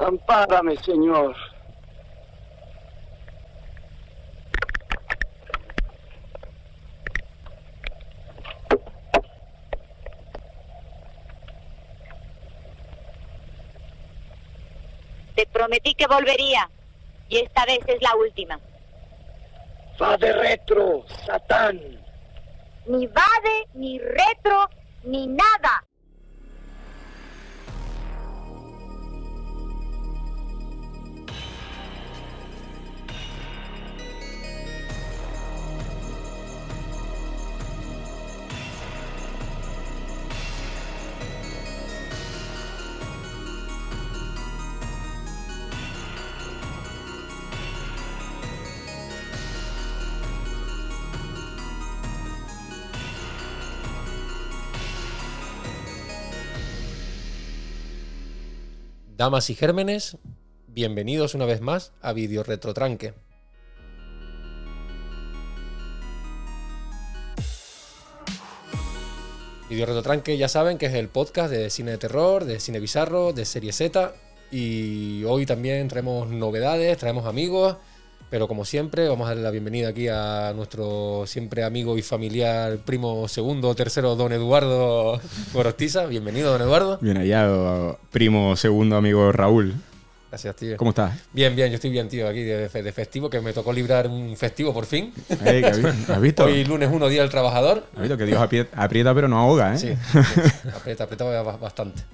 Ampárame, Señor. Te prometí que volvería. Y esta vez es la última. Va de retro, Satán. Ni vade, ni retro, ni nada. Damas y gérmenes, bienvenidos una vez más a Video Retrotranque. Video Retrotranque ya saben que es el podcast de cine de terror, de cine bizarro, de serie Z. Y hoy también traemos novedades, traemos amigos. Pero como siempre, vamos a darle la bienvenida aquí a nuestro siempre amigo y familiar primo segundo, tercero, don Eduardo Gorostiza. Bienvenido, don Eduardo. Bien hallado, primo segundo amigo Raúl. Gracias, tío. ¿Cómo estás? Bien, bien, yo estoy bien, tío, aquí de, de festivo, que me tocó librar un festivo por fin. Ey, ¿qué has ¿Has visto? Hoy lunes 1, Día del Trabajador. ¿Has visto que Dios aprieta, aprieta pero no ahoga, eh? Sí, sí, aprieta, aprieta bastante.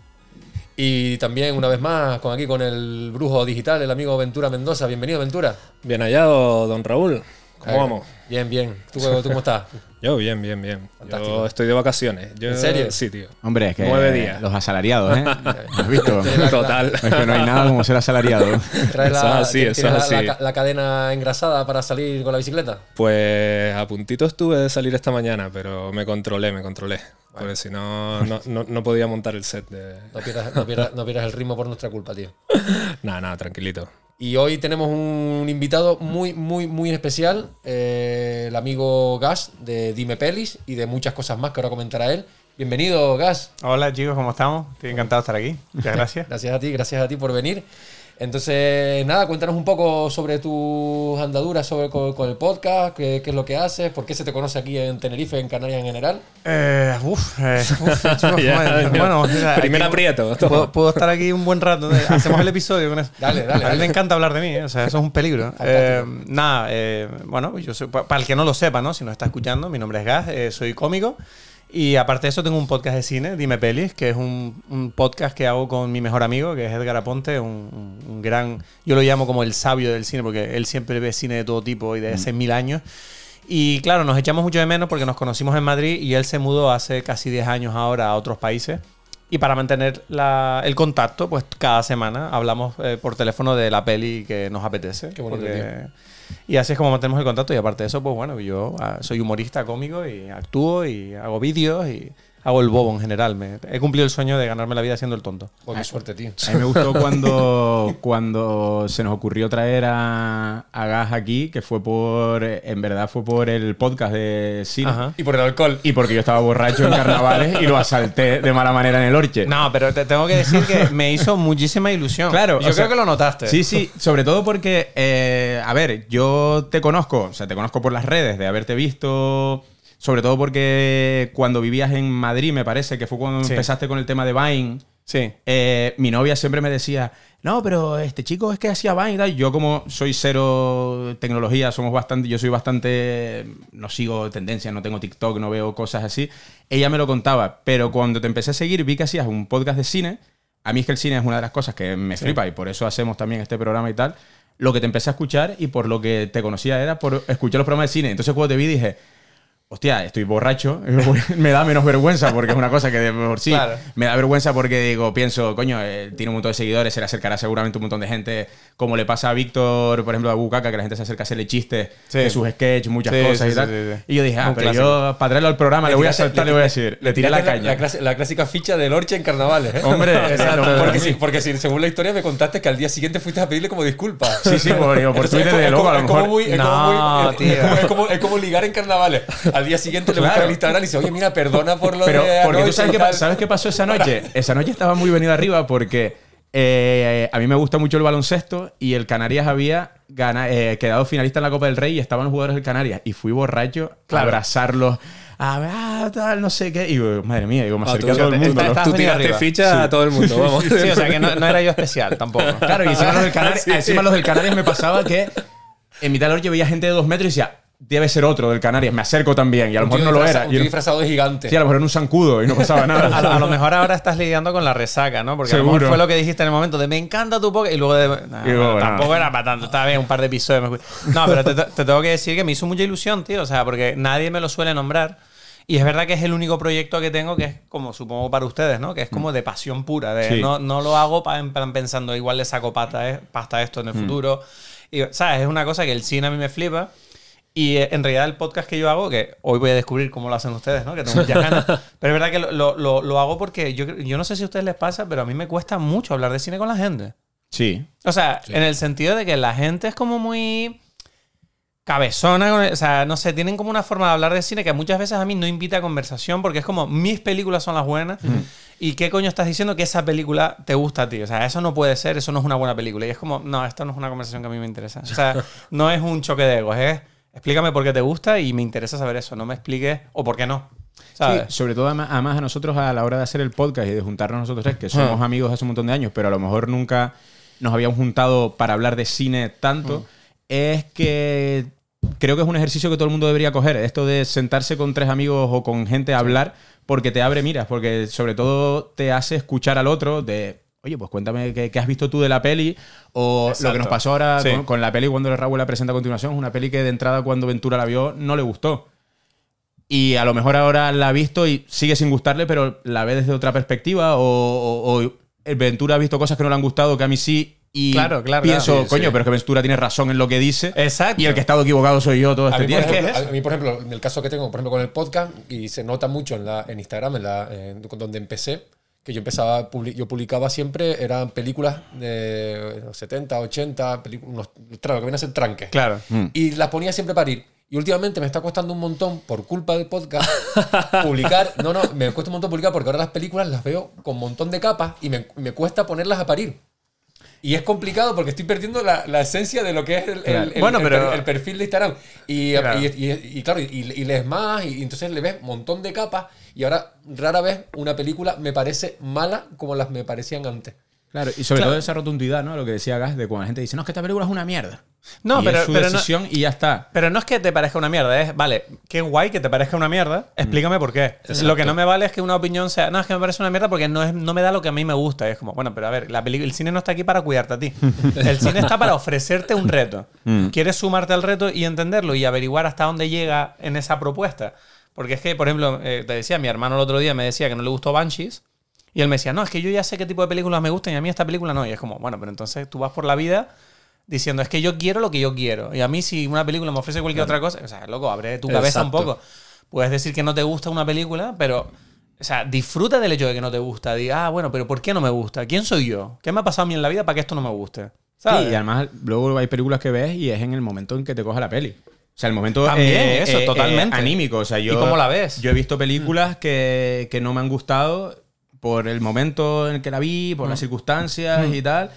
Y también, una vez más, con aquí con el brujo digital, el amigo Ventura Mendoza. Bienvenido, Ventura. Bien hallado, don Raúl. ¿Cómo vamos? Bien, bien. ¿Tú, tú cómo estás? Yo bien, bien, bien. Fantástico. Yo estoy de vacaciones. Yo- ¿En serio? Sí, tío. Hombre, es que Nueve días. los asalariados, ¿eh? ¿Has visto? Total. Es que no hay nada como ser asalariado. ¿Traes Eso la, es así, tienes eso es la- así. la ca- la cadena engrasada para salir con la bicicleta? Pues a puntito estuve de salir esta mañana, pero me controlé, me controlé. Porque si no, no, no, no podía montar el set de... No pierdas, no pierdas- no pierdas el ritmo por nuestra culpa, tío. Nada, nada, tranquilito. Y hoy tenemos un invitado muy, muy, muy especial, eh, el amigo Gas de Dime Pelis y de muchas cosas más que ahora comentará él. Bienvenido, Gas. Hola chicos, ¿cómo estamos? Estoy encantado de estar aquí. Muchas gracias. Gracias a ti, gracias a ti por venir. Entonces, nada, cuéntanos un poco sobre tus andaduras sobre, con, con el podcast, qué, qué es lo que haces, por qué se te conoce aquí en Tenerife, en Canarias en general. Eh, uf, eh, uf, chicos, Ya, bueno, ya. bueno, o sea, Primer aquí aprieto. Puedo, puedo estar aquí un buen rato. ¿eh? Hacemos el episodio con eso. Dale, dale, A mí dale. me encanta hablar de mí, ¿eh? o sea, eso es un peligro. Eh, nada, eh, bueno, yo soy, pa- para el que no lo sepa, ¿no? Si nos está escuchando, mi nombre es Gas, eh, soy cómico. Y aparte de eso, tengo un podcast de cine, Dime Pelis, que es un, un podcast que hago con mi mejor amigo, que es Edgar Aponte, un, un- gran. Yo lo llamo como el sabio del cine, porque él siempre ve cine de todo tipo y de hace mil años. Y claro, nos echamos mucho de menos porque nos conocimos en Madrid y él se mudó hace casi 10 años ahora a otros países. Y para mantener la- el contacto, pues cada semana hablamos eh, por teléfono de la peli que nos apetece. Qué bonito, porque- Y así es como mantenemos el contacto. Y aparte de eso, pues bueno, yo ah, soy humorista cómico y actúo y hago vídeos y hago el bobo en general. Me- he cumplido el sueño de ganarme la vida siendo el tonto. Pues qué suerte, tío. A mí me gustó cuando, cuando se nos ocurrió traer a, a Gas aquí, que fue por, en verdad fue por el podcast de cine. Ajá. Y por el alcohol. Y porque yo estaba borracho en carnavales y lo asalté de mala manera en el Orche. No, pero te tengo que decir que me hizo muchísima ilusión. Claro, yo creo sea, que lo notaste. Sí, sí, sobre todo porque, eh, a ver, yo te conozco, o sea, te conozco por las redes, de haberte visto, sobre todo porque cuando vivías en Madrid, me parece que fue cuando Sí. empezaste con el tema de Vine, Sí. eh, mi novia siempre me decía, no, pero este chico es que hacía Vine y tal. Yo como soy cero tecnología, somos bastante, yo soy bastante, no sigo tendencias, no tengo TikTok, no veo cosas así. Ella me lo contaba, pero cuando te empecé a seguir vi que hacías un podcast de cine. A mí es que el cine es una de las cosas que me flipa y por eso hacemos también este programa y tal. Lo que te empecé a escuchar y por lo que te conocía era por escuchar los programas de cine. Entonces cuando te vi dije, hostia, estoy borracho, me da menos vergüenza porque es una cosa que de por sí Claro. me da vergüenza porque digo, pienso, coño, eh, tiene un montón de seguidores, se le acercará seguramente un montón de gente, como le pasa a Víctor, por ejemplo, a Bucaca, que la gente se acerca a hacerle chistes Sí. de sus sketches, muchas Sí, cosas sí, y tal. Y yo dije, ah, Un pero clásico. yo para traerlo al programa le, voy a saltar, le, voy a decir, le tiré la caña. La, clase- la clásica ficha del Orche en carnavales, ¿eh? Hombre, exacto. Porque, sí, porque sí, según la historia me contaste que al día siguiente fuiste a pedirle como disculpas. Sí, sí, por, digo, por Entonces, Twitter de loco, a lo mejor. es como ligar en carnavales. Al día siguiente le Claro. el Instagram y dice, oye, mira, perdona por lo Pero de porque tú sabes qué, tal". pa- ¿sabes qué pasó esa noche. Esa noche estaba muy venido arriba porque Eh, a mí me gusta mucho el baloncesto y el Canarias había gana- eh, quedado finalista en la Copa del Rey y estaban los jugadores del Canarias. Y fui borracho a Claro. abrazarlos. A ver, ah, tal, no sé qué. Y digo, madre mía, digo, me Ah, acerqué tú- a todo el mundo. estás Tú venido tiraste ficha a todo el mundo, vamos. Sí, o sea que no, no era yo especial tampoco. Claro, y encima los del Canarias, encima los del Canarias me pasaba que en mitad del orilla veía gente de dos metros y decía, debe ser otro del Canarias, me acerco también. Y a lo mejor no lo era. Un tío disfrazado de gigante. sí, a lo mejor era un zancudo y no pasaba A, nada. a lo mejor ahora estás lidiando con la resaca, ¿no? Porque a lo mejor Seguro. fue lo que dijiste en el momento de me encanta tu podcast y luego de. Nah, Y bueno, no. tampoco era para tanto, estaba bien un par de episodios. me. No, pero te, te tengo que decir que me hizo mucha ilusión, tío. O sea, porque nadie me lo suele nombrar. Y es verdad que es el único proyecto que tengo que es como, supongo para ustedes, ¿no? Que es como de pasión pura. De Sí. no, no lo hago pa- plan pensando, igual le saco pata, eh, pasta a esto en el futuro. Y, ¿sabes? Es una cosa que el cine a mí me flipa. Y eh, en realidad el podcast que yo hago, que hoy voy a descubrir cómo lo hacen ustedes, ¿no? Que tengo muchas ganas. Pero es verdad que lo, lo- lo- hago porque yo, yo no sé si a ustedes les pasa, pero a mí me cuesta mucho hablar de cine con la gente. Sí. O sea, en el sentido de que la gente es como muy cabezona. o sea, no sé, tienen como una forma de hablar de cine que muchas veces a mí no invita a conversación porque es como mis películas son las buenas. ¿Y qué coño estás diciendo que esa película te gusta a ti? O sea, eso no puede ser, eso no es una buena película. Y es como, no, esto no es una conversación que a mí me interesa. O sea, no es un choque de egos, es explícame por qué te gusta y me interesa saber eso. No me expliques o por qué no. ¿Sabes? Sí, sobre todo además, además a nosotros a la hora de hacer el podcast y de juntarnos nosotros tres, que somos amigos hace un montón de años, pero a lo mejor nunca nos habíamos juntado para hablar de cine tanto, es que creo que es un ejercicio que todo el mundo debería coger, esto de sentarse con tres amigos o con gente a hablar, porque te abre miras, porque sobre todo te hace escuchar al otro de... Oye, pues cuéntame qué, qué has visto tú de la peli. O lo que nos Exacto. pasó ahora Sí. con, con la peli cuando Raúl la presenta a continuación. Es una peli que de entrada cuando Ventura la vio no le gustó. Y a lo mejor ahora la ha visto y sigue sin gustarle, pero la ve desde otra perspectiva. O, o- o Ventura ha visto cosas que no le han gustado, que a mí sí. Y Claro, claro, pienso, claro. Sí, coño, sí. pero es que Ventura tiene razón en lo que dice. Exacto. Y el que ha estado equivocado soy yo todo este tiempo. ejemplo, a mí, por ejemplo, en el caso que tengo, por ejemplo, con el podcast, y se nota mucho en, la, en Instagram, en la, en donde empecé, que yo empezaba, a publi- yo publicaba siempre, eran películas de los 70, 80, pelicu- unos, claro, que vienen a ser tranques. Claro. Y las ponía siempre para ir. Y últimamente me está costando un montón, por culpa del podcast, publicar. No, no, me cuesta un montón publicar porque ahora las películas las veo con un montón de capas y me, me cuesta ponerlas a parir. Y es complicado porque estoy perdiendo la, la esencia de lo que es el, el- el- Bueno, el pero- per- el perfil de Instagram. Y, Claro. y, y- y claro, y, y lees más y, entonces le ves un montón de capas y ahora rara vez una película me parece mala como las me parecían antes. Claro, y sobre Claro. todo esa rotundidad, ¿no? Lo que decía Gas, de cuando la gente dice, no, es que esta película es una mierda. No, Y pero, es su pero no, decisión y ya está. Pero no es que te parezca una mierda, es, vale, qué guay que te parezca una mierda, explícame por qué. Lo que no me vale es que una opinión sea, no, es que me parece una mierda porque no, es, no me da lo que a mí me gusta. Y es como, bueno, pero a ver, la el cine no está aquí para cuidarte a ti. El cine está para ofrecerte un reto. Quieres sumarte al reto y entenderlo y averiguar hasta dónde llega en esa propuesta. Porque es que, por ejemplo, eh, te decía, mi hermano el otro día me decía que no le gustó Banshees. Y él me decía, no, es que yo ya sé qué tipo de películas me gustan y a mí esta película no. Y es como, bueno, pero entonces tú vas por la vida diciendo, es que yo quiero lo que yo quiero. Y a mí si una película me ofrece cualquier otra cosa, o sea, loco, abre tu cabeza un poco. Puedes decir que no te gusta una película, pero, o sea, disfruta del hecho de que no te gusta. Diga, ah, bueno, pero ¿por qué no me gusta? ¿Quién soy yo? ¿Qué me ha pasado a mí en la vida para que esto no me guste? ¿Sabes? Sí, y además luego hay películas que ves y es en el momento en que te coja la peli. O sea, el momento También, eh, eso, eh, totalmente. eh, anímico. O sea, yo, ¿Y cómo la ves? Yo he visto películas que, que no me han gustado por el momento en el que la vi, por las circunstancias y tal.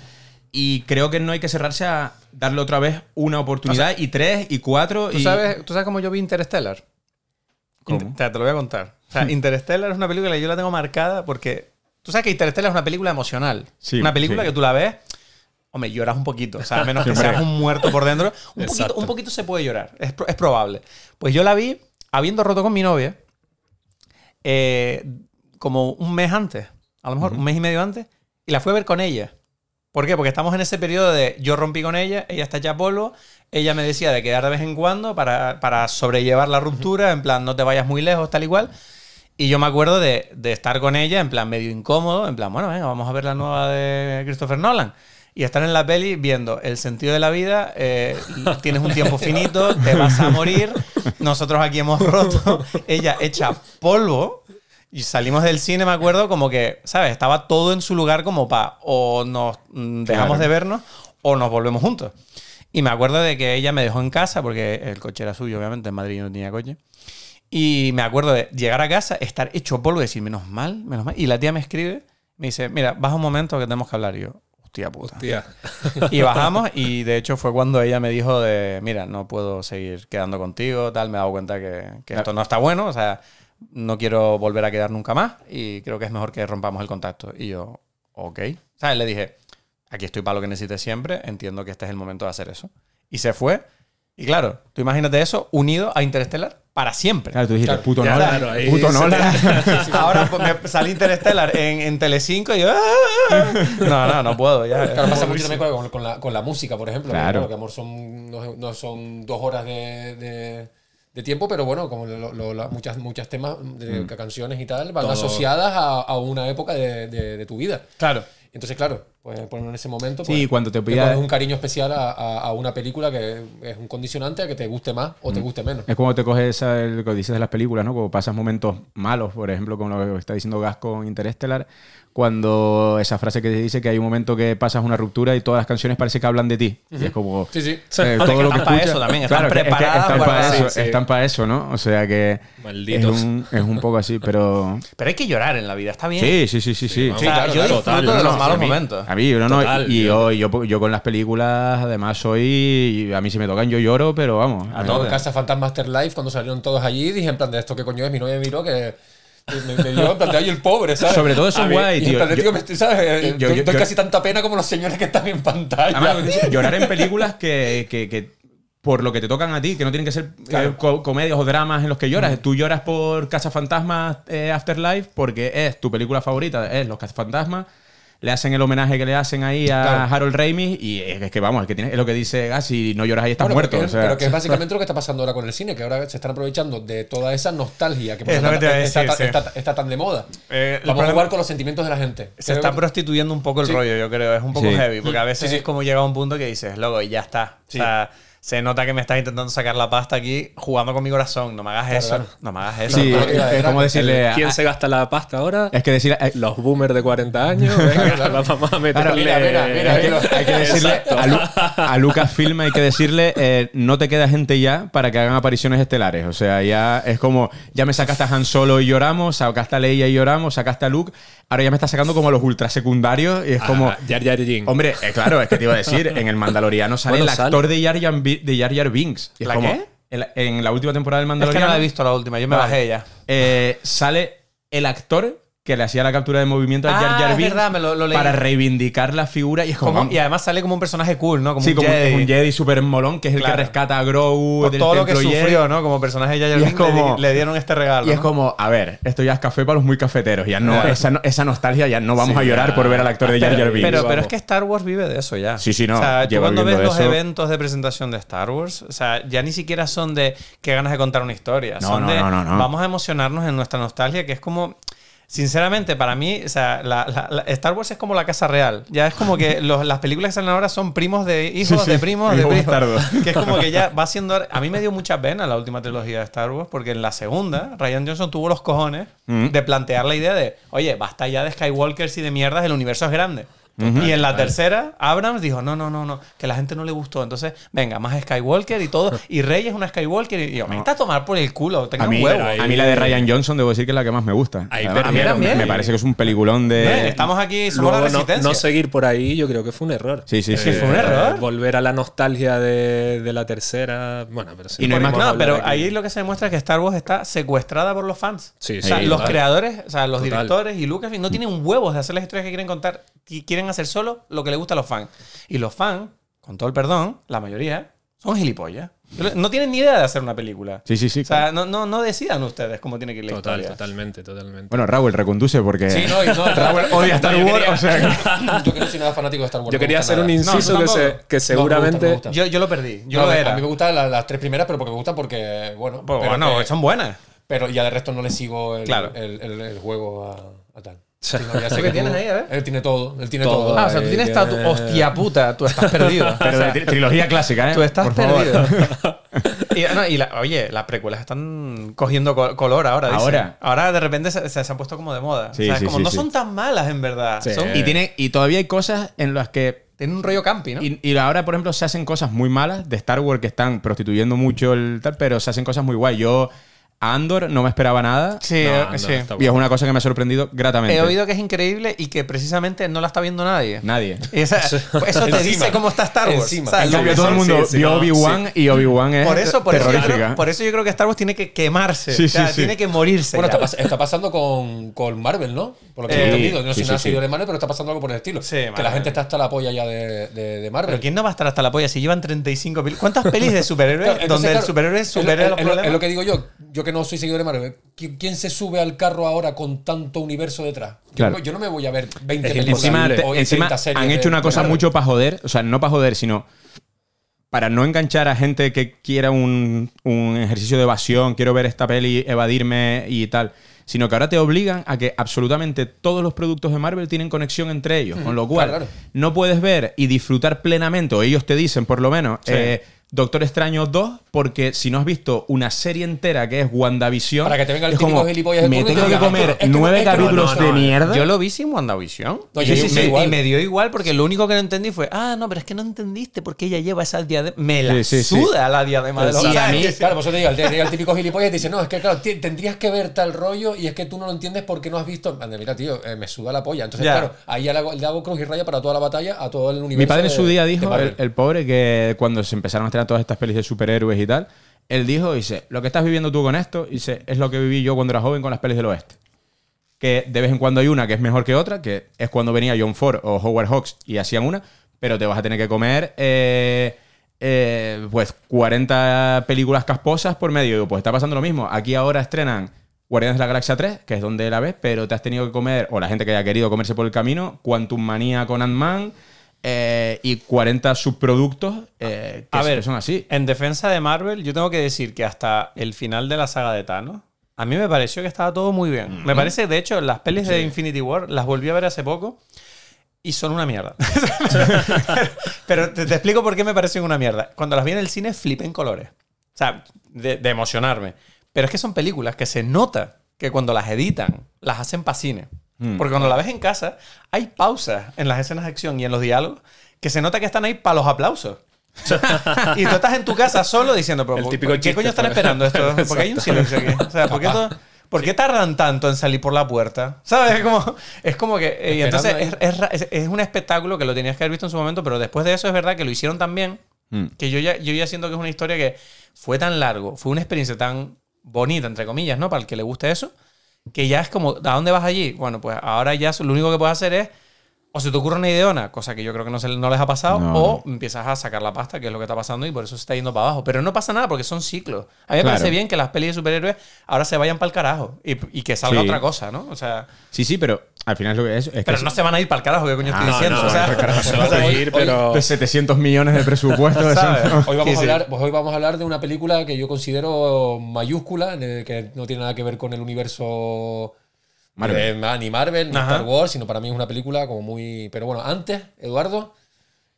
Y creo que no hay que cerrarse a darle otra vez una oportunidad y tres y cuatro. ¿Tú y... sabes, ¿Tú sabes cómo yo vi Interstellar? ¿Cómo? Inter- te, te lo voy a contar. O sea, Interstellar es una película que yo la tengo marcada porque... Tú sabes que Interstellar es una película emocional. Sí, una película sí. que tú la ves... Hombre, lloras un poquito. O sea, a menos que seas un muerto por dentro. Un poquito, un poquito se puede llorar. Es, es probable. Pues yo la vi habiendo roto con mi novia eh, como un mes antes. A lo mejor un mes y medio antes. Y la fui a ver con ella. ¿Por qué? Porque estamos en ese periodo de yo rompí con ella, ella está ya polvo, ella me decía de quedar de vez en cuando para, para sobrellevar la ruptura, en plan no te vayas muy lejos, tal y cual. Y yo me acuerdo de, de estar con ella en plan medio incómodo, en plan, bueno, venga, vamos a ver la nueva de Christopher Nolan. Y estar en la peli viendo el sentido de la vida, eh, tienes un tiempo finito, te vas a morir, nosotros aquí hemos roto, ella echa polvo, y salimos del cine, me acuerdo, como que, ¿sabes? Estaba todo en su lugar como para o nos mm, dejamos Claro. de vernos o nos volvemos juntos. Y me acuerdo de que ella me dejó en casa, porque el coche era suyo, obviamente, en Madrid yo no tenía coche. Y me acuerdo de llegar a casa, estar hecho polvo y decir, menos mal, menos mal. Y la tía me escribe, Me dice, mira, baja un momento que tenemos que hablar. Y yo, hostia puta. Tía. Y bajamos y de hecho fue cuando ella me dijo de, mira, no puedo seguir quedando contigo, tal, me he dado cuenta que, que esto no está bueno, o sea, no quiero volver a quedar nunca más y creo que es mejor que rompamos el contacto. Y yo, ok. ¿Sabes? Le dije, aquí estoy para lo que necesites siempre, entiendo que este es el momento de hacer eso. Y se fue. Y claro, tú imagínate eso unido a Interstellar para siempre. Claro, tú dijiste, Claro, puto Nolan. claro, puto Nolan. Ahora pues, me salí Interstellar en, en Telecinco y yo... "Ah". No, no, no puedo. Ya, Claro, pasa mucho también con, con la, con la música, por ejemplo. Claro. ¿no? Que amor son, no, no son dos horas de, de- de tiempo, pero bueno, como lo- lo- muchas, muchas temas de canciones y tal van Todo. asociadas a, a una época de, de- de tu vida. Claro. Entonces, claro, pues en ese momento. Pues, Sí, cuando te pones un cariño especial a, a- a una película que es un condicionante a que te guste más o te guste menos. Es como te coges esa- el que dices de las películas, ¿no? Como pasas momentos malos, por ejemplo, como lo que está diciendo Gas con Interstellar, cuando esa frase que dice que hay un momento que pasas una ruptura y todas las canciones parece que hablan de ti. Y es como... Sí, sí. eh, todo que lo que están pa' escuchas- eso también, están Claro, es que están para para- eso, Sí, sí. están para eso, ¿no? O sea que es Malditos. un, es un poco así, pero Pero hay que llorar en la vida, está bien. sí, sí, sí, sí, sí. O sea, claro, yo claro, disfruto total, de los malos momentos. A mí, no, no, Total, y yo- yo, con las películas, además soy, a mí si me tocan yo lloro, pero vamos. A me- todo Casa Fantasma Afterlife, cuando salieron todos allí, dije en plan de esto que coño es, mi novia me miró que me, me dio en plan de ay el pobre, ¿sabes? Sobre todo eso es guay, en tío. Yo- me estoy, ¿sabes? yo- Doy- casi tanta pena como los señores que están en pantalla. Además, llorar en películas que, que- que por lo que te tocan a ti, que no tienen que ser eh, co- comedias o dramas en los que lloras. Tú lloras por Casa Fantasma Afterlife porque es tu película favorita, es Los Cazafantasmas. Le hacen el homenaje que le hacen ahí a Claro. Harold Ramis y es, es que vamos, es, que tiene, es lo que dice, ah, si no lloras ahí estás Bueno, muerto. Pero que, o sea, pero que es básicamente lo que está pasando ahora con el cine, que ahora se están aprovechando de toda esa nostalgia que Es que está, decir, está- sí. está- está tan de moda. Eh, Vamos a jugar con los sentimientos de la gente. Se Creo está que- prostituyendo un poco el Sí. rollo, yo creo. Es un poco Sí. heavy, porque a veces es como llega a un punto que dices, loco, y ya está. Sí. O sea, se nota que me estás intentando sacar la pasta aquí jugando con mi corazón. No me hagas eso. claro. No me hagas eso. sí, no, es, no, es no, como decirle. ¿Quién a- se gasta la pasta ahora? es que decir. eh, Los boomers de 40 años. Venga, vamos a meterle. mira, mira, mira, Hay que, hay que decirle a, Lu- a Lucasfilm hay que decirle eh, no te queda gente ya para que hagan apariciones estelares o sea ya es como ya me sacaste a Han Solo y lloramos sacaste a Leia y lloramos sacaste a Luke ahora ya me estás sacando como a los ultra secundarios y es como Ah, Jar Jar Jin. hombre eh, claro es que te iba a decir en el Mandaloriano sale Bueno, el sale. actor de Jar Jar, de Jar Jar Binks ¿La como, qué? En la, en la última temporada del Es que Mandaloriano no la he visto la última, yo me Vale. bajé ya. eh, sale el actor que le hacía la captura de movimiento a Jar Ah, Jar Binks verdad, me lo- lo leí. para reivindicar la figura y es como, Como- y además sale como un personaje cool, ¿no? Como Sí, un como Jedi. un Jedi super molón, que es el Claro. que rescata a Grogu Por del todo lo que Jedi. sufrió, ¿no? Como personaje de Jar Jar Y es Binks como- le, dieron este regalo. Y es ¿no? como, a ver, esto ya es café para los muy cafeteros. Ya no, esa, no- esa nostalgia ya no vamos Sí, a llorar ya. por ver al actor de Jar Jar Binks. Pero, pero es que Star Wars vive de eso ya. Sí, sí, no, O sea, tú cuando ves los eso. eventos de presentación de Star Wars, o sea, ya ni siquiera son de qué ganas de contar una historia. No, son no, de no, no, no. vamos a emocionarnos en nuestra nostalgia, que es como. Sinceramente, para mí, o sea, la- la- la- Star Wars es como la casa real. Ya es como que los- las películas que salen ahora son primos de hijos, Sí, sí, de primos, de primos. Que es como que ya va siendo. A mí me dio mucha pena la última trilogía de Star Wars, porque en la segunda, Ryan Johnson tuvo los cojones Mm. de plantear la idea de, oye, basta ya de Skywalkers y de mierdas, el universo es grande. Y en la tercera, Abrams dijo, no, no, no, no, que la gente no le gustó. Entonces, venga, más Skywalker y todo. Y Rey es una Skywalker. Y yo, me está a tomar por el culo, tenga a un mí, huevo. a mí la de Ryan Johnson debo decir que es la que más me gusta. Ahí Además, a mí perdieron. me, parece que es un peliculón de... Eh, Estamos aquí, somos la Luego, resistencia. no seguir por ahí, yo creo que fue un error. Sí, sí, sí. que fue un error. Volver a la nostalgia de, de la tercera. Bueno, pero sí. Y no hay más- No, pero aquí. ahí lo que se demuestra es que Star Wars está secuestrada por los fans. Sí, o sea, sí, los total. creadores, o sea, los Total. directores y Lucasfilm no tienen huevos de hacer las historias que quieren contar. y Quieren hacer solo lo que le gusta a los fans. Y los fans, con todo el perdón, la mayoría, son gilipollas. No tienen ni idea de hacer una película. Sí, sí, sí. O sea, no, no, no decidan ustedes cómo tiene que ir la Total, historia. totalmente, totalmente. Bueno, Raúl, reconduce porque... Sí, no, y no, Raúl odia Star Wars, o sea... Yo que no soy nada fanático de Star Wars. Yo quería hacer un inciso No, que, se- seguramente. me gusta, me gusta. Yo, yo lo perdí. Yo No, lo a mí me gustan la- las tres primeras, pero porque me gustan porque, bueno. Pues pero bueno, que- son buenas. Pero ya de resto no le sigo el, Claro. el, el- el juego a, a tal. Sí, no, ya ¿Tú sé qué que tienes ahí, a ver? Él tiene todo, él tiene Todo. todo. Ah, o sea, tú Ay, tienes que- esta tu- hostia puta, tú estás perdido. Pero de tri- trilogía clásica, ¿eh? Tú estás Por favor. perdido. y, no, y la- oye, las precuelas están cogiendo co- color ahora. dicen. Ahora. Ahora de repente se, se- se han puesto como de moda. Sí, o sea, sí, como sí, no sí. son tan malas en verdad. Sí. Son- Y, tiene, y todavía hay cosas en las que tienen un rollo campi, ¿no? Y, y ahora, por ejemplo, se hacen cosas muy malas de Star Wars que están prostituyendo mucho el tal, pero se hacen cosas muy guay. Yo Andor no me esperaba nada. Sí, No, eh, sí. Y es una cosa que me ha sorprendido gratamente. He oído que es increíble y que precisamente no la está viendo nadie. Nadie. Y esa- eso te dice cómo está Star Wars. En En cambio, todo el mundo sí, vio Obi-Wan y Obi-Wan es Por eso, por eso, yo terrorífica. creo, por eso yo creo que Star Wars tiene que quemarse. Sí, o sea, tiene que morirse. Bueno, está, pas- está pasando con, con Marvel, ¿no? Por lo que Eh, he entendido. No sí, soy sí, nada sí. seguidor de Marvel, pero está pasando algo por el estilo. Sí, que la gente está hasta la polla ya de, de, de Marvel. Pero ¿quién no va a estar hasta la polla si llevan 35 películas? ¿Cuántas pelis de superhéroes donde el superhéroe es problemas? es lo que digo yo, yo que no soy seguidor de Marvel. ¿Qui- ¿Quién se sube al carro ahora con tanto universo detrás? Yo, Claro. no, yo no me voy a ver 20 Es que películas Encima, o te- 30 encima series han hecho una de cosa mucho para joder, o sea, no para joder, sino para no enganchar a gente que quiera un, un ejercicio de evasión, quiero ver esta peli, evadirme y tal, sino que ahora te obligan a que absolutamente todos los productos de Marvel tienen conexión entre ellos, con lo cual claro, claro. no puedes ver y disfrutar plenamente, o ellos te dicen por lo menos, eh, Doctor Extraño 2, porque si no has visto una serie entera que es WandaVision, Para que te venga el es típico como, gilipollas de me tengo te que comer "Es que no- nueve capítulos de mierda. Yo lo vi sin WandaVision. No, y, yo sí, sí, me, igual. y me dio igual porque lo único que no entendí fue, ah, no, pero es que no entendiste por qué ella lleva esa diadema. Me la suda la diadema de los Y a ¿sabes? mí, claro, por eso te digo, te llega el típico gilipollas y te dice, no, es que claro, tendrías que ver tal rollo y es que tú no lo entiendes porque no has visto. Mira, tío, eh, me suda la polla. Entonces, Ya. claro, ahí le hago, le hago cruz y raya para toda la batalla a todo el universo. Mi padre en su día dijo, el, el pobre, que cuando se empezaron a todas estas pelis de superhéroes y tal, él dijo, dice, lo que estás viviendo tú con esto, dice, es lo que viví yo cuando era joven con las pelis del oeste. Que de vez en cuando hay una que es mejor que otra, que es cuando venía John Ford o Howard Hawks y hacían una, pero te vas a tener que comer eh, eh, pues 40 películas casposas por medio. Pues está pasando lo mismo. Aquí ahora estrenan Guardianes de la Galaxia 3, que es donde la ves, pero te has tenido que comer, o la gente que haya querido comerse por el camino, Quantum Manía con Ant-Man eh, y 40 subproductos eh, que A ver, son así. En defensa de Marvel, yo tengo que decir que hasta el final de la saga de Thanos, a mí me pareció que estaba todo muy bien. Me parece, de hecho, las pelis de Infinity War las volví a ver hace poco y son una mierda. Pero te, te explico por qué me parecen una mierda. Cuando las vi en el cine, flipé en colores. O sea, de, de emocionarme. Pero es que son películas que se nota que cuando las editan, las hacen para cine. Porque cuando la ves en casa, hay pausas en las escenas de acción y en los diálogos que se nota que están ahí para los aplausos. y tú estás en tu casa solo diciendo, pero El ¿por- típico ¿qué chiste, coño están esperando esto? Porque hay un silencio aquí. O sea, ¿por qué, todo- por qué tardan tanto en salir por la puerta? ¿Sabes? Es como, es como que... eh, y entonces es un espectáculo que lo tenías que haber visto en su momento, pero después de eso es verdad que lo hicieron tan bien Mm. que yo ya, yo ya siento que es una historia que fue tan largo, fue una experiencia tan bonita, entre comillas, ¿no? Para el que le guste eso, que ya es como, ¿a dónde vas allí? Bueno, pues ahora ya lo único que puedes hacer es, o se te ocurre una ideona, cosa que yo creo que no, se, no les ha pasado, No, o empiezas a sacar la pasta, que es lo que está pasando, y por eso se está yendo para abajo. Pero no pasa nada, porque son ciclos. A mí me Claro. parece bien que las pelis de superhéroes ahora se vayan para el carajo y, y que salga Sí. otra cosa, ¿no? O sea, Sí, sí, pero al final es lo que es. es que pero es- no se van a ir para el carajo, ¿qué coño estoy Ah, diciendo? no, o sea, no, se va a seguir, pero... de 700 millones de presupuesto. eso ¿Sabes? no. Hoy vamos, Sí, a sí. hablar, pues hoy vamos a hablar de una película que yo considero mayúscula, en el que no tiene nada que ver con el universo Marvel. eh, ni Marvel, ni Ajá. Star Wars, sino para mí es una película como muy... Pero bueno, antes, Eduardo,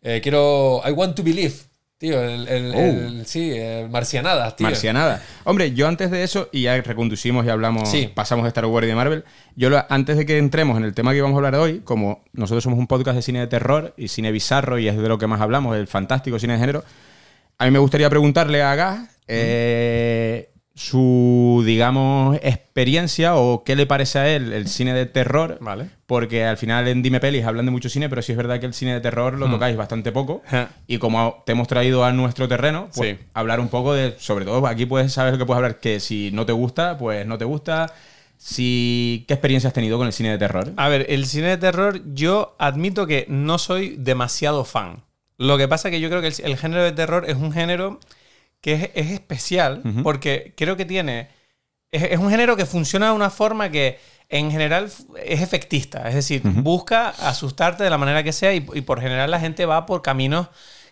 eh, quiero... I Want to Believe, tío, el, el- Oh. el- sí, el Marcianadas, tío. Marcianada. Hombre, yo antes de eso, y ya reconducimos y hablamos, Sí. pasamos de Star Wars y de Marvel, yo lo- antes de que entremos en el tema que vamos a hablar hoy, como nosotros somos un podcast de cine de terror y cine bizarro, y es de lo que más hablamos, el fantástico cine de género, a mí me gustaría preguntarle a Gas eh, su, digamos, experiencia o qué le parece a él el cine de terror. Vale. Porque al final en Dime Pelis hablan de mucho cine, pero sí es verdad que el cine de terror lo tocáis bastante poco. Y como te hemos traído a nuestro terreno, pues Sí. hablar un poco de, sobre todo aquí puedes saber que puedes hablar que si no te gusta, pues no te gusta. Si, ¿Qué experiencia has tenido con el cine de terror? A ver, el cine de terror, yo admito que no soy demasiado fan. Lo que pasa es que yo creo que el, el género de terror es un género que es, es especial Ujú. porque creo que tiene. Es, es un género que funciona de una forma que en general es efectista. Es decir, busca asustarte de la manera que sea y, y por general la gente va por caminos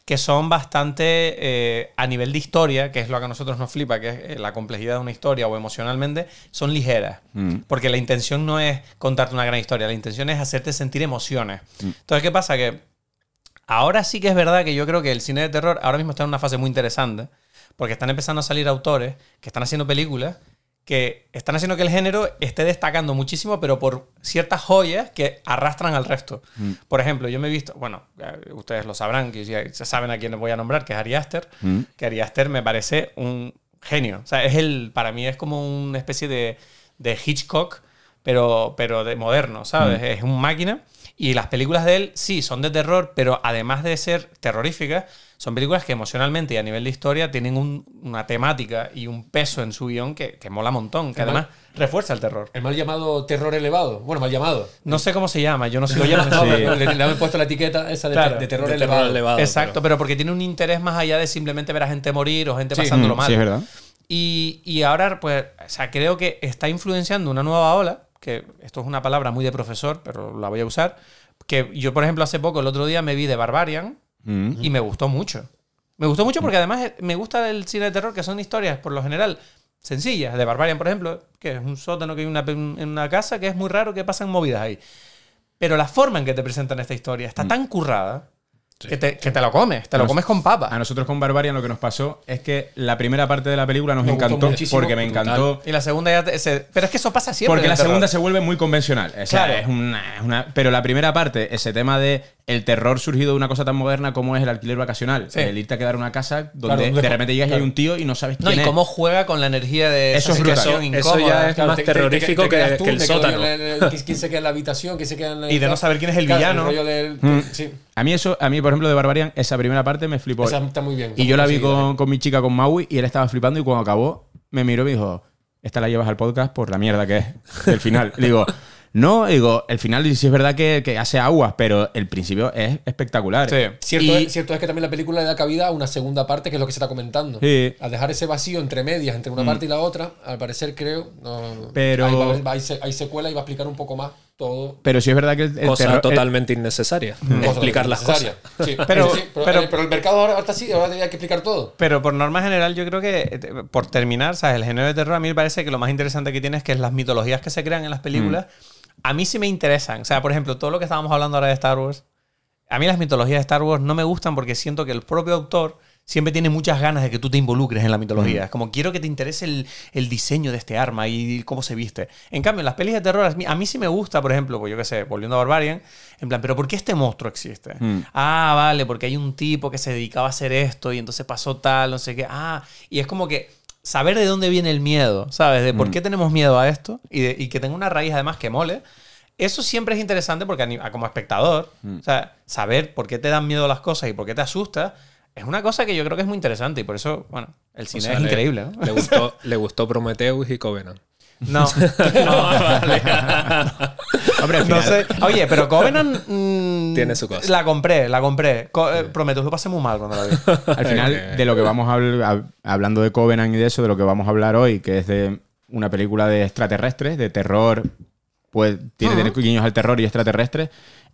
que son bastante eh, a nivel de historia, que es lo que a nosotros nos flipa, que es eh, la complejidad de una historia o emocionalmente, son ligeras. Mm. Porque la intención no es contarte una gran historia, la intención es hacerte sentir emociones. Entonces, ¿qué pasa? Que ahora sí que es verdad que yo creo que el cine de terror ahora mismo está en una fase muy interesante, porque están empezando a salir autores que están haciendo películas que están haciendo que el género esté destacando muchísimo, pero por ciertas joyas que arrastran al resto. Por ejemplo, yo me he visto, bueno, ustedes lo sabrán, que ya saben a quién les voy a nombrar, que es Ari Aster, Mm. que Ari Aster me parece un genio. O sea, es el, para mí es como una especie de, de Hitchcock, pero, pero de moderno, ¿sabes? Es un máquina. Y las películas de él, sí, son de terror, pero además de ser terroríficas, son películas que emocionalmente y a nivel de historia tienen un- una temática y un peso en su guion que, que mola un montón, que Además- refuerza el terror. El mal llamado terror elevado. Bueno, mal llamado. No sé cómo se llama, yo no sé Lo llaman, no, le, le han puesto la etiqueta esa de, Claro, de terror de elevado. terror elevado. Exacto, pero porque tiene un interés más allá de simplemente ver a gente morir o gente Sí. pasándolo Mm, mal. Sí, es verdad. Y, y ahora, pues, o sea, creo que está influenciando una nueva ola, que esto es una palabra muy de profesor, pero la voy a usar, que yo, por ejemplo, hace poco, el otro día me vi de Barbarian Mm. y me gustó mucho. Me gustó mucho porque además eh, me gusta el cine de terror, que son historias, por lo general, sencillas. De Barbarian, por ejemplo, que es un sótano que hay una, en una casa, que es muy raro que pasan movidas ahí. Pero la forma en que te presentan esta historia está tan currada que, te, que te lo comes, te lo comes con papa. A nosotros con Barbarian lo que nos pasó es que la primera parte de la película nos encantó porque me encantó. Y la segunda ya te- se- Pero es que eso pasa siempre. Porque la terror. segunda se vuelve muy convencional. O sea, Claro. es una, es una- pero la primera parte, ese tema de el terror surgido de una cosa tan moderna como es el alquiler vacacional. Sí. El irte a quedar en una casa donde Claro, de repente llegas y hay claro. un tío y no sabes No, quién y es. cómo juega con la energía de Eso esa es brutal. situación Eso incómoda. ya es Claro, más te- te- terrorífico te que, quedas tú, que el te sótano. el- ¿Quién se queda en la habitación? ¿Quién se queda en la- Y de no saber quién es el Claro, villano. rollo del- Mm. sí. A mí eso, a mí por ejemplo de Barbarian, esa primera parte me flipó. Esa está muy bien. Y yo la vi con, con mi chica, con Maui, y él estaba flipando y cuando acabó me miró y me dijo, esta la llevas al podcast por la mierda que es el final. Le digo, no, digo, el final sí es verdad que, que hace aguas, pero el principio es espectacular. Sí. Cierto, Y- es, cierto es que también la película le da cabida a una segunda parte, que es lo que se está comentando. Sí. Al dejar ese vacío entre medias, entre una parte y la otra, al parecer creo, no, Pero- ahí va a haber- va- hay, hay secuela y va a explicar un poco más todo. Pero sí es verdad que el, el Cosa terror- el- totalmente innecesaria. Explicar las cosas. Innecesaria. Sí, Pero- sí, pero, pero- eh, pero el mercado ahora está así, ahora hay que explicar todo. Pero por norma general, yo creo que, eh, por terminar, ¿sabes? El género de terror a mí me parece que lo más interesante que tiene es que las mitologías que se crean en las películas, a mí sí me interesan. O sea, por ejemplo, todo lo que estábamos hablando ahora de Star Wars, a mí las mitologías de Star Wars no me gustan porque siento que el propio autor siempre tiene muchas ganas de que tú te involucres en la mitología. Es como quiero que te interese el, el diseño de este arma y cómo se viste. En cambio, en las pelis de terror, a mí, a mí sí me gusta, por ejemplo, pues yo qué sé, volviendo a Barbarian, en plan, pero ¿por qué este monstruo existe? Mm. Ah, vale, porque hay un tipo que se dedicaba a hacer esto y entonces pasó tal, no sé qué. Ah, y es como que saber de dónde viene el miedo, ¿sabes? De por qué tenemos miedo a esto y, de- y que tenga una raíz además que mole. Eso siempre es interesante porque a como espectador, o sea, saber por qué te dan miedo las cosas y por qué te asusta, es una cosa que yo creo que es muy interesante y por eso, bueno, el O cine sea, es le- increíble, ¿no? Le gustó, le gustó Prometheus y Covenant. No, no, Hombre, al no sé. Oye, pero Covenant mm, Tiene su cosa. La compré, la compré. Co- eh, Prometheus lo pasé muy mal cuando la vi. Al final, Ok. de lo que vamos a hablar, hablando de Covenant y de eso, de lo que vamos a hablar hoy, que es de una película de extraterrestres, de terror, pues tiene tener guiños al terror y extraterrestres.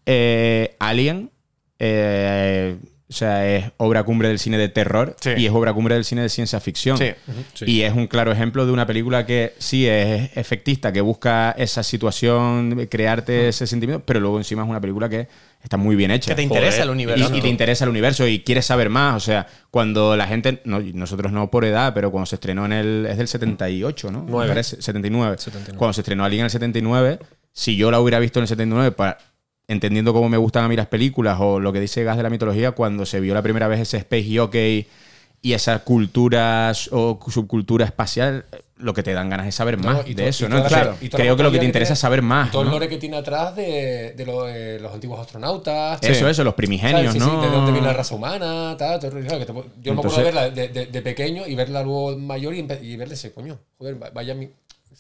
Eh, Alien, eh, o sea, es obra cumbre del cine de terror Sí. y es obra cumbre del cine de ciencia ficción. Sí. Sí. Y es un claro ejemplo de una película que sí es efectista, que busca esa situación, crearte ese sentimiento, pero luego encima es una película que está muy bien hecha. Que te interesa el universo. Y, te interesa el universo y quieres saber más. O sea, cuando la gente, no, nosotros no por edad, pero cuando se estrenó en el. Es del 78, ¿no? Me Nueve. parece, 79. 79. Cuando se estrenó Alien en el 79, si yo la hubiera visto en el 79, para, entendiendo cómo me gustan a mí las películas o lo que dice Gas de la mitología, cuando se vio la primera vez ese Space Jockey y esa cultura o subcultura espacial, lo que te dan ganas es saber No, más y de to- eso, y ¿no? Entonces, y la creo que lo que te interesa es saber más. Y todo el ¿no? lore que tiene atrás de, de lo- los antiguos astronautas. Eso, eso, los primigenios, ¿sabes? Sí, sí, ¿no? de dónde viene la raza humana, tal, todo, claro, que te yo me acuerdo Entonces- de verla de, pequeño y verla luego mayor y, y verle ese coño. Joder, va- vaya mi.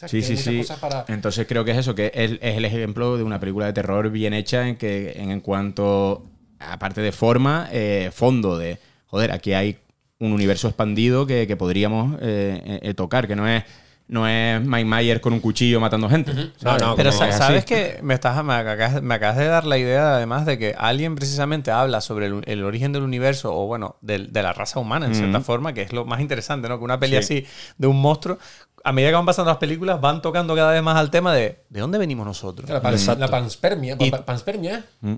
Sí, sí, sí. para- Entonces creo que es eso, que es, es el ejemplo de una película de terror bien hecha en que en, en cuanto, aparte de forma, eh, fondo de, joder, aquí hay un universo expandido que, que podríamos eh, eh, tocar, que no es, no es Mike Myers con un cuchillo matando gente. ¿sabes? No, no, Pero sabes que me, estás, me, acabas, me acabas de dar la idea, además, de que alguien precisamente habla sobre el, el origen del universo, o bueno, del- de, la raza humana, en cierta forma, que es lo más interesante, ¿no? Que una peli Sí. así de un monstruo, a medida que van pasando las películas, van tocando cada vez más al tema de ¿de dónde venimos nosotros? La, pan- Exacto. la panspermia. Y- pa- pa- panspermia. Mm.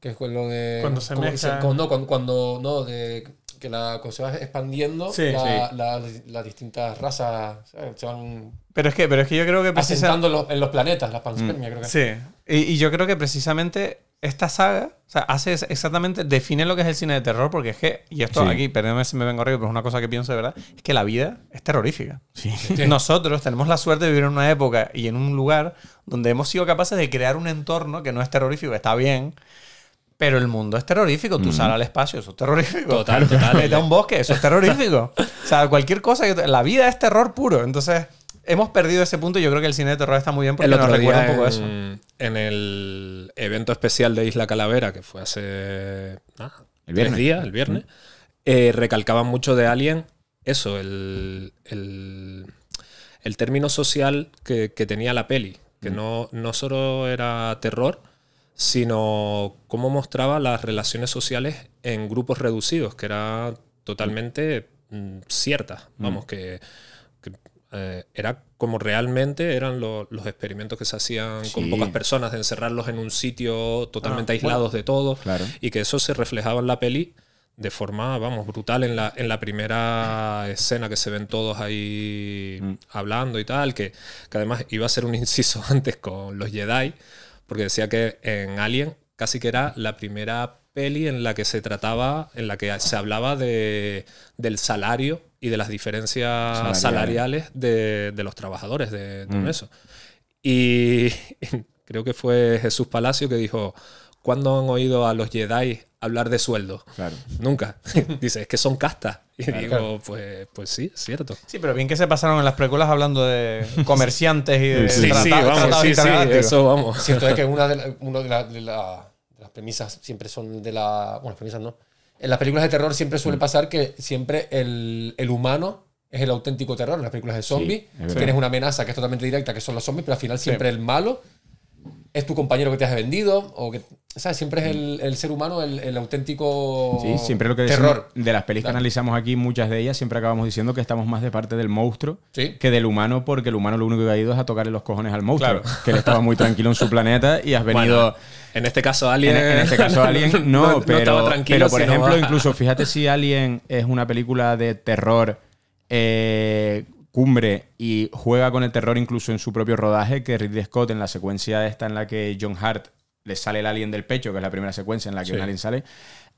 Que es con lo de. Cuando se mezcla- cuando, no, cuando, cuando- no, de que la, cuando se va expandiendo, Sí, la- la- las distintas razas ¿sabes? se van Pero es que, pero es que yo creo que precisamente... asentando en los, en los planetas, la panspermia, creo que. Sí. Y, y yo creo que precisamente esta saga, o sea, hace exactamente, define lo que es el cine de terror, porque es que, y esto Sí. aquí, perdóname si me vengo arriba, pero es una cosa que pienso de verdad, es que la vida es terrorífica. Sí. Nosotros tenemos la suerte de vivir en una época y en un lugar donde hemos sido capaces de crear un entorno que no es terrorífico, está bien, pero el mundo es terrorífico. Tú sales al espacio, eso es terrorífico. Total, total. Vete a un bosque, eso es terrorífico. o sea, cualquier cosa que... La vida es terror puro. Entonces, hemos perdido ese punto y yo creo que el cine de terror está muy bien porque nos recuerda un poco en, eso. En el evento especial de Isla Calavera, que fue hace El tres viernes. días, el viernes, eh, recalcaban mucho de Alien eso, el, el, el término social que, que tenía la peli, que no, no solo era terror, sino cómo mostraba las relaciones sociales en grupos reducidos, que era totalmente mm, ciertas. Vamos, que, eh, era como realmente eran lo- los experimentos que se hacían con pocas personas, de encerrarlos en un sitio totalmente Ah, aislados de todo, Claro. y que eso se reflejaba en la peli de forma, vamos, brutal en la, en la primera escena que se ven todos ahí Mm. hablando y tal, que, que además iba a ser un inciso antes con los Jedi, porque decía que en Alien casi que era la primera peli en la que se trataba, en la que se hablaba de, del salario y de las diferencias Salariales. salariales, de, de los trabajadores de, de Mm. eso. Y creo que fue Jesús Palacio que dijo, ¿cuándo han oído a los Jedi hablar de sueldo? Claro. Nunca. Dice, es que son castas. Y Claro, digo, claro. pues, pues sí, es cierto. Sí, pero bien que se pasaron en las precuelas hablando de comerciantes y de Sí, Sí, vamos, tratados sí, sí, eso vamos. Cierto es que una de, la- de, la- de la- de las premisas siempre son de la. Bueno, las premisas no. En las películas de terror siempre suele pasar que siempre el, el humano es el auténtico terror. En las películas de zombies es verdad. tienes una amenaza que es totalmente directa, que son los zombies, pero al final siempre el malo es tu compañero que te has vendido. O que, ¿sabes? Siempre es el, el ser humano el, el auténtico Sí, siempre lo que decimos terror. de las pelis que analizamos aquí, muchas de ellas siempre acabamos diciendo que estamos más de parte del monstruo Sí. que del humano, porque el humano lo único que ha ido es a tocarle los cojones al monstruo, Claro. que él estaba muy tranquilo en su planeta y has venido... Bueno, en este caso Alien... En, en este caso Alien no, pero, estaba tranquilo, pero por ejemplo, incluso fíjate si Alien es una película de terror eh, cumbre y juega con el terror incluso en su propio rodaje, que Ridley Scott en la secuencia esta en la que John Hart le sale el alien del pecho, que es la primera secuencia en la que Sí. un alien sale,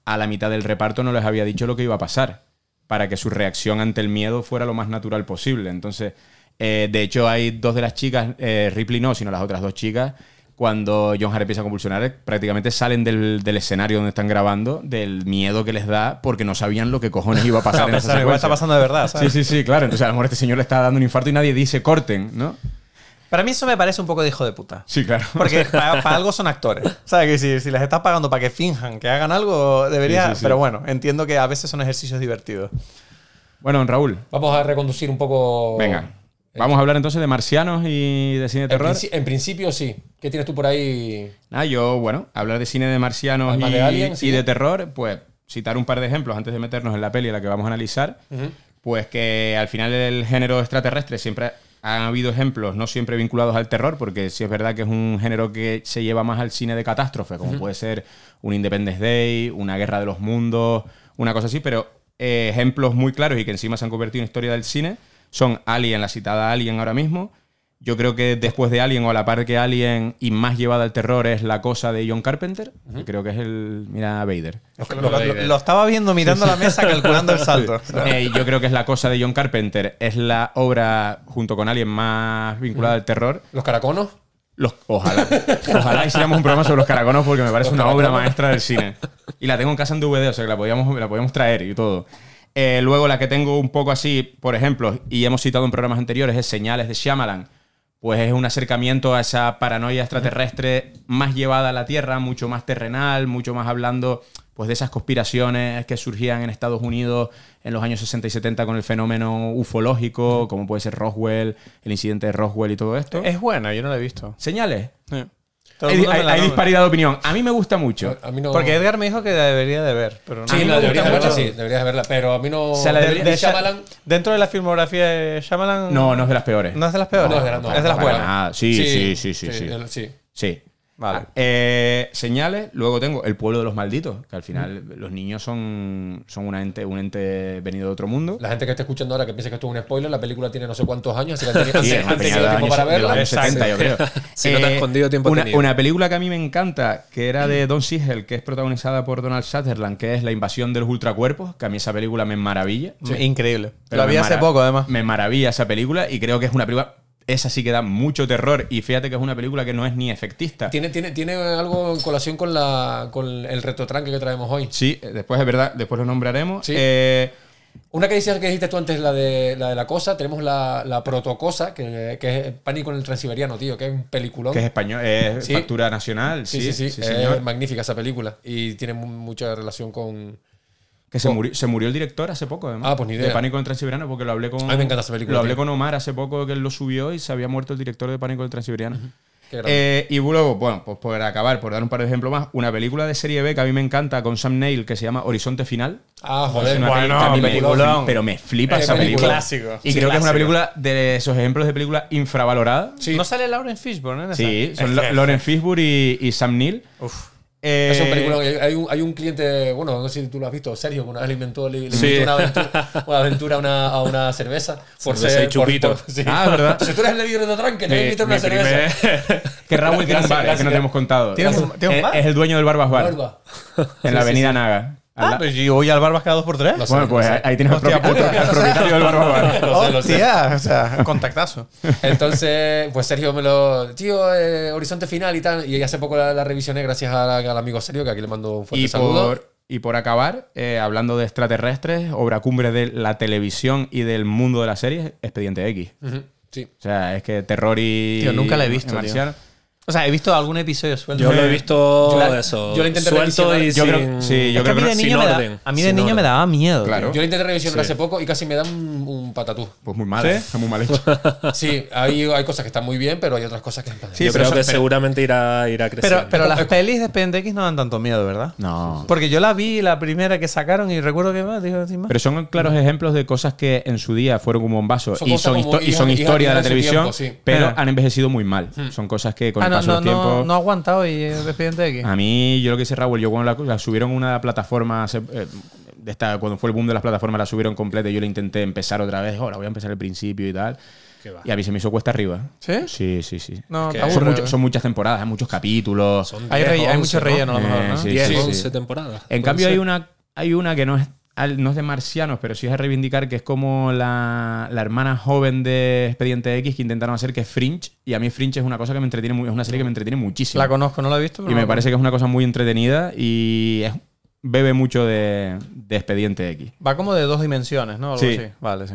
a la mitad del reparto no les había dicho lo que iba a pasar, para que su reacción ante el miedo fuera lo más natural posible. Entonces, eh, de hecho, hay dos de las chicas, eh, Ripley no, sino las otras dos chicas, cuando John Hart empieza a convulsionar, prácticamente salen del, del escenario donde están grabando, del miedo que les da, porque no sabían lo que cojones iba a pasar en esa igual secuencia. está pasando de verdad, Sí, sí, sí, claro. Entonces, a lo mejor este señor le está dando un infarto y nadie dice corten, ¿no? Para mí eso me parece un poco de hijo de puta. Sí, claro. Porque para, para algo son actores. ¿Sabes? Que si, si les estás pagando para que finjan que hagan algo, debería. Sí, sí, sí. Pero bueno, entiendo que a veces son ejercicios divertidos. Bueno, Raúl, Vamos a reconducir un poco. venga. Vamos a hablar entonces de marcianos y de cine de En, terror. princi- en principio sí. ¿Qué tienes tú por ahí? Ah, yo, bueno, hablar de cine de marcianos y, de Alien, y sí. de terror, pues citar un par de ejemplos antes de meternos en la peli a la que vamos a analizar. Pues que al final el género extraterrestre siempre han habido ejemplos, no siempre vinculados al terror, porque sí es verdad que es un género que se lleva más al cine de catástrofe, como puede ser un Independence Day, una Guerra de los Mundos, una cosa así, pero eh, ejemplos muy claros y que encima se han convertido en historia del cine son Alien, la citada Alien ahora mismo. Yo creo que después de Alien o a la par que Alien y más llevada al terror es La Cosa de John Carpenter, que creo que es el... Mira, Vader. Lo, lo- lo estaba viendo mirando la mesa calculando el salto. Eh, yo creo que es La Cosa de John Carpenter. Es la obra, junto con Alien, más vinculada al terror. ¿Los caraconos? Los, ojalá. Ojalá hiciéramos un programa sobre los caraconos porque me parece Los una obra maestra del cine. Y la tengo en casa en DVD, o sea que la podíamos, la podíamos traer y todo. Eh, luego la que tengo un poco así, por ejemplo, y hemos citado en programas anteriores, es Señales de Shyamalan. Pues es un acercamiento a esa paranoia extraterrestre más llevada a la Tierra, mucho más terrenal, mucho más hablando pues de esas conspiraciones que surgían en Estados Unidos en los años 60 y 70 con el fenómeno ufológico, como puede ser Roswell, el incidente de Roswell y todo esto. Es buena, yo no la he visto. Señales. Sí. Hay, la disparidad de opinión. A mí me gusta mucho. A mí no. Porque Edgar me dijo que debería de ver, pero no. Sí, me deberías de verla, sí, deberías de verla. Pero a mí no. Se la De- debería- de de Sha- Shyamalan. Dentro de la filmografía de Shyamalan. No, no es de las peores. No es de las peores. No, es de las- no, es de las para buenas. Sí, sí, sí, sí, sí. el- sí. Sí. Vale. Ah, eh, señales, luego tengo El pueblo de los malditos, que al final los niños son, son una ente, un ente venido de otro mundo. La gente que esté escuchando ahora que piensa que esto es un spoiler, la película tiene no sé cuántos años, así que han tenido, Sí, han tiempo años- para verla. años 70, yo creo. Si no te has Eh, escondido, tiempo una, película que a mí me encanta, que era de Don Siegel, que es protagonizada por Donald Sutherland, que es La invasión de los ultracuerpos, que a mí esa película me maravilla. Increíble. Pero Lo vi hace poco, además. Me maravilla esa película y creo que es una película. Esa sí que da mucho terror. Y fíjate que es una película que no es ni efectista. Tiene, tiene, tiene algo en colación con, la, con el retrotranque que traemos hoy. Sí, eh, después es verdad, después lo nombraremos. Sí. Eh, Una que decías que dijiste tú antes, la de la, de la cosa, tenemos la, la protocosa, que, que es Pánico en el Transiberiano, tío, que es un peliculón. que es español, es Sí. factura nacional. Sí, sí, sí, es señor. magnífica esa película y tiene mu- mucha relación con... Que se murió, se murió el director hace poco, además. Ah, pues ni idea. De Pánico en Transiberiano, porque lo hablé con. A mí me encanta esa película, Lo hablé tío. con Omar hace poco que él lo subió y se había muerto el director de Pánico en Transiberiano. Eh, y luego, bueno, pues por acabar, por dar un par de ejemplos más, una película de serie B que a mí me encanta con Sam Neill que se llama Horizonte Final. ah, Es joder, una bueno, me- pero me flipa Eh, esa película. Clásico. Y Sí, creo que es una película de esos ejemplos de película infravalorada. Sí. ¿No sale Lauren Fishburne en esa? Sí, son Es Lauren Fishburne y, y Sam Neill. Uf. Eh, Es un película. Hay, un, hay un cliente, bueno, no sé si tú lo has visto, Sergio, que una vez le inventó, le, le Sí. una aventura, una aventura a, una, a una cerveza. Por Cerveza ser y chupito. por- por- sí. Ah, ¿verdad? Si tú eres el líder de voy a Mi- invitar una cerveza. Que Raúl tiene un bar, que no te hemos contado. ¿Tienes un- tienes un Es- bar? Es el dueño del Barbas Bar, Barba. en la avenida Naga. Ah, la- pero yo voy al Barbas cada dos por tres. Lo sé, bueno, pues lo sé. ahí tienes Hostia propi- puta. propi- al propietario del Barbas Bar. Lo sé, lo sé. Hostia, o sea, contactazo. Entonces, pues Sergio me lo. Tío, eh, Horizonte Final y tal. Y hace poco la, la revisioné gracias a- al amigo Sergio, que aquí le mando un fuerte Y saludo. por, y por acabar, eh, hablando de extraterrestres, obra cumbre de la televisión y del mundo de las series, Expediente X. Sí. O sea, es que terror y. Tío, nunca la he visto, marciano. O sea, he visto algún episodio suelto. Yo lo he visto Yo la- eso. yo lo intenté suelto y. Yo sin, creo- sí, yo Es que a mí creo de que sin niño, me, da- orden, a mí de niño me daba miedo. Claro. Yo lo intenté revisionar hace poco y casi me dan un, un patatú. Pues muy mal, ¿Sí? ¿eh? Está muy mal hecho. Sí, hay, hay cosas que están muy bien, pero hay otras cosas que están Sí, Yo pero creo eso- que pero- seguramente irá, irá creciendo. Pero, pero las pelis de Expediente X no dan tanto miedo, ¿verdad? No. Porque yo la vi, la primera que sacaron, y recuerdo que más, dijo encima. Pero son claros ejemplos de cosas que en su día fueron un bombazo Son y son, y son historia de la televisión, pero Eh. han envejecido muy mal. Son cosas que con ah, el no, no, tiempo. no, no ha aguantado y eh, de Expediente X. A mí, yo lo que dice Raúl, yo cuando la, la subieron una plataforma, eh, de esta, cuando fue el boom de las plataformas, la subieron completa y yo le intenté empezar otra vez. Ahora voy a empezar al principio y tal. Y a mí se me hizo cuesta arriba. ¿Sí? Sí, sí, sí. No, que te Son, mucho- ¿eh? son muchas temporadas, hay muchos capítulos. Son Hay, 10, rey- hay 11, mucho ¿no? relleno a lo mejor, Eh, ¿no? sí. 10, sí. 11 temporadas. En cambio, ser. hay una, hay una que no es, al- no es de marcianos, pero sí es de reivindicar que es como la, la hermana joven de Expediente X que intentaron hacer, que es Fringe. Y a mí Fringe es una cosa que me entretiene, mu- es una serie que me entretiene muchísimo. La conozco, no la he visto. pero y me parece que es una cosa muy entretenida y es- bebe mucho de, de Expediente X. Va como de dos dimensiones, ¿no? Algo Sí. así. Vale, sí.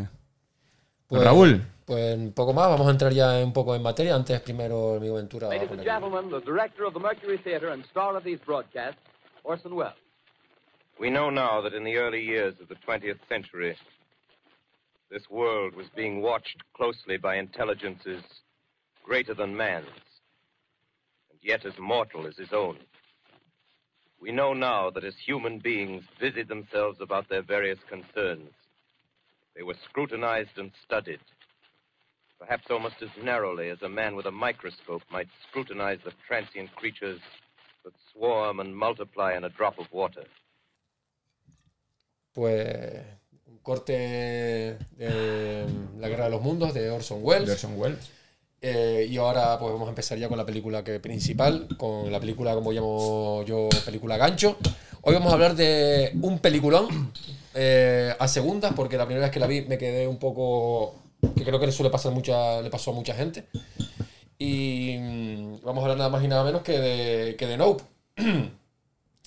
Pues, Raúl. Pues un poco más, vamos a entrar ya un poco en materia. Antes, primero, el amigo Ventura. va a Ladies and gentlemen, the director of the Mercury Theater and star of these broadcasts, Orson Welles. We know now that in the early years of the 20th century, this world was being watched closely by intelligences greater than man's, and yet as mortal as his own. We know now that as human beings busied themselves about their various concerns, they were scrutinized and studied, perhaps almost as narrowly as a man with a microscope might scrutinize the transient creatures that swarm and multiply in a drop of water. Pues un corte de La Guerra de los Mundos de Orson Welles. Eh, y ahora pues vamos a empezar ya con la película que principal, con la película como llamo yo, película gancho. Hoy vamos a hablar de un peliculón eh, a segundas, porque la primera vez que la vi me quedé un poco, que creo que le suele pasar mucha, le pasó a mucha gente. Y mm, vamos a hablar nada más y nada menos que de, que de Nope.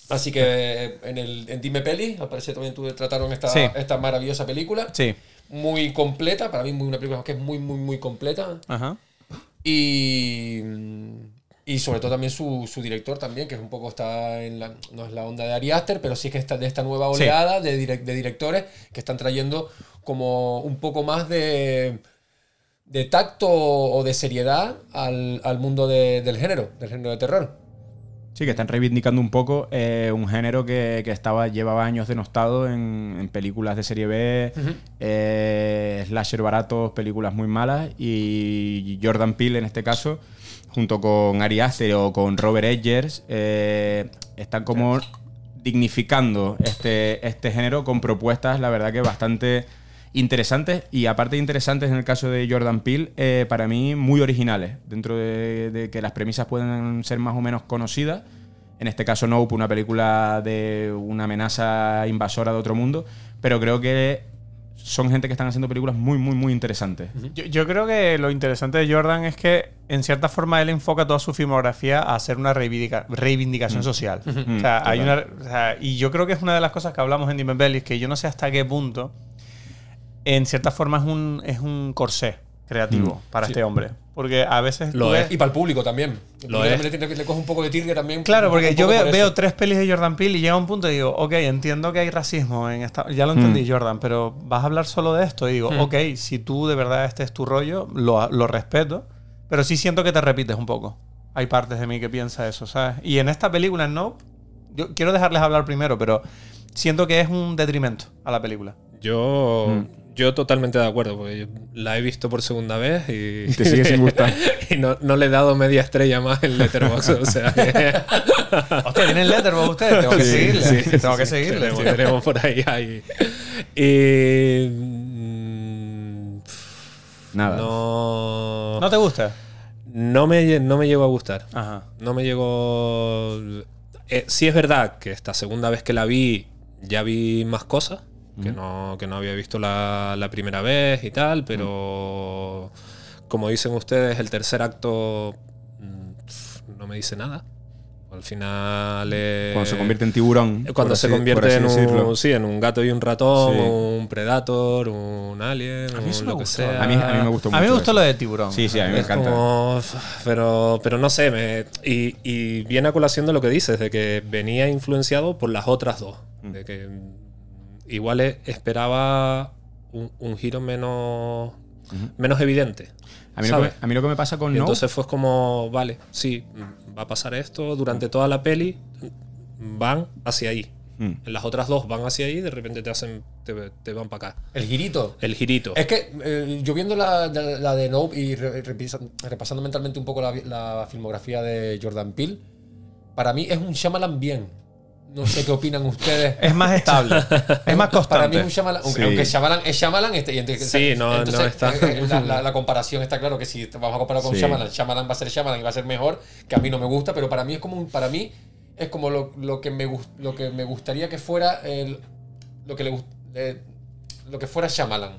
Así que en, el, en Dime Peli, al parecer también tú trataron esta, Sí. esta maravillosa película. Sí. Muy completa, para mí muy, una película que es muy, muy, muy completa. Ajá. Y, y sobre todo también su, su director también, que es un poco está en la, no es la onda de Ari Aster, pero sí que está de esta nueva Sí. oleada de, direc- de directores que están trayendo como un poco más de, de tacto o de seriedad al, al mundo de- del género, del género de terror. Sí, que están reivindicando un poco eh, un género que, que estaba, llevaba años denostado en, en películas de serie B, eh, slasher baratos, películas muy malas, y Jordan Peele en este caso junto con Ari Aster o con Robert Edgers, eh, están como dignificando este, este género con propuestas, la verdad que bastante interesantes y aparte de interesantes en el caso de Jordan Peele, eh, para mí muy originales, dentro de, de que las premisas pueden ser más o menos conocidas. En este caso Nope, una película de una amenaza invasora de otro mundo, pero creo que son gente que están haciendo películas muy, muy, muy interesantes. Yo, yo creo que lo interesante de Jordan es que, en cierta forma, él enfoca toda su filmografía a hacer una reivindica- reivindicación social. O sea, hay una, o sea, y yo creo que es una de las cosas que hablamos en Demon Bellis, que yo no sé hasta qué punto, en cierta forma, es un, es un corsé creativo para este hombre. Porque a veces. Lo es. ves- Y para el público también. El Lo público es. también le, le coge un poco de tirria también. Claro, porque yo veo, por veo eso. tres pelis de Jordan Peele y llega un punto y digo, ok, entiendo que hay racismo en esta. Ya lo entendí, Jordan, pero vas a hablar solo de esto. Y digo, ok, si tú de verdad este es tu rollo, lo, lo respeto, pero sí siento que te repites un poco. Hay partes de mí que piensa eso, ¿sabes? Y en esta película, Nope, yo quiero dejarles hablar primero, pero siento que es un detrimento a la película. Yo, yo totalmente de acuerdo, porque yo la he visto por segunda vez y, Te sigue sin gustar. y no, no le he dado media estrella más en Letterboxd. o sea, que- Hostia, ¿tienen Letterboxd ustedes? Tengo que seguirle. Tengo que seguirle. tenemos, por ahí. ahí. Y, mm, Nada. no, ¿No te gusta? no, me, no me llegó a gustar. Ajá. No me llegó. Eh, sí es verdad que esta segunda vez que la vi, ya vi más cosas que, no, que no había visto la, la primera vez y tal, pero como dicen ustedes, el tercer acto mm, no me dice nada. Al final. eh, Cuando se convierte en tiburón. cuando se así- por convierte en un, sí, en un gato y un ratón, Sí. un predator, un alien, A mí eso un me lo que gustó. sea. A mí, a mí me gustó mucho. A mí me gustó eso. lo de tiburón. Sí, sí, a mí me Es encanta. como- pero, pero no sé, me- y, y viene a colación de lo que dices, de que venía influenciado por las otras dos. Mm. De que igual esperaba un, un giro menos, menos evidente. A mí, lo que, ¿sabes? a mí lo que me pasa con Y No. entonces fue como, vale, sí, va a pasar esto durante toda la peli, van hacia ahí. Mm. En las otras dos van hacia ahí y de repente te hacen, te, te van para acá. El girito. El girito. Es que eh, yo viendo la, la- la de Nope y re- repisa- repasando mentalmente un poco la, la filmografía de Jordan Peele, para mí es un Shyamalan bien. No sé qué opinan ustedes. Es más estable. es más constante. Para mí es un Shyamalan, aunque, Sí. aunque Shyamalan es Shyamalan, este, y entonces- Sí, no- no está- eh, La, la- la comparación está claro que si vamos a comparar con Sí. Shyamalan, Shyamalan va a ser Shyamalan y va a ser mejor, que a mí no me gusta, pero para mí es como un, para mí es como lo, lo que me lo que me gustaría que fuera el, lo que le eh, lo que fuera Shyamalan.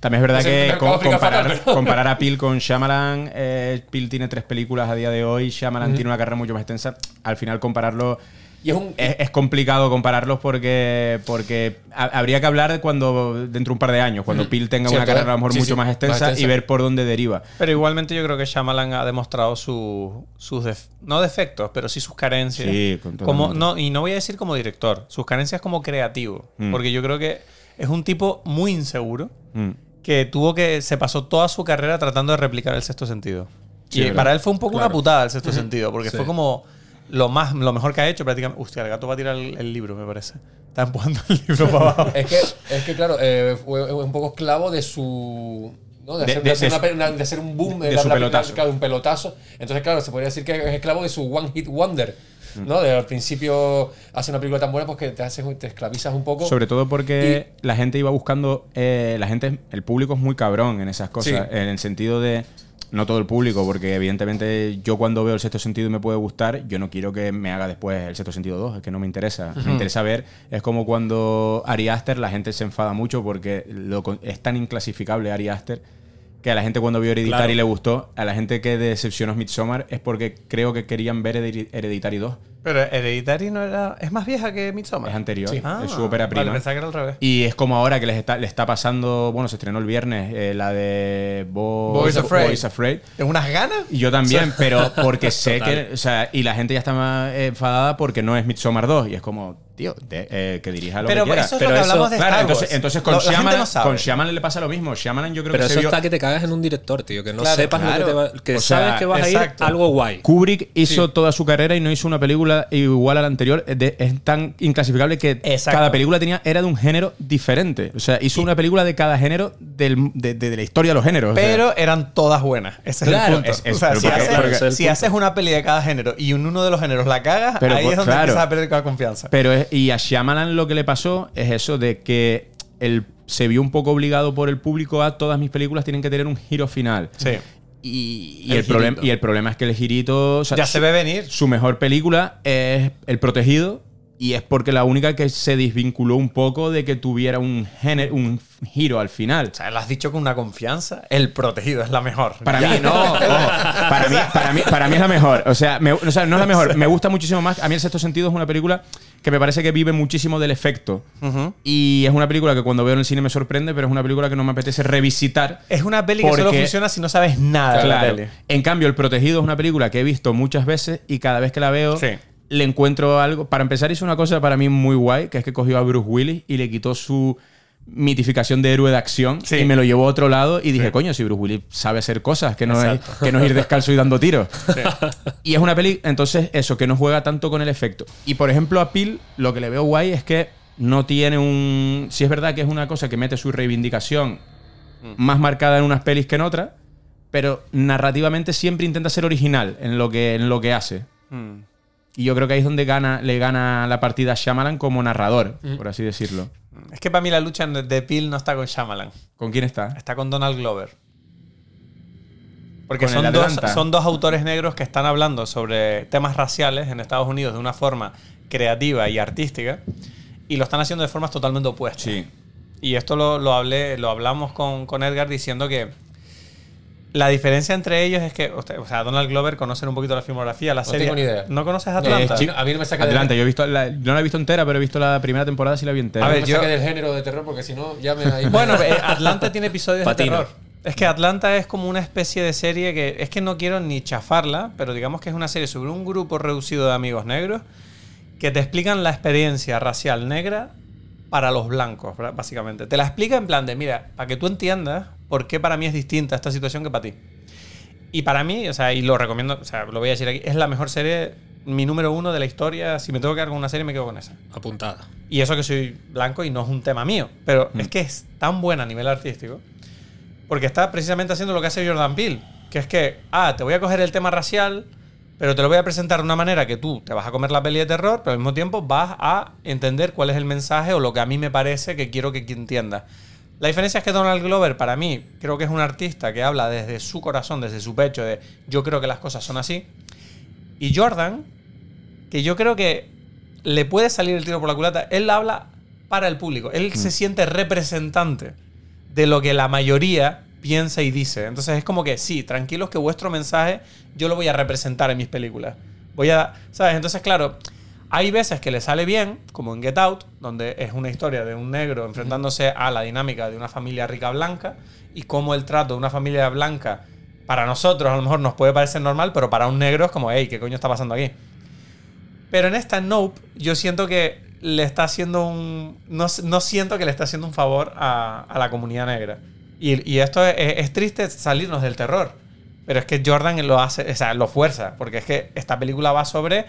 También es verdad No sé, me que comparar, fatal, pero- comparar a Peel con Shyamalan, eh, Peel tiene tres películas a día de hoy, Shyamalan tiene una carrera mucho más extensa. Al final compararlo Y es un es, es complicado compararlos porque porque ha- habría que hablar cuando dentro de un par de años, cuando Peel tenga una carrera a lo mejor Sí, mucho sí, más, más extensa extensa. y ver por dónde deriva. Pero igualmente yo creo que Shyamalan ha demostrado su- sus def- no defectos, pero sí sus carencias. Sí, con- como no Y no voy a decir como director, sus carencias como creativo. Mm. Porque yo creo que es un tipo muy inseguro Mm. que tuvo que. se pasó toda su carrera tratando de replicar el sexto sentido. Sí, y verdad. para él fue un poco Claro. una putada el sexto sentido, porque Sí. fue como lo más lo mejor que ha hecho prácticamente. Hostia, el gato va a tirar el, el libro, me parece. Está empujando el libro para abajo. Es que, es que claro, eh, fue un poco esclavo de su. ¿no? De, De- hacer, de- de hacer de una una- de hacer un boom, de su la- pelotazo. claro, un pelotazo. Entonces, claro, se podría decir que es esclavo de su One Hit Wonder. Mm. ¿no? De al principio hace una película tan buena pues que te, haces, te esclavizas un poco. Sobre todo porque la gente iba buscando. eh, la gente, el público es muy cabrón en esas cosas. Sí. En el sentido de. No todo el público, porque evidentemente yo cuando veo el sexto sentido y me puede gustar, yo no quiero que me haga después el sexto sentido 2, es que no me interesa. Me interesa ver, es como cuando Ari Aster, la gente se enfada mucho porque lo es tan inclasificable Ari Aster que a la gente cuando vio Hereditary Claro. le gustó, a la gente que decepcionó Midsommar es porque creo que querían ver Heredit- Hereditary 2. Pero Hereditary no era. Es más vieja que Midsommar. Es anterior, Sí. es su ópera Vale, prima. pensaba que era al revés. Y es como ahora que les está, le está pasando, bueno, se estrenó el viernes, eh, la de Bo- Boys Afraid. Boys Afraid. ¿Tengo unas ganas? Y yo también, pero porque sé Total. que, o sea, y la gente ya está más enfadada porque no es Midsommar 2. Y es como, tío, de- eh, que dirija lo Pero que quiera. eso es Pero lo que eso- hablamos de Claro, Star Wars. entonces, entonces con, Lo- Shyamalan, no sabe. con Shyamalan le pasa lo mismo. Shyamalan yo creo Pero que eso se vio- está que te cagas en un director, tío. Que no Claro, sepas lo claro. que te va. Que O sea, sabes que vas a ir algo guay. Kubrick hizo toda su carrera y no hizo una película película igual a la anterior es, de- es tan inclasificable que Exacto. cada película tenía era de un género diferente. O sea, hizo una película de cada género del- de, de- de la historia de los géneros. o sea. Pero eran todas buenas. Ese Claro, es el punto. es- es- o sea, pero si, porque- haces, porque- el si una peli de cada género y en uno de los géneros la cagas, Pero, ahí es donde claro. empiezas a perder la confianza. Pero es- y a Shyamalan lo que le pasó es eso de que él se vio un poco obligado por el público a todas mis películas tienen que tener un giro final. sí. Y, y El el, problema, y el problema es que el girito. o sea, Ya su- se ve venir. Su mejor película es El Protegido. Y es porque la única que se desvinculó un poco de que tuviera un, género, un giro al final. O sea, lo has dicho con una confianza. El protegido es la mejor. Para Ya. mí, no. ojo, para, mí, para, mí, para mí es la mejor. O sea, me- o sea, no es la mejor. Me gusta muchísimo más. A mí El Sexto Sentido es una película que me parece que vive muchísimo del efecto. Y es una película que cuando veo en el cine me sorprende, pero es una película que no me apetece revisitar. Es una peli que solo Porque- funciona si no sabes nada de la peli. En cambio, El Protegido es una película que he visto muchas veces y cada vez que la veo Sí. le encuentro algo. Para empezar, hizo una cosa para mí muy guay, que es que cogió a Bruce Willis y le quitó su mitificación de héroe de acción Sí. y me lo llevó a otro lado y dije, coño, si Bruce Willis sabe hacer cosas, que no, es, que no es ir descalzo y dando tiros. Y es una peli, entonces, eso, que no juega tanto con el efecto. Y por ejemplo, a Peel, lo que le veo guay es que no tiene un. Si es verdad que es una cosa que mete su reivindicación más marcada en unas pelis que en otras, pero narrativamente siempre intenta ser original en lo que, en lo que hace. Y yo creo que ahí es donde gana, le gana la partida a Shyamalan como narrador, por así decirlo. Es que para mí la lucha de Peel no está con Shyamalan. ¿Con quién está? Está con Donald Glover. Porque son dos, son dos autores negros que están hablando sobre temas raciales en Estados Unidos de una forma creativa y artística. Y lo están haciendo de formas totalmente opuestas. Sí. Y esto lo, lo hablé, lo hablamos con, con Edgar diciendo que la diferencia entre ellos es que, usted- o sea, Donald Glover conoce un poquito la filmografía, la No serie. tengo ni idea. ¿No conoces No, Atlanta? chino. A mí no me saca Adelante, del, yo he visto la, no la he visto entera, pero he visto la primera temporada, sí la vi entera. A no ver, me yo- saque del género de terror porque si no ya me ahí Bueno, eh, Atlanta tiene episodios Patino. de terror. Es que Atlanta es como una especie de serie que es que no quiero ni chafarla, pero digamos que es una serie sobre un grupo reducido de amigos negros que te explican la experiencia racial negra para los blancos, básicamente. Te la explica en plan de, mira, para que tú entiendas por qué para mí es distinta esta situación que para ti. Y para mí, o sea, y lo recomiendo, o sea, lo voy a decir aquí, es la mejor serie, mi número uno de la historia. Si me tengo que quedar con una serie, me quedo con esa. Apuntada. Y eso que soy blanco y no es un tema mío. Pero Mm. es que es tan buena a nivel artístico. Porque está precisamente haciendo lo que hace Jordan Peele. Que es que, ah, te voy a coger el tema racial, pero te lo voy a presentar de una manera que tú te vas a comer la peli de terror, pero al mismo tiempo vas a entender cuál es el mensaje o lo que a mí me parece que quiero que entienda. La diferencia es que Donald Glover, para mí, creo que es un artista que habla desde su corazón, desde su pecho, de yo creo que las cosas son así. Y Jordan, que yo creo que le puede salir el tiro por la culata, él habla para el público. Él se siente representante de lo que la mayoría piensa y dice. Entonces es como que sí, tranquilos que vuestro mensaje yo lo voy a representar en mis películas. Voy a, ¿sabes? Entonces, claro, hay veces que le sale bien, como en Get Out, donde es una historia de un negro enfrentándose a la dinámica de una familia rica blanca y cómo el trato de una familia blanca para nosotros a lo mejor nos puede parecer normal, pero para un negro es como, hey, ¿qué coño está pasando aquí? Pero en esta Nope, yo siento que le está haciendo un. No, no siento que le está haciendo un favor a, a la comunidad negra. Y, y esto es, es triste salirnos del terror. Pero es que Jordan lo hace, o sea, lo fuerza. Porque es que esta película va sobre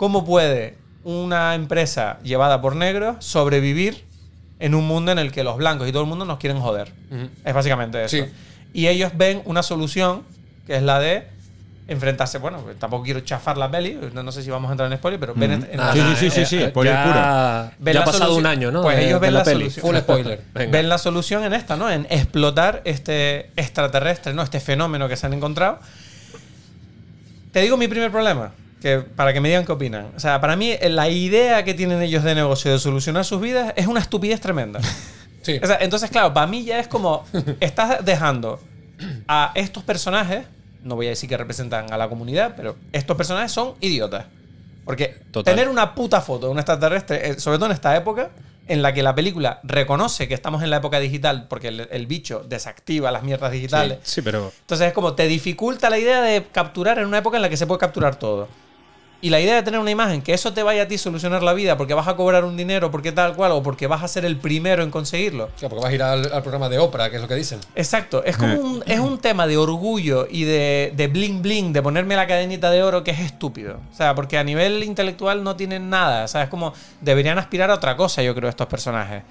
cómo puede una empresa llevada por negros sobrevivir en un mundo en el que los blancos y todo el mundo nos quieren joder. Ujú. Es básicamente eso. Sí. Y ellos ven una solución que es la de enfrentarse. Bueno, tampoco quiero chafar la peli, no, no sé si vamos a entrar en spoiler, pero ven en- en- Nada, Sí, nada, sí, sí, sí, eh, spoiler ya, puro. Ven ya ha la pasado un año, ¿no? Pues de- ellos ven la la peli. solución. Full spoiler. Venga. ven la solución en esta, ¿no? En explotar este extraterrestre, ¿no? Este fenómeno que se han encontrado. Te digo mi primer problema, que para que me digan qué opinan. O sea, para mí la idea que tienen ellos de negocio de solucionar sus vidas es una estupidez tremenda. Sí. O sea, entonces, claro, para mí ya es como estás dejando a estos personajes, no voy a decir que representan a la comunidad, pero estos personajes son idiotas. Porque Total. tener una puta foto de un extraterrestre, eh, sobre todo en esta época, en la que la película reconoce que estamos en la época digital, porque el, el bicho desactiva las mierdas digitales. Sí, pero Entonces es como te dificulta la idea de capturar en una época en la que se puede capturar todo. Y la idea de tener una imagen, que eso te vaya a ti solucionar la vida porque vas a cobrar un dinero, porque tal cual, o porque vas a ser el primero en conseguirlo. Claro, porque vas a ir al, al programa de Oprah, que es lo que dicen. Exacto, es como un, es un tema de orgullo y de, de bling bling, de ponerme la cadenita de oro que es estúpido. O sea, porque a nivel intelectual no tienen nada. O sea, es como deberían aspirar a otra cosa, yo creo, estos personajes.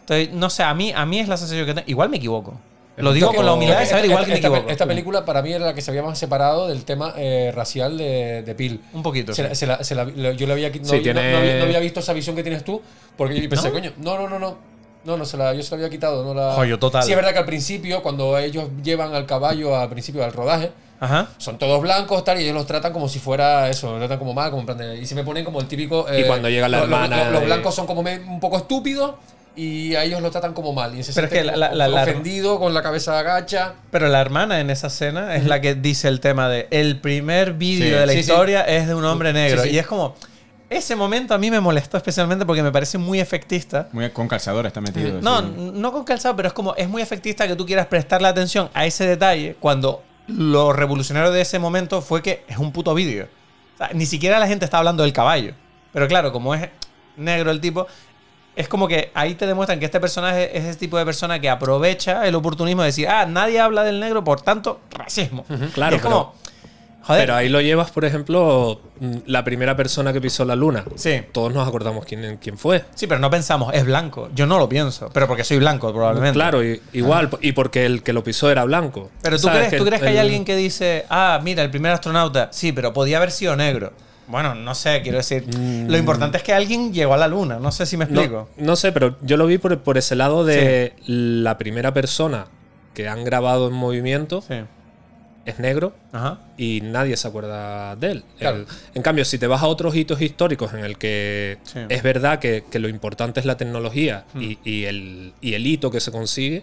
Entonces, no sé, a mí, a mí es la sensación que tengo. Igual me equivoco. Lo digo con la humildad de saber, igual que me esta, equivoco. esta película para mí era la que se había más separado del tema eh, racial de, de Peel. Un poquito. Se la- sí. se la- se la- lo- yo le había, no, Sí, no- tiene- no había, no había visto esa visión que tienes tú, porque yo pensé, ¿No? coño, no, no, no, no. No, no, se la, yo se la había quitado. No la... Joyo, total. Sí, es verdad que al principio, cuando ellos llevan al caballo al principio del rodaje, Ajá. son todos blancos, tal, y ellos los tratan como si fuera eso, los tratan como mal, como en plan de- y se me ponen como el típico. eh, Y cuando llega la los- los- hermana Los, los de- blancos son como me- un poco estúpidos y a ellos los tratan como mal. Y se Pero es que la- la- la- ofendido, con la cabeza agacha. Pero la hermana en esa escena es la que dice el tema de el primer vídeo Sí, de la sí, sí. historia es de un hombre negro. Sí, sí. Y es como. Ese momento a mí me molestó especialmente porque me parece muy efectista. Muy con calzador está metido. No, sí. no con calzado, pero es como. Es muy efectista que tú quieras prestarle atención a ese detalle cuando lo revolucionario de ese momento fue que es un puto vídeo. O sea, ni siquiera la gente está hablando del caballo. Pero claro, como es negro el tipo, es como que ahí te demuestran que este personaje es ese tipo de persona que aprovecha el oportunismo de decir, ah, nadie habla del negro, por tanto, racismo. claro, Y es como, joder, Pero ahí lo llevas, por ejemplo, mm, la primera persona que pisó la luna. Sí. Todos nos acordamos quién, quién fue. sí, pero no pensamos, es blanco. Yo no lo pienso, pero porque soy blanco, probablemente. Claro, y- igual, y porque el que lo pisó era blanco. Pero tú ¿Sabes crees, ¿tú crees que hay alguien que dice, ah, mira, el primer astronauta, sí, pero podía haber sido negro? Bueno, no sé, quiero decir. Lo importante es que alguien llegó a la luna, no sé si me explico. No, no sé, pero yo lo vi por, por ese lado de la primera persona que han grabado en movimiento Sí. es negro Ajá. y nadie se acuerda de él. Claro. El- en cambio, si te vas a otros hitos históricos en el que Sí. es verdad que, que lo importante es la tecnología y, y el, y el hito que se consigue,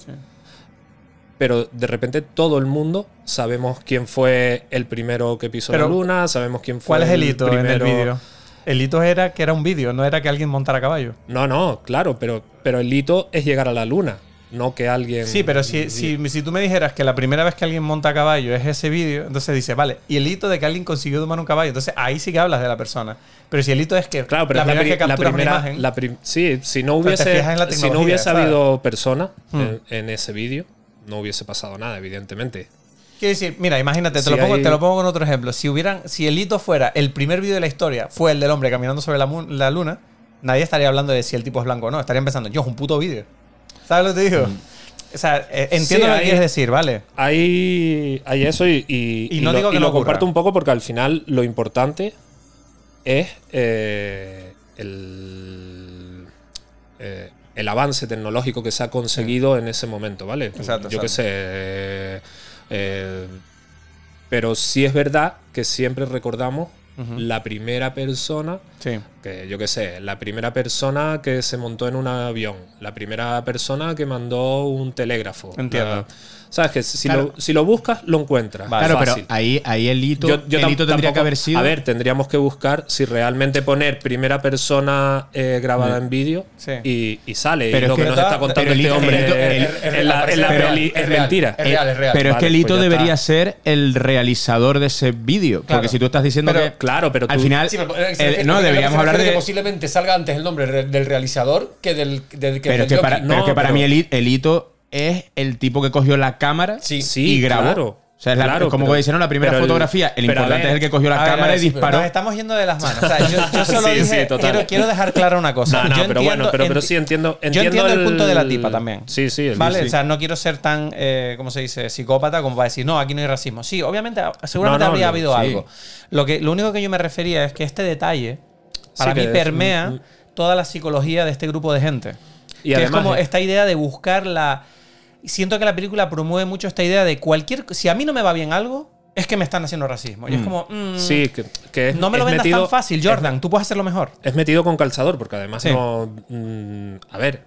pero de repente todo el mundo sabemos quién fue el primero que pisó Pero, la luna, sabemos quién fue ¿Cuál es el hito en el primero- vídeo? El hito era que era un vídeo, no era que alguien montara caballo. No, no, claro, pero, pero el hito es llegar a la luna, no que alguien... Sí, pero si, si, si tú me dijeras que la primera vez que alguien monta caballo es ese vídeo, entonces dice, vale, y el hito de que alguien consiguió domar un caballo, entonces ahí sí que hablas de la persona. Pero si el hito es que Claro, pero la primera que la primera. una imagen, la prim- sí, si no hubiese, si no hubiese ¿sabes? habido persona Hmm. en, en ese vídeo, no hubiese pasado nada, evidentemente. Quiero decir, mira, imagínate, te, Si lo pongo, hay- te lo pongo con otro ejemplo. Si hubieran, si el hito fuera el primer vídeo de la historia, fue el del hombre caminando sobre la, luna, nadie estaría hablando de si el tipo es blanco o no. Estarían pensando, yo, es un puto vídeo. ¿Sabes lo que te digo? O sea, eh, entiendo Sí, lo que hay- quieres decir, ¿vale? Hay, hay eso y, y, Y no lo, digo que y no lo comparto un poco porque al final lo importante es eh, el, eh, el avance tecnológico que se ha conseguido en ese momento, ¿vale? Exacto, Yo qué sé. eh, eh, pero sí es verdad que siempre recordamos la primera persona Sí. que yo qué sé, la primera persona que se montó en un avión, la primera persona que mandó un telégrafo. Entiendo. La- Sabes que si, Claro. lo, si lo buscas, lo encuentras. Vale. Claro, Fácil. pero ahí, ahí el hito, Yo- yo el hito tendría que tampoco- haber sido. A ver, tendríamos que buscar si realmente poner primera persona eh, grabada en vídeo Sí. y, y sale. Pero y lo que que- nos está contando este hombre es mentira. Es real, es real. Pero es que el pues hito ya debería está. ser el realizador de ese vídeo. Claro. Porque si tú estás diciendo Pero- que. Claro, pero Al final. Sí, pero, eh, el- no, que deberíamos hablar de. que posiblemente salga antes el nombre re- del realizador que del, del que Pero que para, que mí el hito es el tipo que cogió la cámara Sí. Sí, y grabó. claro. O sea, es la- Claro, como pero- la primera fotografía. El, importante ver, es el que cogió la ver, cámara ver, y disparó. Nos estamos yendo de las manos. O sea, yo, yo solo Sí, sí, dije, quiero, quiero dejar clara una cosa. No, no, yo pero bueno, pero, sí entiendo, yo entiendo entiendo el punto de la tipa también. Sí, sí, el- Vale, sí. o sea, no quiero ser tan, eh, ¿cómo se dice?, psicópata como para decir, no, aquí no hay racismo. Sí, obviamente, seguramente No, no, habría no, habido algo. Lo, que, lo único que yo me refería es que este detalle, para mí, permea toda la psicología de este grupo de gente. Y que además es como es- esta idea de buscar la... Siento que la película promueve mucho esta idea de cualquier... Si a mí no me va bien algo, es que me están haciendo racismo. Y es como... mm, Sí, que, que es, no me lo vendas metido- tan fácil, Jordan. Tú puedes hacerlo mejor. Es, metido con calzador, porque además Sí. no. mm, a ver,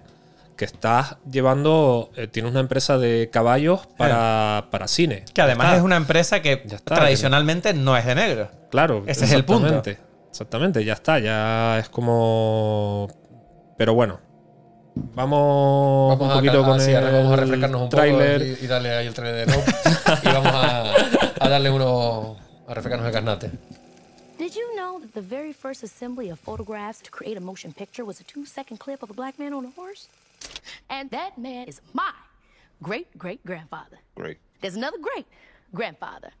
que estás llevando. eh, tienes una empresa de caballos para, para cine. Que además es una empresa que está, tradicionalmente no es de negro. Claro, Ese es el punto. exactamente. Exactamente, ya está. Ya es como. Pero bueno. Vamos, Vamos un a, poquito a- con sí, el vamos a refrescarnos un tráiler. poco y, y darle ahí el trailer de Rope. y vamos a, a darle uno. a refrescarnos el carnate. Did Did you know that the very first assembly of photographs to create a motion picture was a two second clip of a black man on a horse? And that man is my great great grandfather. Great. There's another great grandfather.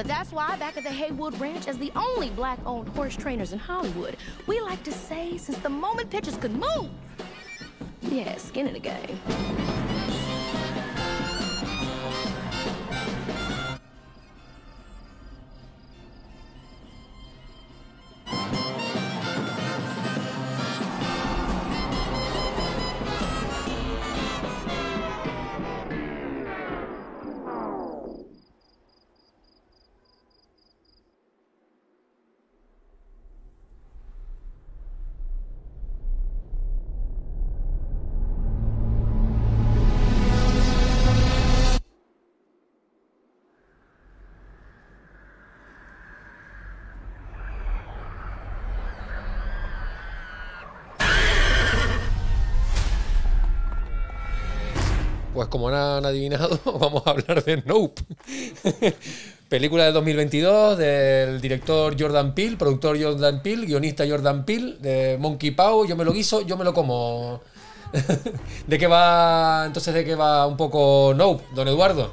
But that's why, back at the Haywood Ranch, as the only black owned horse trainers in Hollywood, we like to say since the moment pictures could move, had skin in the game. Como no han adivinado, vamos a hablar de Nope. Película de 2022 del director Jordan Peele, productor Jordan Peele, guionista Jordan Peele, de Monkey Paw, yo me lo guiso, yo me lo como. ¿De qué va entonces de qué va un poco Nope, don Eduardo?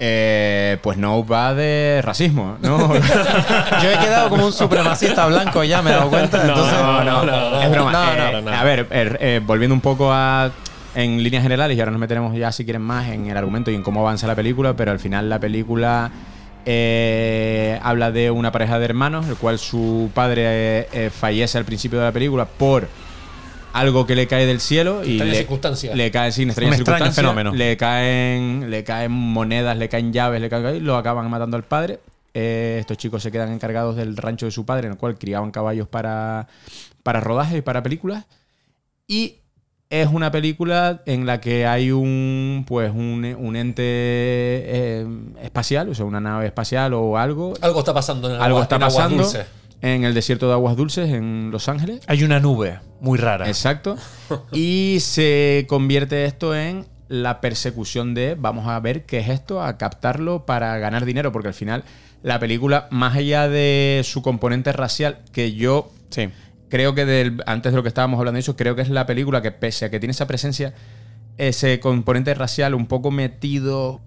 Eh, pues no va de racismo, ¿no? Yo he quedado como un supremacista blanco ya, me he dado cuenta. entonces, no, no, no, es broma. No, Eh, no. A ver, er- eh, volviendo un poco a en líneas generales y ahora nos meteremos ya si quieren más en el argumento y en cómo avanza la película, pero al final la película eh, habla de una pareja de hermanos, el cual su padre eh, eh, fallece al principio de la película por algo que le cae del cielo y Extrañas le, circunstancias. le caen sin extrañas Un extraño circunstancias, fenómeno. le caen le caen monedas, le caen llaves, le caen y lo acaban matando al padre. Eh, estos chicos se quedan encargados del rancho de su padre, en el cual criaban caballos para, para rodajes y para películas. Y es una película en la que hay un pues un, un ente eh, espacial, o sea, una nave espacial o algo. Algo está pasando en el Algo agua- está en aguas pasando dulces. en el desierto de aguas dulces en Los Ángeles. Hay una nube muy rara. Exacto. Y se convierte esto en la persecución de vamos a ver qué es esto, a captarlo para ganar dinero, porque al final la película, más allá de su componente racial, que yo Sí. Creo que del- antes de lo que estábamos hablando de eso, creo que es la película que pese a que tiene esa presencia, ese componente racial un poco metido,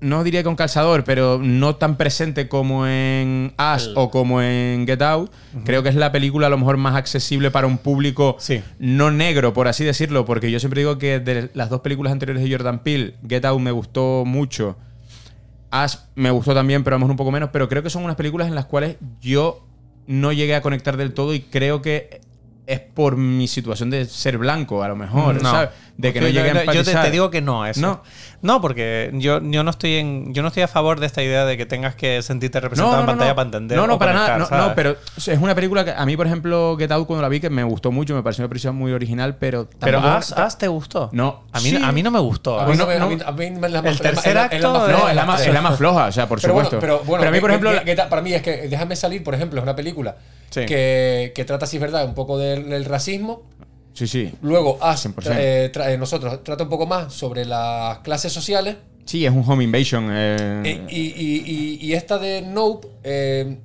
no diría con calzador, pero no tan presente como en Ash o como en Get Out, creo que es la película a lo mejor más accesible para un público Sí. no negro, por así decirlo, porque yo siempre digo que de las dos películas anteriores de Jordan Peele, Get Out me gustó mucho. Ash me gustó también, pero a lo mejor un poco menos. Pero creo que son unas películas en las cuales yo no llegué a conectar del todo y creo que es por mi situación de ser blanco, a lo mejor, No. ¿sabes? De que no Sí, llegué a yo te, te digo que no, eso. No. No, porque yo, yo no estoy en, yo no estoy a favor de esta idea de que tengas que sentirte representado en pantalla para entender. No, no, para conectar, nada. No, ¿sabes? no, pero es una película que a mí, por ejemplo, Get Out, cuando la vi, que me gustó mucho, me pareció una película muy original, pero. Pero As, As te gustó. No. A mí, Sí. a mí no me gustó. A mí, no me- no- a mí- a mí me- la más- El tercer acto No, floja es la, más, es la más floja, o sea, por pero supuesto. Bueno, pero bueno, a mí, por ejemplo. para mí es que Déjame salir, por ejemplo, es una película Sí. que, que trata, si es verdad, un poco del, del racismo. Sí, sí. Luego, Ash, 100%. tra- eh, tra- eh, nosotros trata un poco más sobre las clases sociales. Sí, es un home invasion. eh, y, y- y- y esta de Nope eh,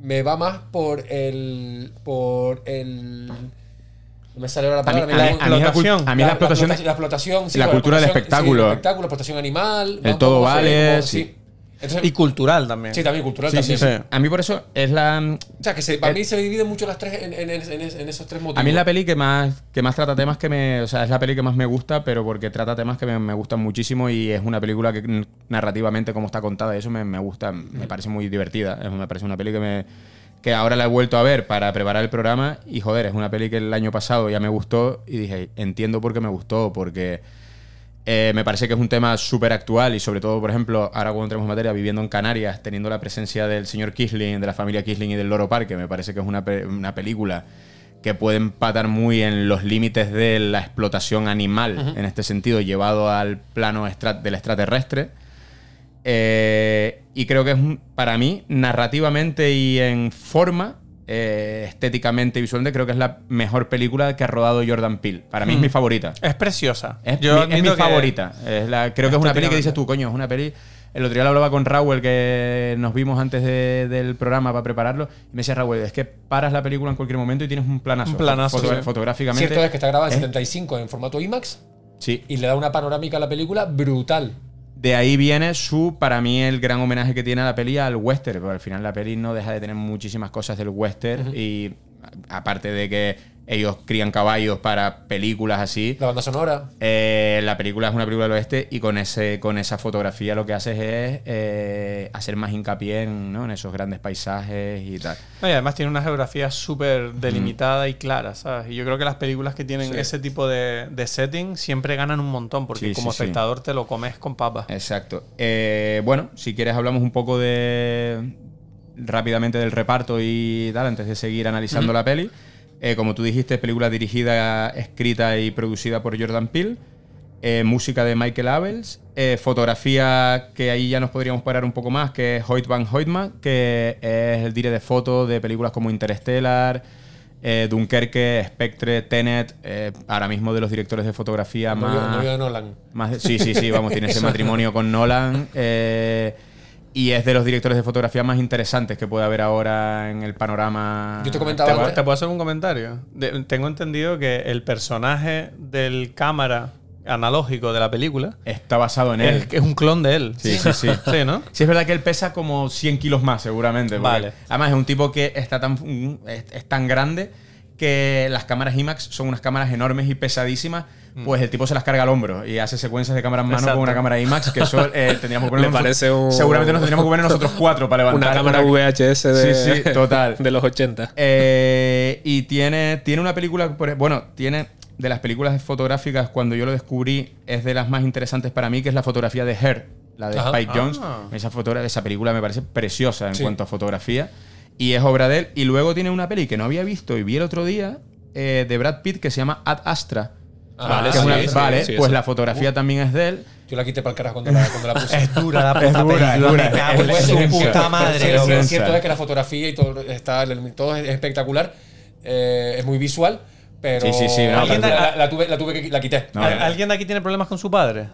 me va más por el. por el. No me sale ahora la A mí, palabra. a mí- la- a mí la, cul- explotación. a mí la explotación. la explotación, sí, la bueno, cultura del espectáculo. sí, el espectáculo, explotación animal. El todo vale, sí. Entonces, Y cultural también. sí, también cultural Sí, también. sí. A mí por eso es la. O sea, que se, para Eh, mí se dividen mucho las tres en, en- en- en- en esos tres motivos. A mí es la peli que más, que más trata temas que me. O sea, es la peli que más me gusta, pero porque trata temas que me, me gustan muchísimo y es una película que mm, narrativamente, como está contada, eso me, me gusta, me parece muy divertida. Es- Me parece una peli que me. que ahora la he vuelto a ver para preparar el programa y joder, es una peli que el año pasado ya me gustó y dije, entiendo por qué me gustó, porque eh, me parece que es un tema súper actual y sobre todo, por ejemplo, ahora cuando entremos en materia, viviendo en Canarias, teniendo la presencia del señor Kisling, de la familia Kisling y del Loro Parque, me parece que es una, pe- una película que puede empatar muy en los límites de la explotación animal, en este sentido, llevado al plano del extraterrestre. Eh, y creo que es, un- para mí, narrativamente y en forma, eh, estéticamente y visualmente, creo que es la mejor película que ha rodado Jordan Peele. Para mí es mi favorita. Es preciosa. Es Yo mi, es favorita. Es la, creo que es una peli que dices tú, coño, es una peli El otro día lo hablaba con Raúl, que nos vimos antes de- del programa para prepararlo. Y me decía Raúl, es que paras la película en cualquier momento y tienes un planazo. Un planazo, Foto- sí. Fotográficamente. Cierto es que está grabada en es- 75 en formato IMAX Sí. y le da una panorámica a la película brutal. De ahí viene su, para mí, el gran homenaje que tiene a la peli al western. Porque al final la peli no deja de tener muchísimas cosas del western. Y aparte de que ellos crían caballos para películas así. La banda sonora. eh, la película es una película del oeste y con ese con esa fotografía lo que haces es eh, hacer más hincapié en, ¿no? en esos grandes paisajes y tal. No, y además tiene una geografía súper delimitada y clara, ¿sabes? Y yo creo que las películas que tienen Sí. ese tipo de, de setting siempre ganan un montón, porque Sí, como sí, sí. espectador te lo comes con papas. Exacto. Eh, bueno, si quieres hablamos un poco de rápidamente del reparto y tal, antes de seguir analizando la peli. Eh, como tú dijiste, película dirigida, escrita y producida por Jordan Peele. Eh, música de Michael Abels. Eh, fotografía que ahí ya nos podríamos parar un poco más, que es Hoyt van Hoytma, que es el dire de foto de películas como Interstellar, eh, Dunkerque, Spectre, Tenet, ahora mismo de los directores de fotografía más... novio de Nolan. Más sí, sí, sí, vamos, tiene ese matrimonio con Nolan. eh, y es de los directores de fotografía más interesantes que puede haber ahora en el panorama. Yo te ¿Te, comentaba puedo- antes- te puedo hacer un comentario? De- tengo entendido que el personaje del cámara analógico de la película Está basado en él. es, es un clon de él. Sí, sí, sí. Sí, ¿no? Sí, es verdad que él pesa como 100 kilos más, seguramente. Vale. Además, es un tipo que está tan, es, es tan grande que las cámaras IMAX son unas cámaras enormes y pesadísimas. Pues el tipo se las carga al hombro y hace secuencias de cámara en mano Exacto. con una cámara IMAX que eso eh, tendríamos que poner parece un- Seguramente nos tendríamos que poner nosotros cuatro para levantar. Una cámara VHS de, Sí, sí, total. de los 80. Eh, y tiene, tiene una película, por- bueno, tiene de las películas fotográficas, cuando yo lo descubrí, es de las más interesantes para mí, que es la fotografía de Her, la de Ajá. Spike Jones. Ah. Esa, fotogra- esa película me parece preciosa en Sí. cuanto a fotografía. Y es obra de él. Y luego tiene una peli que no había visto y vi el otro día, eh, de Brad Pitt, que se llama Ad Astra. Ah, Vale, que es sí, una- sí, vale, sí, pues la fotografía también es de él. Yo la quité para el carajo cuando la, cuando la puse. Es dura la Es puta dura, es película, dura. me Es puta madre. Es densa. cierto es que la fotografía y todo, está, todo es espectacular, eh, es muy visual, pero Sí, sí, sí, no, la, la- la tuve, la tuve que la quité. No, ¿Al-. ¿Alguien de aquí tiene problemas con su padre?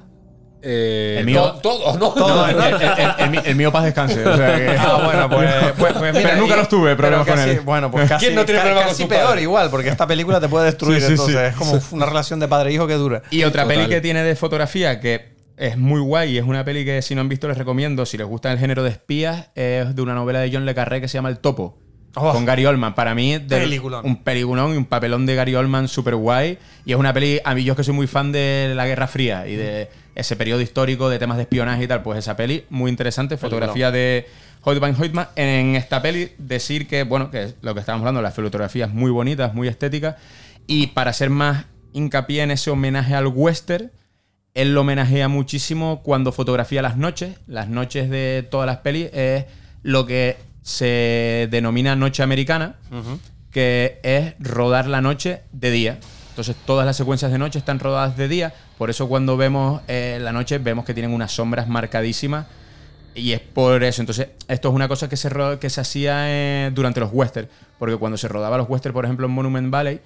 Eh, El mío- Todos, ¿no? No, el, el- el- el mi- el mío paz descanse. o sea que- Ah, bueno, pues, pues, pues mira, Pero nunca y- los tuve, problemas pero con casi- él. Bueno, pues casi, ¿Quién no tiene ca- problemas con casi su peor padre? igual, porque esta película te puede destruir, Sí, sí, entonces sí. es como una relación de padre-hijo que dura. Y otra Total. peli que tiene de fotografía que es muy guay y es una peli que si no han visto les recomiendo, si les gusta el género de espías, es de una novela de John Le Carré que se llama El Topo. Oh. con Gary Oldman. Para mí, Peliculón. un peliculón y un papelón de Gary Oldman súper guay. Y es una peli, a mí yo es que soy muy fan de la Guerra Fría y de ese periodo histórico de temas de espionaje y tal. Pues esa peli, muy interesante, fotografía de Hoyt van Hoytma. En esta peli, decir que, bueno, que es lo que estábamos hablando, las fotografías muy bonitas, muy estéticas. Y para ser más hincapié en ese homenaje al western, él lo homenajea muchísimo cuando fotografía las noches. Las noches de todas las pelis es lo que se denomina noche americana, que es rodar la noche de día. Entonces todas las secuencias de noche están rodadas de día, por eso cuando vemos eh, la noche vemos que tienen unas sombras marcadísimas. Y es por eso. Entonces esto es una cosa que se, que se hacía eh, durante los westerns, porque cuando se rodaba los westerns, por ejemplo en Monument Valley,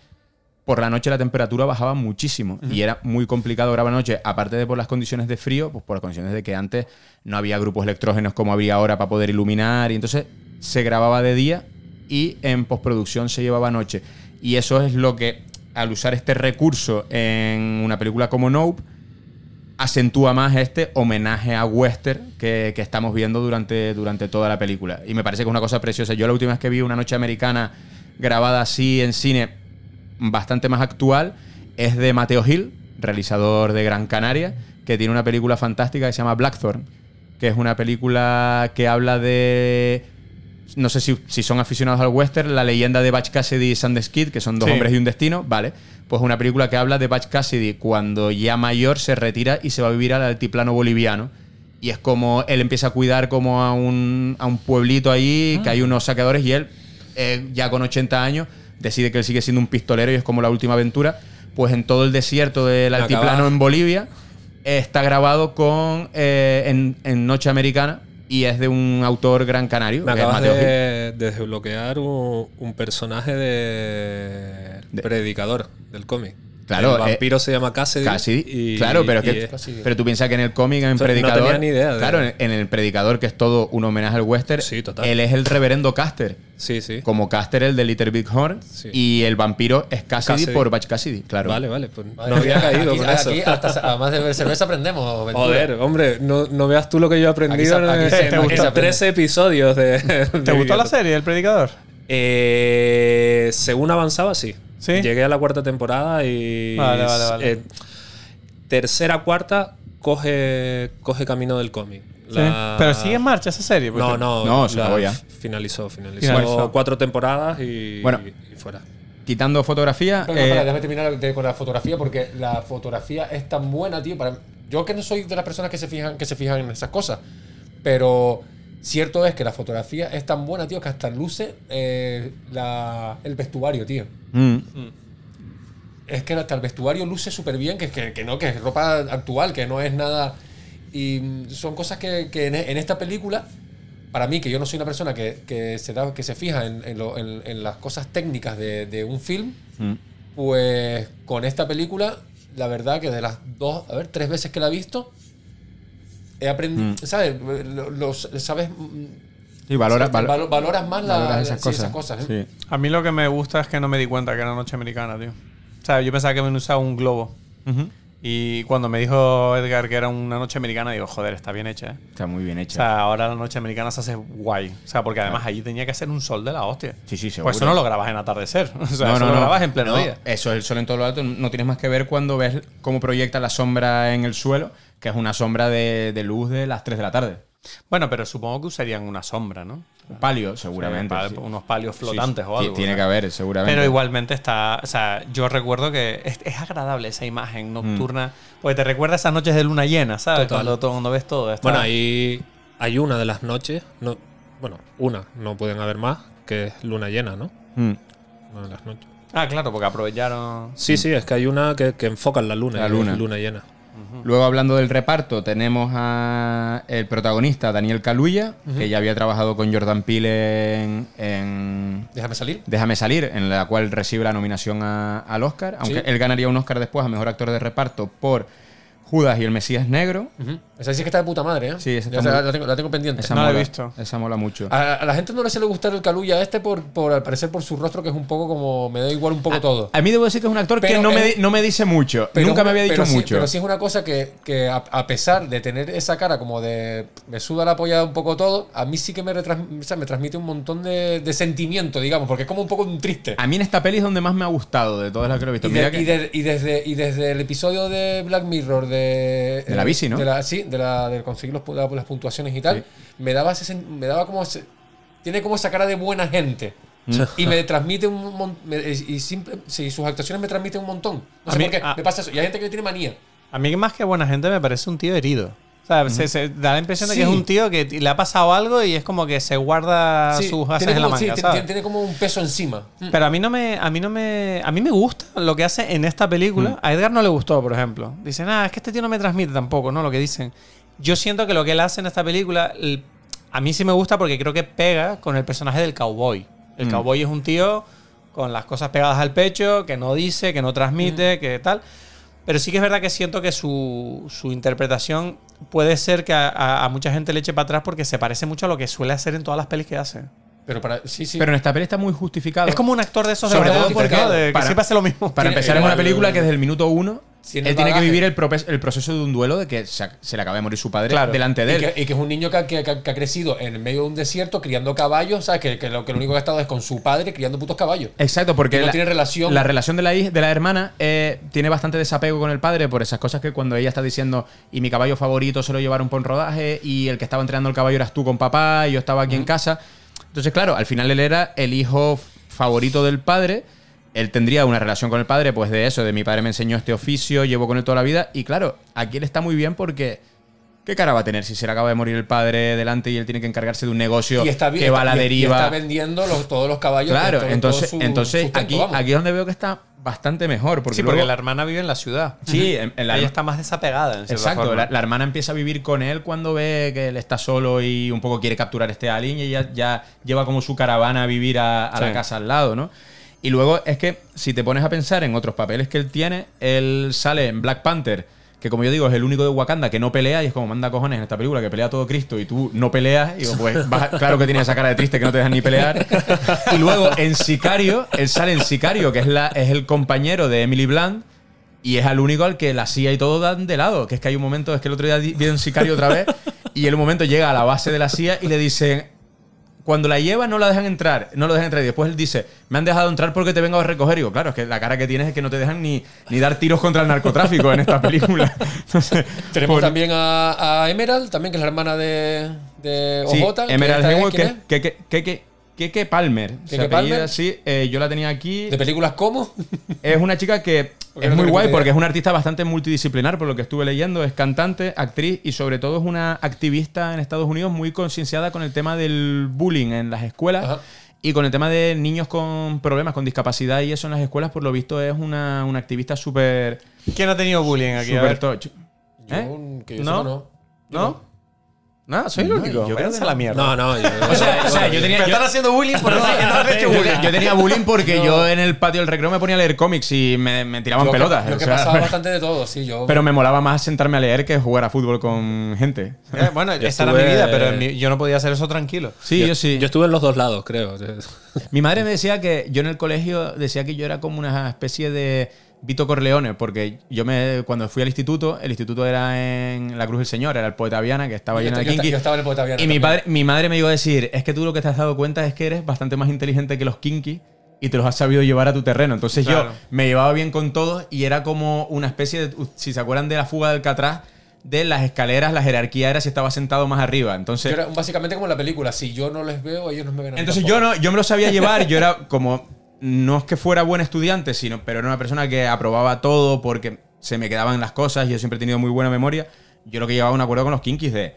por la noche la temperatura bajaba muchísimo. Y era muy complicado grabar noche, aparte de por las condiciones de frío, pues por las condiciones de que antes no había grupos electrógenos como habría ahora para poder iluminar. Y entonces se grababa de día y en postproducción se llevaba noche. Y eso es lo que, al usar este recurso en una película como Nope, acentúa más este homenaje a western que, que estamos viendo durante, durante toda la película. Y me parece que es una cosa preciosa. Yo la última vez que vi una noche americana grabada así en cine, bastante más actual, es de Mateo Hill, realizador de Gran Canaria, que tiene una película fantástica que se llama Blackthorn, que es una película que habla de... No sé si, si son aficionados al western, la leyenda de Butch Cassidy y Sanders Kid, que son dos Sí. hombres y un destino, ¿vale? Pues una película que habla de Butch Cassidy cuando ya mayor se retira y se va a vivir al altiplano boliviano. Y es como él empieza a cuidar como a un, a un pueblito ahí, que hay unos saqueadores y él, eh, ya con 80 años, decide que él sigue siendo un pistolero y es como la última aventura. Pues en todo el desierto del altiplano en Bolivia eh, está grabado con eh, en, en Noche Americana y es de un autor gran canario, Me que es acabas de, de desbloquear un, un personaje de, De- predicador del cómic. Claro, el vampiro se llama Cassidy. Casi, y- claro, pero, es y que, es- pero tú piensas que en el cómic, en no Predicador. tenía ni idea de- Claro, en, en el Predicador, que es todo un homenaje al western, Sí, total. él es el reverendo Caster. Sí, sí. Como Caster, el de Little Big Horn. Sí. Y el vampiro es Cassidy, Cassidy. por Batch Cassidy, claro. Vale, vale. Pues no había caído aquí, con eso. aquí hasta, además de beber cerveza aprendemos. Ventura. Joder, hombre, no, no veas tú lo que yo he aprendido Aquí se- aquí en, se- en- en aprende. 13 episodios de. ¿Te gustó la serie, El Predicador? Eh, según avanzaba, sí. ¿Sí? Llegué a la cuarta temporada y. Vale, vale, vale. eh, tercera, cuarta, coge, coge camino del cómic. La- Pero sigue en marcha esa serie. No, porque- no, No, se la acabó ya. Finalizó, finalizó. Finalizó. Cuatro temporadas y, Bueno. y fuera. Quitando fotografía. Pero, eh, espera, déjame terminar con la fotografía porque la fotografía es tan buena, tío. Para, yo que no soy de las personas que se fijan, que se fijan en esas cosas. Pero cierto es que la fotografía es tan buena, tío, que hasta luce eh, la- el vestuario, tío. mm, Es que hasta el vestuario luce súper bien, que, que, que no, que es ropa actual, que no es nada. Y mm, son cosas que, que en, en esta película, para mí, que yo no soy una persona que, que se, da, que se fija en, en lo- en- en las cosas técnicas de, de un film, mm. pues con esta película, la verdad que de las dos, a ver, tres veces que la he visto, he aprendido, Mm. ¿sabes? Lo- los- ¿Sabes? Sí, valora- sí, val- valo- valoras más la- valoras la- esas sí, cosas. ¿eh? Sí. A mí lo que me gusta es que no me di cuenta que era noche americana, tío. O sea, yo pensaba que me usaba un globo. Ujú. Y cuando me dijo Edgar que era una noche americana, digo, joder, está bien hecha, ¿eh? Está muy bien O hecha. sea, ahora la noche americana se hace guay. O sea, porque además allí tenía que ser un sol de la hostia. Sí, sí, seguro. Pues eso no lo grabas en atardecer. O sea, eso lo grabas en pleno No, día. Eso es el sol en todo lo alto. No tienes más que ver cuando ves cómo proyecta la sombra en el suelo, que es una sombra de, de luz de las 3 de la tarde. Bueno, pero supongo que usarían una sombra, ¿no? Un palio, seguramente. Sí. Unos palios flotantes sí. o algo. Tiene ¿no? que haber, seguramente. Pero igualmente está. O sea, yo recuerdo que es, es agradable esa imagen nocturna. Porque te recuerda esas noches de luna llena, ¿sabes? Total. Cuando, todo- cuando ves todo. está- Bueno, hay, hay una de las noches, no, bueno, una, no pueden haber más, que es luna llena, ¿no? Mm. Una de las noches. Ah, claro, porque aprovecharon. Sí, sí, es que hay una que, que enfoca en la luna, La luna. luna llena. Luego, hablando del reparto, tenemos a el protagonista, Daniel Kaluuya, que ya había trabajado con Jordan Peele en, en Déjame salir. Déjame salir, en la cual recibe la nominación a- al Oscar, aunque Sí. él ganaría un Oscar después a Mejor Actor de Reparto por Judas y el Mesías Negro. Esa sí que está de puta madre, ¿eh? Sí, esa está la, muy- la tengo, la tengo pendiente. Esa No la he mola, visto. Esa mola mucho. A, a la gente no le suele gustar el Caluya este por, por, al parecer, por su rostro, que es un poco como. Me da igual un poco todo. A mí debo decir que es un actor que no me, es- no me dice mucho. Pero Nunca me había dicho pero sí- mucho. pero sí es una cosa que, que a, a pesar de tener esa cara como de. Me suda la polla un poco todo, a mí sí que me, retrans- o sea, me transmite un montón de, de sentimiento, digamos, porque es como un poco un triste. A mí en esta peli es donde más me ha gustado de todas las que lo he visto. Y, Mira de- que- y desde, y desde el episodio de Black Mirror de. De la eh, bici, ¿no? De la, sí, de, la, de conseguir los, pu- la- las puntuaciones y tal. Sí. Me daba ese me daba como ese- tiene como esa cara de buena gente. Mm. y me transmite un montón. Y simple, sí, sus actuaciones me transmiten un montón. No A sé mí- por qué. a- me pasa eso. Y hay gente que le tiene manía. A mí, más que buena gente, me parece un tío herido. O sea, se, se da la impresión de que es un tío que le ha pasado algo y es como que se guarda Sí, sus haces en la como, sí, manga, tiene- ¿sabes? tiene como un peso encima. Mm. Pero a mí no me, a mí no me, a mí me gusta lo que hace en esta película. A Edgar no le gustó, por ejemplo. Dicen, ah, es que este tío no me transmite tampoco, ¿no? Lo que dicen. Yo siento que lo que él hace en esta película, el- a mí sí me gusta porque creo que pega con el personaje del cowboy. El Mm. cowboy es un tío con las cosas pegadas al pecho, que no dice, que no transmite, que tal. Pero sí que es verdad que siento que su, su interpretación puede ser que a, a- a mucha gente le eche para atrás porque se parece mucho a lo que suele hacer en todas las pelis que hace. Pero para. Sí, sí. Pero en esta peli está muy justificado. Es como un actor de esos de Sobre verdad, todo porque. De que para- siempre hace lo mismo. Para empezar, es una película que desde el minuto uno Él tiene que vivir el, proceso de un duelo de que se, se le acaba de morir su padre Claro. delante de Y él. que, y que es un niño que, ha- que- que ha- que ha crecido en medio de un desierto criando caballos, ¿sabes? Que, lo, que lo único que ha estado es con su padre criando putos caballos. Exacto, porque no la, tiene relación. la relación de la, hij- de la hermana eh, tiene bastante desapego con el padre por esas cosas que cuando ella está diciendo y mi caballo favorito se lo llevaron por un rodaje y el que estaba entrenando el caballo eras tú con papá y yo estaba aquí en casa. Entonces, claro, al final él era el hijo favorito del padre. Él tendría una relación con el padre, pues de eso, de mi padre me enseñó este oficio, llevo con él toda la vida. Y claro, aquí él está muy bien porque ¿qué cara va a tener si se le acaba de morir el padre delante y él tiene que encargarse de un negocio y está, bien- que va a la y- y deriva? está vendiendo los- todos los caballos. Claro, todo- todo entonces, su entonces sustento, aquí, vamos. aquí es donde veo que está bastante mejor. Porque sí, porque luego- la hermana vive en la ciudad. Sí, en, en la, Ella está más desapegada, en Exacto, forma. la, la hermana empieza a vivir con él cuando ve que él está solo y un poco quiere capturar este alien y ella ya lleva como su caravana a vivir a, a Sí. la casa al lado, ¿no? Y luego es que si te pones a pensar en otros papeles que él tiene, él sale en Black Panther, que como yo digo es el único de Wakanda que no pelea y es como manda cojones en esta película que pelea todo Cristo y tú no peleas. Y digo, pues vas- claro que tienes esa cara de triste que no te dejan ni pelear. Y luego en Sicario, él sale en Sicario, que es, la, es el compañero de Emily Blunt. Y es al único al que la CIA y todo dan de lado. Que es que hay un momento, es que el otro día vi un sicario otra vez, y en un momento llega a la base de la CIA y le dicen. Cuando la lleva no la dejan entrar, no lo dejan entrar. Y después él dice, me han dejado entrar porque te vengo a recoger. Y digo, claro, es que la cara que tienes es que no te dejan ni, ni dar tiros contra el narcotráfico en esta película. Entonces, Tenemos por- también a, a Emerald, también, que es la hermana de, de Sí, OJ. que Emerald esta es- Hemingway, ¿quién que, que, que, que, que- Keke Palmer. Keke Palmer. así, eh, yo la tenía aquí. ¿De películas cómo? Es una chica que Porque es no muy guay porque es una artista bastante multidisciplinar, por lo que estuve leyendo. Es cantante, actriz y sobre todo es una activista en Estados Unidos muy concienciada con el tema del bullying en las escuelas. Ajá. Y con el tema de niños con problemas, con discapacidad y eso en las escuelas, por lo visto es una, una activista súper ¿Quién ha tenido bullying aquí? Súper tocho. ¿Eh? Que yo ¿No? sepa, no. ¿No? No, soy el No, único. yo creo Váyanse que a la no. mierda. No, no. yo- O sea, o sea, yo tenía. Me yo- están haciendo bullying por que no han hecho yo, bullying. yo tenía bullying porque yo en el patio del recreo me ponía a leer cómics y me, me tiraban Yo que- pelotas. Yo o que sea, pasaba bastante de todo, sí. Yo, pero me molaba más sentarme a leer que jugar a fútbol con gente. Eh, bueno, Yo esta era mi vida, pero mi- yo no podía hacer eso tranquilo. Sí, yo, sí. Yo estuve en los dos lados, creo. Mi madre me decía que yo en el colegio decía que yo era como una especie de Vito Corleone, porque yo me cuando fui al instituto, el instituto era en La Cruz del Señor, era el poeta Viana, que estaba yo, lleno de yo- yo kinky. estaba en el Poeta Viana Y mi, padre, mi madre me iba a decir, es que tú lo que te has dado cuenta es que eres bastante más inteligente que los kinky y te los has sabido llevar a tu terreno. Entonces Claro. yo me llevaba bien con todos y era como una especie de, si se acuerdan de la fuga del Alcatraz, de las escaleras, la jerarquía era si estaba sentado más arriba. Entonces, Yo era básicamente como en la película. Si yo no les veo, ellos no me ven a mí entonces tampoco. yo no, yo me lo sabía llevar, yo era como, no es que fuera buen estudiante, sino, pero era una persona que aprobaba todo porque se me quedaban las cosas, yo siempre he tenido muy buena memoria. Yo lo que llevaba un acuerdo con los kinkis de,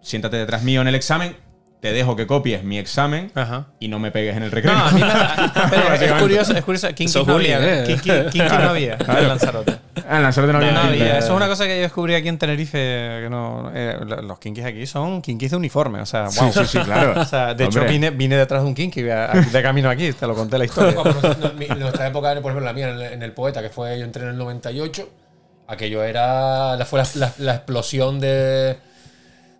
siéntate detrás mío en el examen, te dejo que copies mi examen Ajá. y no me pegues en el recreo. No, a mí me da- pero es curioso, es curioso. Kinky es no había. ¿eh? Kinky, kinky no había en Lanzarote. Ah, en Lanzarote no había No kinky. Eso es una cosa que yo descubrí aquí en Tenerife. Que no, eh, los kinkis aquí son kinkis de uniforme. O sea, wow. Sí, sí, sí, claro. O sea, de hecho, Hombre. vine, vine detrás de un kinky de camino aquí. Te lo conté la historia. Mi- nuestra época, por ejemplo, la mía, en el, en poeta, que fue, yo entré en el 98, aquello era, fue la, la- la explosión de,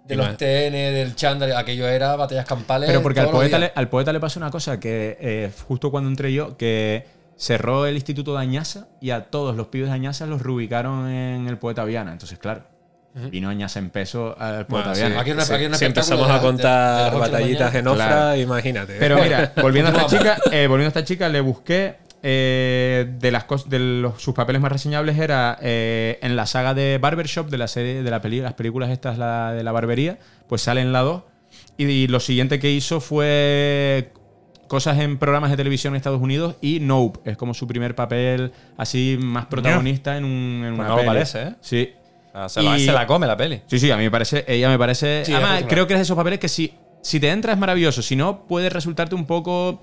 de los TN, del chándal, aquello era batallas campales. Pero porque al poeta, le, al poeta le pasó una cosa que eh, justo cuando entré yo, que cerró el instituto de Añasa y a todos los pibes de Añasa los reubicaron en el poeta Viana. Entonces, claro, vino Añasa en peso al poeta Bueno, sí. Viana. Aquí una- Si- aquí empezamos a la- de- de contar de la batallitas en Ofra, Claro. imagínate. Pero mira, volviendo a esta chica, eh, volviendo a esta chica, le busqué eh, de las de los- sus papeles más reseñables era eh, en la saga de Barbershop de la serie de la peli- las películas estas la, de la barbería, pues sale en la 2 y, y lo siguiente que hizo fue cosas en programas de televisión en Estados Unidos y Nope, es como su primer papel así más protagonista en, un, en Pues una no peli. parece, ¿eh? Sí. Sea, se, la, Y- se la come la peli. Sí, sí, a mí me parece, ella me parece. Sí, además, creo que es de esos papeles que si, si te entra es maravilloso, si no, puede resultarte un poco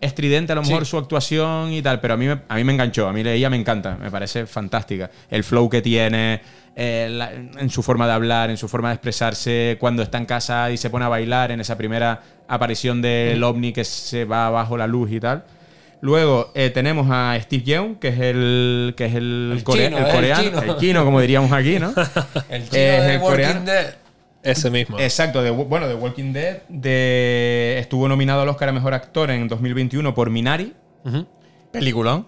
estridente a lo mejor Sí. su actuación y tal, pero a mí, me, a mí me enganchó, a mí ella me encanta, me parece fantástica. El flow que tiene, eh, la- en su forma de hablar, en su forma de expresarse, cuando está en casa y se pone a bailar en esa primera aparición del ovni que se va bajo la luz y tal. Luego eh, tenemos a Steve Yeun, que es el, que es el, El core- chino, el el coreano, chino. el chino, como diríamos aquí, ¿no? El chino Eh, de el Walking coreano. Dead. Ese mismo. Exacto, de, bueno, de Walking Dead de, estuvo nominado al Oscar a Mejor Actor en 2021 por Minari. Peliculón.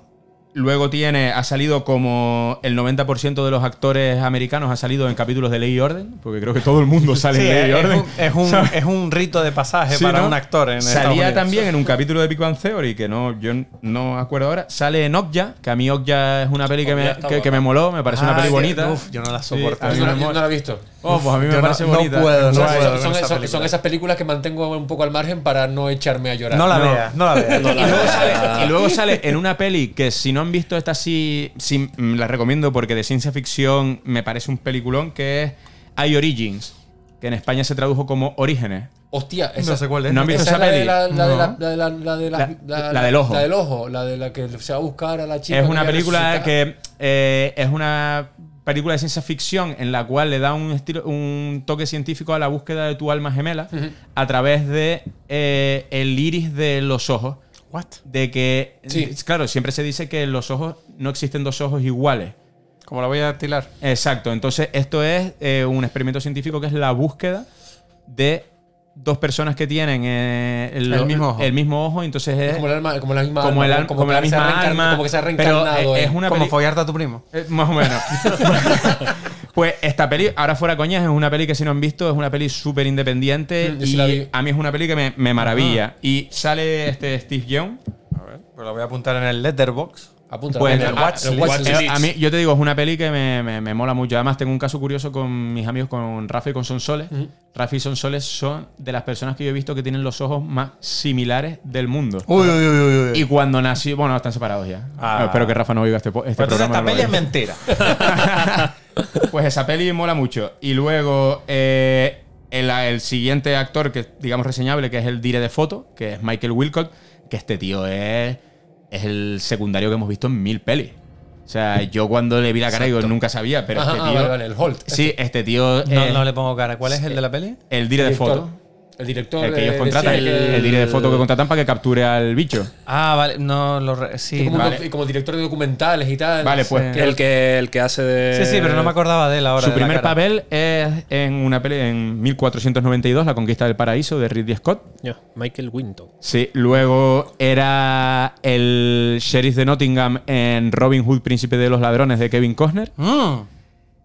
Luego tiene, ha salido como el 90% de los actores americanos ha salido en capítulos de Ley y Orden, porque creo que todo el mundo sale Sí, en Ley y es, Orden. un, es, un, es un rito de pasaje Sí, para ¿no? un actor en Salía también en un capítulo de Big Bang Theory, que no, yo no acuerdo ahora. Sale en Okja, que a mí Okja es una peli que me, que, me moló, me parece una peli bonita. uf, yo no la Sí, soporto. no, yo no la he visto. Oh, pues a mí me Yo no- parece no bonita. puedo, no puedo. son, con esa son- película. son esas películas que mantengo un poco al margen para no echarme a llorar. No la No. veas, no la veas. y, luego sale, y luego sale en una peli que si no han visto esta sí, sí mm, la recomiendo porque de ciencia ficción me parece un peliculón que es I Origins, que en España se tradujo como Orígenes. Hostia, esa, No sé cuál es. ¿No han visto esa esa es peli? la de la, la, de la, No. la de la, la de la, La- la del ojo. La del ojo, la de la que se va a buscar a la chica. Es una película que eh, es una película de ciencia ficción en la cual le da un, estilo, un toque científico a la búsqueda de tu alma gemela a través de eh, el iris de los ojos. What? de que, Sí. claro, siempre se dice que los ojos no existen dos ojos iguales. ¿Cómo la voy a tilar? Exacto, entonces esto es eh, un experimento científico que es la búsqueda de dos personas que tienen eh, el, El mismo ojo. el mismo ojo, entonces es Como, el alma, como la misma como, el alma, al- ¿no? como la que se ha misma alma. Como que se ha pero, reencarnado. eh, en- es una Como follarte a tu primo. eh, más o menos. pues esta peli, ahora fuera coñas, es una peli que si no han visto, es una peli súper independiente Mm, sí y a mí es una peli que me, me maravilla. Y sale este Steve Young. A ver, pues la voy a apuntar en el letterbox. Apunta. En el ah, watch-. A mí, yo te digo, es una peli que me, me- me mola mucho. Además, tengo un caso curioso con mis amigos, con Rafa y con Sonsoles. Rafa y Sonsoles son de las personas que yo he visto que tienen los ojos más similares del mundo. Uy, uy, uy, uy. Y cuando nació, bueno, están separados ya. Ah. Espero que Rafa no oiga este, este entonces programa. esta peli es mentira. pues esa peli mola mucho. Y luego eh, el, el siguiente actor que digamos reseñable, que es el dire de foto, que es Michael Wilcott, que este tío es, es el secundario que hemos visto en mil pelis. O sea, yo cuando le vi la cara digo, nunca sabía, pero Ajá, este ah, tío... vale, vale, el Holt. Sí, este tío No, no le pongo cara. ¿Cuál es el de la peli? el dire de Director. foto. El director. El que de- ellos de contratan, cine el, que- el dire de foto que contratan para que capture al bicho. Ah, vale. No, lo re- sí. como, vale. y como director de documentales y tal. Vale, pues Sí. El que, el que hace de. Sí, sí, pero no me acordaba de él ahora. Su primer papel es en una peli en 1492, La conquista del paraíso, de Ridley Scott. Ya, Michael Winton. Sí, luego era el sheriff de Nottingham en Robin Hood, Príncipe de los Ladrones, de Kevin Costner. Mm.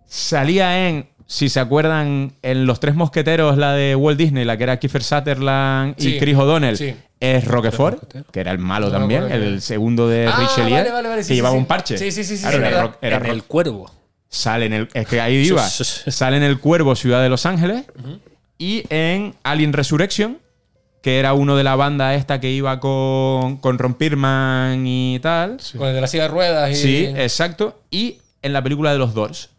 Salía en, si se acuerdan, en Los Tres Mosqueteros, la de Walt Disney, la que era Kiefer Sutherland y Sí, Chris O'Donnell. sí. Es Roquefort, que era el malo No también, el segundo de Ah, Richelieu, vale, vale, vale, sí, que sí, llevaba un parche. Sí, sí, sí, sí, Claro, era, en el cuervo. Sale en el. Es que ahí iba. Sale en El Cuervo, Ciudad de Los Ángeles. Y en Alien Resurrection, que era uno de la banda esta que iba con, con Ron y tal. Con el de la silla de ruedas y. Sí, exacto. Y en la película de los Doors,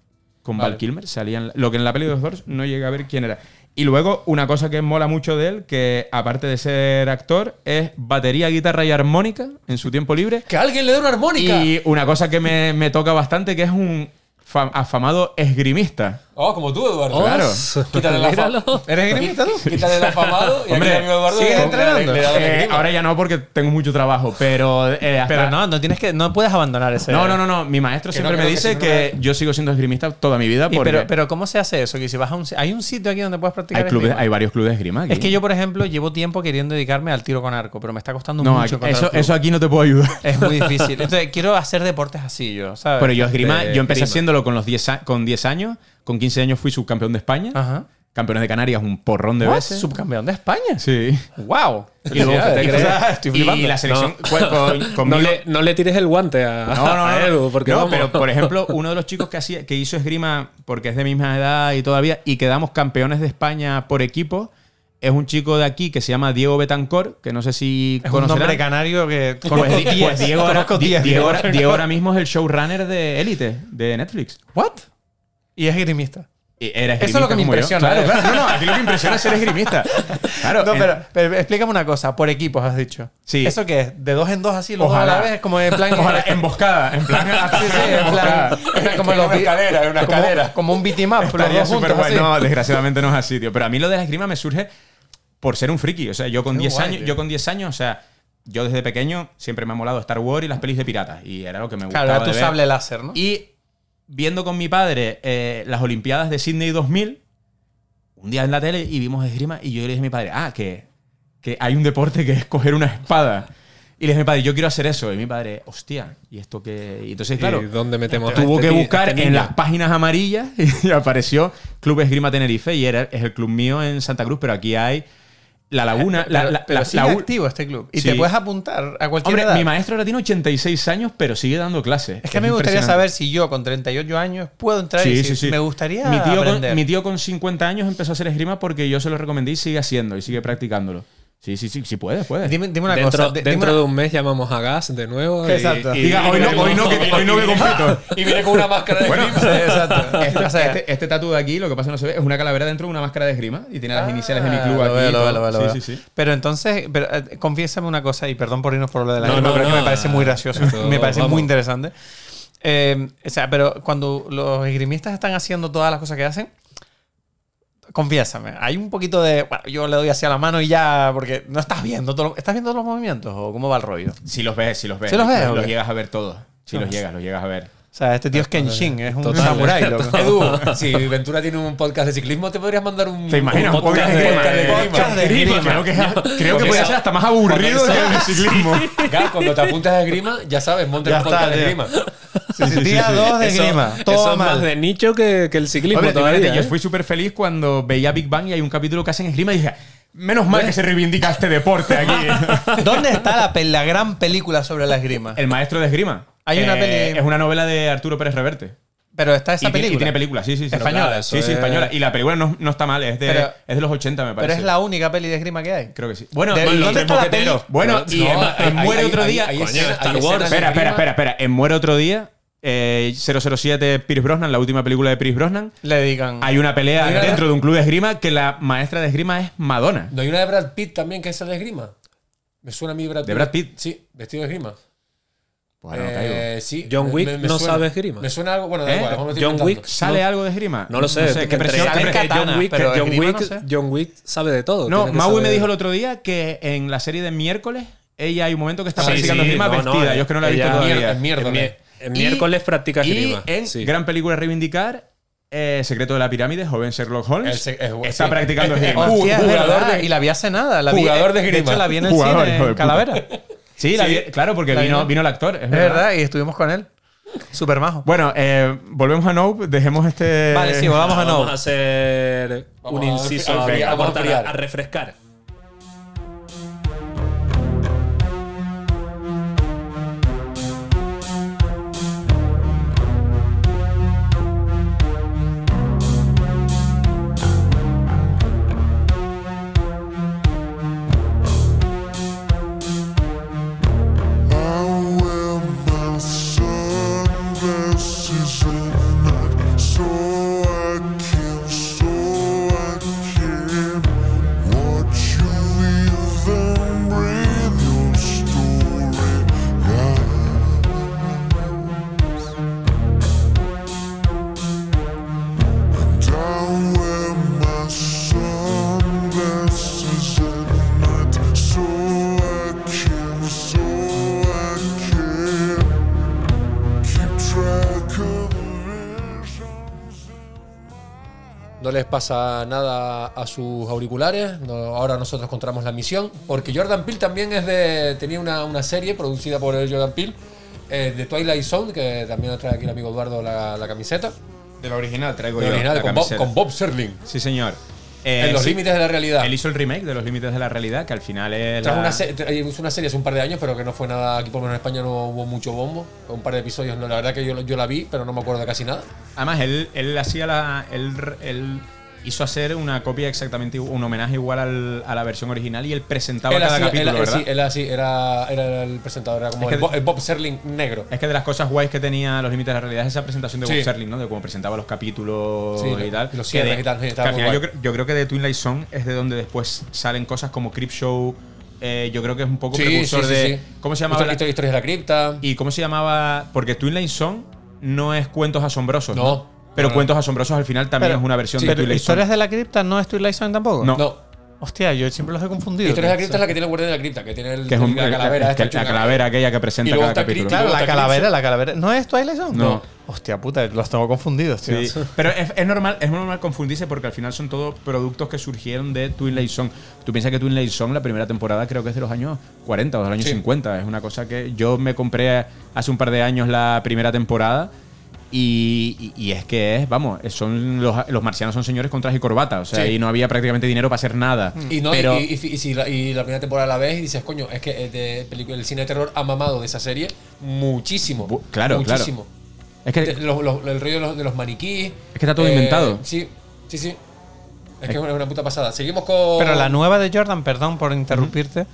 con Vale. Val Kilmer, salían. Lo que en la peli de los Doors no llegué a ver quién era. Y luego, una cosa que mola mucho de él, que aparte de ser actor, es batería, guitarra y armónica en su tiempo libre. ¡Que alguien le dé una armónica! Y una cosa que me, me toca bastante, que es un fa- afamado esgrimista. Oh, como tú, Eduardo. Claro. Quítale la fa- Míralo. ¿Eres grimista tú? Quítale el afamado y Hombre, aquí el amigo Eduardo ¿sigues le- entrenando? le- le una Eh, ahora ya no porque tengo mucho trabajo, pero... eh, hasta- Pero no, no tienes que, no puedes abandonar ese. No, no, no, no. Mi maestro Que siempre no, me que que dice no que, no- yo sigo siendo esgrimista toda mi vida Y porque pero, pero ¿cómo se hace eso? Que si vas a un, hay un sitio aquí donde puedes practicar hay, clubes, esgrima? hay varios clubes de esgrima aquí. Es que yo, por ejemplo, llevo tiempo queriendo dedicarme al tiro con arco, pero me está costando No, mucho. aquí- eso, eso aquí no te puedo ayudar. es muy difícil. Entonces, quiero hacer deportes así yo, ¿sabes? Pero yo esgrima, yo empecé haciéndolo con los 10 a- con 10 años. Con 15 años fui subcampeón de España. Ajá. Campeones de Canarias un porrón de What? veces. Subcampeón de España. Sí. ¡Wow! Y luego. ¿te crees? Estoy y flipando. la selección con- con- No conmigo- le, no le tires el guante a, No, no, no. a Edu, porque no, vamos. pero por ejemplo, uno de los chicos que, hacía, que hizo esgrima, porque es de misma edad y todavía, y quedamos campeones de España por equipo, es un chico de aquí que se llama Diego Betancor, que no sé si Es un nombre canario que Pues, conozco Di- 10. pues Diego, ahora, Conozco Di- 10, Diego, Diego. ahora- Diego ahora mismo es el showrunner de Élite, de Netflix. ¿What? Y es esgrimista. Y era Eso es lo que me esgrimista como yo. impresiona, Claro, claro. No, no, aquí lo que impresiona es ser esgrimista. Claro, No, en- pero, pero explícame una cosa. Por equipos has dicho. Sí. ¿Eso qué es? ¿De dos en dos así, los dos a Ojalá. la vez? Como en plan... Ojalá, emboscada, en plan. Sí, sí, en plan... como los vi- como, como un beatmap, los Estaría dos súper juntos guay. así. No, desgraciadamente no es así, tío. Pero a mí lo de la esgrima me surge por ser un friki. O sea, yo con Qué 10 guay, años, tío. yo con 10 años, o sea, yo desde pequeño siempre me ha molado Star Wars y las pelis de piratas. Y era lo que me gustaba. Claro, era tu de ver. sable láser, ¿no? Y viendo con mi padre eh, las Olimpiadas de Sydney 2000, un día en la tele y vimos esgrima y yo le dije a mi padre, ah, que, que hay un deporte que es coger una espada. Y le dije a mi padre, yo quiero hacer eso. Y mi padre, hostia, ¿y esto qué? Y entonces, claro, ¿Y dónde metemos tuvo este que buscar este en las páginas amarillas y apareció Club Esgrima Tenerife y era, es el club mío en Santa Cruz, pero aquí hay La Laguna. la, la- pero la- sigue la u- activo este club. Y Sí. te puedes apuntar a cualquier Hombre, edad. mi maestro ahora tiene 86 años, pero sigue dando clases. Es que me gustaría saber si yo con 38 años puedo entrar y Sí, decir, sí, sí. me gustaría mi tío, aprender. con, mi tío con 50 años empezó a hacer esgrima porque yo se lo recomendé y sigue haciendo y sigue practicándolo. Sí, sí, sí, sí puedes, puedes. Dime, dime una dentro cosa. de- dentro una- de un mes llamamos a Gas de nuevo. Exacto. y- Diga, hoy no, hoy no, que, hoy no que compito. Y viene con una máscara de Bueno, esgrima. Exacto. Este, O sea, este, este tatu de aquí, lo que pasa no se ve, es una calavera dentro de una máscara de esgrima y tiene las iniciales de mi Ah, club lo aquí. veo, lo veo, lo veo, lo sí, veo. sí, sí. Pero entonces, pero, eh, confiésame una cosa, y perdón por irnos por lo de la No, esgrima, no, pero es que no, me parece muy gracioso, me parece vamos. muy interesante. Eh, o sea, pero cuando los esgrimistas están haciendo todas las cosas que hacen, confiésame, hay un poquito de. Bueno, yo le doy hacia la mano y ya, porque no estás viendo todo, lo- ¿Estás viendo los movimientos o cómo va el rollo? Si los ves, si los ves. ¿Sí los ves, o Los qué? llegas a ver todos. Si los Vamos. llegas, los llegas a ver. O sea, este tío es Kenshin, es un Total. samurái, loco. Edu, si Ventura tiene un podcast de ciclismo, te podrías mandar un. ¿Te imaginas? un Un podcast de podcast grima. de Podcast de grima. grima. Creo que, creo que esa- ser hasta más aburrido que el esa- ciclismo. Gas, cuando te apuntas a esgrima, ya sabes, monta un podcast está, de tío. Sí, sí, día 2 de Eso- grima. Eso Todo más de nicho que, que el ciclismo Hombre, todavía. imagínate, ¿eh? yo fui súper feliz cuando veía Big Bang y hay un capítulo que hacen esgrima y dije, menos mal que se reivindica este deporte aquí. ¿Dónde está la, pe- la gran película sobre la esgrima? El maestro de esgrima. Hay una peli- Es una novela de Arturo Pérez Reverte. Pero está esa y, película. y tiene película, sí, sí, sí. Española. Claro, Sí, eso sí, es- española. Y la película no, no está mal, es de, Pero- es de los 80, me Pero parece. es la única peli de esgrima que hay. Creo que sí. Bueno, De- ¿dónde está la peli? Bueno, y en, No, en hay- Muere hay- otro hay- día. hay Coño, Star Wars. Espera, espera, espera, espera. En Muere otro día, eh, 007 Pierce Brosnan, la última película de Pierce Brosnan, Le dedican. hay una pelea dentro de un club de esgrima que la maestra de esgrima es Madonna. ¿No hay una de Brad Pitt también que es de esgrima? Me suena a mí Brad Pitt. ¿De Brad Pitt? Sí, vestido de esgrima. Bueno, no Eh, sí. John Wick me- me no suena. sabe esgrima. Me suena algo. Bueno, da ¿Eh? igual, John inventando. Wick. ¿Sale No. algo de esgrima? No lo sé. qué entre- presión. Sale katana, John Wick, pero John, Wick, no sé. John Wick sabe de todo. No, que Maui me dijo el otro día que en la serie de miércoles ella hay un momento que está Sí, practicando sí, esgrima no, no, vestida. Yo es que no la he visto todavía. Es mierda. Y- miércoles practica Y esgrima. en sí. gran película a reivindicar, eh, Secreto de la Pirámide, joven Sherlock Holmes, El es- está sí. practicando esgrima. Hostia, jugador de- Y la vi hace nada. La vi- jugador de De esgrima. hecho, la vi en el Jugador, cine de en. Calavera. Sí, la vi- claro, porque La vino, vi. vino el actor. Es Es verdad. verdad, y estuvimos con él. Súper majo. Bueno, eh, volvemos a Nope, dejemos este. Vale, sí, volvamos a Vamos no. a hacer Vamos un inciso a, a vamos a a refrescar. Les pasa nada a sus auriculares. no- ahora nosotros encontramos la misión. Porque Jordan Peele también es de. tenía una, una serie producida por el Jordan Peele. eh, de Twilight Zone, que también trae aquí el amigo Eduardo la, la camiseta. De la original traigo De yo. original, la con, Bob, con Bob Serling. Sí, señor. Eh, en los sí, límites de la realidad. Él hizo el remake de Los Límites de la Realidad, que al final es. La- una, se- tra- hizo una serie hace un par de años, pero que no fue nada. Aquí por lo menos en España no hubo mucho bombo. Un par de episodios, no, la verdad que yo, yo la vi, pero no me acuerdo de casi nada. Además, él, él hacía la. Él, él hizo hacer una copia exactamente, un homenaje igual al- a la versión original y él presentaba Él cada capítulo, él- ¿verdad? sí, él así, era, era el presentador, era como Es que el, Bo- el Bob Serling negro. Es que de las cosas guays que tenía Los Límites de la Realidad es esa presentación de Sí. Bob Serling, ¿no? De cómo presentaba los capítulos Sí, y tal. los Que de- y tal, que al final yo, creo- yo creo que de Twilight Zone es de donde después salen cosas como Crip Show. eh, yo creo que es un poco precursor de. sí. ¿Cómo se llamaba? Historia- la- Historias de la cripta. ¿Y cómo se llamaba? Porque Twilight Zone no es cuentos asombrosos. No. No. Pero No, cuentos asombrosos al final también Pero- es una versión sí, de Twilight Historias Zone. de la cripta no es Twilight Zone tampoco. No. No. Hostia, yo siempre los he confundido. Historias de la cripta es la que tiene el guardián de la cripta, que tiene el, Que es un- la calavera. es que chunga. la calavera aquella que Y presenta luego cada capítulo. Claro, la calavera, la calavera. ¿No es Twilight Zone? No. Hostia puta, los tengo confundidos, tío. Sí. Pero es, es normal, es normal confundirse porque al final son todos productos que surgieron de Twilight Zone. Tú piensas que Twilight Zone, la primera temporada, creo que es de los años 40 o de los años Sí. 50. Es una cosa que yo me compré hace un par de años la primera temporada. Y, y- y es que es, vamos, son los, los marcianos son señores con traje y corbata. O sea, Sí. y no había prácticamente dinero para hacer nada. Y, no, pero, y, y- y si la, y la primera temporada la ves y dices, coño, es que eh, de película- el cine de terror ha mamado de esa serie muchísimo. Bu- claro, claro. muchísimo. es que De- los- los- el rollo de los, de los maniquíes. Es que está todo inventado. Sí, sí, sí. Es que es una, una puta pasada. Seguimos con. Pero la nueva de Jordan, perdón por interrumpirte.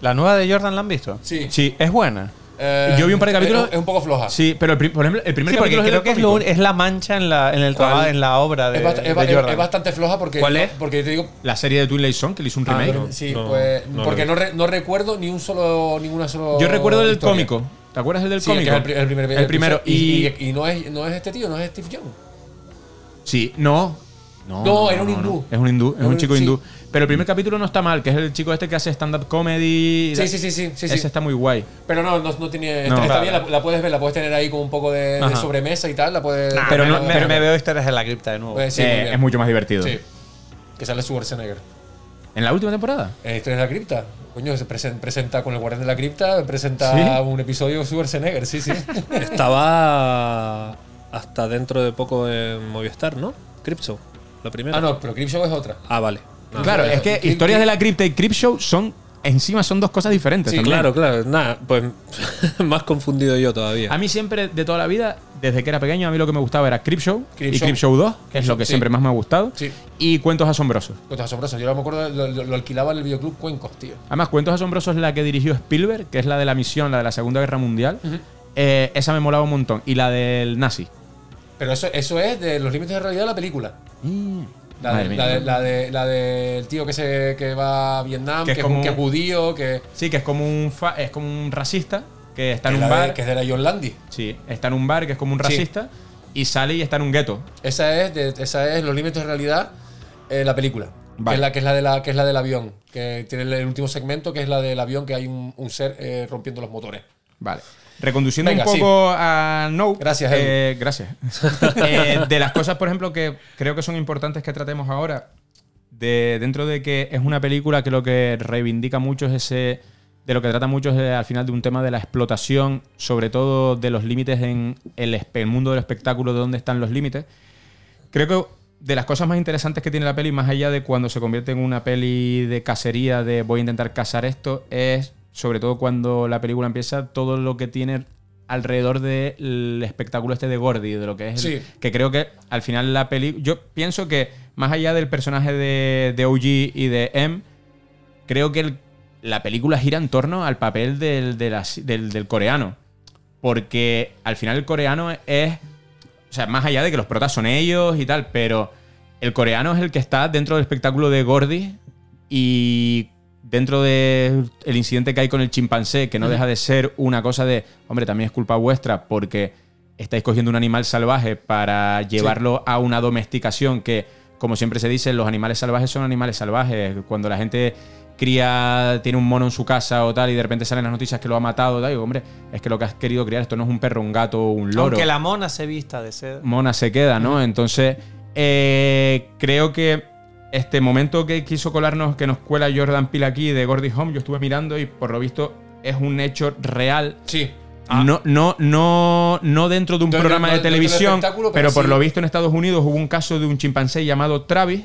¿La nueva de Jordan la han visto? Sí. sí, Es buena. Eh, Yo vi un par de capítulos- Es, un poco floja. sí, pero el, por ejemplo, el primer Sí, capítulo creo que es, lo la mancha en la, en el trabajo, en la obra de, Es, bast- de es ba- Jordan. es bastante floja porque. ¿Cuál es? Porque te digo. La serie de Twilight Zone, que le hizo un Ah, remake. no. Sí, No, pues. no porque re- no recuerdo ni un solo. Ninguna solo. Yo recuerdo el del historia. cómico. ¿Te acuerdas el del Sí, que cómico? es el, el primer El primero. Y, Y, no, es, no es este tío, no es Steve Young. Sí, no. No, era un hindú. Es un hindú, es un chico hindú. Pero el primer capítulo no está mal, que es el chico este que hace stand-up comedy. Sí, sí, sí, sí, sí, Ese sí. está muy guay. Pero no, no, no tiene. No. está bien, la, la puedes ver, la puedes tener ahí como un poco de, sobremesa y tal. La puedes. Nah, Pero me, no- me- pero- me veo historias de la cripta de nuevo. Pues sí, Eh, muy bien. es mucho más divertido. Sí. Que sale Schwarzenegger. ¿En la última temporada? En Historias de la Cripta. Coño, se presen- presenta con el Guardián de la Cripta, presenta ¿Sí? un episodio de Schwarzenegger, sí, sí. Estaba hasta dentro de poco en Movistar, ¿no? Cripshow, la primera. ah, no, pero Cripshow es otra. Ah, vale. Claro, es que Crip- Historias Crip- de la Cripta y Cripshow son. Encima son dos cosas diferentes. Sí, también. Claro, claro. Nada, pues más confundido yo todavía. A mí siempre, de toda la vida, desde que era pequeño, a mí lo que me gustaba era Cripshow y Creepshow. Cripshow 2, que es lo que Sí. siempre más me ha gustado, Sí. y Cuentos Asombrosos. Cuentos asombrosos. Yo no me acuerdo, lo, lo- lo alquilaba en el videoclub Cuencos, tío. Además, Cuentos Asombrosos es la que dirigió Spielberg, que es la de la misión, la de la Segunda Guerra Mundial. Eh, esa me molaba un montón. Y la del nazi. Pero eso, eso es de los límites de realidad de la película. La, Madre de- mía. la, de- la de- la del tío que se que va a Vietnam, Que que, es como- que es judío, que, Sí, que es como un, fa- es como un racista, que está que en un de- bar. que es de la John Landy. Sí, está en un bar, que es como un Sí. racista, y sale y está en un gueto. Esa es, esa es los límites de realidad la película. Vale. Que, es la, que, es la de la, que es la del avión. Que tiene el último segmento, que es la del avión, que hay un, un ser eh, rompiendo los motores. Vale. Reconduciendo Venga, un sí. poco a No. Gracias, eh, Gracias. Eh, de las cosas, por ejemplo, que creo que son importantes que tratemos ahora, de, dentro de que es una película que lo que reivindica mucho es ese. De lo que trata mucho es eh, al final de un tema de la explotación, sobre todo de los límites en el, el mundo del espectáculo, de dónde están los límites. Creo que de las cosas más interesantes que tiene la peli, más allá de cuando se convierte en una peli de cacería, de voy a intentar cazar esto, es sobre todo cuando la película empieza, todo lo que tiene alrededor del espectáculo este de Gordy, de lo que es. el- Sí. que creo que al final la peli. Yo pienso que más allá del personaje de, de OG y de M, creo que el- la película gira en torno al papel del, de la- del, del coreano. Porque al final el coreano es. O sea, más allá de que los protas son ellos y tal, pero el coreano es el que está dentro del espectáculo de Gordy y dentro del incidente que hay con el chimpancé, que no deja de ser una cosa de, hombre, también es culpa vuestra porque estáis cogiendo un animal salvaje para llevarlo a una domesticación que, como siempre se dice, los animales salvajes son animales salvajes. Cuando la gente cría, tiene un mono en su casa o tal, y de repente salen las noticias que lo ha matado, tal, digo, hombre, es que lo que has querido criar, esto no es un perro, un gato o un loro Aunque la mona se vista de seda. mona se queda, ¿no? Entonces, eh, creo que este momento que quiso colarnos, que nos cuela Jordan Peele aquí de Gordy Home, yo estuve mirando y por lo visto es un hecho real. Sí. No, no, no, no dentro de un programa de televisión, pero, por lo visto en Estados Unidos hubo un caso de un chimpancé llamado Travis,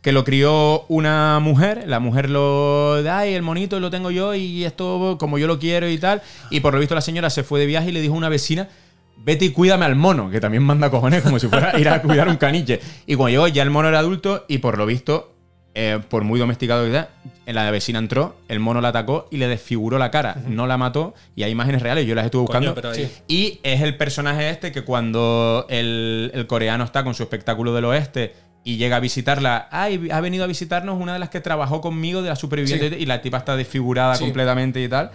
que lo crió una mujer, la mujer lo ay, el monito lo tengo yo y esto como yo lo quiero y tal, y por lo visto la señora se fue de viaje y le dijo a una vecina, vete y cuídame al mono, que también manda cojones como si fuera a ir a cuidar un caniche. Y cuando llegó ya el mono era adulto y por lo visto, eh, por muy domesticado que sea, la vecina entró, el mono la atacó y le desfiguró la cara, no la mató y hay imágenes reales, yo las estuve buscando. Coño, ahí-. Y es el personaje este que cuando el, el coreano está con su espectáculo del oeste y llega a visitarla, ay, ha venido a visitarnos una de las que trabajó conmigo de la superviviente y la tipa está desfigurada Sí. completamente y tal.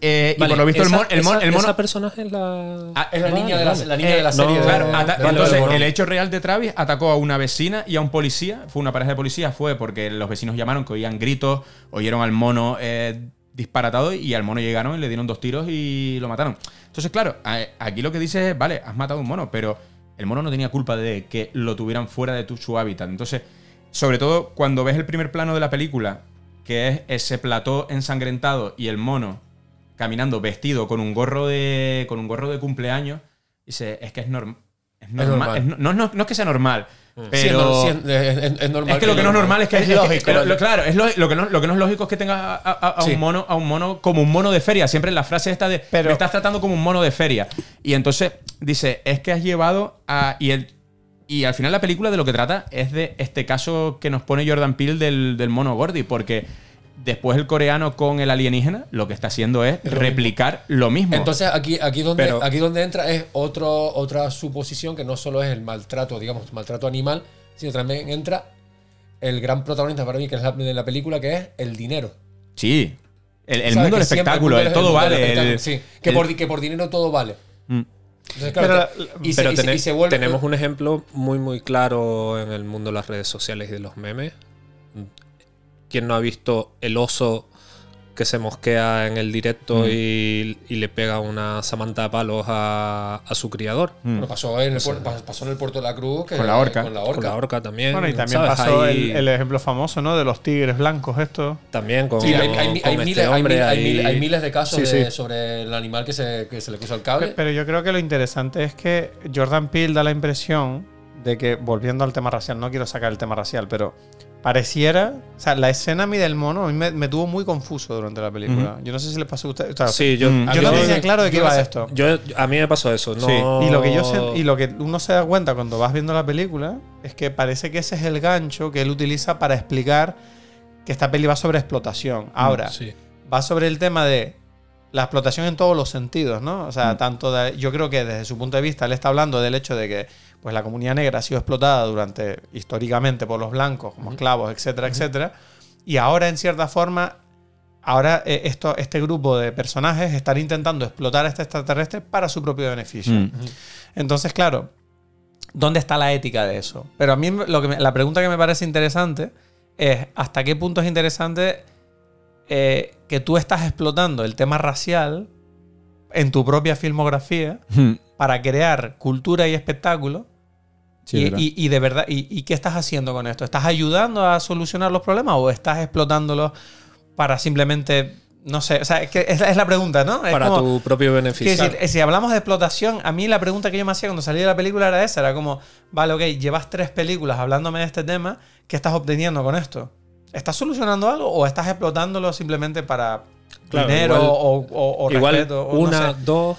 Eh, y por lo visto el, mon- el, mon- esa- el mono... esa personaje es la. Ah, Es la niña de la, la niña Eh, de la no, serie. de- Claro, de- entonces el hecho real de Travis atacó a una vecina y a un policía. Fue una pareja de policías, fue porque los vecinos llamaron que oían gritos, oyeron al mono eh, disparatado y al mono llegaron y le dieron dos tiros y lo mataron. Entonces, claro, aquí lo que dice es, vale, has matado a un mono, pero el mono no tenía culpa de que lo tuvieran fuera de tu, su hábitat. Entonces, sobre todo cuando ves el primer plano de la película, que es ese plató ensangrentado y el mono caminando vestido con un gorro de con un gorro de cumpleaños dice es que es, norm- es normal, normal. es no, no, es que sea normal es pero sí, es, normal. es que lo que no es normal es que Es es, lógico. que- lo- lo- claro es lo, lo que no, lo que no es lógico es que tengas a, a- a Sí. un mono a un mono como un mono de feria siempre la frase esta de Pero- me estás tratando como un mono de feria y entonces dice es que has llevado a y el y al final la película de lo que trata es de este caso que nos pone Jordan Peele del, del mono Gordy porque después el coreano con el alienígena lo que está haciendo es replicar lo mismo Entonces aquí, aquí, donde, Pero- aquí donde entra es otro, otra suposición que no solo es el maltrato, digamos, maltrato animal, sino también entra el gran protagonista para mí, que es la, de la película, que es el dinero. sí el, mundo del espectáculo el todo vale el- sí, que, por, di- que por dinero todo vale. Mm. Entonces, claro, Pero te- la- y, se, Pero y se- tene- y se vuelve. tenemos un ejemplo muy, muy claro en el mundo de las redes sociales y de los memes. ¿Quién no ha visto el oso que se mosquea en el directo Mm. y, y le pega una samanta de palos a, a su criador? Bueno, pasó, en el, puer- pas- pasó en el puerto de la Cruz. que- Con la orca. Con la Con orca. la orca también. Bueno, y también ¿sabes? pasó Ahí- el, el ejemplo famoso, ¿no? De los tigres blancos, esto. También con, Sí, hay, hay- con este miles, hombre hay de casos Sí, de- sí. sobre el animal que se, que se le puso al cable. Pe- Pero yo creo que lo interesante es que Jordan Peele da la impresión de que, volviendo al tema racial, no quiero sacar el tema racial, pero pareciera, o sea, la escena a mí del mono a mí me, me tuvo muy confuso durante la película. Yo no sé si le pasó a usted. o sea, Sí, yo, Mm. a yo no tenía claro de qué iba sé. esto. yo- a mí me pasó eso. No, Sí, y lo que yo sé- y lo que uno se da cuenta cuando vas viendo la película es que parece que ese es el gancho que él utiliza para explicar que esta peli va sobre explotación. Ahora, Sí. va sobre el tema de la explotación en todos los sentidos, ¿no? O sea, Mm. tanto de- yo creo que desde su punto de vista él está hablando del hecho de que pues la comunidad negra ha sido explotada durante históricamente por los blancos como esclavos, etcétera, etcétera, y ahora en cierta forma ahora eh, esto, este grupo de personajes están intentando explotar a este extraterrestre para su propio beneficio. Mm. Entonces, claro, ¿dónde está la ética de eso? Pero a mí lo que me- la pregunta que me parece interesante es hasta qué punto es interesante eh, que tú estás explotando el tema racial en tu propia filmografía Mm. para crear cultura y espectáculo. Sí, y, verdad. y- y de verdad, y, y qué estás haciendo con esto? ¿Estás ayudando a solucionar los problemas o estás explotándolos para simplemente, no sé, o sea, es, que es, la- es la pregunta, ¿no? Para como- tu propio beneficio. Decir, eh, si hablamos de explotación, a mí la pregunta que yo me hacía cuando salí de la película era esa, era como, vale, ok, llevas tres películas hablándome de este tema, ¿qué estás obteniendo con esto? ¿Estás solucionando algo o estás explotándolo simplemente para Claro, dinero igual- o, o- o Igual respeto? o no una, sé? dos,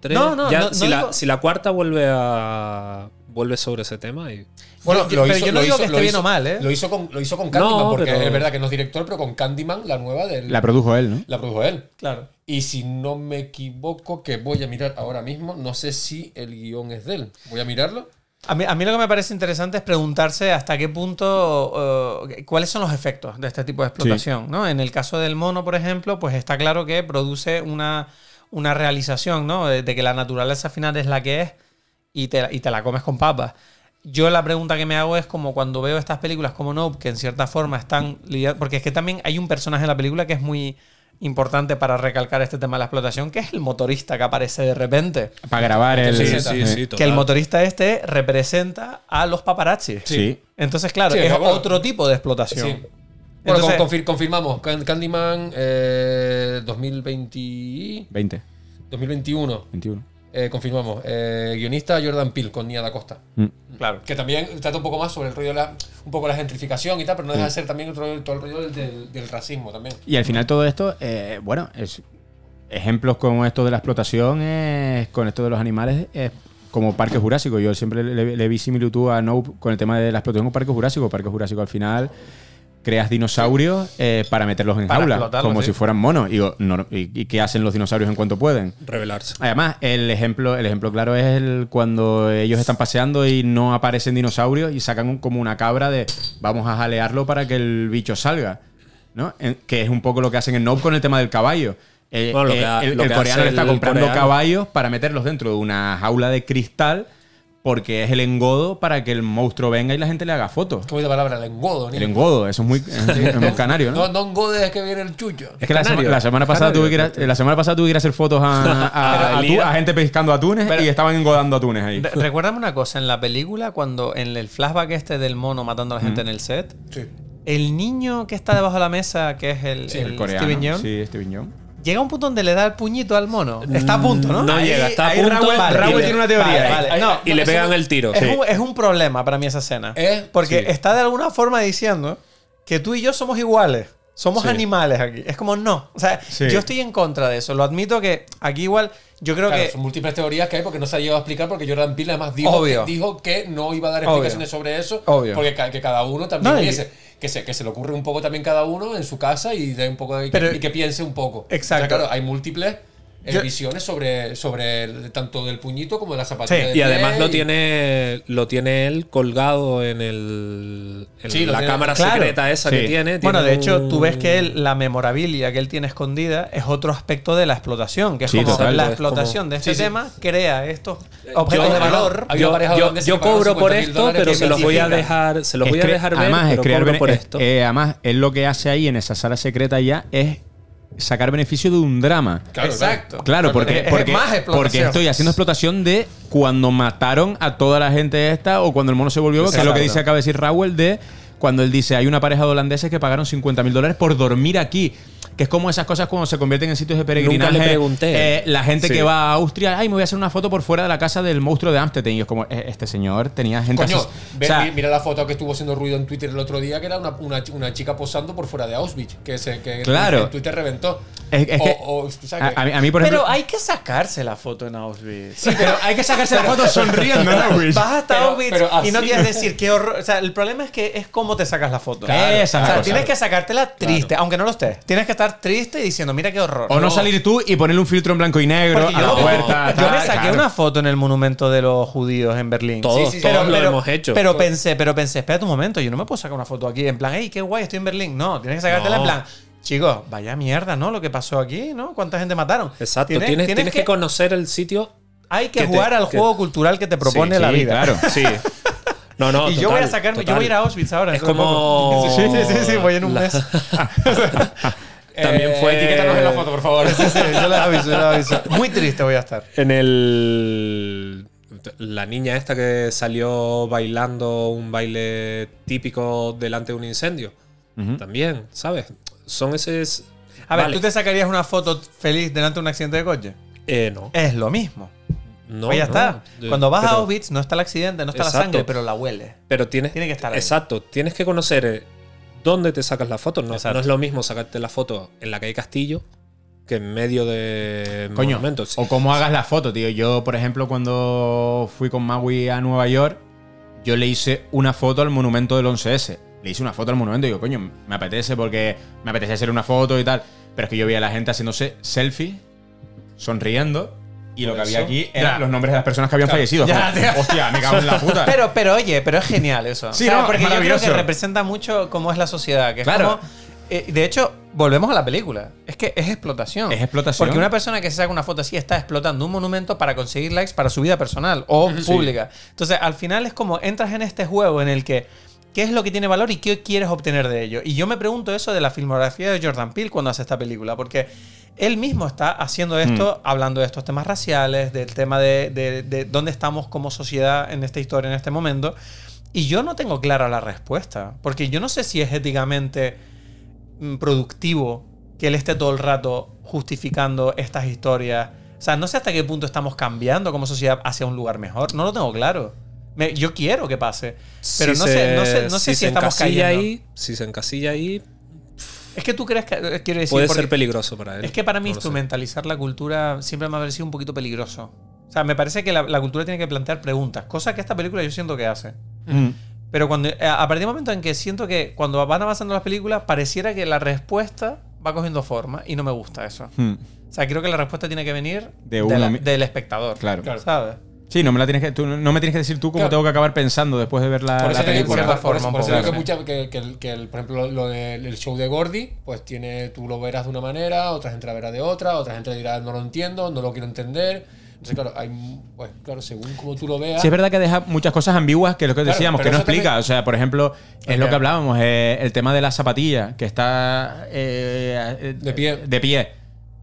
tres. No, no, Ya, no- si, no la, digo- si la cuarta vuelve a vuelve sobre ese tema y Bueno, Yo- pero yo no digo que esté lo bien o mal, ¿eh? Lo hizo con, lo hizo con Candyman, No, porque pero- es verdad que no es director, pero con Candyman, la nueva del. La produjo él, ¿no? la produjo él. Claro. Y si no me equivoco, que voy a mirar ahora mismo, no sé si el guion es de él. Voy a mirarlo. A mí, a mí lo que me parece interesante es preguntarse hasta qué punto, eh, cuáles son los efectos de este tipo de explotación. ¿no? En el caso del mono, por ejemplo, pues está claro que produce una, una realización, ¿no? De, de que la naturaleza final es la que es y te, y te la comes con papas. Yo la pregunta que me hago es como cuando veo estas películas como Nope, que en cierta forma están lidiando, porque es que también hay un personaje en la película que es muy importante para recalcar este tema de la explotación, que es el motorista que aparece de repente. Para grabar el. Sí, sí, sí, Que el motorista este representa a los paparazzi. Sí. Entonces, claro, Sí, es otro tipo de explotación. Sí. Bueno, Entonces- con- confir- confirmamos. Can- Candyman eh, 2020, 20, 2021. 21. Eh, confirmamos. Eh, guionista Jordan Peele con Nia da Costa. Mm. Claro. Que también trata un poco más sobre el rollo de la, un poco la gentrificación y tal, pero no deja de ser también otro- todo el rollo del, del- del racismo también. Y al final todo esto, eh, bueno, es ejemplos como esto de la explotación, es, con esto de los animales, es como Parque Jurásico. Yo siempre le, le vi similitud a Nope con el tema de la explotación con Parque Jurásico. Parque Jurásico al final creas dinosaurios eh, para meterlos en Para jaula, como sí. si fueran monos. Y, digo, no- y, y qué hacen los dinosaurios en cuanto pueden? revelarse. Además, el ejemplo, el ejemplo claro es el cuando ellos están paseando y no aparecen dinosaurios y sacan un- como una cabra de vamos a jalearlo para que el bicho salga. ¿no? En- que es un poco lo que hacen en Nope con el tema del caballo. Eh, Bueno, eh, que el, el coreano le está comprando coreano. caballos para meterlos dentro de una jaula de cristal porque es el engodo para que el monstruo venga y la gente le haga fotos. ¿Cómo es la palabra? El engodo, El engodo, eso es muy, es muy canario, ¿no? No, no engodes es que viene el chucho. Es que la, Canario. sema- la semana pasada tuve que ir a, la semana pasada tuve que ir a hacer fotos a, a- a tu- a gente pescando atunes Pero- y estaban engodando atunes ahí. Re- Recuérdame una cosa, en la película, cuando en el flashback este del mono matando a la gente en el set, Sí. el niño que está debajo de la mesa, que es el, Sí, el el coreano. Steven Yeun, Sí, Steven Yeun. Llega un punto donde le da el puñito al mono. Está a punto, ¿no? No Ahí- llega, está a punto. Raúl- Vale, tiene una teoría. vale, Vale, ahí- no, y le pegan el tiro. Es, Sí. un, es un problema para mí esa escena. ¿Eh? Porque Sí. está de alguna forma diciendo que tú y yo somos iguales. Somos Sí. animales aquí. Es como no. O sea, Sí. yo estoy en contra de eso. Lo admito que aquí igual yo creo Claro, que son múltiples teorías que hay porque no se ha llegado a explicar porque Jordan Peele además dijo, Obvio. que, dijo que no iba a dar Obvio. explicaciones sobre eso Obvio. porque ca- que cada uno también No, y- piense, que, se, que se le ocurre un poco también cada uno en su casa y, de un poco de- Pero- y que piense un poco. Exacto. O sea, claro, hay múltiples Yo- visiones sobre, sobre el- tanto del puñito como de la zapatilla. Sí, de Y además lo y- tiene, lo tiene él colgado en, el, en Sí, la cámara claro. secreta esa que tiene. Bueno, tiene de hecho, un- tú ves que él, la memorabilia que él tiene escondida es otro aspecto de la explotación, que es Sí, como total. la Es explotación como- de este Sí, sí. tema crea estos objetos Yo- de valor. Yo, cobro por 50.000 esto, pero se los voy a dejar, se los voy a dejar ver, además, es crear por es- esto. eh, además, él lo que hace ahí en esa sala secreta ya es sacar beneficio de un drama. Claro, Exacto. Claro, porque, Es- es porque, más explotación. porque estoy haciendo explotación de cuando mataron a toda la gente esta o cuando el mono se volvió, que es lo que dice, acaba de decir Raúl, de cuando él dice, hay una pareja de holandeses que pagaron 50 mil dólares por dormir aquí. Que es como esas cosas cuando se convierten en sitios de peregrinaje. Nunca le pregunté. Eh, la gente Sí. que va a Austria, ay, me voy a hacer una foto por fuera de la casa del monstruo de Amstetten. Y es como, eh, este señor tenía gente Coño, así- ve- o sea, mi- mira la foto que estuvo haciendo ruido en Twitter el otro día, que era una, una, chi- una chica posando por fuera de Auschwitz, que, se, que Claro. en Twitter reventó. Es- es o, que- o, o sea, a, mí, por ejemplo. Pero hay que sacarse la foto en Auschwitz. Sí, pero hay que sacarse la foto sonriendo, ¿no, Luis? Vas hasta Pero- Auschwitz pero y no quieres decir qué horror. O sea, el problema es que es cómo te sacas la foto. Claro, esa es o sea, tienes que sacártela triste, aunque no lo estés. Tienes que estar triste y diciendo, mira qué horror. O no salir tú y ponerle un filtro en blanco y negro Porque a la yo, puerta. yo me tal, saqué claro. una foto en el monumento de los judíos en Berlín. Todos, sí, sí, todos pero- lo hemos hecho. Pero pensé, pero pensé, espérate un momento, yo no me puedo sacar una foto aquí en plan, hey, qué guay, estoy en Berlín. No, tienes que sacártela No. en plan, chicos, vaya mierda, ¿no? Lo que pasó aquí, ¿no? ¿Cuánta gente mataron? Exacto, tienes, tienes, que, conocer el sitio. Hay que, que te- jugar al que- juego cultural que te propone Sí, la sí, vida. claro. Sí. No, no. y yo total, voy a sacarme, yo total. voy a ir a Auschwitz ahora. Es dentro de como- poco. Sí, sí, sí, sí, voy en un La- mes. También fue- Etiquétanos en la foto, por favor. Sí, sí, yo les aviso, yo les aviso. Muy triste voy a estar. En el. La niña esta que salió bailando un baile típico delante de un incendio. También, ¿sabes? Son esos. A ver, Vale. ¿tú te sacarías una foto feliz delante de un accidente de coche? Eh, no. Es lo mismo. No, pues ya no. está. Eh, Cuando vas a Auschwitz no está el accidente, no está la sangre, pero la huele. Pero tienes. Tiene que estar ahí. Exacto. Tienes que conocer eh, dónde te sacas la foto. No, no es lo mismo sacarte la foto en la calle Castillo que en medio de Coño, monumentos. o cómo hagas la foto, tío. Yo, por ejemplo, cuando fui con Maui a Nueva York, yo le hice una foto al monumento del 11S. Le hice una foto al monumento y digo, coño, me apetece porque me apetece hacer una foto y tal. Pero es que yo veía a la gente haciéndose selfies, sonriendo, y lo que había aquí eran ya. los nombres de las personas que habían fallecido. Ya. Hostia, me cago en la puta. Pero, pero oye, pero es genial eso. Sí, O sea, no, porque es yo creo que representa mucho cómo es la sociedad. Que es Claro. como- eh, de hecho, volvemos a la película. Es que es explotación. Es explotación. Porque una persona que se saca una foto así está explotando un monumento para conseguir likes para su vida personal o pública. Entonces, al final es como entras en este juego en el que qué es lo que tiene valor y qué quieres obtener de ello. Y yo me pregunto eso de la filmografía de Jordan Peele cuando hace esta película, porque él mismo está haciendo esto, hablando de estos temas raciales, del tema de, de- de dónde estamos como sociedad en esta historia, en este momento. Y yo no tengo clara la respuesta, porque yo no sé si es éticamente mm, productivo que él esté todo el rato justificando estas historias. O sea, no sé hasta qué punto estamos cambiando como sociedad hacia un lugar mejor. No lo tengo claro. Me- yo quiero que pase. Pero Si no, se- sé, no sé, no sé si, se estamos encasilla cayendo. ahí, si se encasilla ahí, Es que tú crees que. eh, Quiero decir. puede ser peligroso para él. es que para mí No instrumentalizar la cultura siempre me ha parecido un poquito peligroso. O sea, me parece que la, la cultura tiene que plantear preguntas, cosa que esta película yo siento que hace. Mm. Pero cuando a a partir del momento en que siento que cuando van avanzando las películas, pareciera que la respuesta va cogiendo forma y no me gusta eso. Mm. O sea, creo que la respuesta tiene que venir De de uno la- mi- del espectador. Claro. ¿Sabes? Sí, no me, la tienes que, tú no me tienes que decir tú cómo Claro. tengo que acabar pensando después de ver la, Por la película. cierta por por eso digo poco. que, mucha- que- que el- que el- por ejemplo, lo del el show de Gordy, pues tiene, tú lo verás de una manera, otra gente la verá de otra, otra gente dirá no lo entiendo, no lo quiero entender. Entonces, claro, hay, pues, claro, según como tú lo veas. Sí, es verdad que deja muchas cosas ambiguas que es lo que Claro, decíamos, que no también- explica. O sea, por ejemplo, es lo que hablábamos, eh, el tema de la zapatilla, que está eh, eh, De pie. De pie.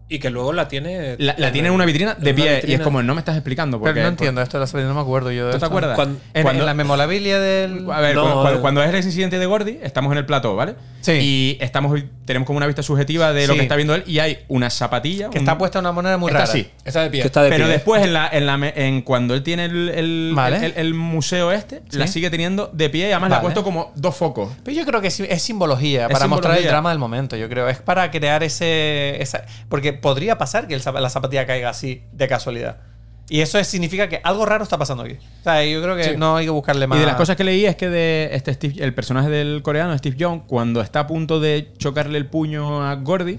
Y que luego la tiene. La, la tiene en una vitrina de pie. Y es como, no me estás explicando. Pero Porque, no entiendo esto de la salida, no me acuerdo yo de ¿Tú te esto. acuerdas? Cuando- En, Cuando- en la memorabilia del. A ver, No, cuando, cuando- cuando es el incidente de Gordy, estamos en el plató, ¿vale? Sí. Y estamos, tenemos como una vista subjetiva de lo Sí. que está viendo él y hay una zapatilla. Que un- está puesta de una manera muy está rara. así. Está de pie. que está de Pero pie. después, en la, en la en cuando él tiene el, el, Vale. el- el museo este, Sí. la sigue teniendo de pie y además le ha Vale. puesto como dos focos. Pero yo creo que es, es simbología, Es para mostrar el drama del momento, yo creo. Es para crear ese. esa- porque podría pasar que la zapatilla caiga así, de casualidad. Y eso es- significa que algo raro está pasando aquí. O sea, yo creo que Sí. no hay que buscarle más. Y de las cosas que leí es que de este Steve- el personaje del coreano, Steve Young, cuando está a punto de chocarle el puño a Gordy,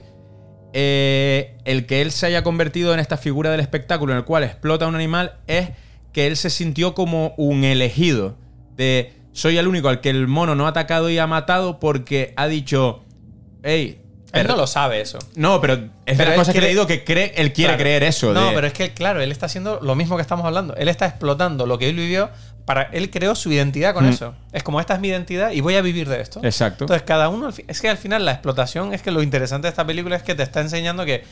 eh, el que él se haya convertido en esta figura del espectáculo en el cual explota a un animal es que él se sintió como un elegido. De soy el único al que el mono no ha atacado y ha matado porque ha dicho, hey, Él pero- no lo sabe eso. no, pero es de Pero las él cosas que he cree- leído que cree, él quiere Claro. creer eso. No, de- pero es que, claro, él está haciendo lo mismo que estamos hablando. Él está explotando lo que él vivió para. Él creó su identidad con Mm. eso. Es como esta es mi identidad y voy a vivir de esto. Exacto. Entonces, cada uno. Es que al final la explotación es que lo interesante de esta película es que te está enseñando que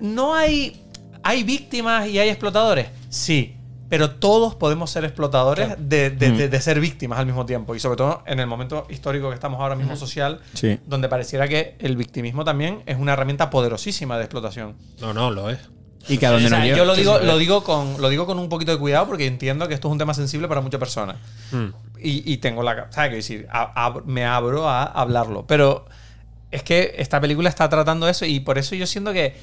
no hay. Hay víctimas y hay explotadores. Sí. Pero todos podemos ser explotadores de, de- Mm. de- de ser víctimas al mismo tiempo. Y sobre todo en el momento histórico que estamos ahora mismo social, Sí. donde pareciera que el victimismo también es una herramienta poderosísima de explotación. No, no, lo es. y que a donde O sea, nos lleva- yo lo digo, lo, digo con, lo digo con un poquito de cuidado porque entiendo que esto es un tema sensible para muchas personas. Mm. Y, y tengo la. ¿Sabes qué decir? A- me abro a hablarlo. Pero es que esta película está tratando eso y por eso yo siento que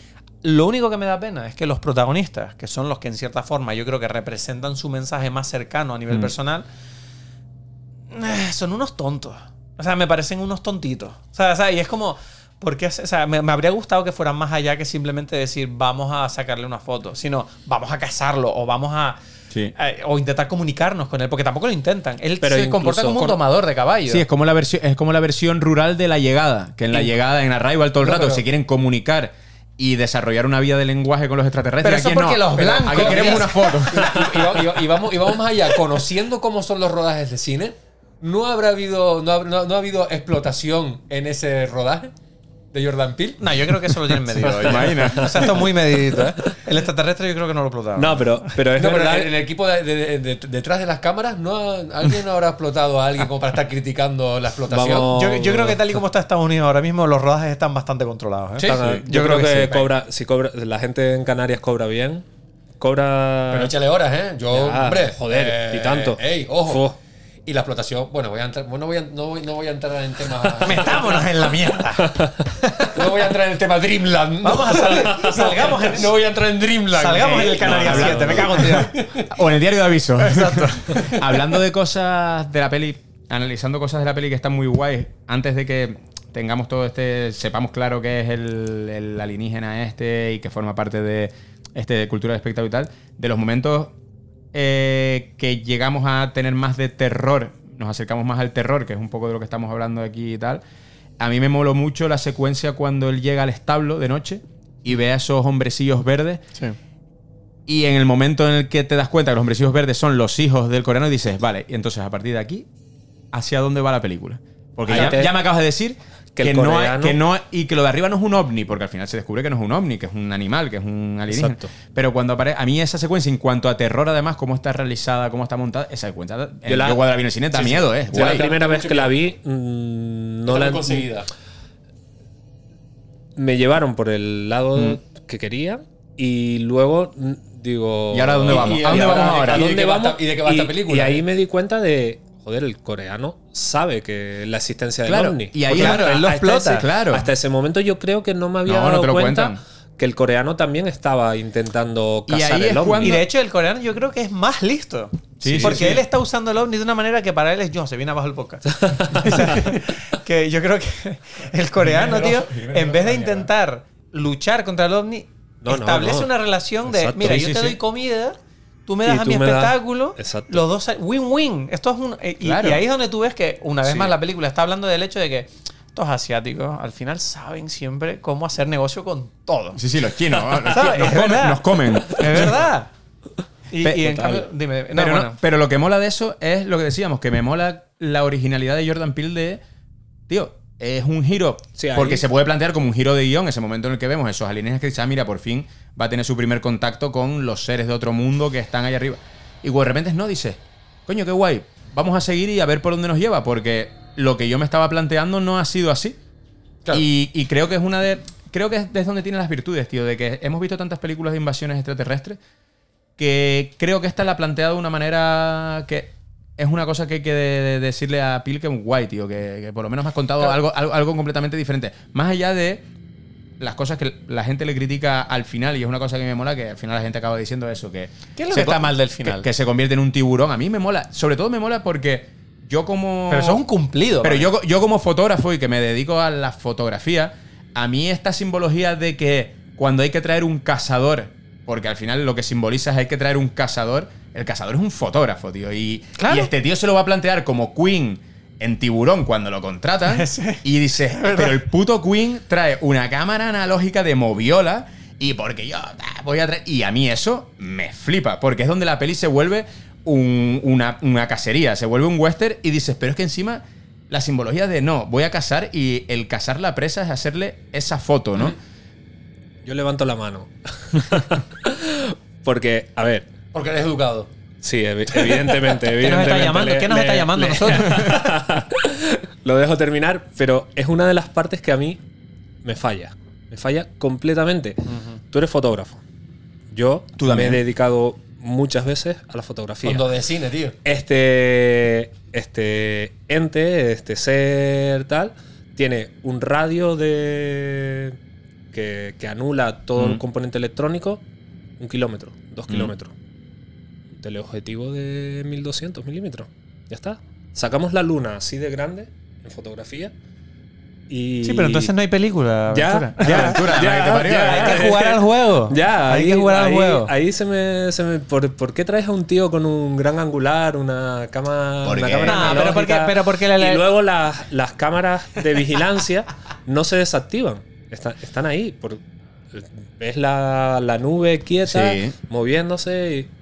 lo único que me da pena es que los protagonistas, que son los que en cierta forma yo creo que representan su mensaje más cercano a nivel Mm. personal, eh, son unos tontos. O sea, me parecen unos tontitos. O sea, o sea, y es como. Porque, o sea, me, me habría gustado que fueran más allá que simplemente decir vamos a sacarle una foto, sino vamos a casarlo o vamos a. Sí. eh, o intentar comunicarnos con él, porque tampoco lo intentan. Él Pero se comporta como un con- tomador de caballo. Sí, es como la versión, es como la versión rural de la llegada, que en la llegada, en Arrival todo el No, rato pero- se quieren comunicar y desarrollar una vía de lenguaje con los extraterrestres. Pero eso aquí porque no. los blancos- Aquí queremos una foto. y, va- y- y vamos, y vamos más allá, conociendo cómo son los rodajes de cine, ¿no habrá habido, no, ha- no- no ha habido explotación en ese rodaje de Jordan Peele? No, yo creo que eso lo tienen medido. Imagina. O sea, esto es muy medidito, ¿eh? El extraterrestre yo creo que no lo explotaron. No, pero, pero es No, pero en el equipo de- de- de- detrás de las cámaras, ¿no ha- ¿alguien no habrá explotado a alguien como para estar criticando la explotación? Vamos- Yo, yo creo que tal y como está Estados Unidos ahora mismo, los rodajes están bastante controlados. ¿eh? Sí, Están- sí. yo, creo, que, sí. cobra, si cobra, la gente en Canarias cobra bien. Cobra. Pero échale horas, ¿eh? Yo, Ya, hombre. joder, eh, y tanto. Ey, ojo. Y la explotación, bueno, voy a entrar, bueno, voy a- no, voy, no voy a entrar en temas. Metámonos en la mierda. no voy a entrar en el tema Dreamland. Vamos a salir. Salgamos en, No voy a entrar en Dreamland. salgamos en el Canarias no, 7. Me cago en Dios. O en el diario de aviso. Exacto. Hablando de cosas de la peli, analizando cosas de la peli que están muy guays, antes de que tengamos todo este, sepamos claro que es el, el alienígena este y que forma parte de este de cultura de espectáculo y tal, de los momentos eh, que llegamos a tener más de terror, nos acercamos más al terror, que es un poco de lo que estamos hablando aquí y tal. A mí me moló mucho la secuencia cuando él llega al establo de noche y ve a esos hombrecillos verdes y en el momento en el que te das cuenta que los hombrecillos verdes son los hijos del coreano, dices, vale, y entonces a partir de aquí, ¿hacia dónde va la película? Porque ya, te- ya me acabas de decir que que, el no coreano- que no y que lo de arriba no es un ovni, porque al final se descubre que no es un ovni, que es un animal, que es un alienígena. Exacto. Pero cuando aparece, a mí esa secuencia, en cuanto a terror, además, cómo está realizada, cómo está montada, esa secuencia, Yo la- cuando la vi en el cine, da miedo, ¿eh? Yo la primera vez que la vi, mm, no está la conseguida. Me llevaron por el lado Mm. que quería y luego mm, digo. ¿Y ahora dónde vamos? y- ¿A dónde y vamos ahora- ahora? ¿A ¿Y de dónde vamos? esta- y de qué va esta película? y ahí me di cuenta de. Joder, el coreano sabe que la existencia del Claro, ovni. y ahí- claro, hasta- él lo hasta explota. ese- Claro. Hasta ese momento yo creo que no me había No, dado cuenta cuentan. que el coreano también estaba intentando Y cazar ahí es el ovni. cuando- Y de hecho, el coreano yo creo que es más listo. Sí, sí, porque sí. él está usando el ovni de una manera que para él es yo, se viene abajo el podcast. O sea, que yo creo que el coreano, tío, en vez de intentar luchar contra el ovni, No, establece no. una relación de, mira, Sí, yo sí, te sí. doy comida, tú me Y das a mi das- espectáculo, Exacto. los dos, win-win. Esto es un... eh, Y, Claro. y ahí es donde tú ves que, una vez Sí. más, la película está hablando del hecho de que estos asiáticos al final saben siempre cómo hacer negocio con todo. Sí, sí, los chinos. Nos, comen, verdad. nos comen. Es verdad. Y, Pe- y en cambio, dime, no, pero, no- pero lo que mola de eso es lo que decíamos, que me mola la originalidad de Jordan Peele de, tío, es un giro, Sí, ahí- porque se puede plantear como un giro de guion ese momento en el que vemos esos alienígenas que dicen, ah, mira, por fin va a tener su primer contacto con los seres de otro mundo que están ahí arriba. Y de repente no, dice, coño, qué guay, vamos a seguir y a ver por dónde nos lleva, porque lo que yo me estaba planteando no ha sido así. Claro. Y, y creo que es una de. Creo que es de donde tiene las virtudes, tío. De que hemos visto tantas películas de invasiones extraterrestres que creo que esta la ha planteado de una manera que es una cosa que hay que de- de decirle a Pil que es guay, tío. Que, que por lo menos me has contado Claro. algo, algo, algo completamente diferente. Más allá de las cosas que la gente le critica al final, y es una cosa que me mola, que al final la gente acaba diciendo eso, que... ¿Qué es lo se que está mal del final? Que, se convierte en un tiburón. A mí me mola. Sobre todo me mola porque yo como... Pero eso es un cumplido. Pero yo, yo como fotógrafo y que me dedico a la fotografía, a mí esta simbología de que cuando hay que traer un cazador, porque al final lo que simboliza es hay que traer un cazador, el cazador es un fotógrafo, tío. Y, Claro. y este tío se lo va a plantear como Queen en Tiburón cuando lo contratan. Sí. y dice, pero el puto Queen trae una cámara analógica de moviola. Y porque yo ah, voy a traer. Y a mí eso me flipa. Porque es donde la peli se vuelve un- una, una cacería. Se vuelve un western. Y dices, pero es que encima la simbología de no, voy a cazar. Y el cazar la presa es hacerle esa foto, ¿no? Yo levanto la mano. Porque, a ver, Porque eres educado. sí, evi- evidentemente, ¿Qué nos está llamando? le- ¿Qué nos le- está llamando a le- nosotros? Lo dejo terminar, pero es una de las partes que a mí me falla. Me falla completamente. Tú eres fotógrafo. Yo Tú me he dedicado muchas veces a la fotografía. Fondo de cine, tío. Este, este ente, este ser tal, tiene un radio de que, que anula todo el componente electrónico, un kilómetro, dos kilómetros. Un teleobjetivo de 1200 milímetros. Ya está. Sacamos la luna así de grande en fotografía. Y Sí, pero entonces no hay película. Ya, Aventura. ya, Aventura, ya, que te parió. ya. Hay que jugar al juego. Ya, hay ahí, que jugar al ahí- juego. Ahí se me. Se me ¿por, por qué traes a un tío con un gran angular, una, cama, ¿Por una cámara No, pero porque- pero porque la- la- Y luego las, las cámaras de vigilancia no se desactivan. Están, están ahí. Por, ves la, la nube quieta, Sí. moviéndose y.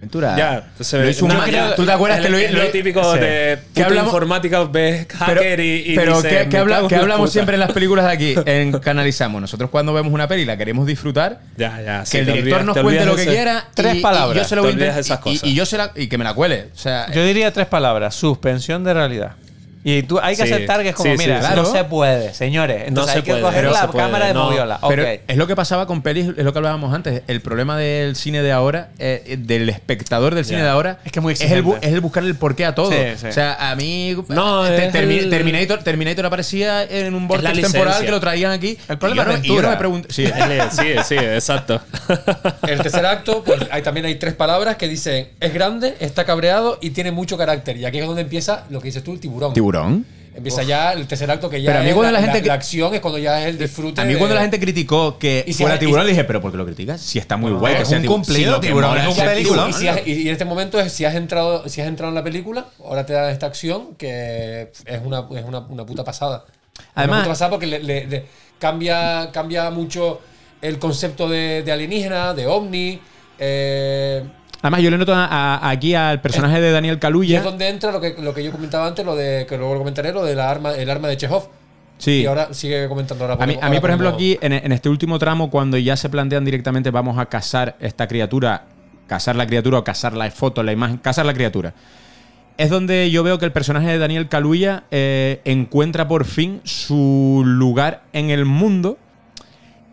Ventura. Ya, se Lo ve- hizo un no, ma- ya, ¿Tú te acuerdas es- que lo, lo lo- típico sí. de Que puto hablamos- informática, ves hacker y, y pero dice, ¿qué, "Me qué habla- qué hablamos puta". siempre en las películas de aquí? En Canalizamos. Nosotros cuando vemos una peli y la queremos disfrutar, Ya, ya, sí, que el director olvidas- nos te cuente lo que ese- quiera. Tres y- y palabras. yo se lo voy a esas y- cosas. Y, yo se la, y que me la cuele. O sea, Yo diría tres palabras. Suspensión de realidad. Y tú hay que Sí, aceptar que es como, sí, sí, mira, claro. no se puede, señores. Entonces se hay que puede, coger no la se puede, cámara de no. moviola. Pero es lo que pasaba con pelis, es lo que hablábamos antes. El problema del cine de ahora, eh, del espectador del cine de ahora, Es que es muy es el, bu- exigente. es el buscar el porqué a todo. Sí, sí. O sea, a mí. No, te- es Termi- el- Terminator, Terminator aparecía en un la vortex licencia. temporal que lo traían aquí. El problema y yo no, es y yo no Ventura. me pregunto. Sí, Sí, sí, exacto. El tercer acto, pues hay, también hay tres palabras que dicen es grande, está cabreado y tiene mucho carácter. Y aquí es donde empieza lo que dices tú, el tiburón. Tiburón. Empieza ya el tercer acto que ya Pero a mí es cuando la, la gente la- acción, es cuando ya es el disfrute. A mí de- cuando la gente criticó que si fuera hay- tiburón, le dije, ¿pero por qué lo criticas? Si está muy guay que es sea un cumplido, tiburón, es un película. Y, si has- y- y en este momento es si has entrado si has entrado en la película, ahora te da esta acción que es una, es una, una puta pasada. Además- una puta pasada porque le, le- le cambia, cambia mucho el concepto de, de alienígena, de ovni. eh, Además, yo le noto a- a- aquí al personaje de Daniel y Kaluuya. es donde entra lo que, lo que yo comentaba antes, lo de que luego lo comentaré, lo de la arma, el arma de Chekhov. Sí. Y ahora sigue comentando ahora. A mí, a mí, por ejemplo, aquí, en, en este último tramo, cuando ya se plantean directamente vamos a cazar esta criatura, cazar la criatura o cazar la foto, la imagen, cazar la criatura, es donde yo veo que el personaje de Daniel Kaluuya eh, encuentra por fin su lugar en el mundo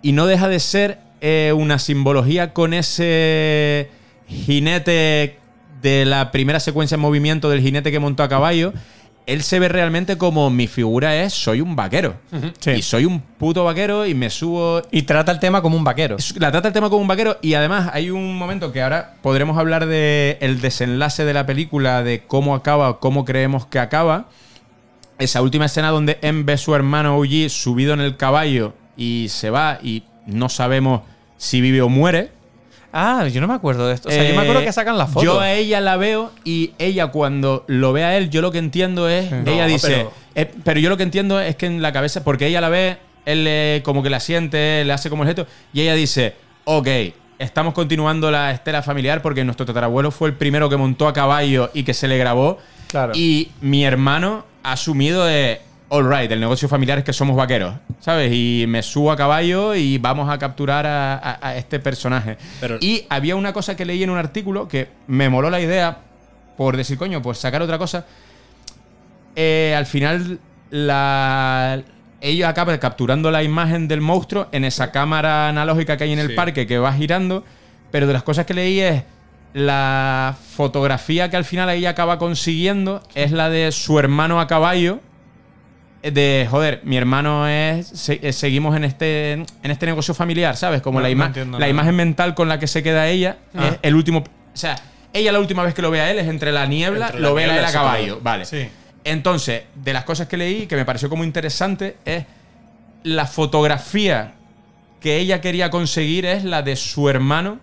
y no deja de ser eh, una simbología con ese jinete de la primera secuencia en movimiento del jinete que montó a caballo. Él se ve realmente como mi figura es, soy un vaquero. Sí. Y soy un puto vaquero y me subo Y trata el tema como un vaquero. la trata el tema como un vaquero y además hay un momento que ahora podremos hablar de el desenlace de la película, de cómo acaba, cómo creemos que acaba. Esa última escena donde M ve su hermano OG subido en el caballo y se va y no sabemos si vive o muere. Ah, yo no me acuerdo de esto. O sea, yo me acuerdo Eh, que sacan la foto. Yo a ella la veo y ella cuando lo ve a él, yo lo que entiendo es, ella No, dice, pero- eh, pero... yo lo que entiendo es que en la cabeza, porque ella la ve, él como que la siente, le hace como el gesto, y ella dice, ok, estamos continuando la estela familiar porque nuestro tatarabuelo fue el primero que montó a caballo y que se le grabó, Claro. y mi hermano ha asumido de, all right, el negocio familiar es que somos vaqueros, ¿sabes? Y me subo a caballo y vamos a capturar a, a- a este personaje. Pero- y había una cosa que leí en un artículo que me moló la idea por decir, coño, pues sacar otra cosa. Eh, al final, la, ellos acaban capturando la imagen del monstruo en esa cámara analógica que hay en el Sí. parque que va girando. Pero de las cosas que leí es la fotografía que al final ella acaba consiguiendo es la de su hermano a caballo. De joder, mi hermano es. se- eh, seguimos en este, en este negocio familiar, ¿sabes? Como No, la, ima- la imagen mental con la que se queda ella Ah. es el último. O sea, ella la última vez que lo ve a él es entre la niebla, Entre la lo ve a él a caballo. Vale. Sí. Entonces, de las cosas que leí que me pareció como interesante es la fotografía que ella quería conseguir es la de su hermano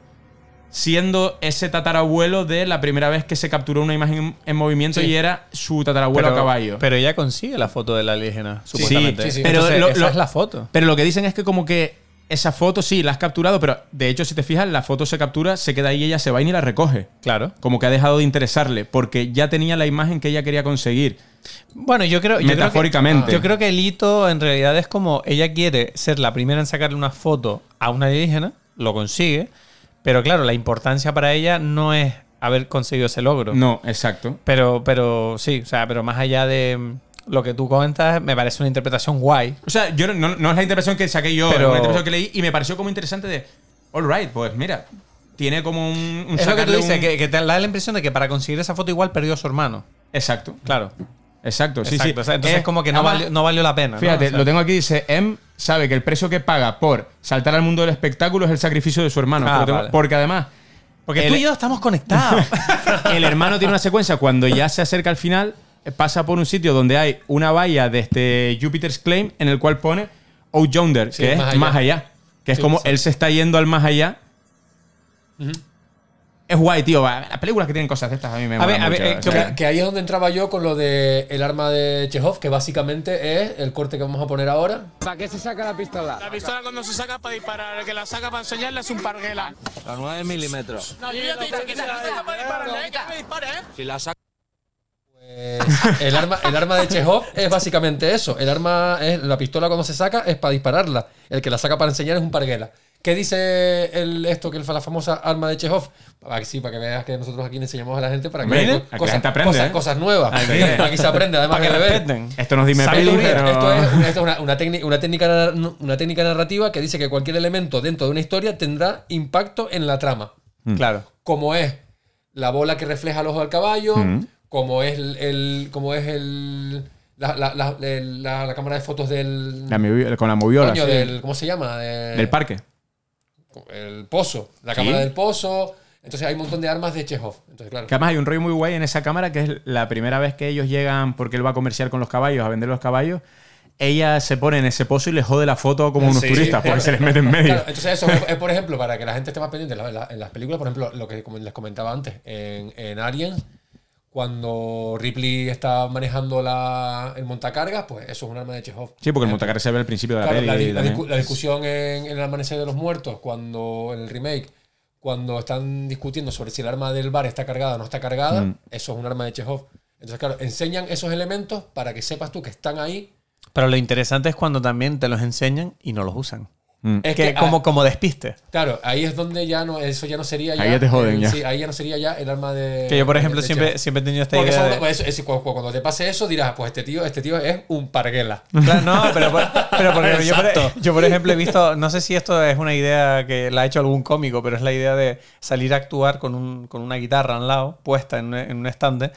siendo ese tatarabuelo de la primera vez que se capturó una imagen en, en movimiento Sí. y era su tatarabuelo a caballo. Pero ella consigue la foto del alienígena, Sí, supuestamente. sí, sí. Pero Entonces, lo- esa lo- es la foto. Pero lo que dicen es que como que esa foto sí la has capturado, pero de hecho si te fijas, la foto se captura, se queda ahí y ella se va y ni la recoge. Claro. Como que ha dejado de interesarle, porque ya tenía la imagen que ella quería conseguir. Bueno, yo creo. yo creo que- Metafóricamente. Yo creo que el hito en realidad es como ella quiere ser la primera en sacarle una foto a una alienígena, lo consigue, pero claro, la importancia para ella no es haber conseguido ese logro. No, exacto. Pero, pero sí, o sea, pero más allá de lo que tú comentas, me parece una interpretación guay. O sea, yo no, no es la interpretación que saqué yo, Pero- es una interpretación que leí y me pareció como interesante de, all right, pues mira, tiene como un... un Es lo que tú dices, un- que, que te da la impresión de que para conseguir esa foto igual perdió a su hermano. Exacto, Claro. Exacto, sí, Exacto, sí. o sea, entonces Es- como que no, además, valió, no valió la pena. ¿no? Fíjate, O sea, lo tengo aquí, dice, M sabe que el precio que paga por saltar al mundo del espectáculo es el sacrificio de su hermano. Ah, Lo tengo- vale. Porque además, Porque el- tú y yo estamos conectados. el hermano tiene una secuencia cuando ya se acerca al final, pasa por un sitio donde hay una valla de este Jupiter's Claim en el cual pone Out Yonder, Sí, que es más más allá. Que es Sí, como él se está yendo al más allá. Es guay, tío. Las películas que tienen cosas de estas a mí me A molan ver, a ver, mucho, eh, o Que, sea, que ahí es donde entraba yo con lo de el arma de Chekhov, que básicamente es el corte que vamos a poner ahora. ¿Para qué se saca la pistola? La pistola cuando se saca para disparar, el que la saca para enseñarle es un parguela. A 9 milímetros. No, yo ya te he dicho que se la saca para dispararle, que me dispare, ¿eh? Si la saca. Pues, el, arma, el arma de Chekhov es básicamente eso. El arma es la pistola cuando se saca es para dispararla. El que la saca para enseñar es un parguela. ¿Qué dice el, esto, que es la famosa arma de Chekhov? Para que sí, para que veas que nosotros aquí le enseñamos a la gente para que la cosas, gente aprende, cosas, ¿eh? cosas nuevas. Aquí. Aquí, se aprende, además que respeten. esto nos dime ¿Sabes peli, lo que es? pero... Esto es, esto es una, una técnica, una, técnica, una técnica narrativa que dice que cualquier elemento dentro de una historia tendrá impacto en la trama. claro. Como es la bola que refleja el ojo del caballo, Mm. como es el, el- como es el la, la- la- el- la- la cámara de fotos del con la moviola. coño, sí. del ¿cómo se llama? De- Del parque. El pozo, la Sí. cámara del pozo. Entonces hay un montón de armas de Chekhov. Entonces, claro. Que además hay un rollo muy guay en esa cámara que es la primera vez que ellos llegan porque él va a comerciar con los caballos, a vender los caballos. Ella se pone en ese pozo y le jode la foto como unos turistas porque claro. se les mete en medio. Claro, entonces eso es, por ejemplo, para que la gente esté más pendiente, en, la- en las películas, por ejemplo, lo que como les comentaba antes, en, en Alien, cuando Ripley está manejando la, el montacargas, pues eso es un arma de Chekhov. Sí, porque el montacarga se ve al principio de la Claro, peli. la, di- la también. discu- la discusión en, en el amanecer de los muertos, cuando en el remake, cuando están discutiendo sobre si el arma del bar está cargada o no está cargada, Mm. eso es un arma de Chekhov. Entonces, claro, enseñan esos elementos para que sepas tú que están ahí. Pero lo interesante es cuando también te los enseñan y no los usan. Mm. Es que, que, como, ah, como despiste. Claro, ahí es donde ya no, eso ya no sería ya. Ahí ya te joden, el- ya. Sí, ahí ya no sería ya el arma de. Que yo, por ejemplo, de siempre, siempre he tenido esta Porque idea. eso- de- pues, eso- cuando te pase eso, dirás, pues este tío, este tío es un parguela. Claro, no, pero, pero porque yo, por, yo, por ejemplo, he visto, no sé si esto es una idea que la ha hecho algún cómico, pero es la idea de salir a actuar con, un- con una guitarra al lado, puesta en, un- en un estante,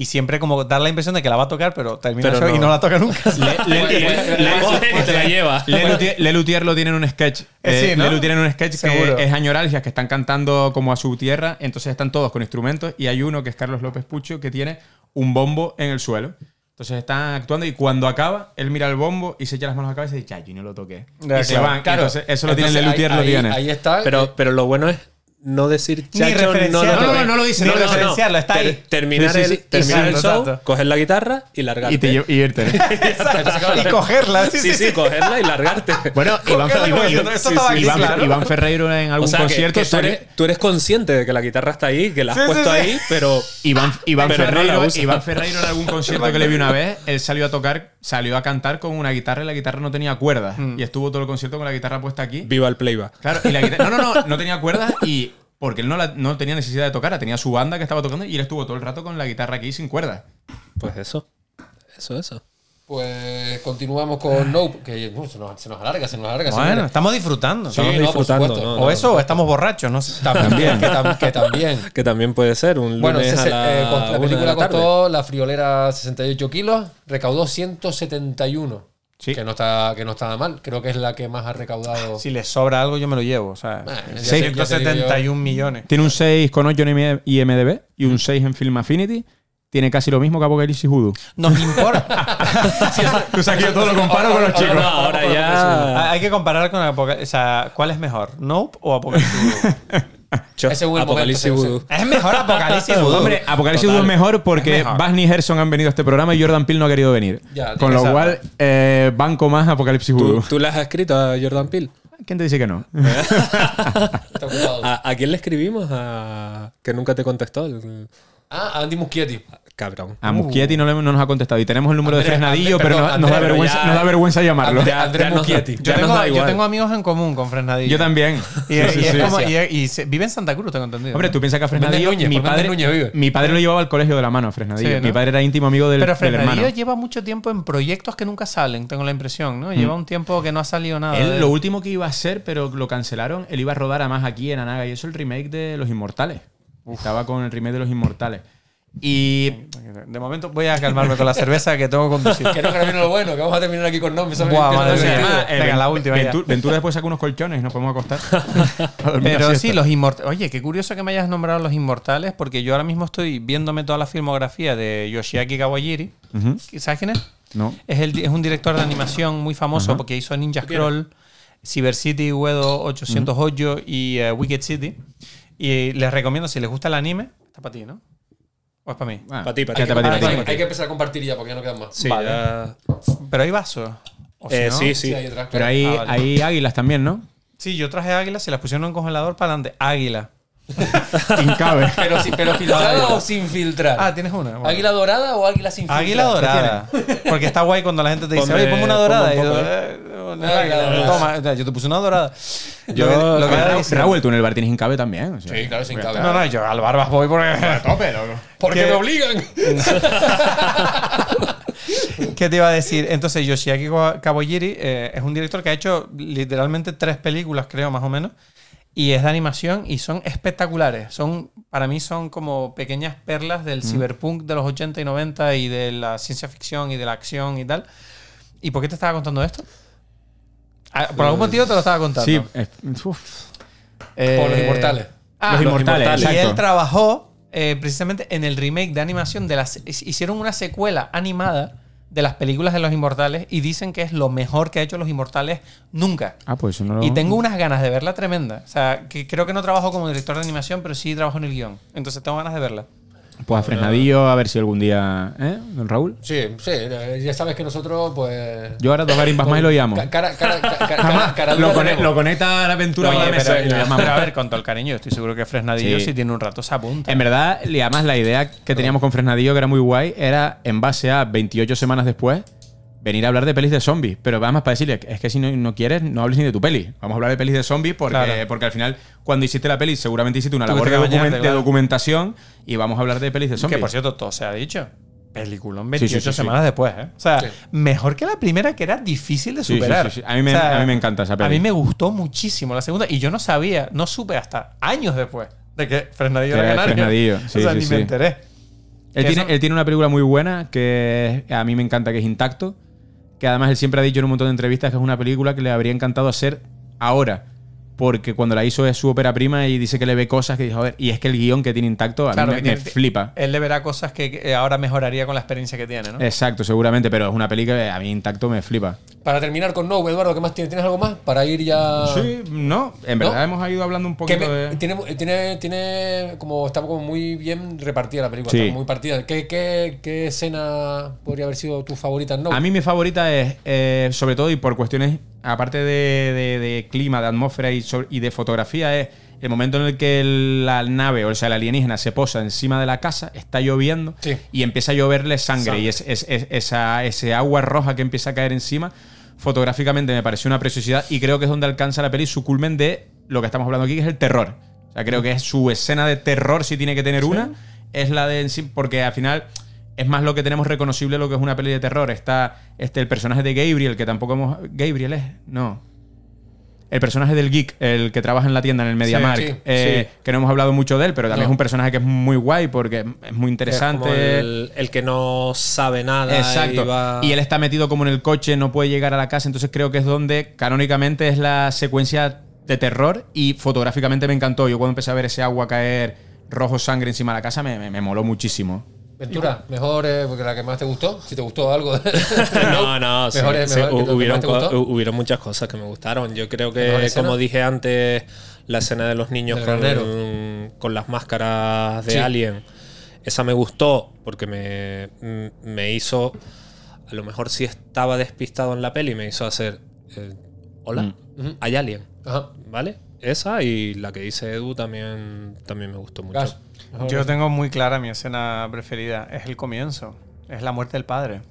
y siempre como dar la impresión de que la va a tocar, pero termina Pero el show y no. la toca nunca. Te la lleva. Lelutier, Lelutier lo tiene en un sketch. Eh, sí, ¿no? Lelutier en un sketch Seguro. que es añoralgias, que están cantando como a su tierra, entonces están todos con instrumentos y hay uno que es Carlos López Pucho que tiene un bombo en el suelo. Entonces están actuando y cuando acaba, él mira el bombo y se echa las manos a la cabeza y dice, ya, yo no lo toqué. Se van. Claro. Entonces, eso lo tiene Entonces, Lelutier, ahí- lo tiene. Ahí está. Pero, pero lo bueno es no decir Ni chacho, no, no, No, no, no lo dice, ni referenciarlo, está ahí. terminar Sí, sí, el, sí. terminar Exacto, el show, exacto. coger la guitarra y largarte. y, te, lle- y irte. Y cogerla. Sí, Sí, sí, cogerla y largarte. bueno, Iván, Iván- diciendo, esto estaba aquí, Iván- claro. Iván Ferreiro en algún o sea, que- concierto que, tú, eres, tú eres consciente de que la guitarra está ahí, que la has puesto sí. ahí, pero Iván, Iván, Pero no Ferreiro. Iván Ferreiro en algún concierto que le vi una vez, él salió a tocar, salió a cantar con una guitarra y la guitarra no tenía cuerdas. Y estuvo todo el concierto con la guitarra puesta aquí. viva el playback. Claro, y la guitarra. No, no, no, no tenía cuerdas y. Porque él no, la- no tenía necesidad de tocar, tenía su banda que estaba tocando y él estuvo todo el rato con la guitarra aquí sin cuerdas. Pues eso. Eso, eso. Pues continuamos con Nope, que uh, se, nos, se nos alarga, se nos alarga. Bueno, estamos disfrutando. Sí, estamos no, disfrutando, supuesto. ¿no? O eso, o estamos borrachos, no sé. También, que, tam- que también. Que también puede ser un lunes Bueno, a se- se- la, eh, la película la costó la friolera 68 kilos, recaudó 171. Sí. Que no está, que no está mal. Creo que es la que más ha recaudado. Si les sobra algo, yo me lo llevo. O sea, yo. 171 millones. Tiene un 6 con 8 en IMDB y un 6 en Film Affinity. tiene casi lo mismo que Apocalipsis Voodoo. Nos importa. Tú sabes que yo todo lo comparo con los chicos. No, ahora ya. Hay que comparar con Apocalipsis. O sea, ¿cuál es mejor? ¿Nope o Apocalipsis? Ese Apocalipsis Voodoo. es mejor Apocalipsis. Voodoo. Hombre, Apocalipsis Voodoo es mejor porque Es mejor. Basni y Gerson han venido a este programa y Jordan Peele no ha querido venir. Ya, Con lo cual, eh, banco más Apocalipsis ¿Tú, Voodoo. tú le has escrito a Jordan Peele? ¿Quién te dice que no? ¿A, a quién le escribimos? A... Que nunca te contestó. el- Ah, Andy Muschietti. Cabrón. A Muschietti no, le- no nos ha contestado. Y tenemos el número de Andrés- Fresnadillo, Andrés- pero perdón, no- nos, da Andrés, vergüenza, ya- nos da vergüenza llamarlo. Andrés- Andrés Muschietti. Yo ya nos tengo, da yo igual. tengo amigos en común con Fresnadillo. Yo también. Y, Sí, sí, y es sí. como- y- y se- vive en Santa Cruz, tengo entendido. Hombre, tú piensas que a Fresnadillo, Núñez, mi, por padre, Núñez vive. mi padre lo llevaba al colegio de la mano, a Fresnadillo. Sí, ¿no? Mi padre era íntimo amigo del, Pero del Fresnadillo lleva mucho tiempo en proyectos que nunca salen, tengo la impresión, ¿no? Lleva un tiempo que no ha salido nada. de Él, él. lo último que iba a hacer, pero lo cancelaron, él iba a rodar además aquí en Anaga y eso el remake de Los Inmortales. Estaba con el remake de Los Inmortales. Y De momento voy a calmarme con la cerveza que tengo que conducir. Que no, que viene lo bueno, que vamos a terminar aquí con nombres. Buah, madre mía. Ah, Venga, la última. Ventura, Ventura después saca unos colchones y nos podemos acostar. Pero sí, los inmortales. Oye, qué curioso que me hayas nombrado los inmortales, porque yo ahora mismo estoy viéndome toda la filmografía de Yoshiaki Kawajiri. Ujú. ¿Sabes quién es? No. Es, el, es un director de animación muy famoso Ajá. porque hizo Ninja Scroll, Cyber City, Uedo 808 y eh, Wicked City. Y les recomiendo, si les gusta el anime, está para ti, ¿no? ¿O es para mí? Ah, Pa' ti, pa' ya ti. hay, que empezar a compartir ya porque ya no quedan más. Sí, Vale. ya. Pero hay vasos. ¿O si Eh, no? sí, sí. atrás, Pero claro. hay, Ah, vale. hay águilas también, ¿no? Sí, yo traje águilas y las pusieron en un congelador para adelante. Águila. Incabe. Pero, pero filtrada o sin filtrar. Ah, ¿tienes una? Bueno. ¿Águila dorada o águila sin filtrar? Águila dorada. Porque está guay cuando la gente te dice, Ponme- oye, ponme una dorada. ponme un Y yo, poco, "Eh, una Águila águila". dorada. Toma, o sea, yo te puse una dorada. Yo- Lo que- lo que Raúl, era decir- Raúl, tú en el bar tienes Incabe también. o sea. Sí, claro, sin cabe. No, no, yo al barbas voy porque. tope, loco. Porque me obligan. ¿Qué te iba a decir? Entonces, Yoshiaki Kawajiri eh, es un director que ha hecho literalmente tres películas, creo, más o menos. Y es de animación y son espectaculares. Son, para mí son como pequeñas perlas del cyberpunk de los 80 y 90 y de la ciencia ficción y de la acción y tal. ¿Y por qué te estaba contando esto? Ah, Por algún motivo te lo estaba contando. Sí, uf. Eh, Por los inmortales. ah, Los Inmortales, Y él trabajó eh, precisamente en el remake de animación de las. Hicieron una secuela animada de las películas de los Inmortales y dicen que es lo mejor que ha hecho los Inmortales nunca. Ah, pues eso no lo... Y tengo unas ganas de verla tremenda. O sea, que creo que no trabajo como director de animación, pero sí trabajo en el guion. Entonces tengo ganas de verla. Pues a Fresnadillo, a ver si algún día... ¿Eh, don Raúl? Sí, sí. Ya sabes que nosotros, pues. Yo ahora dos garimbas más y lo llamo. Ca- Cara, cara, cara, lo, conecta a la aventura Oye, pero, y lo llamamos. pero a ver, con todo el cariño, estoy seguro que Fresnadillo, Sí. si tiene un rato, se apunta. En verdad, y además la idea que teníamos con Fresnadillo, que era muy guay, era en base a 28 semanas después venir a hablar de pelis de zombies. Pero además para decirle, es que si no, no quieres, no hables ni de tu peli. Vamos a hablar de pelis de zombies porque, Claro. porque al final, cuando hiciste la peli, seguramente hiciste una labor de, bañarte, de claro. documentación y vamos a hablar de pelis de zombies. Que por cierto, todo se ha dicho. Peliculón Sí, 28 sí, sí, sí. semanas después, ¿eh? O sea, Sí. mejor que la primera, que era difícil de Sí, sí, superar. sí, sí. A mí me- a mí me encanta esa A peli. mí me gustó muchísimo la segunda. Y yo no sabía, no supe hasta años después de que Fresnadillo era canario. Fresnadillo, o sí, sea, sí, ni sí. me enteré. Él tiene, él tiene una película muy buena que a mí me encanta, que es Intacto. Que además él siempre ha dicho en un montón de entrevistas que es una película que le habría encantado hacer ahora. Porque cuando la hizo es su ópera prima y dice que le ve cosas que dice, joder, y es que el guion que tiene intacto a Claro, mí me, flipa. Él le verá cosas que ahora mejoraría con la experiencia que tiene, ¿no? Exacto, seguramente, pero es una película que a mí intacto me flipa. Para terminar con No, Eduardo, ¿qué más tienes? ¿Tienes algo más? Para ir ya. Sí, no, en ¿No? verdad hemos ido hablando un poquito me- de... tiene, tiene, tiene como está como muy bien repartida la película, Sí. está muy partida. ¿Qué, qué, qué escena podría haber sido tu favorita en No? A mí mi favorita es, eh, sobre todo y por cuestiones, aparte de, de- de clima, de atmósfera y, sobre- y de fotografía, es el momento en el que el- la nave, o sea, el alienígena se posa encima de la casa, está lloviendo Sí. y empieza a lloverle sangre. Sangre. Y es, es- es- esa, ese agua roja que empieza a caer encima, fotográficamente me pareció una preciosidad y creo que es donde alcanza la peli su culmen de lo que estamos hablando aquí, que es el terror. O sea, creo que es su escena de terror, si tiene que tener una, es la de porque al final es más lo que tenemos reconocible lo que es una peli de terror. Está este, el personaje de Gabriel, que tampoco hemos. ¿Gabriel es? No. El personaje del geek, el que trabaja en la tienda en el MediaMarkt, sí, eh, que no hemos hablado mucho de él, pero también No. es un personaje que es muy guay porque es muy Es interesante. como el, el que no sabe nada. Exacto. Y, va- Y él está metido como en el coche, no puede llegar a la casa, entonces creo que es donde canónicamente es la secuencia de terror y fotográficamente me encantó. Yo cuando empecé a ver ese agua caer rojo sangre encima de la casa me, me- me moló muchísimo. Ventura, mejor eh, porque la que más te gustó, si te gustó algo. no, no, sí, Mejor sí, mejor- hubieron, co- muchas cosas que me gustaron. Yo creo ¿Mejor que, como dije antes, la escena de los niños con, las máscaras de Sí. Alien, esa me gustó porque me, m- me hizo, a lo mejor si estaba despistado en la peli, me hizo hacer, eh, hola, Ujú. hay Alien, Ajá. ¿vale? Esa y la que dice Edu también, también me gustó mucho. Yo tengo muy clara mi escena preferida. Es el comienzo. Es la muerte del padre.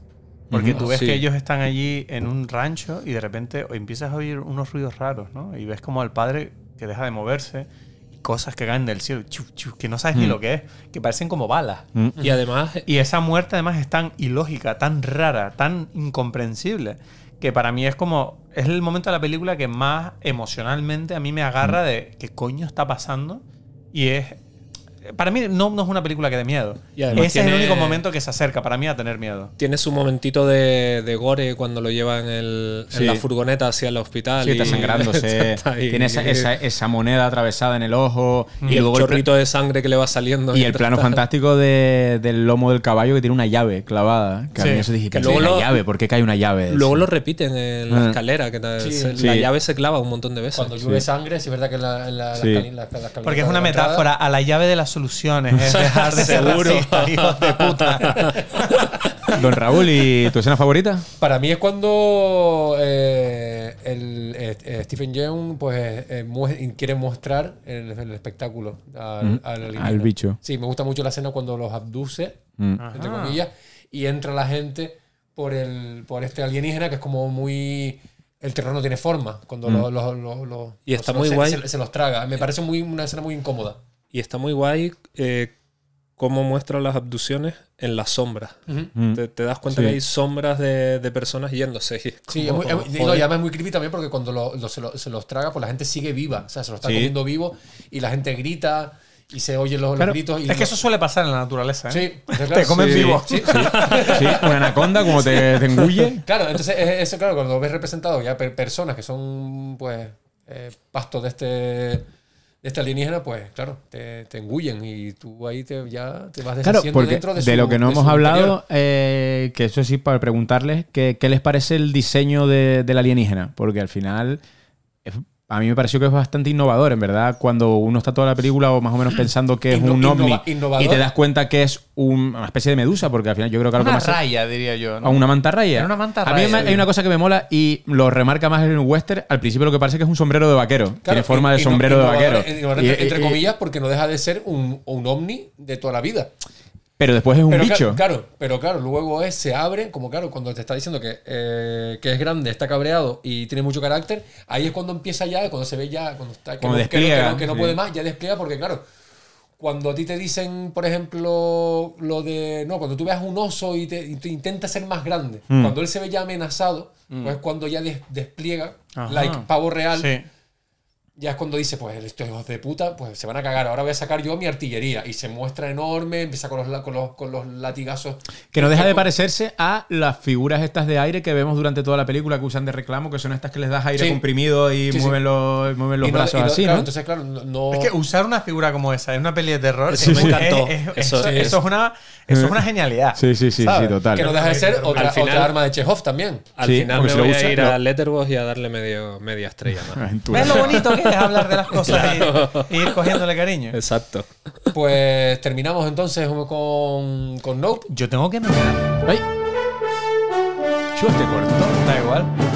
Porque tú ves Sí. que ellos están allí en un rancho y de repente empiezas a oír unos ruidos raros, ¿no? Y ves como al padre que deja de moverse y cosas que caen del cielo, chu, chu, que no sabes ni lo que es, que parecen como balas. Y además, Y esa muerte además es tan ilógica, tan rara, tan incomprensible, que para mí es como, es el momento de la película que más emocionalmente a mí me agarra de qué coño está pasando. Y es, para mí no, no es una película que dé miedo. Y Ese es el tiene- único momento que se acerca para mí a tener miedo. tiene su momentito de, de gore cuando lo lleva en, el, en Sí. la furgoneta hacia el hospital. Sí, está y- sangrándose. está ahí. Tiene esa, esa- esa moneda atravesada en el ojo. y, el luego el pla- chorrito de sangre que le va saliendo. Y el plano está- fantástico de- del lomo del caballo que tiene una llave clavada. Que a Sí. mí eso dije, Que luego luego lo- la llave, ¿por qué cae una llave? Luego Sí. lo repiten en la Ah. escalera, que ta- Sí. se- Sí. la llave se clava un montón de veces. Cuando llueve sangre, sí es verdad que la, la, Sí. calientas Porque es una la metáfora a la llave de las soluciones. Es dejar de ser Seguro. racista, hijos de puta. Don Raúl, ¿y tu escena favorita? Para mí es cuando eh, el, eh, eh, Stephen Yeun pues, eh, mue- quiere mostrar el, el espectáculo al, Mm, al al bicho. Sí, me gusta mucho la escena cuando los abduce, Mm. entre comillas, y entra la gente por, el, por este alienígena que es como muy... El terror no tiene forma cuando Mm. los, los- los- los- Y está muy se, guay. Se, se los traga. Me parece muy, una escena muy incómoda. Y está muy guay eh, cómo muestra las abducciones en las sombras. Mm. Te, te das cuenta Sí. que hay sombras de, de personas yéndose. Sí, es como, muy, es muy- y no, y además es muy creepy también porque cuando lo- lo- se, lo- se los traga, pues la gente sigue viva. O sea, se los está Sí. comiendo vivo y la gente grita y se oyen los, los Claro, gritos. Y es que eso suele pasar en la naturaleza. ¿eh? Sí, Te comen sí, vivo. sí, Sí, una anaconda como te, te engulle. Claro, entonces es- eso, claro, cuando ves representado ya per- personas que son, pues, eh, pastos de este, de este alienígena, pues, claro, te, te engullen y tú ahí te, ya te vas Claro, deshaciendo porque dentro de, de, su- lo que no de hemos hablado, eh, que eso sí, para preguntarles, ¿qué, qué les parece el diseño de, del alienígena? Porque al final, a mí me pareció que es bastante innovador, en verdad, cuando uno está toda la película o más o menos pensando que es Inno- un ovni y te das cuenta que es un- una especie de medusa, porque al final yo creo que algo Una más... raya, diría yo. ¿no? ¿A una mantarraya? Era una mantarraya, A mí hay una cosa que me mola y lo remarca más en el western. Al principio lo que parece que es un sombrero de vaquero. Claro, Tiene forma de sombrero de vaquero. Y- entre, entre y- comillas, porque no deja de ser un, un ovni de toda la vida. Pero después es un pero bicho. Claro, claro, pero claro, luego es, se abre, como claro, cuando te está diciendo que, eh, que es grande, está cabreado y tiene mucho carácter, ahí es cuando empieza ya, cuando se ve ya, cuando está, que, Cuando no, que no- despliega, que no- que no puede más, ya despliega porque claro, cuando a ti te dicen, por ejemplo, lo de, no, cuando tú veas un oso y te, y te intenta ser más grande, Mm. cuando él se ve ya amenazado, pues cuando ya des- despliega, Ajá. like pavo real, Sí. Ya es cuando dice, pues estos hijos de puta, pues se van a cagar. Ahora voy a sacar yo mi artillería. Y se muestra enorme, empieza con los, con los, con los latigazos. Que no deja de parecerse a las figuras estas de aire que vemos durante toda la película que usan de reclamo, que son estas que les das aire Sí. comprimido y Sí, sí. mueven los, mueven los y no- brazos y no- así, claro, ¿no? Entonces, claro, no. Es que usar una figura como esa en una peli de terror Sí, es- me es- encantó. es- Eso eso, es- eso es una, eso es una genialidad. Sí, sí, sí, sí, total. que no deja de ser otra, Al final- otra arma de Chekhov también. Al Sí, final me voy usa- a ir a Letterboxd y a darle medio, media estrella más. ¿Ves lo bonito que es hablar de las cosas y, y ir cogiéndole cariño? Exacto. Pues terminamos entonces con, con Nope. Yo tengo que mejorar. ¡Ay! Chuste corto. Da igual.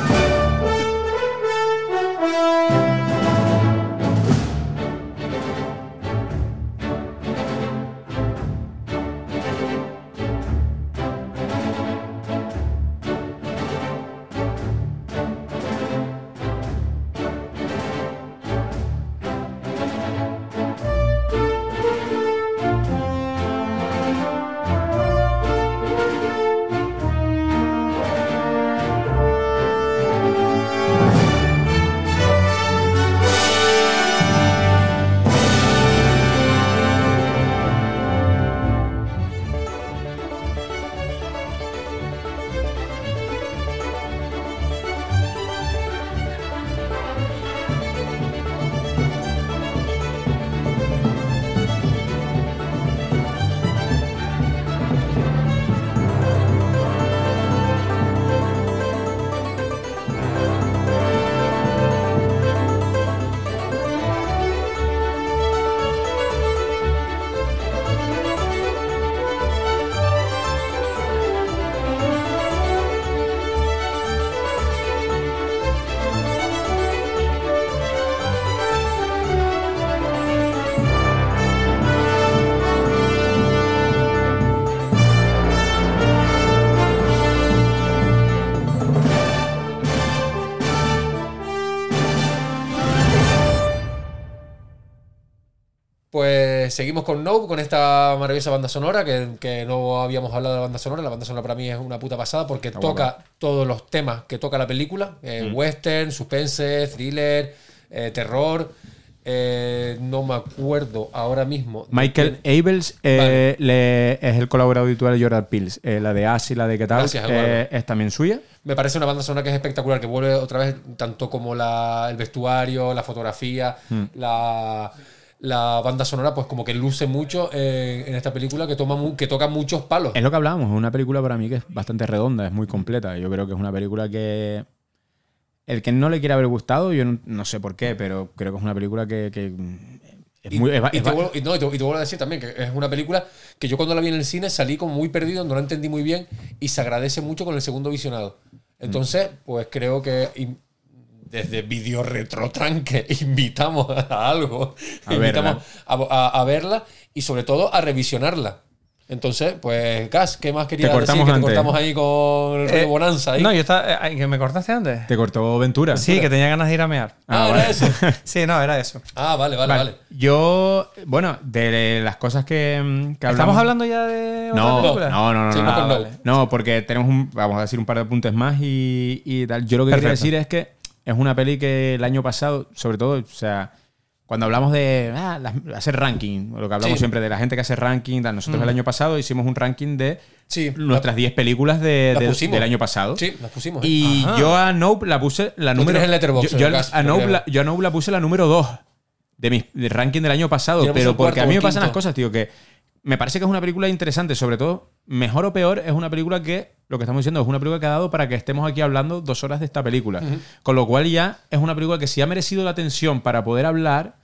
Seguimos con Nope, con esta maravillosa banda sonora, que, que no habíamos hablado de la banda sonora. La banda sonora para mí es una puta pasada porque toca todos los temas que toca la película. eh, Mm. Western, suspense, thriller, eh, terror. Eh, no me acuerdo ahora mismo. Michael Abels le- es el colaborador habitual de Jordan. Eh, la de As y la de Eduardo. eh, es también suya. Me parece una banda sonora que es espectacular, que vuelve otra vez tanto como la, el vestuario, la fotografía, Mm. la, la banda sonora, pues como que luce mucho en, en esta película que, toma mu- que toca muchos palos. Es lo que hablábamos, es una película para mí que es bastante redonda, es muy completa. Yo creo que es una película que. El que no le quiera haber gustado, yo no, no sé por qué, pero creo que es una película que. que es Y, muy. es- y es- te vuelvo, y no, y te- y te vuelvo a decir también que es una película que yo cuando la vi en el cine salí como muy perdido, no la entendí muy bien y se agradece mucho con el segundo visionado. Entonces, pues creo que desde Video Retrotranque invitamos a algo, A invitamos a, a- a verla y sobre todo a revisionarla. Entonces, pues, Gas, ¿qué más querías Te decir? cortamos Que te cortamos ahí con el Eh, Bonanza ahí. No, yo estaba. eh, ¿Que me cortaste antes? ¿Te cortó Ventura? Sí, que tenía ganas de ir a mear. ah, Ah, era vale. eso. Sí, no, era eso. Ah, vale, vale, vale. Yo, bueno, de las cosas que, mm, que ¿Estamos hablamos- hablando ya de otra No, película? no, no, no. Seguimos no, no. Nope. No, porque tenemos un, vamos a decir un par de apuntes más y, y tal. Yo lo que quería Perfecto. decir es que es una peli que el año pasado, sobre todo, o sea, cuando hablamos de ah, las- hacer ranking, lo que hablamos Sí. siempre de la gente que hace ranking, nosotros el año pasado hicimos un ranking de Sí, nuestras 10 películas de- de- del año pasado. Sí, las pusimos. ¿eh? Y Ajá. yo a Nope la puse la número. tienes en yo, yo en el caso, a Nope la, yo a Nope la puse la número 2 de mi del ranking del año pasado. Pero porque cuarto a mí me pasan las cosas, tío, que me parece que es una película interesante. Sobre todo, mejor o peor, es una película que, lo que estamos diciendo, es una película que ha dado para que estemos aquí hablando dos horas de esta película. Con lo cual ya es una película que si ha merecido la atención para poder hablar.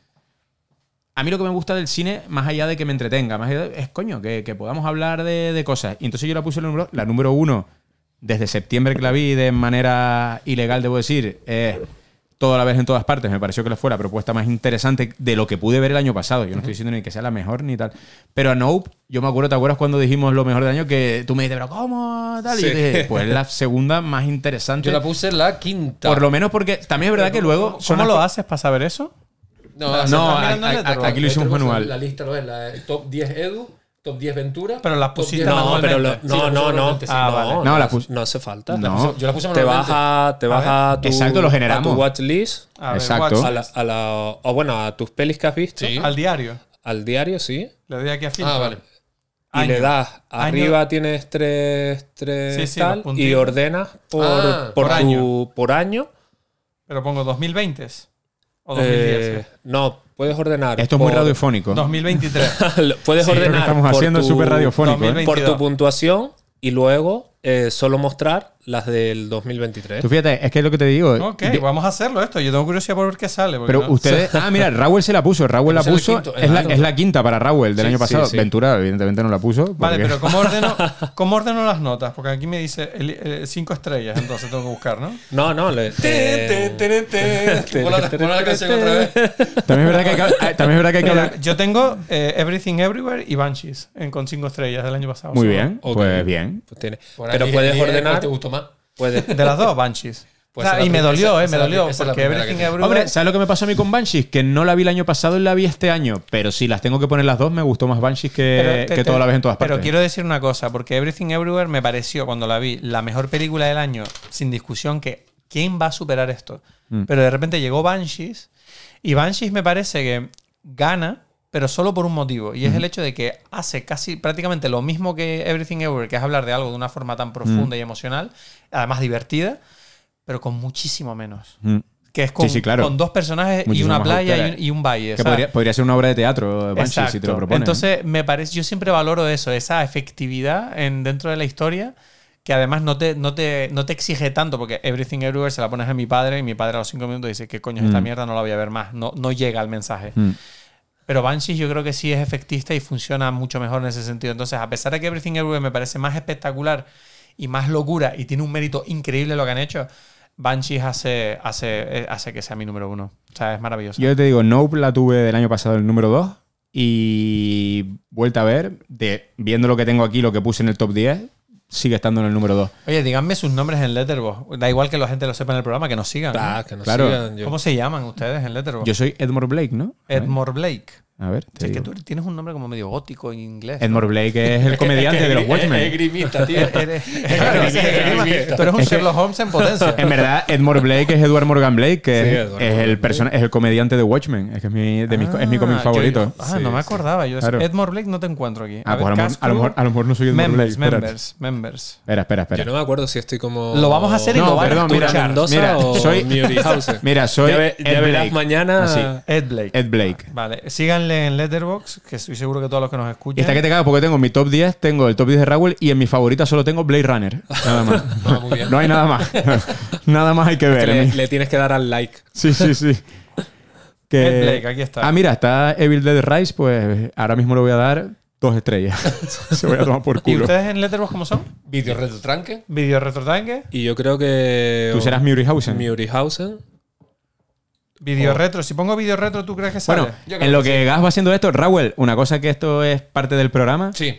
A mí lo que me gusta del cine, más allá de que me entretenga, más allá de- es coño, que, que podamos hablar de, de cosas. Y entonces yo la puse la número, la número uno desde septiembre que la vi de manera ilegal, debo decir, eh, toda la vez en todas partes. Me pareció que fue la propuesta más interesante de lo que pude ver el año pasado. Yo no estoy diciendo ni que sea la mejor ni tal. Pero a Nope, yo me acuerdo, ¿te acuerdas cuando dijimos lo mejor del año? Que tú me dijiste, pero ¿cómo? Tal? Y yo Sí. dije, pues es la segunda más interesante. Yo la puse la quinta. Por lo menos porque también es verdad que luego son ¿Cómo lo haces para saber eso? No, No, a- a- Letterboxd. aquí lo hicimos Letterboxd, manual. La lista lo es, la top 10 Edu, top 10 Ventura. Pero las pusiste 10 No, pero lo- Sí, no, la no, no. sí. Ah, no, vale. No, no, la pus- no hace falta. No. Puse- Yo la puse Te manualmente. vas a, te vas a tu, Exacto, lo a generamos. tu watchlist, A ver, Exacto. watch. a la, a la- o bueno, a tus pelis que has visto, Sí. Al diario. al diario, sí. Le doy aquí a filtro. Ah, vale. Y Año. le das, Año. arriba tienes tres, tres Sí, sí, tal, y ordenas por, Ah, por, por tu- año. por año. Pero pongo 2020 o 2010. Eh, no, puedes ordenar. Esto es muy radiofónico. 2023. puedes Sí, lo que ordenar. estamos haciendo es súper radiofónico, ¿eh? 2022. Por tu puntuación y luego eh, solo mostrar las del 2023. Tú fíjate, es que es lo que te digo. ok, de- vamos a hacerlo esto. Yo tengo curiosidad por ver qué sale. Pero no- ustedes. Ah, mira, Raúl se la puso. Raúl la puso. quinto, es, la, es la quinta para Raúl del Sí, año pasado. sí. Ventura, evidentemente, no la puso. Vale, pero ¿cómo ordeno, ¿cómo ordeno las notas? Porque aquí me dice el- el- cinco estrellas, entonces tengo que buscar, ¿no? No, no. Le, eh, Pon la- pon la canción otra vez. También es verdad que hay que, también es verdad que, hay que Mira, hablar. yo tengo eh, Everything Everywhere y Banshees en, con cinco estrellas del año pasado. Muy bien, Ok. pues bien. pues tiene- Pero puedes ordenar. te gustó más? Puedes, De las dos, Banshees. Pues O sea, y me dolió, esa- eh, me dolió. Porque Everything. Everywhere. Hombre, ¿sabes lo que me pasó a mí con Banshees? Que no la vi el año pasado y la vi este año. Pero si las tengo que poner las dos, me gustó más Banshees que, te- que te- toda la vez en todas partes. Pero quiero decir una cosa, porque Everything Everywhere me pareció, cuando la vi, la mejor película del año, sin discusión, que ¿quién va a superar esto? Mm. Pero de repente llegó Banshees, y Banshees me parece que gana, pero solo por un motivo, y es el hecho de que hace casi prácticamente lo mismo que Everything Everywhere, que es hablar de algo de una forma tan profunda y emocional, además divertida, pero con muchísimo menos. Mm. Que es con, Sí, sí, claro. con dos personajes y Muchísimo una más playa y un, y un valle. Que podría, podría ser una obra de teatro, Banshees, si te lo propones. Entonces, me parece, yo siempre valoro eso, esa efectividad en, dentro de la historia, que además no te, no, te, no te exige tanto, porque Everything Everywhere se la pones a mi padre y mi padre a los cinco minutos dice, ¿qué coño es esta Mm. mierda? No la voy a ver más. No, no llega al mensaje. Pero Banshees yo creo que sí es efectista y funciona mucho mejor en ese sentido. Entonces, a pesar de que Everything Everywhere me parece más espectacular y más locura y tiene un mérito increíble lo que han hecho, Banshees hace, hace, eh, hace que sea mi número uno. O sea, es maravilloso. Yo te digo, Nope la tuve del año pasado el número 2 y vuelta a ver, viendo lo que tengo aquí, lo que puse en el top 10, sigue estando en el número 2. Oye, díganme sus nombres en Letterboxd. Da igual que la gente lo sepa en el programa, que nos sigan. ¿no? Ah, que nos Claro. sigan, yo- ¿Cómo se llaman ustedes en Letterboxd? Yo soy Edmore Blake, ¿no? Edmore Blake. A ver, te es que tú tienes un nombre como medio gótico en inglés. Edmore Blake es el comediante de los Es Watchmen. grimista, tío. Eres, tú eres un Es Sherlock Holmes en potencia. En verdad, Edmore Blake es Edward Morgan Blake, que Sí, es, es el persona- es el comediante de Watchmen. Es que es mi, de mis- es mi cómic Ah, favorito. yo- ah, no me acordaba. Yo, Claro. Edmore Blake no te encuentro aquí. Ah, pues a lo, mejor, Cast a, lo mejor, Crew, a lo mejor no soy Edmore Blake. Members, espérate. members, members. Espera, espera, espera. Yo no me acuerdo si estoy como. Lo vamos a hacer y No, lo perdón, a. Mendoza Mira, o. Mira, soy Ya, verás Blake. mañana. Así. Ed Blake. Ed Blake. Vale, síganle en Letterboxd, que estoy seguro que todos los que nos Y escuchan. está que te cago porque tengo en mi top 10, tengo el top 10 de Raúl y en mi favorita solo tengo Blade Runner. Nada más. Ah, muy bien. No hay nada más. nada más hay que ver. le, tienes que dar al like. Sí, sí, sí. Que- Ed Blake, aquí está. Ah, mira, está Evil Dead Rise, pues ahora mismo le voy a dar dos estrellas. Se voy a tomar por ¿Y culo. ustedes en Letterboxd cómo son? Vídeo retranque. Video retrotanque, Y yo creo que. Tú serás Murihausen. Murihausen. Video Oh. retro. Si pongo video retro, ¿tú crees que sale? Bueno, Yo creo en lo que Gas va haciendo esto, Raúl, una cosa que esto es parte del programa. Sí.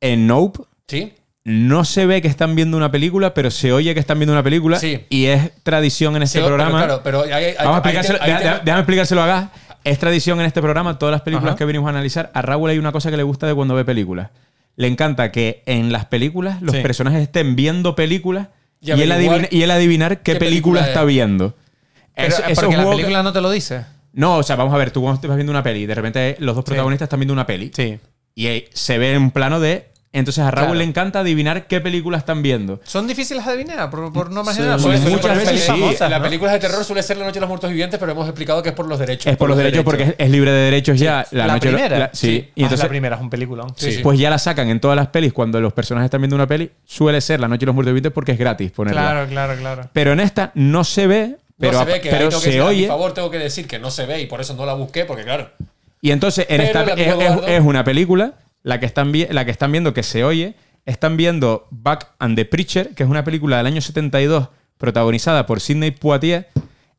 En Nope Sí. no se ve que están viendo una película, pero se oye que están viendo una película. Sí. Y es tradición en este Sí, pero programa. Claro, pero hay, hay- Vamos a explicárselo, déjame explicárselo a Gas. Es tradición en este programa, todas las películas Ajá. que venimos a analizar. A Raúl hay una cosa que le gusta de cuando ve películas. Le encanta que en las películas los Sí. personajes estén viendo películas Y y, él, adivina- y él adivinar qué, qué película, película está es. viendo. Pero, eh, es porque un la que- película no te lo dice. No, o sea, vamos a ver, tú cuando estás viendo una peli, de repente los dos protagonistas están viendo una peli. Sí. Y ahí se ve en plano de. Entonces a Raúl Claro. le encanta adivinar qué película están viendo. Son difíciles de adivinar, por, por norma Sí, general. muchas veces sí. famosas, La ¿no? película de terror suele ser La Noche de los Muertos Vivientes, pero hemos explicado que es por los derechos. Es por los derechos, porque es, es libre de derechos ya. La, La noche primera. la- sí. Ah, Y entonces, la primera es un peliculón. Sí, sí. pues ya la sacan en todas las pelis. Cuando los personajes están viendo una peli, suele ser La Noche de los Muertos Vivientes porque es gratis ponerla. Claro, claro, claro. Pero en esta no se ve, pero, no se ve que pero que se decir, A mi oye. favor, tengo que decir que no se ve y por eso no la busqué, porque claro. Y entonces en esta es, es- Eduardo- es una película, la que, están la que están viendo que se oye, están viendo Back and the Preacher, que es una película del año 72 protagonizada por Sidney Poitier.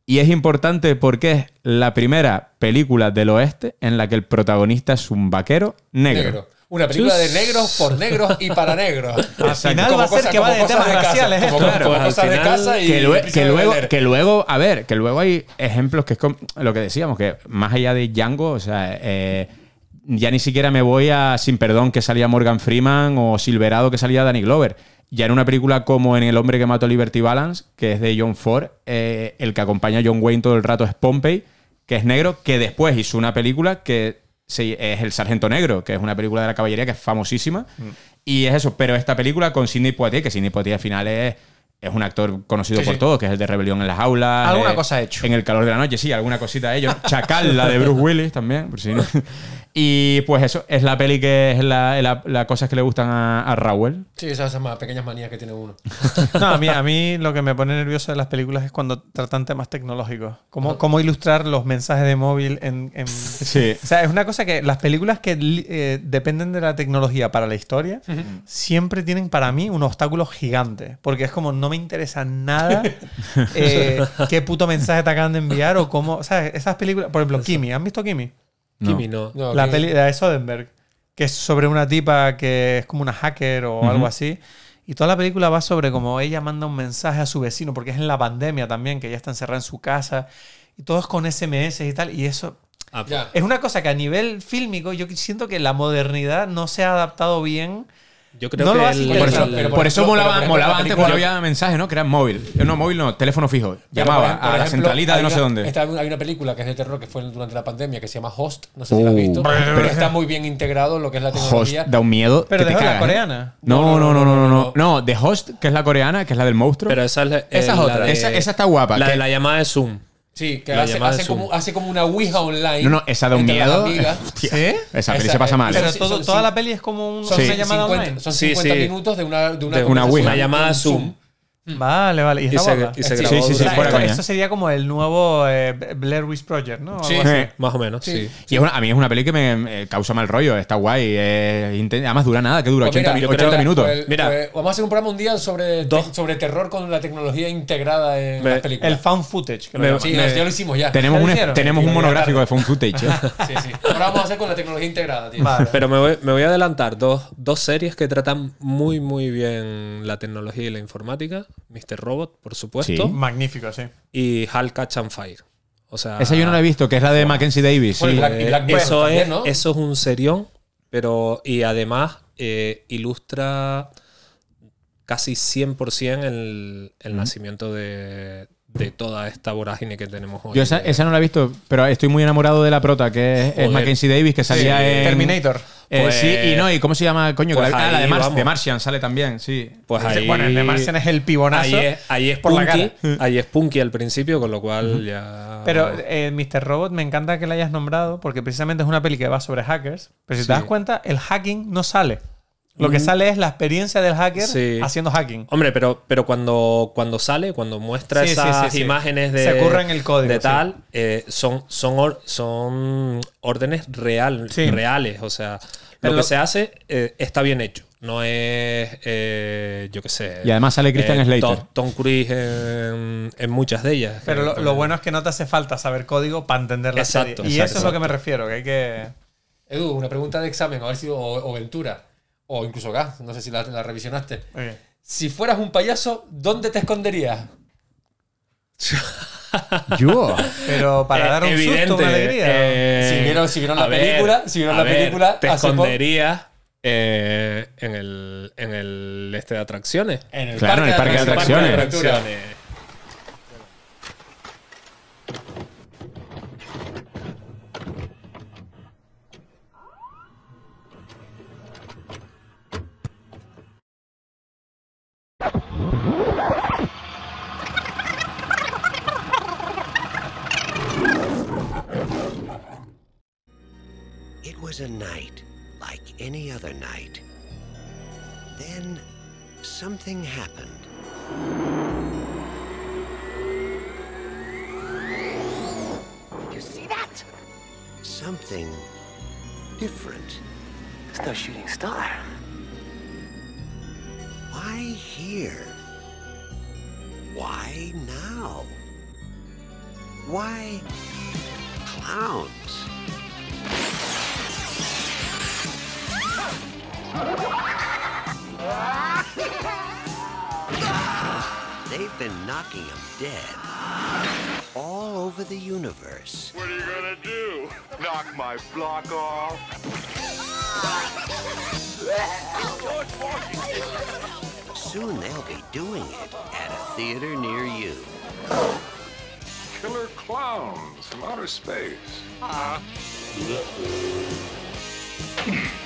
Y es importante porque es la primera película del oeste en la que el protagonista es un vaquero negro. Negro. Una película de negros por negros y para negros. Al final Como va a ser cosa- que va de temas raciales esto. co- como Pues cosas de casa y que, lue- que luego, que luego, a ver, que luego hay ejemplos que es como lo que decíamos, que más allá de Django, o sea, eh, ya ni siquiera me voy a Sin Perdón que salía Morgan Freeman o Silverado que salía Danny Glover. Ya en una película como en El hombre que mató a Liberty Balance, que es de John Ford, eh, el que acompaña a John Wayne todo el rato es Pompey, que es negro, que después hizo una película que se- es El Sargento Negro, que es una película de la caballería que es famosísima. Y es eso, pero esta película con Sidney Poitier, que Sidney Poitier al final es, es un actor conocido Sí, por sí. todos, que es el de Rebelión en las Aulas. Alguna eh, cosa ha hecho. En El calor de la noche, sí, alguna cosita de ellos. Chacal, la de Bruce Willis también, por si no. Y pues eso, es la peli que es la, la, la cosas que le gustan a, a Raúl. Sí, esas son más pequeñas manías que tiene uno. No, a mí, a mí lo que me pone nervioso de las películas es cuando tratan temas tecnológicos. Cómo, cómo ilustrar los mensajes de móvil en, en- Sí. O sea, es una cosa que las películas que eh, dependen de la tecnología para la historia siempre tienen para mí un obstáculo gigante. Porque es como, no me interesa nada eh, qué puto mensaje te acaban de enviar o cómo... ¿Sabes? Esas películas... Por ejemplo, Kimi. ¿Han visto Kimi? No. Kimi no. No, la peli de Soderbergh, que es sobre una tipa que es como una hacker o algo así. Y toda la película va sobre como ella manda un mensaje a su vecino, porque es en la pandemia también, que ella está encerrada en su casa. Y todo es con SMS y tal. Y eso Ah, Ya. es una cosa que a nivel fílmico yo siento que la modernidad no se ha adaptado bien. Yo creo No que lo hace el- Por eso, pero por por eso molaba, por molaba la antes cuando había mensajes, ¿no? Que eran móvil. Eh, No, móvil no, teléfono fijo. Llamaba a la centralita de no sé dónde. esta- hay una película que es de terror que fue durante la pandemia que se llama Host. No sé si la has visto. pero está muy bien integrado en lo que es la Host tecnología. da un miedo. Pero que te de la ¿eh? coreana. No, no, no, no, no, no. No, The Host, que es la coreana, que es la del monstruo. Pero esa es, la- Esa eh, es otra. de- esa, esa está guapa. La que- de la llamada de Zoom. Sí, que hace, hace como, hace como una Ouija online. No, no, esa da un miedo. ¿Sí? Esa peli Esa- se pasa mal. Pero todo- toda la peli es como un- Son, una llamada 50, online. son Sí, 50 sí. minutos de una, de una, De una conversación Ouija. Una llamada Zoom. Vale, vale. Y, se, y se Sí, grabó sí, sí, durante- fuera esto, sería como el nuevo eh, Blair Witch Project, ¿no? Sí. Eh, Más o menos, sí. Y es una- a mí es una peli que me, causa mal rollo. Está guay. inten- además dura nada, que dura Pues 80, mira, mi- yo 80 creo- minutos. Mira. pues vamos a hacer un programa un día sobre, sobre terror con la tecnología integrada en Me- las películas. El found footage. Que lo Me- llaman. sí, me- ya lo hicimos ya. tenemos ¿Ya un, hicieron? tenemos Sí, un monográfico de Phone Footage. ¿eh? Sí, sí. Ahora vamos a hacer con la tecnología integrada, tío. Vale. Pero me voy, me voy a adelantar dos, dos series que tratan muy, muy bien la tecnología y la informática. Mr. Robot, por supuesto. Sí. Magnífico, sí. Y Hal Catch and Fire. O sea, Esa yo no la he visto, que es la de Mackenzie Davis. Bueno, sí. Black- Black eh, eso, también, es, ¿no? eso es un serión, pero y además eh, ilustra casi 100% el, el nacimiento de, de toda esta vorágine que tenemos hoy. Yo esa, esa no la he visto, pero estoy muy enamorado de la prota, que es. Mackenzie Davis, que salía Sí, en. Terminator. Eh, Pues- sí, y no, ¿y cómo se llama? Coño, Pues la- ah, la de, Martian sale también, sí. Pues ahí, Bueno, el de Martian es el pibonazo. ahí es, ahí es por la punky, cara. ahí es punky al principio, con lo cual ya. Pero eh, Mr. Robot me encanta que la hayas nombrado porque precisamente es una peli que va sobre hackers. Pero si te das cuenta, el hacking no sale. Lo que sale es la experiencia del hacker Sí. haciendo hacking. Hombre, pero, pero cuando, cuando sale, cuando muestra Sí, esas sí, sí. imágenes de, Se curra en el código, de sí. tal, eh, son, son, or- son órdenes real, Sí. reales. O sea, Pero lo lo- que se hace eh, está bien hecho. No es, eh, yo qué sé. Y además sale Christian Slater. Tom, Tom Cruise en, en muchas de ellas. Pero lo, Eh, lo bueno es que no te hace falta saber código para entender la Exacto, serie. Y exacto, eso es lo que exacto. me refiero, que hay que... Edu, una pregunta de examen, a ver si. O, o Ventura. O incluso Gas, no sé si la, la revisionaste. Si fueras un payaso, ¿dónde te esconderías? Yo. Pero para eh, dar un evidente, susto, una alegría. eh, Si vieron- si vieron la ver, película, si vieron la ver, película te esconderías eh, en el en el este de atracciones. En el Claro, en el parque de atracciones. Ventura. It was a night like any other night. Then something happened. You see that? Something different. It's no shooting star. Why here? Why now? Why clowns? They've been knocking them dead all over the universe. What are you gonna do? Knock my block off? Soon they'll be doing it at a theater near you. Killer clowns from outer space. Uh-huh. Uh-huh.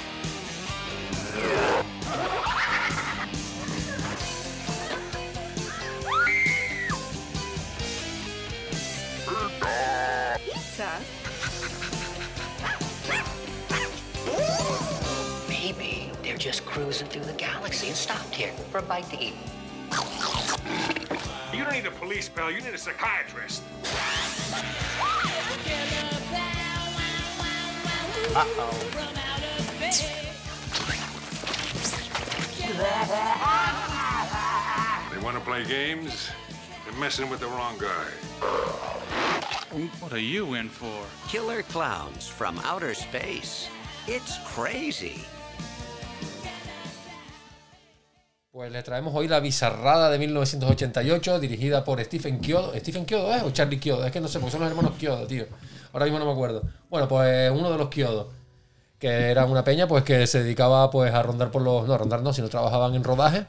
Maybe they're just cruising through the galaxy and stopped here for a bite to eat. You don't need a police pal, you need a psychiatrist. They want to play games? They're messing with the wrong guy. What are you in for? Killer clowns from outer space. It's crazy. Pues le traemos hoy la bizarrada de 1988, dirigida por Stephen Kyodo. ¿Stephen Kyodo es o Charlie Kyodo? Es que no sé, porque son los hermanos Kyodo, tío. Ahora mismo no me acuerdo. Bueno, pues uno de los Kyodo, que era una peña pues que se dedicaba pues a rondar por los... No, a rondar no, sino trabajaban en rodaje.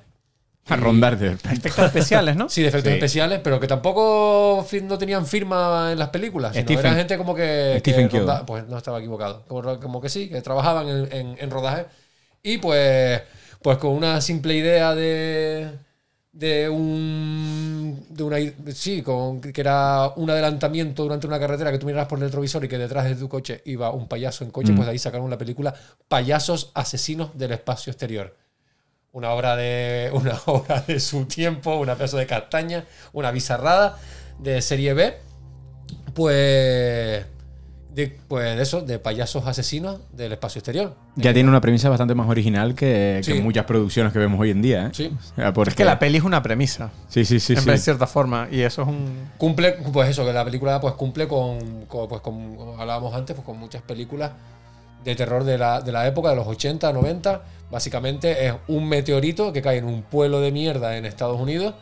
A rondarte. Efectos especiales, ¿no? Sí, de efectos Sí. especiales, pero que tampoco no tenían firma en las películas. Sino Stephen- era gente como que. que Stephen ronda- Pues no estaba equivocado. Como, como que sí, que trabajaban en, en- en rodaje. Y pues. Pues con una simple idea de. De un. De una. Sí, con, que era un adelantamiento durante una carretera que tú miraras por el retrovisor y que detrás de tu coche iba un payaso en coche, pues de ahí sacaron la película Payasos Asesinos del Espacio Exterior una obra de una obra de su tiempo, una pedazo de castaña, una bizarrada de serie B, pues de, pues de eso, de payasos asesinos del espacio exterior. Ya tiene una premisa bastante más original que, muchas producciones que vemos hoy en día. ¿eh? Sí. O sea, porque- Es que la peli es una premisa. Sí, sí, sí. en sí. de cierta forma. Y eso es un. Cumple, pues eso, que la película pues cumple con, con- pues con- como hablábamos antes, pues con muchas películas de terror de la, de la época, de los 80, 90. Básicamente es un meteorito que cae en un pueblo de mierda en Estados Unidos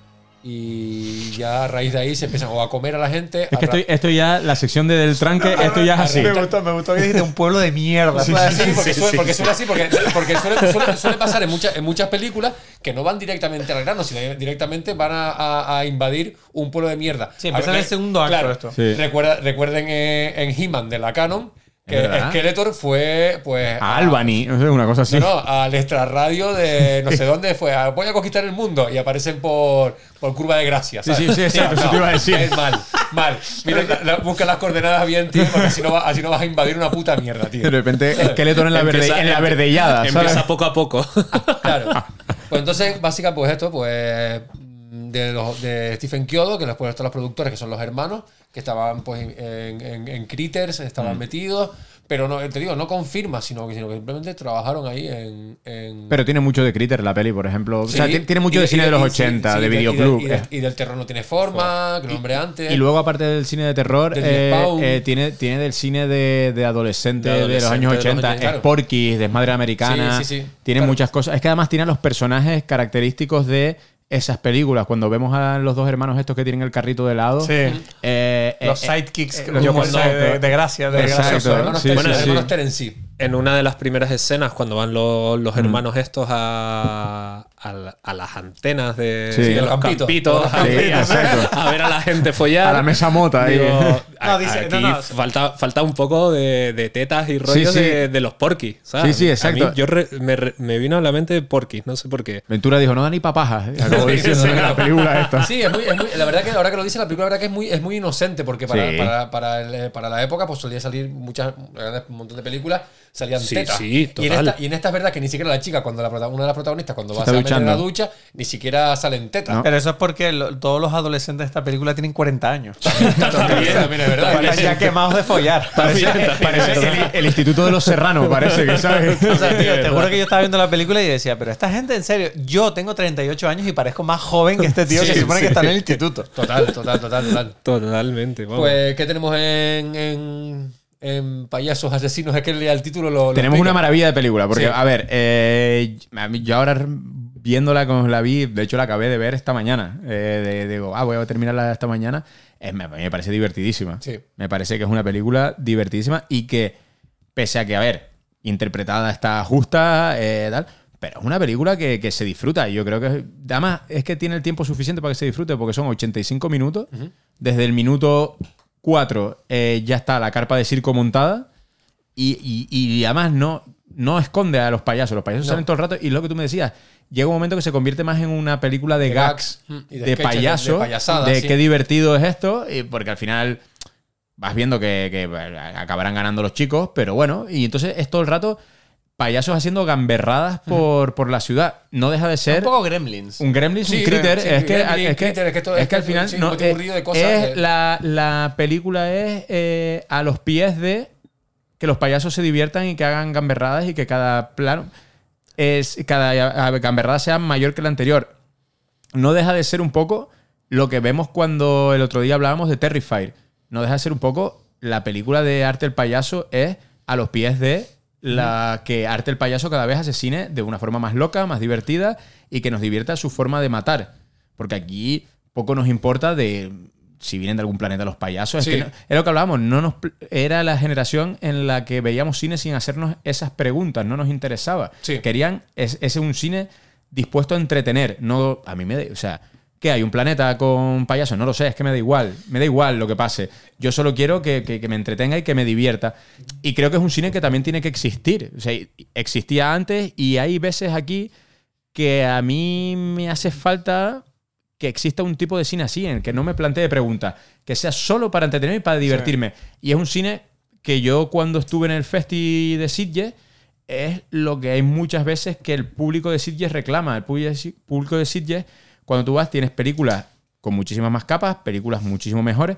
Y ya a raíz de ahí se empiezan o a comer a la gente. Es que esto, esto ya, la sección de del tranque, esto ya es así. Me gustó, me gustó que dijiste un pueblo de mierda. Sí, sí, porque, suele, porque suele así, porque, porque suele, suele- suele pasar en, muchas en muchas películas que no van directamente al grano, sino directamente van a, a- a invadir un pueblo de mierda. Sí, empieza en el segundo acto claro, esto. Sí. Recuerda, recuerden eh, en He-Man de la Canon que verdad. Skeletor fue pues A Albany, no sé, una cosa así. no, no, al extrarradio de no sé dónde fue. a, Voy a conquistar el mundo y aparecen por, por curva de gracia. Sí, ¿sabes? sí, sí, exacto, eso te iba a decir. Es mal, mal. Mira, la- la- busca las coordenadas bien, tío, porque así no, va- así no vas a invadir una puta mierda, tío. De repente, Skeletor en la, verde, Empieza- en la verdellada, ¿sabes? Empieza poco a poco. Claro. Pues entonces, básicamente, pues esto, pues de, los, de Stephen Kyodo, que después están los productores, que son los hermanos, que estaban pues en, en- en Critters, estaban Mm. metidos, pero no, te digo, no confirma, sino que, sino que simplemente trabajaron ahí en... en- Pero tiene mucho de Critter la peli, por ejemplo. o sea, tiene, tiene mucho y de cine de los y- sí, 80, sí, de videoclub. Y, de- y del terror no tiene forma, que lo nombré antes. Y luego, aparte del cine de terror, eh, eh, tiene, tiene del cine de, de adolescente De los años adolescente de los 80, 80, claro. Sporky, Desmadre Americana. Sí, sí, sí. Tiene Claro. muchas cosas. Es que además tiene los personajes característicos de esas películas. Cuando vemos a los dos hermanos estos que tienen el carrito de helado. Sí. eh, Los eh, sidekicks, eh, de, de- de gracia, de Exacto. gracioso. ¿no? hermanos, sí, Ter- sí, los sí. hermanos Terence. En una de las primeras escenas, cuando van los, los hermanos estos a, a, la- a las antenas de, Sí. de De los los campitos. Los a, campitos, ver- a ver a la gente follar. A la mesa mota ahí. Digo, No, dice- aquí no, no. Falta, falta un poco de, de tetas y rollos sí. De, de los porquis. ¿sabes? Sí, sí, A exacto. mí yo re- me, re- me vino a la mente porquis, no sé por qué. Ventura dijo, no da ni papajas. Acabó diciendo en la película esta. Sí, es muy, es muy- la verdad que ahora que lo dice, la película la verdad que es muy, es muy inocente, porque para, Sí. para, para, el- para la época pues solía salir muchas, un montón de películas, salían Sí, tetas. sí, y, en total. esta, y en esta es verdad que ni siquiera la chica, cuando la, una de las protagonistas, cuando va a meter en la ducha, ni siquiera salen tetas. No. Pero eso es porque lo- todos los adolescentes de esta película tienen 40 años. También, también es verdad. Están ya quemados de follar. Parece, parece el, el Instituto de los Serranos, parece que, ¿sabes? O sea, tío, te juro que yo estaba viendo la película y decía, pero esta gente, en serio, yo tengo 38 años y parezco más joven que este tío que se supone sí. que está en el instituto. Total, total, total, total. Totalmente. vamos. Pues, ¿qué tenemos en, en, en Payasos Asesinos? Es que el título lo, lo Tenemos explica. una maravilla de película, porque, Sí. a ver, eh, yo ahora viéndola como la vi, de hecho la acabé de ver esta mañana, eh, de- digo, ah, voy a terminarla esta mañana, eh, me, me parece divertidísima. Sí. Me parece que es una película divertidísima y que, pese a que, a ver, interpretada está justa, eh, tal, pero es una película que, que se disfruta y yo creo que, además, es que tiene el tiempo suficiente para que se disfrute, porque son 85 minutos, desde el minuto 4 eh, ya está la carpa de circo montada. Y, y- y además no, no esconde a los payasos. Los payasos No. salen todo el rato. Y lo que tú me decías, llega un momento que se convierte más en una película de, De gags, de de, payaso, de payasadas, de sí. qué divertido es esto. y porque al final vas viendo que, acabarán ganando los chicos, pero bueno. Y entonces es todo el rato payasos haciendo gamberradas por, por la ciudad. No deja de ser Un poco gremlins. un gremlins, Sí, un critter. sí, es, que, gremlin, es, que, critter, es que es es al final sí, no, un eh, de cosas es de- la, la película es eh, a los pies de que los payasos se diviertan y que hagan gamberradas y que cada plano es cada gamberrada sea mayor que la anterior. No deja de ser un poco lo que vemos cuando el otro día hablábamos de Terrifier. No deja de ser un poco la película de Arte el Payaso es a los pies de la que Arte el Payaso cada vez asesine de una forma más loca, más divertida y que nos divierta su forma de matar. Porque aquí poco nos importa de si vienen de algún planeta los payasos. Sí. Es, que no- es lo que hablábamos. No nos, era la generación en la que veíamos cine sin hacernos esas preguntas. No nos interesaba. Sí. Querían es- ese un cine dispuesto a entretener. No, a mí me o sea, ¿qué hay? ¿Un planeta con payasos? No lo sé, es que me da igual. Me da igual lo que pase. Yo solo quiero que, que- que me entretenga y que me divierta. Y creo que es un cine que también tiene que existir. O sea, existía antes y hay veces aquí que a mí me hace falta que exista un tipo de cine así, en el que no me plantee preguntas, que sea solo para entretenerme y para divertirme. Y es un cine que yo cuando estuve en el Festi de Sitges, es lo que hay muchas veces que el público de Sitges reclama. El público de Si- público de Sitges, cuando tú vas, tienes películas con muchísimas más capas, películas muchísimo mejores,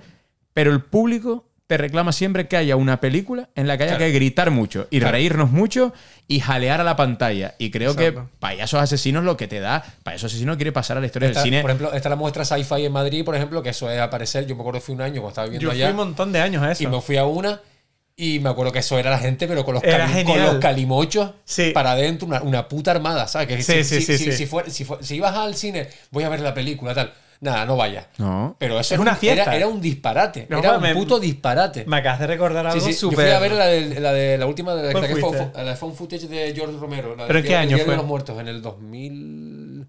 pero el público te reclama siempre que haya una película en la que haya Claro. que gritar mucho y Claro. reírnos mucho y jalear a la pantalla. Y creo Exacto. que Payasos Asesinos lo que te da, Payasos Asesinos quiere pasar a la historia Esta- del cine. Por ejemplo, está la muestra Sci-Fi en Madrid, por ejemplo, que eso es aparecer. Yo me acuerdo que fui un año cuando estaba viviendo Yo fui allá. un montón de años a eso. Y me fui a una y me acuerdo que eso era la gente, pero con los, cali- con los calimochos Sí. para adentro, una, una puta armada, ¿sabes? Que Sí, si, sí, si- sí, si- sí. si fuera- si fue- si ibas al cine, voy a ver la película, tal. nada, no vayas. No. Pero eso Es era una un- fiesta. Era, era un disparate. No, era un me- puto disparate. Me acabas de recordar algo sí, yo súper. fui a ver la de la, de, la última de la, ¿Cuál que fue, la de Found Footage de George Romero. la ¿Pero del en qué el año Día fue? de los Muertos, en el 2000.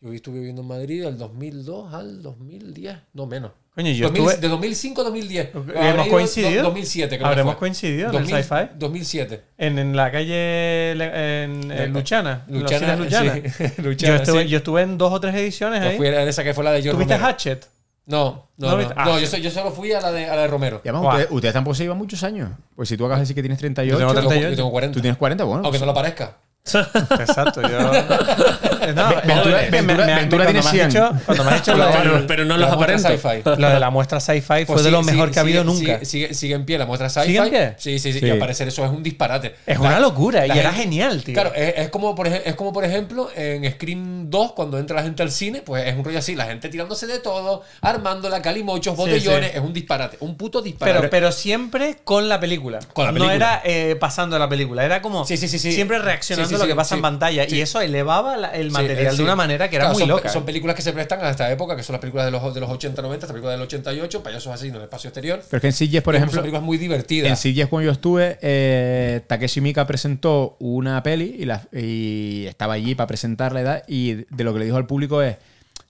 Yo estuve viviendo en Madrid del 2002 al 2010, no menos. Coño, yo 2000 estuve- De 2005 a 2010. ¿Hemos coincidido? 2007, creo que ¿Habremos fue. coincidido en el 2000 sci-fi? 2007. En, en la calle le- en, en Luchana. en Luchana, Luchana. sí, Luchana, yo, estuve, sí. yo estuve en dos o tres ediciones Yo ahí. fui en esa que fue la de George ¿Tuviste Romero. Hatchet? No, no, ¿No no. Ah, yo, yo solo fui a la de, a la de Romero. Y además, ustedes, ustedes tampoco se llevan muchos años. Pues si tú acabas de decir que tienes 38, Yo tengo Yo tengo, 38. yo tengo 40. tú tienes 40, bueno. Aunque pues- no lo parezca. Exacto, yo. No, Ventura- me- me- Ventura- me- Ventura cuando tiene me has 100. dicho- Cuando me has dicho lo Pero, de, pero no La los sci-fi. lo de la muestra sci-fi fue Pues de lo mejor que ha habido sigue- nunca. Sigue, sigue- en pie la muestra sci-fi. ¿Sigue en pie? Sí, sí, sí, Sí. Y al parecer eso es un disparate. Es La- una locura y era genial, tío. Claro, es, es como por, es como por ejemplo en Scream 2, cuando entra la gente al cine, pues es un rollo así, la gente tirándose de todo, armando la calimochos, botellones, sí. es un disparate, un puto disparate. Pero, pero siempre con la película. Con la No era eh, pasando la película, era como Sí, sí, sí, sí. siempre reaccionando Sí, sí, a lo que pasa sí. en pantalla. Sí. Y eso elevaba la- el Sí, material de una manera que era Claro, muy son, loca. Son películas que se prestan a esta época, que son las películas de los, de los 80-90, esta película del 88, Payasos asesinos en el espacio exterior. Pero es que en Sitges, por Y ejemplo, Son películas muy en divertidas. Sitges cuando yo estuve, eh, Takeshi Mika presentó una peli y, la- y estaba allí para presentarla y tal, y de lo que le dijo al público es,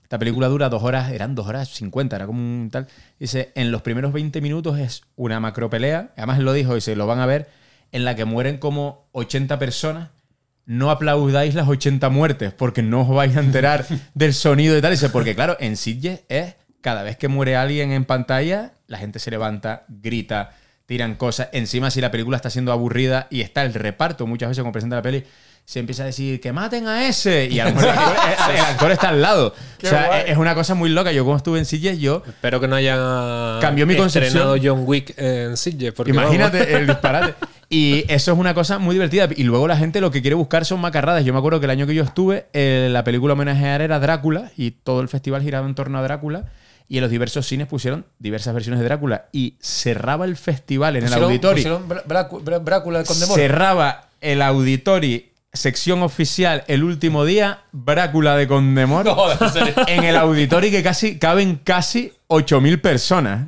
esta película dura dos horas, eran dos horas cincuenta, era como un tal. Dice, en los primeros 20 minutos es una macro pelea, además lo dijo y se lo van a ver, en la que mueren como 80 personas. No aplaudáis las 80 muertes porque no os vais a enterar del sonido y tal. Dice, porque claro, en Sitges es cada vez que muere alguien en pantalla, la gente se levanta, grita, tiran cosas. Encima, si la película está siendo aburrida y está el reparto, muchas veces cuando presenta la peli, se empieza a decir que maten a ese. Y a lo mejor el actor, el actor está al lado. o sea, es una cosa muy loca. Yo, como estuve en Sitges, yo. Espero que no haya Cambió mi concepción. John Wick en Sitges. Imagínate vamos. el disparate. Y eso es una cosa muy divertida. Y luego la gente lo que quiere buscar son macarradas. Yo me acuerdo que el año que yo estuve, eh, la película homenajear era Drácula y todo el festival giraba en torno a Drácula. Y en los diversos cines pusieron diversas versiones de Drácula. Y cerraba el festival en el Pusieron- auditorio. con Demor. Cerraba el auditorio, sección oficial, el último día, Brácula de Condemor. No en el auditorio que casi caben casi 8.000 personas.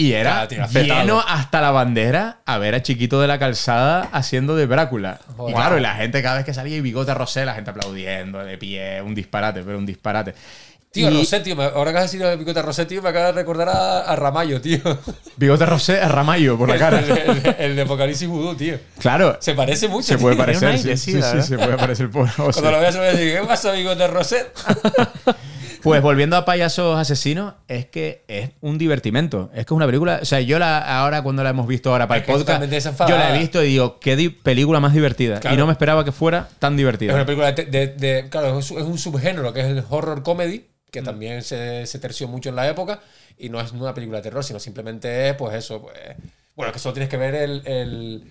Y era Claro, tío, lleno hasta la bandera a ver a Chiquito de la Calzada haciendo de Brácula. Y claro, y la gente cada vez que salía y bigote Rosé, la gente aplaudiendo, de pie, un disparate, pero un disparate. Tío, Y- Rosé, tío, ahora que has decir el bigote Rosé, tío, me acaba de recordar a, a Ramallo, tío. Bigote Rosé a Ramallo por la cara. El, el- el de Apocalipsis Vudú, tío. Claro, Se parece mucho. se puede tío. parecer. una Sí, sí, sí, se puede parecer por Rosé. Cuando lo veas, se va a decir, ¿qué pasa, bigote Rosé? Pues volviendo a Payasos Asesinos, es que es un divertimento. Es que es una película. O sea, yo la, ahora cuando la hemos visto ahora para Es el es podcast, yo la he visto y digo, qué película más divertida. Claro. Y no me esperaba que fuera tan Es divertida. una película de, de- de- claro, es un, es un subgénero que es el horror comedy, Mm. que también se, se terció mucho en la época, y no es una película de terror, sino simplemente es, pues eso, pues. Bueno, que solo tienes que ver el. el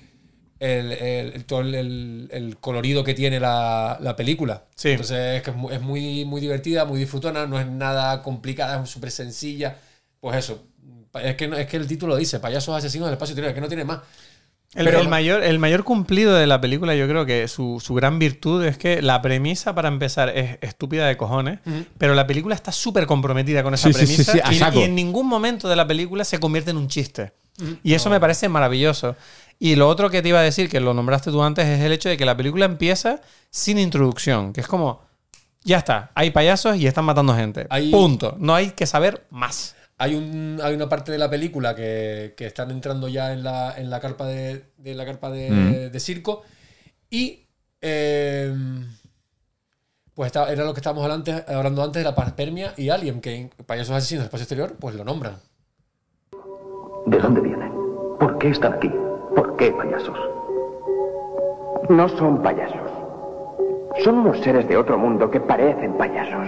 el, el- todo el, el- colorido que tiene la, la película. Sí. Entonces es que es muy, muy, divertida, muy disfrutona, no es nada complicada, es súper sencilla. Pues eso. Es que, no- es que el título dice Payasos asesinos del espacio exterior, es que no tiene más. El, Pero- el mayor, el mayor cumplido de la película, yo creo que su, su gran virtud es que la premisa, para empezar, es estúpida de cojones, pero la película está súper comprometida con esa Sí, sí, sí, premisa sí, y, en ningún momento de la película se convierte en un chiste. Y eso me parece maravilloso. Y lo otro que te iba a decir, que lo nombraste tú antes, es el hecho de que la película empieza sin introducción, que es como, ya está, hay payasos y están matando gente. Hay- Punto. No hay que saber más. Hay, un, hay una parte de la película que, que están entrando ya en la, en la carpa de, de la carpa de, Mm. de circo. Y eh, pues está- era lo que estábamos hablando antes, hablando antes de la panspermia y Alien, que en Payasos Asesinos del Espacio Exterior, pues lo nombran. ¿De dónde vienen? ¿Por qué están aquí? ¿Por qué payasos? No son payasos. Son unos seres de otro mundo que parecen payasos.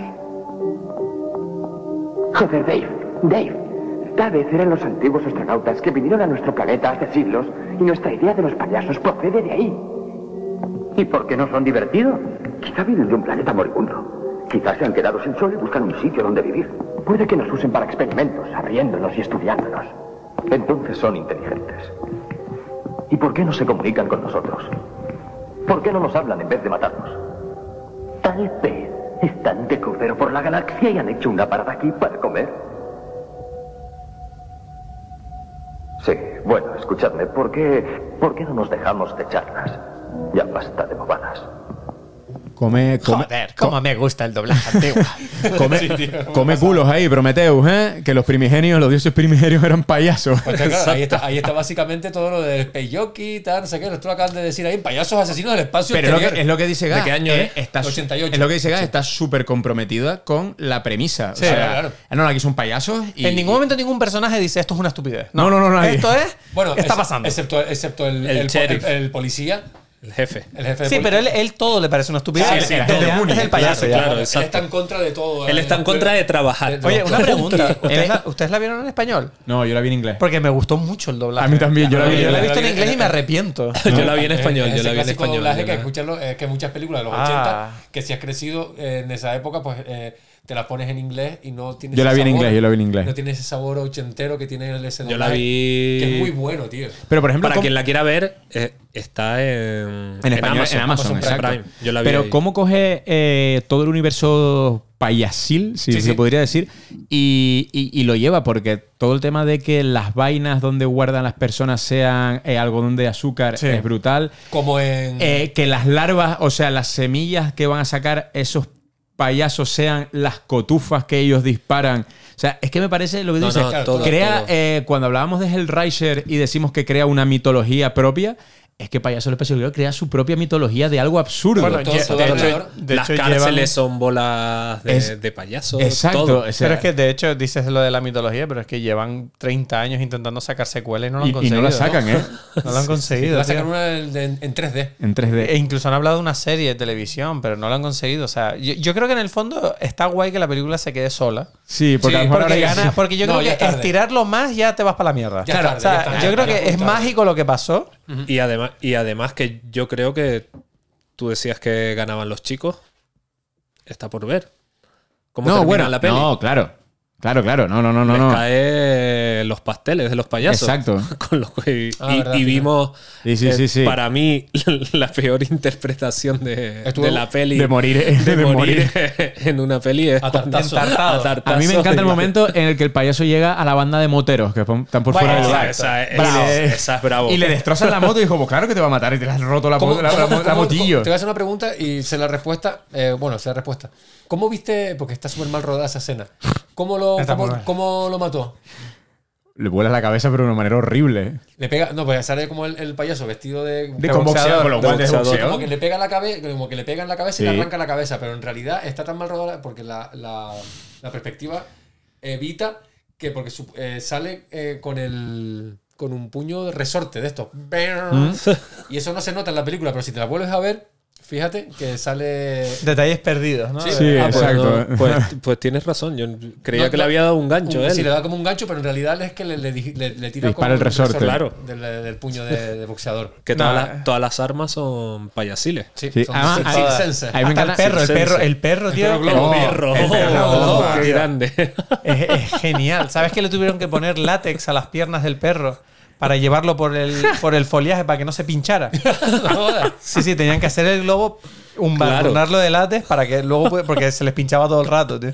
Joder, Dave. Dave. Tal vez eran los antiguos astronautas que vinieron a nuestro planeta hace siglos y nuestra idea de los payasos procede de ahí. ¿Y por qué no son divertidos? Quizá vienen de un planeta moribundo. Quizás se han quedado sin sol y buscan un sitio donde vivir. Puede que nos usen para experimentos, abriéndonos y estudiándonos. Entonces son inteligentes. ¿Y por qué no se comunican con nosotros? ¿Por qué no nos hablan en vez de matarnos? Tal vez Están de crucero por la galaxia y han hecho una parada aquí para comer. Sí, bueno, escuchadme, ¿por qué, ¿por qué no nos dejamos de charlas? Ya basta de bobadas. Come, come, Joder, cómo me gusta el doblaje antiguo. come, come culos ahí, Prometeus, ¿eh? Que los primigenios, los dioses primigenios eran payasos. Pues claro, ahí, está, ahí está básicamente todo lo del Peyoki, tal, no sé qué. Esto lo acaban de decir ahí, payasos asesinos del espacio Pero es lo, que, es lo que dice Gas. ¿De qué año eh, es? Está, su- 88. Es lo que dice Gas, está súper comprometida con la premisa. Sí, o sea, claro. ah, no, aquí son payasos y... En ningún momento ningún personaje dice esto es una estupidez. No, no, no, nadie. Esto es. Bueno, está pasando. Excepto, excepto el, El el, sheriff. el- el policía. El jefe. El jefe de Sí, pero él, él todo le parece una estupidez. Sí, Él- sí, él- es el payaso. Claro, claro, Él exacto. está en contra de todo. Él está en contra de trabajar. Oye, una pregunta. ¿Ustedes la, ustedes la vieron en español? No, yo la vi en inglés. Porque me gustó mucho el doblaje. A mí también, yo la vi- Yo la he yo la visto en vi- inglés y me arrepiento. Yo la vi en español, Es yo la vi en español. doblaje que la- escucharlo, es que muchas películas de los Ah. 80, que si has crecido eh, en esa época, pues eh, te las pones en inglés y no tienes Yo la vi en inglés, yo la vi en inglés. No tiene ese sabor ochentero que tiene el ese Yo la vi. Que es muy bueno, tío. Pero, por ejemplo, Para ¿cómo- quien la quiera ver, eh, está en, En español, en Amazon, Prime. exacto. Yo la vi Pero ahí. ¿cómo coge eh, todo el universo payasil, si Sí, se sí. podría decir, y, y- y lo lleva? Porque todo el tema de que las vainas donde guardan las personas sean eh, algodón de azúcar Sí. es brutal. Como en. Eh, que las larvas, o sea, las semillas que van a sacar esos payasos sean las cotufas que ellos disparan. O sea, es que me parece lo que No, dices. no, todo, crea, todo. eh, cuando hablábamos de Hellraiser y decimos que crea una mitología propia, es que Payaso del Espacio crea su propia mitología de algo absurdo. Bueno, todo- todo de hecho- de Las hecho, cárceles llevan- son bolas de, Es- de payasos. Exacto. todo. o sea, Pero es que de hecho dices lo de la mitología, pero es que llevan 30 años intentando sacar secuelas y no lo han y, y conseguido. no la sacan, ¿eh? No lo han conseguido. Va a sacar tío. una en, en- en 3D. En 3D. E incluso han hablado de una serie de televisión, pero no lo han conseguido. O sea, yo, yo creo que en el fondo está guay que la película se quede sola. Sí, porque a lo mejor Porque, ya- gana- porque yo No, creo que estirarlo más ya te vas para la mierda. Ya tarde, o sea, tarde, yo creo que es mágico lo que pasó. Y además, y además que yo creo que tú decías que ganaban los chicos. Está por ver. ¿Cómo No, termina bueno, la peli? no, claro. Claro, claro. No, no, no, no. Les no. cae los pasteles de los payasos. Exacto. Con lo que- y, Ah, verdad, y vimos, Sí, sí, eh, sí, sí. para mí, la peor interpretación de, de la peli. de morir, eh, de de morir en una peli es A cuando- tartazo. a tartazo. A mí me encanta el momento en el que el payaso llega a la banda de moteros que están por Bueno, fuera del Esa, esa, esa- Bravo. esa es bravo. Y le destrozan la moto y dijo, pues claro que te va a matar y te has roto la, ¿Cómo- mo- la- la- cómo- la cómo- motillo. Te voy a hacer una pregunta y sé la respuesta. eh, bueno, sé la respuesta. ¿Cómo viste? Porque está súper mal rodada esa escena. ¿Cómo lo, cómo, lo mató? Le vuelas la cabeza, pero de una manera horrible. Le pega. No, pues sale como el, el payaso vestido de. De con boxeador, con los guantes de boxeador. boxeo. Como que le pega la cabeza, como que le pega en la cabeza y le arranca la cabeza, pero en realidad está tan mal rodada porque la, la- la perspectiva evita que porque su- eh, sale eh, con el con un puño de resorte de esto. ¿Mm? Y eso no se nota en la película, pero si te la vuelves a ver, fíjate que sale Detalles perdidos, ¿no? Sí. Sí, Ah, pues, exacto. no, pues, pues tienes razón. Yo creía No, que no, le había dado un gancho un- él. sí, le da como un gancho, pero en realidad es que le, le, le- le tira Dispara como el un resorte. Claro. del, del puño de, de boxeador. Que todas, Nah. las- todas las armas son payasiles. Sí, Sí, son además, sin- a- sin sense. a mí me Hasta el perro, el perro, el perro, tío. perro el- perro, el perro oh, globo, qué grande. Es, es genial. ¿Sabes que le tuvieron que poner látex a las piernas del perro para llevarlo por el, por el foliaje para que no se pinchara? No. Sí, sí, tenían que hacer el globo, un Claro. de látex para que luego porque se les pinchaba todo el rato, tío.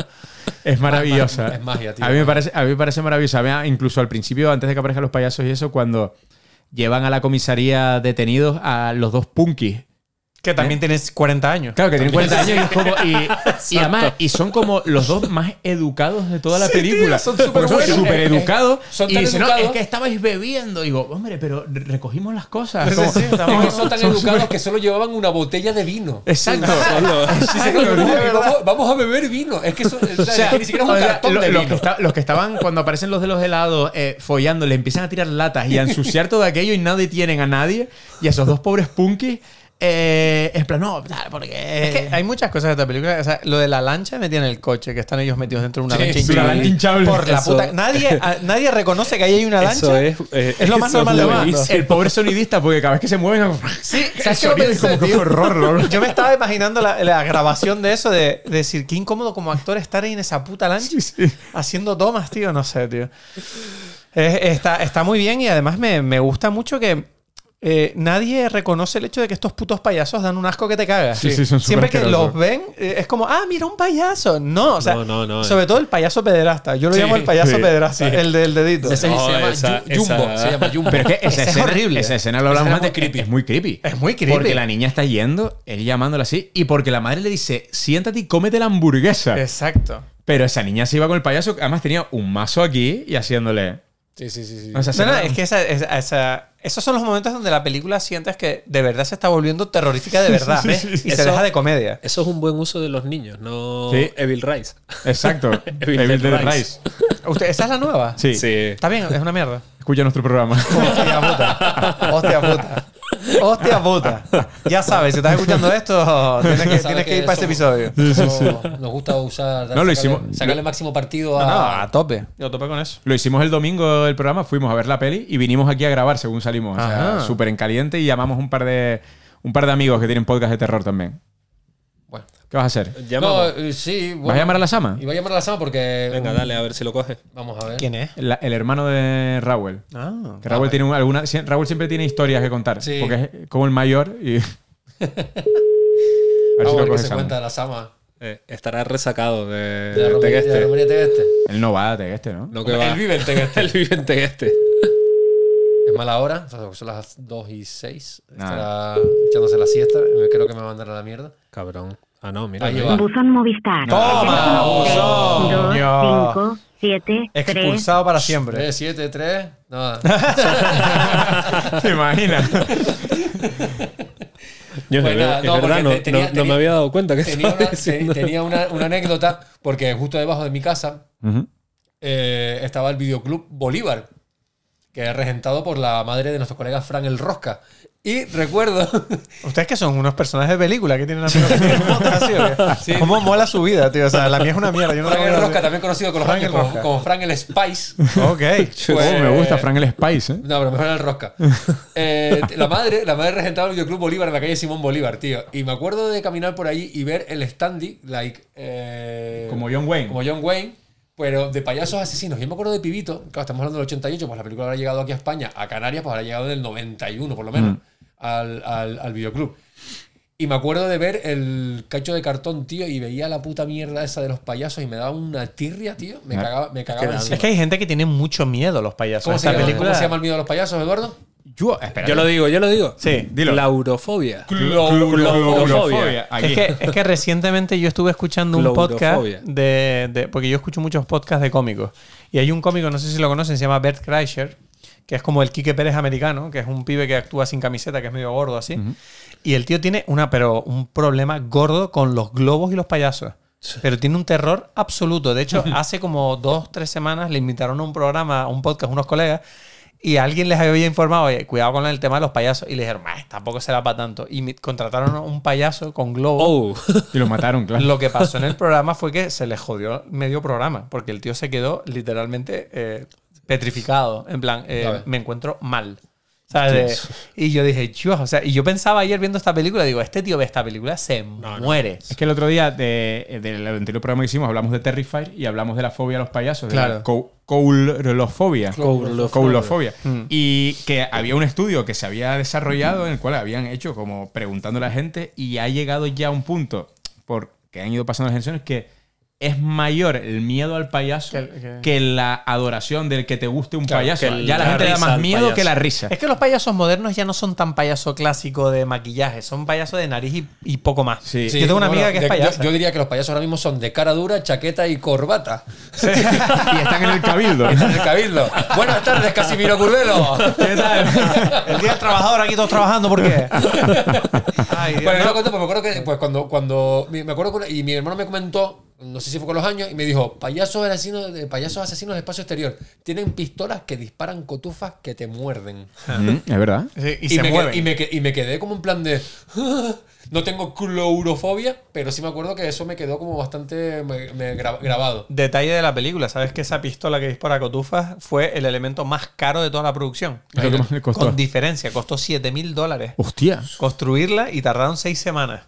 Es maravillosa. Es magia, tío. A mí me parece, a mí me parece maravillosa. A mí, incluso al principio, antes de que aparezcan los payasos y eso, cuando llevan a la comisaría detenidos a los dos punkis. Que también tienes 40 años. Claro, que tienen 40 años y, es como- y- y además, y son como los dos más educados de toda la película. son Porque súper son súper Eh, eh, educados. son y tan dicen, no, educados. es que estabais bebiendo. Y digo, hombre, pero recogimos las cosas. Sí, Como- sí, Es que son tan educados que solo llevaban una botella de vino. Exacto. Sí, sí, no, no, no, vamos, vamos a beber vino. Es que, eso, o sea, ni siquiera es un o sea, cartón lo- de los, vino. que está- los que estaban, cuando aparecen los de los helados eh, follando, le empiezan a tirar latas y a ensuciar todo aquello y no detienen a nadie. Y a esos dos pobres punkis, eh, en plan, no, porque. Es que hay muchas cosas de esta película. O sea, lo de la lancha metida en el coche, que están ellos metidos dentro de una Sí, lancha hinchable. una lancha hinchable. Por la Eso- puta. Nadie, a- nadie reconoce que ahí hay una lancha. Eso es, eh, Es lo más normal del mundo. hice. el pobre sonidista, porque cada vez que se mueven, Sí, el ¿sabes qué lo sonido es como que horror, loco. Yo me estaba imaginando la, la grabación de eso, de, de decir, qué incómodo como actor estar ahí en esa puta lancha haciendo tomas, tío. No sé, tío. Es- está, está muy bien y además me, me gusta mucho que eh, nadie reconoce el hecho de que estos putos payasos dan un asco que te cagas. Sí, sí, son Siempre que los ven, eh, es como, ah, mira un payaso. No, o sea, No, no, no, sobre eh. todo el payaso pederasta. Yo lo Sí, llamo el payaso sí, pederasta, sí. el del dedito. Ese No, se llama esa- Jumbo. esa- Se llama Jumbo. Pero es que esa Ese es horrible. esa escena lo hablamos antes. creepy. Es muy creepy. Es muy creepy. Porque la niña está yendo, él llamándola así, y porque la madre le dice, siéntate y cómete la hamburguesa. Exacto. Pero esa niña se iba con el payaso, además tenía un mazo aquí y haciéndole. Sí, sí, sí. sí. No, no, escena- es que esa- esa- esa- esos son los momentos donde la película sientes que de verdad se está volviendo terrorífica de verdad. ¿ves? sí, sí. Y se deja de comedia. Eso es un buen uso de los niños, no Sí. Evil Rise. Exacto. Evil Evil Dead Dead Rise. Rise. Usted- ¿Esa es la nueva? Sí. Sí. Está bien, es una mierda. Escucha nuestro programa. Hostia puta. Hostia puta. Hostia puta. Ya sabes, si estás escuchando esto, tienes que, Sabes tienes que ir para ese somos- episodio. Nos gusta usar. No, lo sacarle- hicimos- Sacarle máximo partido No, no, a. a tope. Yo a tope con eso. Lo hicimos el domingo del programa, fuimos a ver la peli y vinimos aquí a grabar según salimos. O sea, Ajá. súper en caliente y llamamos un par de un par de amigos que tienen podcast de terror también. ¿Qué vas a hacer? No, Llamamos. eh, sí. ¿Vas bueno. a llamar a la Sama? Y voy a llamar a la Sama porque. Venga, dale, a ver si lo coge. Vamos a ver. ¿Quién es? La- el hermano de Raúl. Ah. Que Raúl, tiene un- alguna, sie- Raúl siempre tiene historias que contar. Sí. Porque es como el mayor y. a ver Vamos a lo ver qué coge se Sama. cuenta de la Sama. Eh, estará resacado de, De la romería de la Tegueste. romería Tegueste. Él no va de este, ¿no? No, que va. él vive en Tegueste. Él vive en Tegueste. Es mala hora, o sea, son las 2 y 6. Estará echándose la siesta. Me- Creo que me va a mandar a la mierda. Cabrón. Ah, no, mira. Ahí va. Buzón Movistar. ¡Toma, buzón! Dos, Yo. cinco, siete, tres. Expulsado para siempre. 3, 7, 3. Nada. ¿Te imaginas? Yo, Pues es nada, es no, verdad, no, te- tenía- no- no tenía- me había dado cuenta que tenía una, te- tenía una, una anécdota porque justo debajo de mi casa Ujú. eh, estaba el videoclub Bolívar, que es regentado por la madre de nuestro colega Fran el Rosca. Y recuerdo. Ustedes que son unos personajes de película que tienen amigos que tienen motos así, ¿o qué? ¿Cómo mola su vida, tío? O sea, la mía es una mierda. Yo no Fran tengo el Rosca, también conocido con los Frank años el como, Rosca. como Fran el Spice. Ok. Pues- Oh, me gusta Frank el Spice, ¿eh? No, pero mejor era el Rosca. Eh, la madre, la madre regentaba el videoclub Bolívar en la calle Simón Bolívar, tío. Y me acuerdo de caminar por allí y ver el standy, like. eh, Como John Wayne. como John Wayne, pero de payasos asesinos. Yo me acuerdo de Pibito, claro, estamos hablando del 88, pues la película habrá llegado aquí a España, a Canarias, pues habrá llegado en el 91 por lo menos, Mm. Al, al, al videoclub. Y me acuerdo de ver el cacho de cartón, tío, y veía la puta mierda esa de los payasos y me daba una tirria, tío. Me Ah. cagaba, me cagaba da- encima. Es que hay gente que tiene mucho miedo a los payasos. ¿Cómo, se Esta llama, película. cómo se llama el miedo a los payasos, Eduardo? Yo. Yo lo digo, yo lo digo. Sí, dilo. Claurofobia. Claurofobia. Es que, es que recientemente yo estuve escuchando un podcast de, de- Porque yo escucho muchos podcasts de cómicos. Y hay un cómico, no sé si lo conocen, se llama Bert Kreischer, que es como el Quique Pérez americano, que es un pibe que actúa sin camiseta, que es medio gordo así. Y el tío tiene una, pero un problema gordo con los globos y los payasos. Pero tiene un terror absoluto. De hecho, hace como dos, tres semanas le invitaron a un programa, a un podcast, unos colegas, y alguien les había informado, oye, cuidado con el tema de los payasos. Y le dijeron, "Bah, tampoco será para tanto. Y contrataron a un payaso con globos. Oh. Y lo mataron, claro. Lo que pasó en el programa fue que se le jodió medio programa, porque el tío se quedó literalmente eh, petrificado. En plan, eh, me encuentro mal. ¿Sabes? De- y yo dije, "Chua", o sea, y yo pensaba ayer viendo esta película, digo, este tío ve esta película, se muere. Es que el otro día de- del anterior programa que hicimos hablamos de Terrifier y hablamos de la fobia a los payasos. De Claro. la cou- coulrofobia. Coulrofobia. Coulrofobia. Mm. Y que había un estudio que se había desarrollado en el cual habían hecho como preguntando a la gente y ha llegado ya a un punto, porque han ido pasando las generaciones, que es mayor el miedo al payaso Que que, el- que- la adoración del que te guste un Claro, payaso. el- ya la, la gente le da más miedo payaso. que la risa. Es que los payasos modernos ya no son tan payaso clásico de maquillaje, son payasos de nariz y, y poco más. Sí. yo tengo una amiga que es payasa. Yo, yo diría que los payasos ahora mismo son de cara dura, chaqueta y corbata. y están en el cabildo. En el cabildo. Buenas tardes, Casimiro Curvelo. ¿Qué tal? El día del trabajador, aquí todos trabajando, ¿por qué? Ay, Dios, Bueno, yo no. lo cuento, pues me acuerdo que pues, cuando, cuando me acuerdo que y mi hermano me comentó, no sé si fue con los años, y me dijo, payasos asesinos, de- payasos asesinos de espacio exterior, tienen pistolas que disparan cotufas que te muerden. Mm, es verdad. Sí, y, Y, se me, mueven. quedé- y, me, que- y me quedé como en plan de... no tengo clourofobia, pero sí me acuerdo que eso me quedó como bastante me- me gra- grabado. Detalle de la película, ¿sabes que esa pistola que dispara cotufas fue el elemento más caro de toda la producción? Es lo que más le costó. Con diferencia, costó 7 mil dólares Hostia. construirla y tardaron 6 semanas.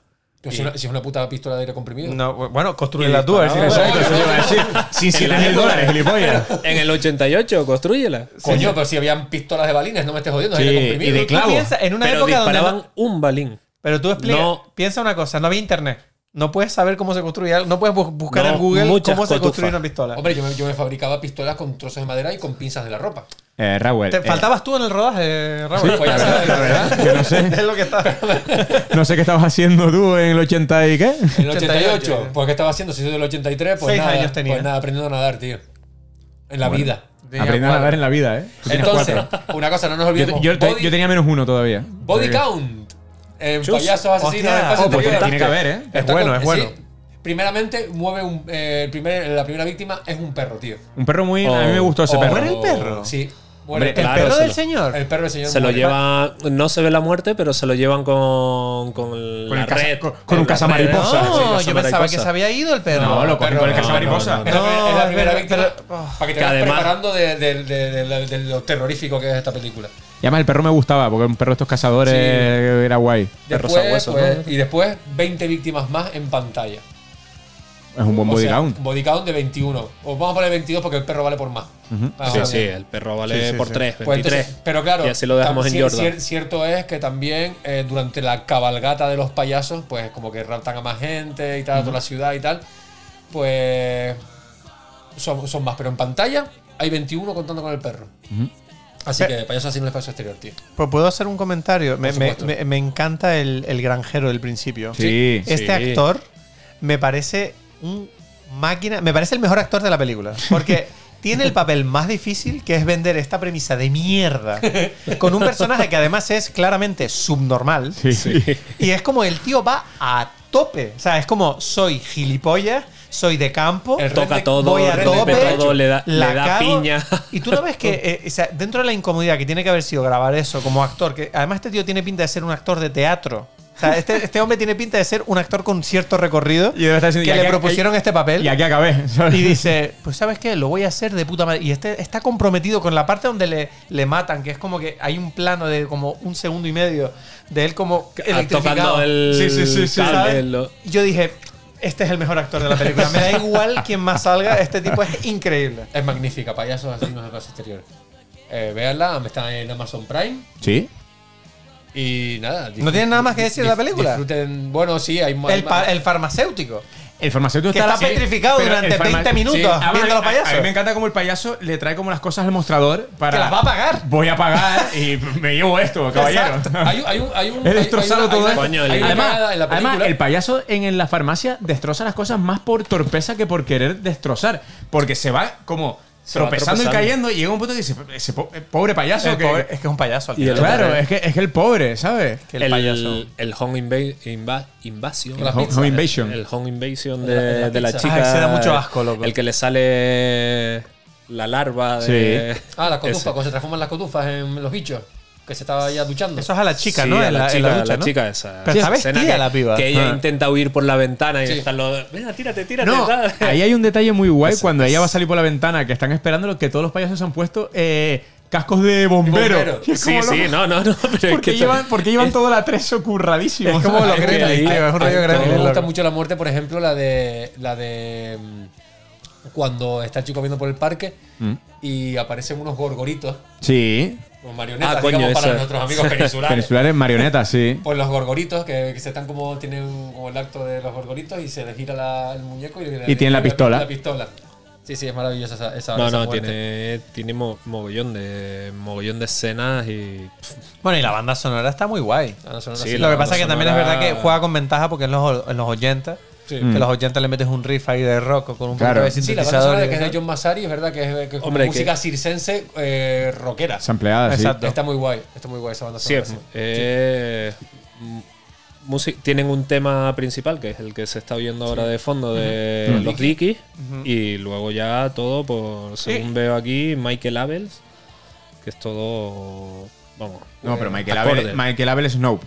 Pero si, una- si es una puta pistola de aire comprimido. No, bueno, construirla tú, a ver si le Exacto, eso iba a decir. Sin En la 7.000 época- dólares, gilipollas. En el 88, construyela. Coño, pero si habían pistolas de balines, no me estés jodiendo. Sí, aire y comprimido. de Tú clavo. piensa en una Pero época donde. disparaban no- un balín. pero tú explica, No. piensa una cosa, no había internet. No puedes saber cómo se construye algo, no puedes bu- buscar No, en Google cómo se construye una pistola. Hombre, yo me, yo me fabricaba pistolas con trozos de madera y con pinzas de la ropa. Eh, Raúl. ¿Te eh, faltabas tú en el rodaje, Raúl? Pues ya sabes, la verdad. que no sé. es lo que está. No sé qué estabas haciendo tú en el 80 y qué. En el 88, 88, pues ¿qué estaba haciendo? Si soy del 83, pues Seis nada, años tenía. Pues nada, aprendiendo a nadar, tío. En la vida. Aprendiendo a nadar en la vida, ¿eh? Entonces, cuatro. una cosa, no nos olvidemos. yo- body, yo tenía menos uno todavía. body Sí. count. En Chus. payasos asesinos Hostia. del espacio Oh, pues exterior. tiene que haber, ¿eh? Es Está bueno, con- es bueno. sí. Primeramente, mueve un. eh, el primer, la primera víctima es un perro, tío. Un perro muy. A mí Oh. me gustó ese Oh, perro. ¿Muere el perro? Sí. Hombre, Muere ¿El el, claro, perro se del lo- señor? el perro del señor. Se lo lleva. No se ve la muerte, pero se lo llevan con. Con, el- Con la el red. con- con un cazamariposa. sí, No, yo pensaba que se había ido el perro. No, lo cogí con el cazamariposa. no, no, Es la, No, es la es primera víctima. oh. para que te Que vayas además- preparando de, de- de- de la- de lo terrorífico que es esta película. Y además el perro me gustaba, porque un perro de estos cazadores Sí. era guay. Perro Después, sabueso, pues, ¿no? Y después 20 víctimas más en pantalla. Es un buen O body sea, count. Body count de 21. Os vamos a poner 22 porque el perro vale por más. Sí, sí, el perro vale Sí, sí, por sí. 3, Pues 23. entonces, pero claro, Y así lo dejamos en Jordan. cier- cierto es que también eh, durante la cabalgata de los payasos, pues como que raptan a más gente y tal, a toda la ciudad y tal, pues son, son más. Pero en pantalla hay 21 contando con el perro. Así que payasos así en el espacio exterior, tío. Pues puedo hacer un comentario. Me, me- me- me encanta el, el granjero del principio. Sí. Este Sí. actor me parece un máquina. Me parece el mejor actor de la película. Porque tiene el papel más difícil, que es vender esta premisa de mierda. Con un personaje que además es claramente subnormal. Sí. Y es como el tío va a tope. O sea, es como soy gilipollas, soy de campo. El Toca todo, voy a tope, todo, le da, la le da cago. piña. Y tú no ves que, eh, o sea, dentro de la incomodidad que tiene que haber sido grabar eso como actor, que además este tío tiene pinta de ser un actor de teatro. O sea, este, este hombre tiene pinta de ser un actor con cierto recorrido Y debe estar diciendo, que "Y le aquí- propusieron este papel. Y aquí acabé. Y dice, pues ¿sabes qué? Lo voy a hacer de puta madre. Y este está comprometido con la parte donde le, le matan, que es como que hay un plano de como un segundo y medio de él como electrificado. tocando el Sí, sí, sí, sí, yo dije, este es el mejor actor de la película. Me da igual quién más salga, este tipo es increíble. Es magnífica, payasos asesinos del espacio exterior. Eh, véanla, está en Amazon Prime. Sí. Y nada. ¿No tienen nada más que decir de la película? Disfruten. Bueno, sí, hay El, pa- el farmacéutico. El farmacéutico Que está, está petrificado pero durante el farma- 20 minutos Además, viendo a- los payasos. A, mí me encanta como el payaso le trae como las cosas al mostrador para. Que las va a pagar. Voy a pagar y me llevo esto, caballero. Hay, un- hay un. Hay un He hay- destrozado hay una- todo hay esto. una- Coño, el- hay una Además, cagada en la además, película. el payaso en, en la farmacia destroza las cosas más por torpeza que por querer destrozar. Porque se va como tropezando y cayendo y llega un punto y dice, ese po- eh, pobre payaso. El que, pobre- es que es un payaso al Y el claro, es que, es que el pobre, ¿sabes? Que el, el, payaso. el home inva- inva- invasion. La Home, home invasion. El home invasion la de, de la pizza. chica. Ay, se da mucho asco, loco. El que le sale la larva de. Ah, la cotufa, ese. cuando se transforman las cotufas en los bichos. Que se estaba ya duchando. Eso es a la chica, Sí, ¿no? a En la, la, en chica, la ducha, la ¿no? chica esa. Pero está Escena vestida que- la piba. Que ella Ah. intenta huir por la ventana y Sí. están los. Venga, tírate, tírate. No, ahí hay un detalle muy guay cuando es. ella va a salir por la ventana, que están esperando que todos los payasos se han puesto eh, cascos de bombero. es Sí, sí, no, no, no. Pero es ¿Por qué que llevan, por qué llevan todo el atrezo curradísimo? Es como los Gremlins. Es un rollo A mí me gusta mucho la muerte, por ejemplo, la de. La de. Cuando está el chico viendo por el parque Mm. y aparecen unos gorgoritos, Sí. como marionetas, Ah, coño, digamos, para nuestros amigos peninsulares. Peninsulares marionetas, sí. Pues los gorgoritos, que, que se están como. Tienen como el acto de los gorgoritos y se les gira la- el muñeco y, le- Y tienen la le- pistola. La pistola. Sí, sí, es maravillosa esa, esa No, esa no, muerte. tiene, tiene mo- mogollón de mogollón de escenas y. Bueno, y la banda sonora está muy guay. Sí, sí. Lo que pasa es que también es verdad que juega con ventaja porque en los, en los 80, Sí. que en los 80 le metes un riff ahí de rock con un Claro. poquito de Sí, la banda sintetizador. que es de. John Massari, es verdad que es, que es como Hombre, música que- circense eh, rockera. Sampleadas, sí. Exacto. Está muy guay, está muy guay esa banda Sí, sonora. sí. eh, m- musi- tienen un tema principal que es el que se está oyendo ahora de fondo de Ujú. los Dickies y luego ya todo por según veo aquí Michael Abels que es todo vamos No, pero Michael. Abel, Michael Abel es Snow.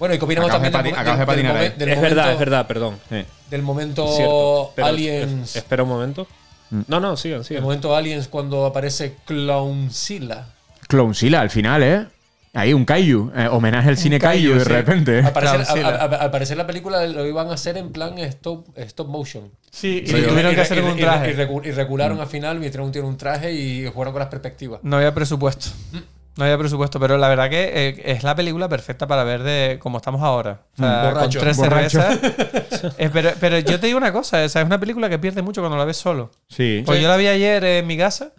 Bueno, y que opinamos Acabas de también del, de del- del patinar ahí. del es momento, verdad es verdad perdón Sí. Del momento Aliens. es- espera un momento Mm. no no sigan sigan momento Aliens cuando aparece Clownsilla. Clownzilla al final, ¿eh? Ahí un Kaiju, eh, homenaje al cine Kaiju, de sí. repente. Al parecer, a- la- a- al parecer la película lo iban a hacer en plan stop, stop motion. Sí, y Sí, tuvieron y- que hacer y- un y- traje. Y, recu- y recularon al final, metieron un un traje y jugaron con las perspectivas. No había presupuesto. No había presupuesto, pero la verdad que eh, es la película perfecta para ver de cómo estamos ahora. O sea, Mm. Borracho, con tres borracho. cervezas. Eh, pero, pero yo te digo una cosa, o sea, es una película que pierde mucho cuando la ves solo. Sí. Pues yo la vi ayer en mi casa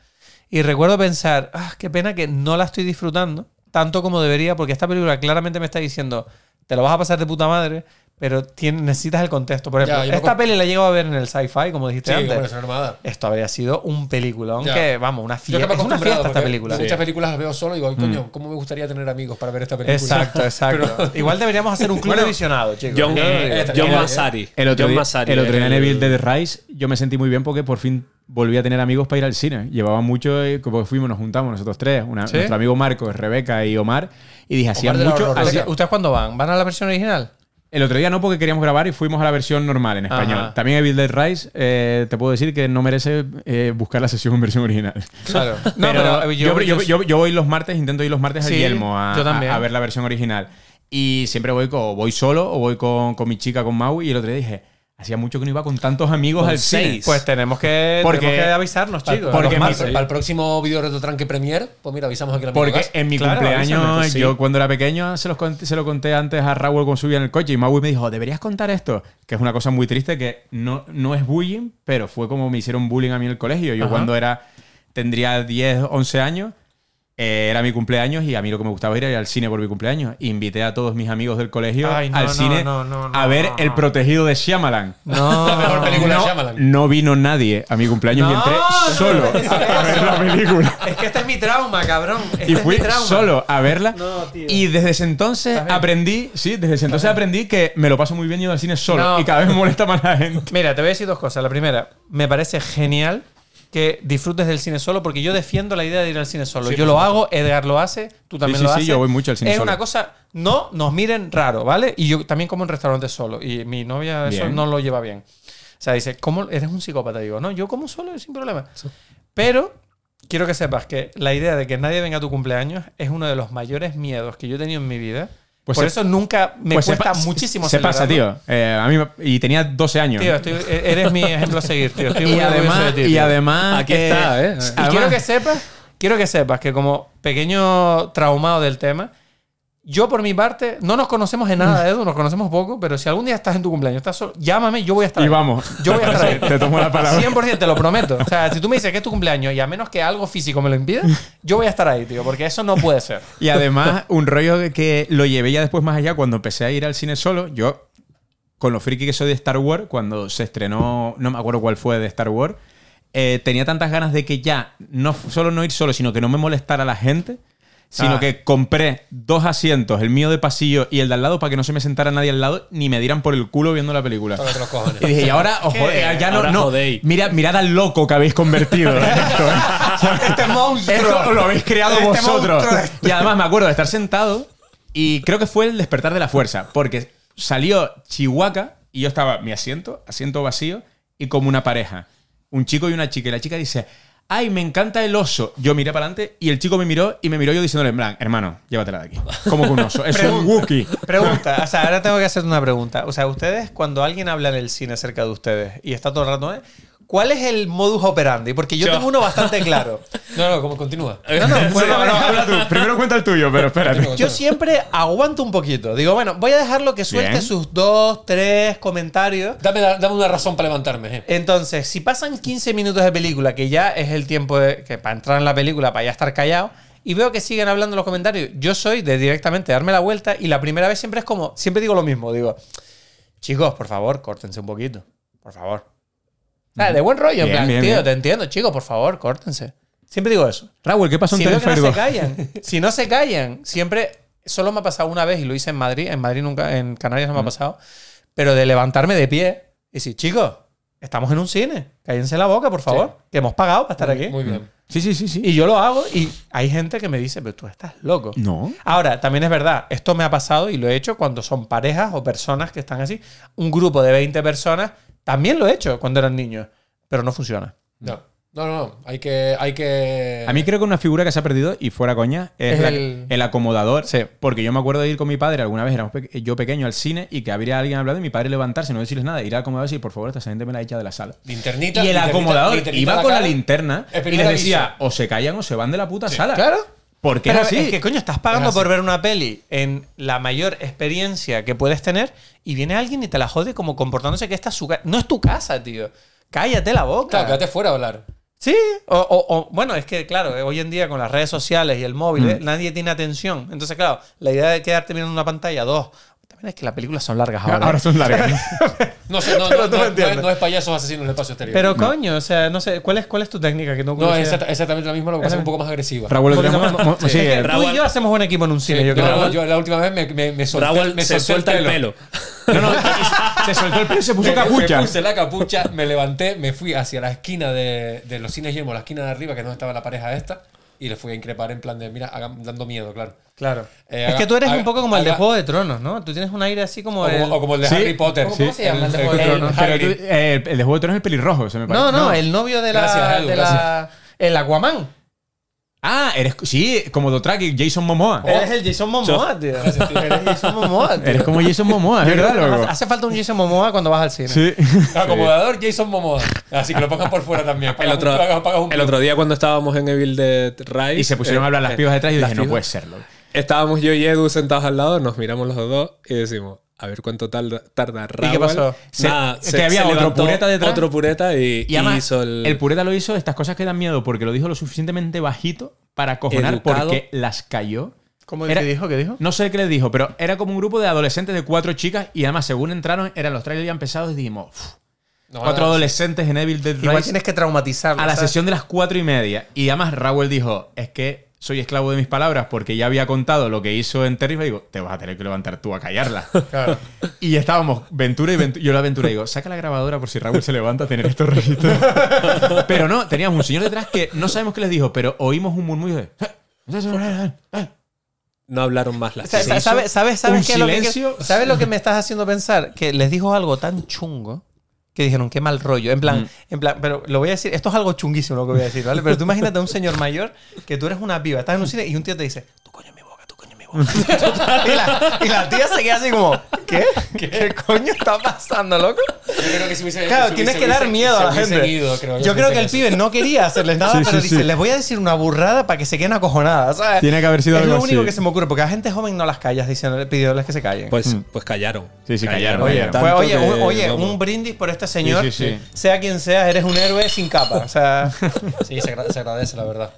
y recuerdo pensar, ah, qué pena que no la estoy disfrutando tanto como debería, porque esta película claramente me está diciendo, te lo vas a pasar de puta madre, pero necesitas el contexto. Por ejemplo, Ya, esta peli la llego a ver en el sci-fi, como dijiste Sí, antes. nada. Esto habría sido un peliculón Ya. que, vamos, una fiesta. Es una acostumbrado, fiesta esta película. Muchas películas las veo solo y digo, "Ay, coño, ¿cómo me gustaría tener amigos para ver esta película? Exacto, exacto. Pero- Igual deberíamos hacer un club Bueno, de visionados, chicos. John, eh, John eh, Massari. El otro, John día, Massari el otro día en el- Evil Dead Rise yo me sentí muy bien porque por fin volví a tener amigos para ir al cine. Llevaba mucho, eh, como fuimos, nos juntamos nosotros tres, una- ¿Sí? nuestro amigo Marcos, Rebeca y Omar, y dije, hacía mucho... Horrorosa. hacía- ¿Ustedes ¿Ustedes cuándo van? ¿Van a la versión original? El otro día no porque queríamos grabar y fuimos a la versión normal en español. Ajá. También Evil Dead Rise, eh, te puedo decir que no merece eh, buscar la sesión en versión original. Claro. No, pero, pero yo, yo- yo- yo voy los martes, intento ir los martes Sí, al Yelmo a, también. a- a ver la versión original. Y siempre voy, con, voy solo o voy con, con mi chica, con Mau. Y el otro día dije, hacía mucho que no iba con tantos amigos Con al cine. seis. Pues tenemos que, Porque- tenemos que avisarnos, Para, chicos. para Porque martes, para el próximo video retotranque premier, pues mira, avisamos aquí la Porque en mi Claro, cumpleaños, avísame, sí. yo cuando era pequeño se, los conté- se lo conté antes a Raúl cuando subía en el coche y Maui me dijo, deberías contar esto, que es una cosa muy triste que no, no es bullying, pero fue como me hicieron bullying a mí en el colegio. Yo Ajá. cuando era, tendría 10, 11 años, eh, era mi cumpleaños y a mí lo que me gustaba ir era ir al cine por mi cumpleaños. Invité a todos mis amigos del colegio Ay, no, al no, cine no, no, no, a ver no, El. Protegido de Shyamalan. No, La mejor película no, de Shyamalan. no vino nadie a mi cumpleaños y entré solo a ver la película. Es que este es mi trauma, cabrón. Este Y es fui mi trauma. solo a verla. No, tío. y desde ese entonces aprendí, sí, desde ese entonces aprendí que me lo paso muy bien yendo al cine solo. No. Y cada vez me molesta más la gente. Mira, te voy a decir dos cosas. La primera, me parece genial que disfrutes del cine solo, porque yo defiendo la idea de ir al cine solo. Sí, yo lo supuesto. hago, Edgar lo hace, tú también sí, lo sí, haces. yo voy mucho al cine Es solo. una cosa, no nos miren raro, ¿vale? Y yo también como en restaurantes solo. Y mi novia eso Bien. no lo lleva bien. O sea, dice, ¿cómo eres un psicópata? Digo, no, yo como solo sin problema. Pero quiero que sepas que la idea de que nadie venga a tu cumpleaños es uno de los mayores miedos que yo he tenido en mi vida. Pues Por se- eso nunca me Pues se cuesta pa- muchísimo Se pasa, tío. Eh, a mí me- y tenía 12 años. Tío, estoy- eres mi ejemplo a seguir, tío. Estoy y, muy de además, y además. Aquí está, ¿eh? Y además- quiero que sepas, quiero que sepas que como pequeño traumado del tema, yo por mi parte, no nos conocemos en nada, Edu, nos conocemos poco, pero si algún día estás en tu cumpleaños, estás solo, llámame, yo voy a estar Y ahí. vamos. Yo voy a estar ahí. Te tomo la palabra. 100% te lo prometo. O sea, si tú me dices que es tu cumpleaños y a menos que algo físico me lo impida, yo voy a estar ahí, tío, porque eso no puede ser. Y además, un rollo que- que lo llevé ya después más allá cuando empecé a ir al cine solo. Yo, con lo friki que soy de Star Wars, cuando se estrenó, no me acuerdo cuál fue de Star Wars, eh, tenía tantas ganas de que ya no solo no ir solo, sino que no me molestara la gente. Sino Ah. que compré dos asientos, el mío de pasillo y el de al lado, para que no se me sentara nadie al lado ni me dieran por el culo viendo la película. Tócate los cojones. Y dije, y ahora, ojo, eh, ya no, Ahora no. jodéis. Mira, mirad al loco que habéis convertido en esto, ¿eh? Este monstruo. Esto lo habéis creado Este vosotros. monstruo. Y además me acuerdo de estar sentado y creo que fue el despertar de la fuerza, porque salió Chihuahua y yo estaba mi asiento, asiento vacío y como una pareja, un chico y una chica. Y la chica dice, ay, me encanta el oso. Yo miré para adelante y el chico me miró y me miró yo diciéndole, en plan, hermano, llévatela de aquí. Como que un oso. Es un. Wookiee. Pregunta, o sea, ahora tengo que hacerte una pregunta. O sea, ustedes, cuando alguien habla en el cine cerca de ustedes y está todo el rato, ¿eh? ¿Cuál es el modus operandi? Porque yo, Yo. tengo uno bastante claro. No, no, como continúa. No, no, Bueno, bueno, no, habla tú. Primero cuenta el tuyo, pero espérate. Yo siempre aguanto un poquito. Digo, bueno, voy a dejarlo que suelte Bien. sus dos, tres comentarios. Dame, dame una razón para levantarme. eh. Entonces, si pasan 15 minutos de película, que ya es el tiempo de- que para entrar en la película, para ya estar callado, y veo que siguen hablando en los comentarios, yo soy de directamente darme la vuelta y la primera vez siempre es como, siempre digo lo mismo, digo, chicos, por favor, córtense un poquito, por favor. De buen rollo, en Bien, plan, bien, tío, bien. te entiendo, chicos, por favor, córtense. Siempre digo eso. Raúl, ¿qué pasó en Si veo que no se callan, si no se callan, siempre, solo me ha pasado una vez y lo hice en Madrid, en Madrid nunca, en Canarias no me ha pasado, pero de levantarme de pie y decir, chicos, estamos en un cine, cállense la boca, por favor, que hemos pagado para estar aquí. Muy bien. Sí, sí, sí, sí. Y yo lo hago y hay gente que me dice, pero tú estás loco. No. Ahora, también es verdad, esto me ha pasado y lo he hecho cuando son parejas o personas que están así. Un grupo de 20 personas, también lo he hecho cuando eran niños, pero no funciona. No. No, no, no. Hay que. Hay que... A mí creo que una figura que se ha perdido, y fuera coña, es, Es la- el- el... acomodador. Sí. Porque yo me acuerdo de ir con mi padre, alguna vez éramos pe- yo pequeño al cine y que habría alguien hablando y mi padre levantarse, no decirles nada, ir al acomodador y decir, por favor, esta gente me la echa de la sala. Linternita. Y el linternita- acomodador linternita iba con la linterna y les decía, aviso. o se callan o se van de la puta sala. Claro. Porque Pero es así. es que, coño, estás pagando por ver una peli en la mayor experiencia que puedes tener y viene alguien y te la jode como comportándose que esta es su casa. No es tu casa, tío. Cállate la boca. Claro, quédate fuera a hablar. Sí, o, o- o- bueno, es que claro, eh, hoy en día con las redes sociales y el móvil, Mm. eh, nadie tiene atención. Entonces, claro, la idea de quedarte mirando una pantalla, dos. Es que las películas son largas ahora. Ahora ¿eh? son largas. No, sé, no, no, no- no es, no es payasos asesinos del espacio exterior. Pero coño, o sea, no sé, ¿cuál es, cuál es tu técnica? Que no, no, es exacta- exactamente la misma, lo que pasa es un poco más agresiva. Raúl, sí, sí, es que eh, tú y yo hacemos buen equipo en un cine, Sí, yo no, creo. no, ¿no? yo la última vez me, me, me solté, Raúl me se solté suelta el pelo. No, no, se soltó el pelo y se puso Me- capucha. Me puse la capucha, me levanté, me fui hacia la esquina de, de los cines Yelmo, la esquina de arriba, que no estaba la pareja esta, y le fui a increpar en plan de, mira, hagan- dando miedo, claro. Claro. Eh, es haga- que tú eres haga- un poco como el de Juego de Tronos, ¿no? Tú tienes un aire así como O el... como, o como el de Sí. Harry Potter. ¿Cómo- cómo se llama el de Juego de Tronos? Pero Hagrid. tú- eh, el, el de Juego de Tronos es el pelirrojo, se me parece. No, no, el novio de la... Gracias, Edu, de la el Aquaman. Ah, eres. Sí, como Dotraki, Jason Momoa. Eres el Jason Momoa, tío. Eres Jason Momoa, tío. Eres como Jason Momoa, es creo verdad, loco. hace- Hace falta un Jason Momoa cuando vas al cine. Sí. Acomodador Jason Momoa. Así que lo pongan por fuera también. El otro, un- pagas- pagas un el plus. otro día cuando estábamos en Evil Dead Rise... Y se pusieron eh, a hablar las eh, pibas detrás y dije, no puede serlo. Estábamos yo y Edu sentados al lado, nos miramos los dos y decimos, a ver cuánto tarda, tarda Raúl. qué pasó? Se- Nada, que había otro levantó pureta detrás. Otro pureta y, Y además, hizo el... el... pureta lo hizo estas cosas que dan miedo porque lo dijo lo suficientemente bajito para cojonar Educado. porque las cayó. ¿Cómo Era- ¿Qué dijo? ¿Qué dijo? No sé qué les dijo, pero era como un grupo de adolescentes de cuatro chicas y además según entraron eran los trailers ya empezados y dijimos, "Uf, No, cuatro adolescentes en Evil Dead Igual Rise tienes que traumatizarlo. a la ¿sabes? sesión de las cuatro y media. Y además Raúl dijo, es que soy esclavo de mis palabras porque ya había contado lo que hizo en Terrible. Y digo, te vas a tener que levantar tú a callarla. Claro. y estábamos, Ventura y Ventura. Yo la Ventura digo, saca la grabadora por si Raúl se levanta a tener estos registros. pero no, teníamos un señor detrás que no sabemos qué les dijo, pero oímos un murmullo de... No hablaron más las. ¿Sabes, sabes, sabes un qué es lo que. ¿Sabes lo que me estás haciendo pensar? Que les dijo algo tan chungo que dijeron, qué mal rollo. En plan, en plan, pero lo voy a decir, esto es algo chunguísimo lo que voy a decir, ¿vale? Pero tú imagínate a un señor mayor que tú eres una piba, estás en un cine y un tío te dice, tu coño en y, la, y la tía se queda así como, ¿qué? ¿Qué, coño está pasando, loco? Yo creo que si hubiese- Claro, si tienes hubiese- que dar hubiese- miedo a la gente. creo yo creo que el pibe no quería hacerles nada, Sí, pero sí, dice, sí. les voy a decir una burrada para que se queden acojonadas, ¿sabes? Tiene que haber sido es algo lo único así. que se me ocurre, porque a gente joven no las callas diciendo, pidiéndoles que se callen. Pues, pues callaron. Sí, sí, callaron. Oye, callaron. pues, oye, que, un, oye, un brindis por este señor. Sí, sí, sí. Sea quien sea, eres un héroe sin capa. O sea, Sí, se agradece, la verdad.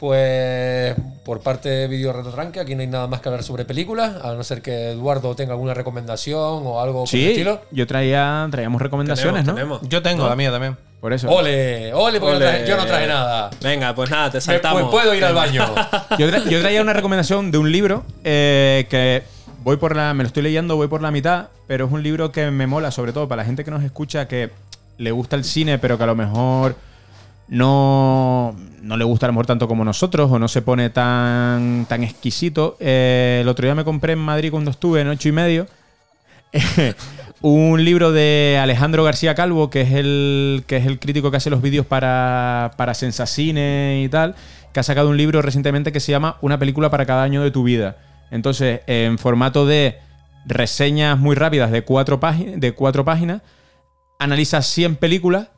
Pues por parte de Video Retranque, aquí no hay nada más que hablar sobre películas, a no ser que Eduardo tenga alguna recomendación o algo por el Sí, estilo. yo traía, traíamos recomendaciones, Tenemos, ¿no? tenemos. yo tengo la mía también. Por eso. Ole, ole, porque no Ole. traje- yo no traje nada. Venga, pues nada, te Me- saltamos. pues puedo ir al baño. Yo, tra- yo traía una recomendación de un libro eh, que voy por la, me lo estoy leyendo, voy por la mitad, pero es un libro que me mola, sobre todo para la gente que nos escucha que le gusta el cine, pero que a lo mejor no, no le gusta a lo mejor tanto como nosotros o no se pone tan, tan exquisito. Eh, el otro día me compré en Madrid cuando estuve en ocho y medio un libro de Alejandro García Calvo, que es el, que es el crítico que hace los vídeos para, para Sensacine y tal, que ha sacado un libro recientemente que se llama Una película para cada año de tu vida. Entonces, en formato de reseñas muy rápidas de cuatro, de cuatro páginas, analiza 100 películas,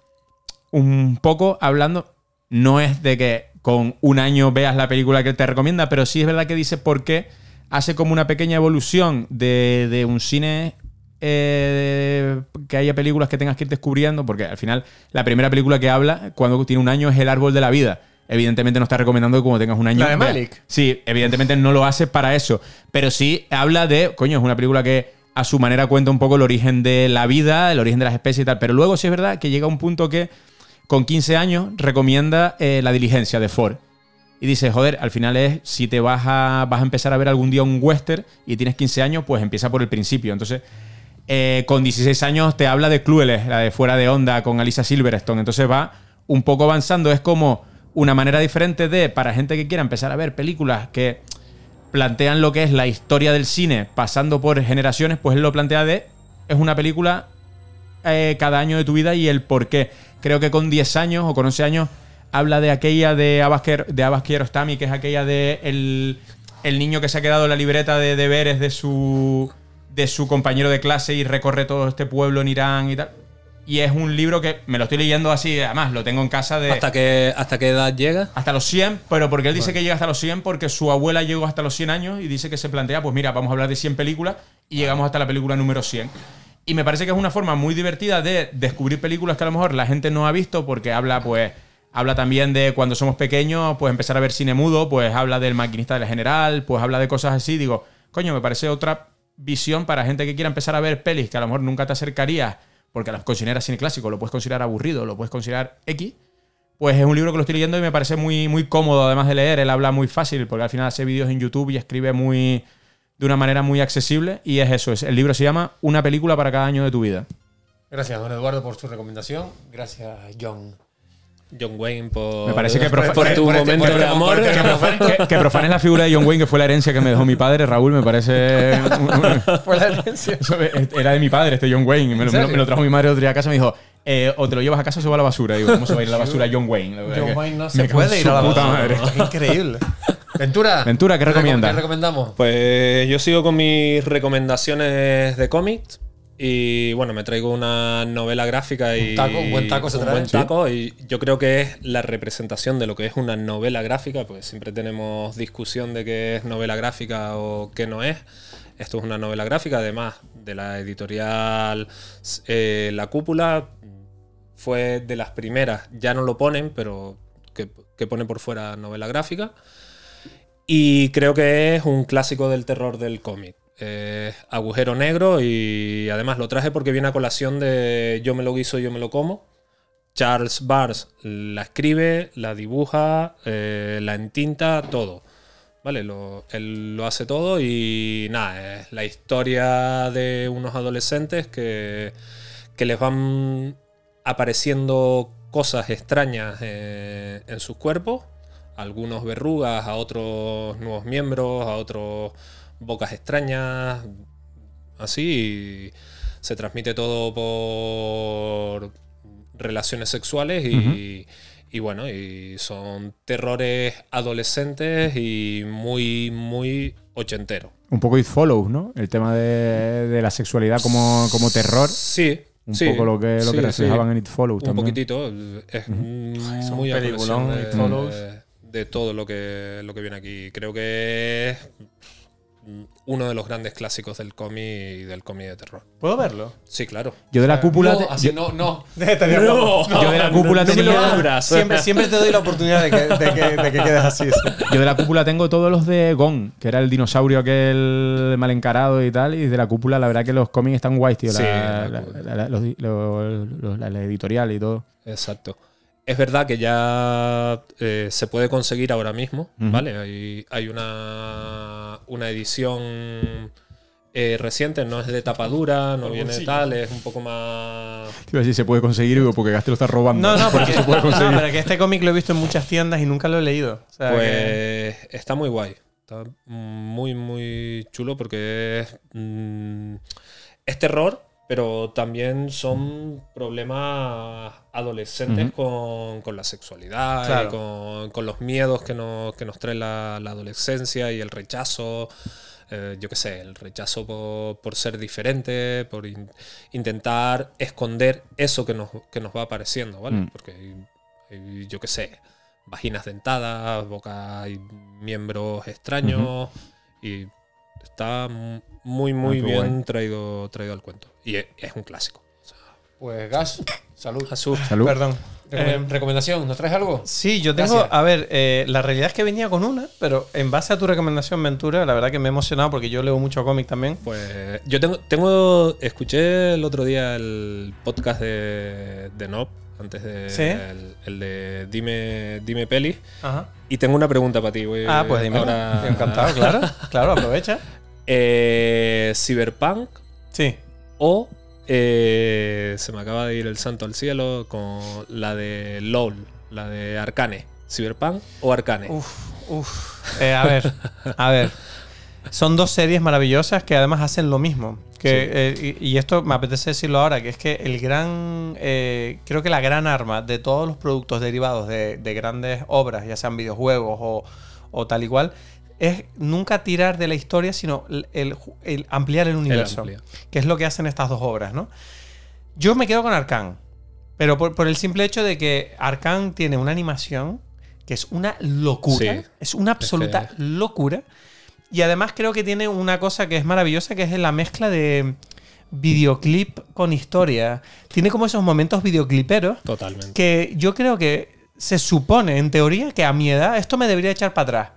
un poco hablando, no es de que con un año veas la película que te recomienda, pero sí es verdad que dice por qué hace como una pequeña evolución de, de un cine eh, que haya películas que tengas que ir descubriendo, porque al final la primera película que habla cuando tiene un año es El árbol de la vida. Evidentemente no está recomendando que como tengas un año... La de Malik. Sí, evidentemente no lo hace para eso, pero sí habla de, coño, es una película que a su manera cuenta un poco el origen de la vida, el origen de las especies y tal, pero luego sí es verdad que llega un punto que con 15 años recomienda eh, La diligencia de Ford. Y dice, joder, al final es, si te vas a, vas a empezar a ver algún día un western y tienes 15 años, pues empieza por el principio. Entonces, eh, con 16 años te habla de Clueless, la de Fuera de Onda, con Alisa Silverstone. Entonces va un poco avanzando. Es como una manera diferente de, para gente que quiera empezar a ver películas que plantean lo que es la historia del cine pasando por generaciones, pues él lo plantea de, es una película eh, cada año de tu vida y el por qué. Creo que con 10 años o con 11 años habla de aquella de Kiar- de Abbas Kiarostami, que es aquella de el, el niño que se ha quedado en la libreta de deberes de su, de su compañero de clase y recorre todo este pueblo en Irán y tal. Y es un libro que me lo estoy leyendo así, además lo tengo en casa de... ¿Hasta qué, ¿Hasta qué edad llega? Hasta los 100, pero porque él dice que llega hasta los 100 porque su abuela llegó hasta los 100 años y dice que se plantea, pues mira, vamos a hablar de 100 películas y llegamos hasta la película número 100. Y me parece que es una forma muy divertida de descubrir películas que a lo mejor la gente no ha visto porque habla, pues, habla también de cuando somos pequeños, pues empezar a ver cine mudo, pues habla del maquinista del general, pues habla de cosas así. Digo, coño, me parece otra visión para gente que quiera empezar a ver pelis que a lo mejor nunca te acercarías porque las consideras cine clásico, lo puedes considerar aburrido, lo puedes considerar X. Pues es un libro que lo estoy leyendo y me parece muy, muy cómodo además de leer. Él habla muy fácil porque al final hace vídeos en YouTube y escribe muy de una manera muy accesible. Y es eso, es, el libro se llama Una película para cada año de tu vida. Gracias, don Eduardo, por su recomendación. Gracias, John. John Wayne por, Me parece que profa- por tu por este- momento por de amor. que profanes- que- que profanes la figura de John Wayne, que fue la herencia que me dejó mi padre, Raúl, me parece. Fue la herencia. Eso Era de mi padre, este John Wayne. Me, lo- me trajo mi madre otro día a casa y me dijo: eh, o te lo llevas a casa o se va a la basura. Digo, ¿cómo se va a ir a la basura John Wayne? John Wayne no se puede ir a la puta basura. madre. Es increíble. Ventura. Ventura, ¿qué recom- recomiendas? ¿Qué recomendamos? Pues yo sigo con mis recomendaciones de cómics. Y bueno, me traigo una novela gráfica y. Un taco, un buen taco se un trae. buen Sí. taco, y yo creo que es la representación de lo que es una novela gráfica, pues siempre tenemos discusión de qué es novela gráfica o qué no es. Esto es una novela gráfica, además de la editorial eh, La Cúpula. Fue de las primeras, ya no lo ponen, pero que, que pone por fuera novela gráfica. Y creo que es un clásico del terror del cómic. Agujero negro y además lo traje porque viene a colación de Yo me lo guiso, yo me lo como. Charles Bars la escribe, la dibuja, eh, la entinta, todo. ¿Vale? Lo- él lo hace todo y nada, es la historia de unos adolescentes que, que les van apareciendo cosas extrañas eh, en sus cuerpos algunos verrugas, a otros nuevos miembros, a otros bocas extrañas, así. se transmite todo por relaciones sexuales y, y bueno, y son terrores adolescentes y muy, muy ochenteros. Un poco It Follows, ¿no? El tema de, de la sexualidad como, como terror. Sí. Un sí, poco lo que, lo sí, que reflejaban sí. en It Follows Un también. poquitito. Es muy Es un muy a peliculón, colación It Follows. de, de todo lo que, lo que viene aquí. Creo que es uno de los grandes clásicos del cómic y del cómic de terror. ¿Puedo verlo? Sí, claro. Yo de la cúpula. No, te- así yo- no, no. No. Yo de la cúpula no me lo tenía- abras. Siempre, siempre te doy la oportunidad de que, de que- de que quedes así. sí. Yo de la cúpula tengo todos los de Gon, que era el dinosaurio aquel mal encarado y tal. Y de la cúpula, la verdad que los cómics están guays, tío. Sí, la, la la- cúpula. la- los- los- los- la- la editorial y todo. Exacto. Es verdad que ya eh, se puede conseguir ahora mismo. ¿vale? Hay, hay una, una edición eh, reciente, no es de tapadura, no viene de tal, es un poco más... Te iba a decir, se puede conseguir, porque Gaste lo está robando. No, no, porque, se puede no, conseguir. pero que este cómic lo he visto en muchas tiendas y nunca lo he leído. O sea, que- Pues está muy guay. Está muy, muy chulo porque es, mm, es terror, pero también son problemas adolescentes con, con la sexualidad Claro. y con, con los miedos que nos, que nos trae la, la adolescencia y el rechazo. eh, yo qué sé, el rechazo por, por ser diferente, por in- intentar esconder eso que nos, que nos va apareciendo, ¿vale? Mm. Porque hay- hay, yo qué sé, vaginas dentadas, boca y miembros extraños. Y está muy, muy qué bien guay. traído, traído al cuento. Y es, es un clásico. Pues Gas, salud. Jesús. Salud. Perdón. Eh, ¿Recomendación? ¿Nos traes algo? Sí, yo tengo. Gracias. A ver, eh, la realidad es que venía con una, pero en base a tu recomendación, Ventura, la verdad que me he emocionado porque yo leo mucho cómic también. Pues yo tengo, tengo. Escuché el otro día el podcast de, de Nob, antes de. ¿Sí? El, el de Dime, Dime Peli. Ajá. Y tengo una pregunta para ti. voy- Ah, pues dime. ahora- Encantado, claro. Claro, aprovecha. Eh, Cyberpunk Sí. O eh, se me acaba de ir el santo al cielo con la de LOL, la de Arcane. ¿Cyberpunk o Arcane? Uf, uf. Eh, a ver, a ver. son dos series maravillosas que además hacen lo mismo. Que, eh, y, y esto me apetece decirlo ahora, que es que el gran, eh, creo que la gran arma de todos los productos derivados de, de grandes obras, ya sean videojuegos o, o tal y cual, es nunca tirar de la historia, sino el, el- el ampliar el universo. que es lo que hacen estas dos obras, ¿no? Yo me quedo con Arkane, pero por, por el simple hecho de que Arkane tiene una animación que es una locura, Sí. es una absoluta locura. Y además creo que tiene una cosa que es maravillosa, que es la mezcla de videoclip con historia. Tiene como esos momentos videocliperos Totalmente. que yo creo que se supone, en teoría, que a mi edad esto me debería echar para atrás.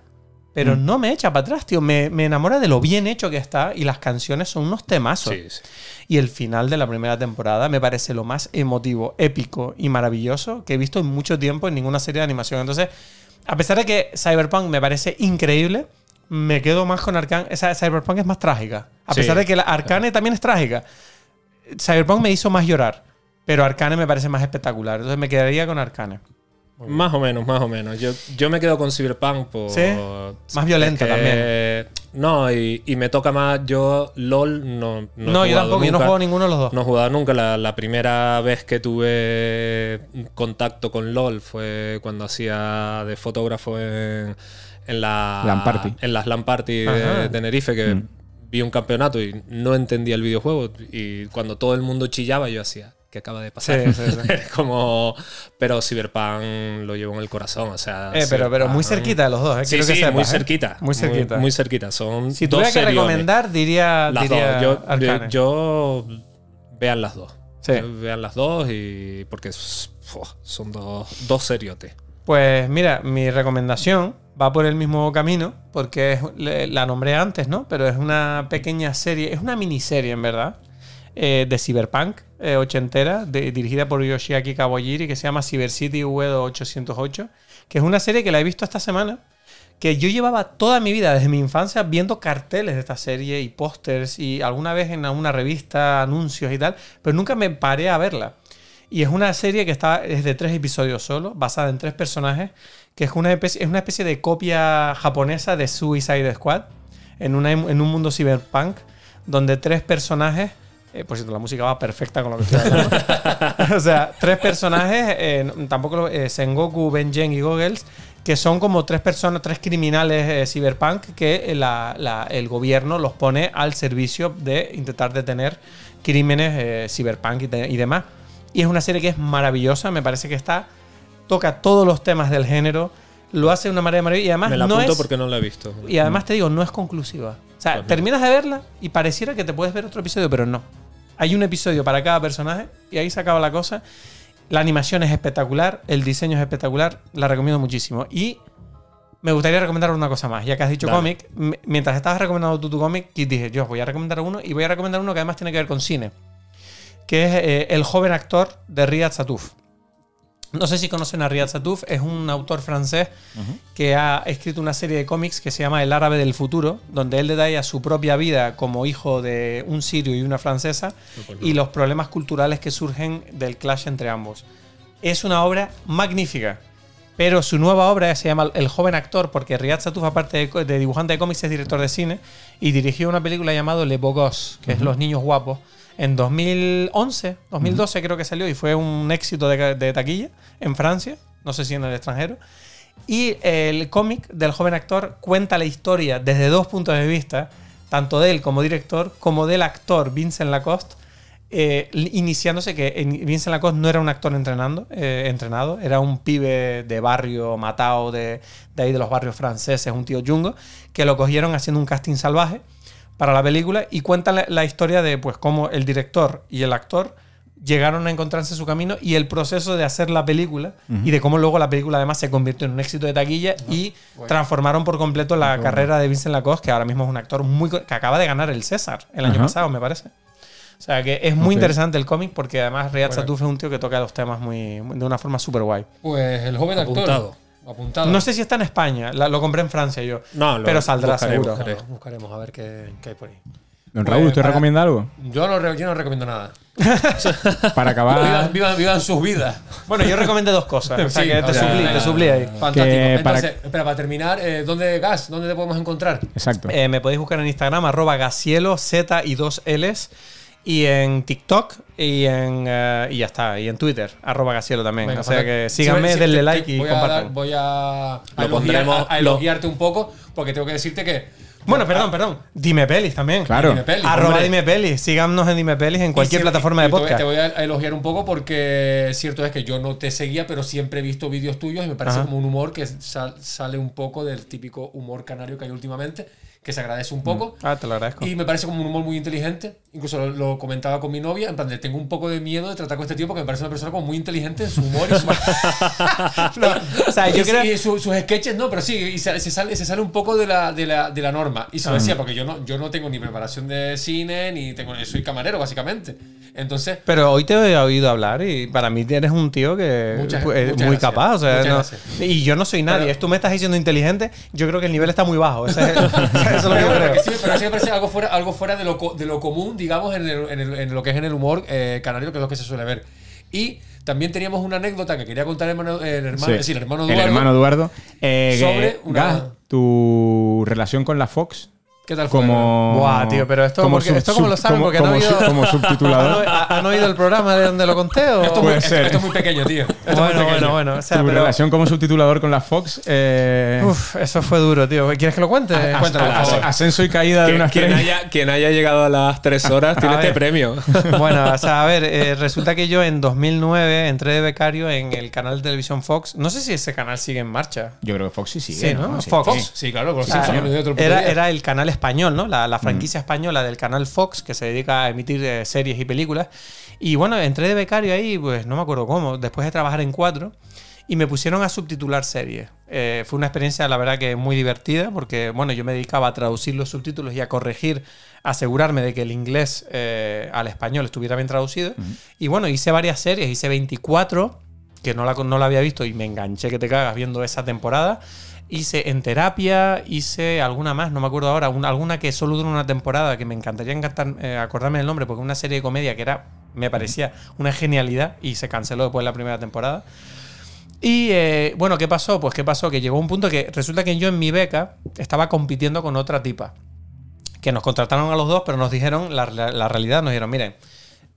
Pero Mm. no me echa para atrás, tío. Me, me enamora de lo bien hecho que está y las canciones son unos temazos. Sí, sí. Y el final de la primera temporada me parece lo más emotivo, épico y maravilloso que he visto en mucho tiempo en ninguna serie de animación. Entonces, a pesar de que Cyberpunk me parece increíble, me quedo más con Arkane. Esa Cyberpunk es más trágica. A Sí, pesar de que la Arcane también es trágica. Cyberpunk me hizo más llorar, pero Arcane me parece más espectacular. Entonces me quedaría con Arcane. Más o menos, más o menos. Yo, yo me quedo con Cyberpunk por. Sí, más violenta también. No, y, y me toca más. Yo, LOL, no. No, he yo tampoco, yo no juego ninguno de los dos. No he jugado nunca. La, la primera vez que tuve contacto con LOL fue cuando hacía de fotógrafo en, en la. LAN party. En las LAN party de. Tenerife, que Mm. vi un campeonato y no entendía el videojuego. Y cuando todo el mundo chillaba, yo hacía. ¿Qué acaba de pasar? Sí, sí, sí. como. Pero Cyberpunk lo llevo en el corazón. O sea. Eh, pero, pero muy cerquita de los dos, ¿eh? Sí, que sí, sepas, muy ¿eh? cerquita. Muy cerquita. Muy, cerquita. Son Si tuviera que recomendar, diría, Las diría dos. Yo, vean las dos. Vean las dos y. Porque son dos, dos seriotes. Pues mira, mi recomendación va por el mismo camino, porque es- la nombré antes, ¿no? Pero es una pequeña serie, es una miniserie en verdad, eh, de Cyberpunk eh, ochentera, de- dirigida por Yoshiaki Kawajiri, que se llama Cyber City V808, que es una serie que la he visto esta semana, que yo llevaba toda mi vida, desde mi infancia, viendo carteles de esta serie y pósters y alguna vez en alguna revista, anuncios y tal, pero nunca me paré a verla. Y es una serie que está, es de tres episodios solo, basada en tres personajes, que es una especie, es una especie de copia japonesa de Suicide Squad, en, una, en un mundo cyberpunk, donde tres personajes, eh, por cierto, la música va perfecta con lo que estoy hablando. o sea, tres personajes, eh, tampoco lo- eh, Sengoku, Benjen y Goggles, que son como tres personas, tres criminales eh, cyberpunk que eh, la- la- el gobierno los pone al servicio de intentar detener crímenes eh, cyberpunk y, y demás. Y es una serie que es maravillosa, me parece que está toca todos los temas del género, lo hace de una manera maravillosa y además Me la no es porque no la he visto. y además te digo, no es conclusiva. O sea, Pues terminas de verla y pareciera que te puedes ver otro episodio, pero no. Hay un episodio para cada personaje y ahí se acaba la cosa. La animación es espectacular, el diseño es espectacular, la recomiendo muchísimo. Y me gustaría recomendar una cosa más, ya que has dicho cómic. Mientras estabas recomendando tú tu cómic, dije, yo voy a recomendar uno y voy a recomendar uno que además tiene que ver con cine, que es eh, El joven actor de Riyad Satouf. No sé si conocen a Riyad Satouf, es un autor francés que ha escrito una serie de cómics que se llama El árabe del futuro, donde él detalla su propia vida como hijo de un sirio y una francesa y los problemas culturales que surgen del clash entre ambos. Es una obra magnífica, pero su nueva obra se llama El joven actor, porque Riyad Satouf, aparte de, dibujante de cómics, es director de cine y dirigió una película llamada Le Gosse, que es Los niños guapos, en 2011, 2012 creo que salió y fue un éxito de, de taquilla en Francia, no sé si en el extranjero. Y el cómic del joven actor cuenta la historia desde dos puntos de vista, tanto de él como director, como del actor Vincent Lacoste, eh, iniciándose que en- Vincent Lacoste no era un actor entrenando, eh, entrenado, era un pibe de barrio matado de, de ahí de los barrios franceses, un tío chungo, que lo cogieron haciendo un casting salvaje para la película y cuenta la, la historia de pues cómo el director y el actor llegaron a encontrarse su camino y el proceso de hacer la película y de cómo luego la película además se convirtió en un éxito de taquilla y bueno. transformaron por completo la carrera de Vincent Lacoste, que ahora mismo es un actor muy que acaba de ganar el César el año pasado, me parece. O sea que es muy interesante el cómic porque además Riyad Bueno. Satouf es un tío que toca los temas muy, muy- de una forma súper guay. Pues el joven actor. Apuntado. Apuntado. No sé si está en España, la- lo compré en Francia yo. No, lo pero saldrá buscaré, seguro. buscaré. Buscaremos a ver qué, qué hay por ahí. Don Raúl, ¿usted recomienda algo? Yo no, yo no recomiendo nada. Para acabar. Vivan, vivan- vivan sus vidas. Bueno, yo recomendé dos cosas. O sea, Sí, que te o sea, suplí, te suplí ahí. Fantástico. Para- espera, para terminar, eh, ¿dónde, Gas? ¿Dónde te podemos encontrar? Exacto. Eh, me podéis buscar en Instagram, arroba Gacielo, Z y dos Ls. Y en TikTok y en eh, y ya está. Y en Twitter, arroba Gacielo también. Venga, o sea que síganme, Sí, sí, denle like te- y voy a compartan. dar- voy a, a Lo elogiar- a- a lo- elogiarte un poco, porque tengo que decirte que. Bueno, perdón, perdón. Dime Pelis también. Claro. Dime Pelis, Arroba hombre. Dime Pelis. Síganos en Dime Pelis en cualquier siempre- plataforma de podcast. Te voy a elogiar un poco porque cierto es que yo no te seguía, pero siempre he visto vídeos tuyos y me parece Ajá. como un humor que sal- sale un poco del típico humor canario que hay últimamente, que se agradece un poco. Ah, te lo agradezco. Y me parece como un humor muy inteligente. Incluso lo, lo comentaba con mi novia. En plan, de, tengo un poco de miedo de tratar con este tío porque me parece una persona como muy inteligente en su humor y su. No, O sea, yo y- creo- y su- sus sketches, no, pero sí, y se, se sale, se sale un poco de la, de la, de la norma. Y se lo Ah. decía, porque yo no, yo no tengo ni preparación de cine, ni tengo. Soy camarero, básicamente. Entonces. Pero hoy te he oído hablar y para mí eres un tío que Muchas- es muchas muy gracias. capaz. O sea, no- y yo no soy nadie. Pero- Tú me estás diciendo inteligente. Yo creo que el nivel está muy bajo. Ese es- eso es lo que yo Pero, creo. que sí, pero sí me parece algo fuera, algo fuera de, lo, de lo común, digamos, en, el- en el- en lo que es en el humor eh, canario, que es lo que se suele ver. Y también teníamos una anécdota que quería contar el hermano, el hermano, Sí. es decir, el hermano El Eduardo. hermano Eduardo. Eh, Sobre una- Gas, tu relación con la Fox. ¿Qué tal fue? Como. Buah, tío, pero esto, como porque, sub- esto como lo saben, como- porque oído, sub- como subtitulador. ¿Han, han oído el programa de donde lo conté? o- Esto, es muy- Puede esto- ser. esto es muy pequeño, tío. Esto muy Bueno, pequeño. bueno, bueno. O sea, tu pero- relación como subtitulador con la Fox. Eh, Uf, eso fue duro, tío. ¿Quieres que lo cuente? cuéntalo, por as- favor. ascenso y caída de Quien, una quien haya, quien haya llegado a las tres horas tiene A este premio. Bueno, o sea, a ver, eh, resulta que yo en 2009 entré de becario en el canal de televisión Fox. No sé si ese canal sigue en marcha. Yo creo que Fox sí sigue. Sí, ¿no? Sí, Fox. sí. Sí, claro, sea, sí, otro era, era el canal español, ¿no? La, la franquicia española del canal Fox que se dedica a emitir eh, series y películas. Y bueno, entré de becario ahí, pues no me acuerdo cómo, después de trabajar en cuatro. Y me pusieron a subtitular series. Eh, fue una experiencia, la verdad, que muy divertida, porque bueno, yo me dedicaba a traducir los subtítulos y a corregir, asegurarme de que el inglés eh, al español estuviera bien traducido. Y bueno, hice varias series, hice 24, que no la, no la había visto y me enganché que te cagas viendo esa temporada. Hice en terapia, hice alguna más, no me acuerdo ahora, una- alguna que solo dura una temporada, que me encantaría encantar, eh, acordarme del nombre, porque una serie de comedia que era, me parecía una genialidad y se canceló después de la primera temporada. Y eh, bueno, ¿qué pasó? Pues qué pasó, que llegó un punto que resulta que yo en mi beca estaba compitiendo con otra tipa, que nos contrataron a los dos, pero nos dijeron la, la- la realidad, nos dijeron, miren,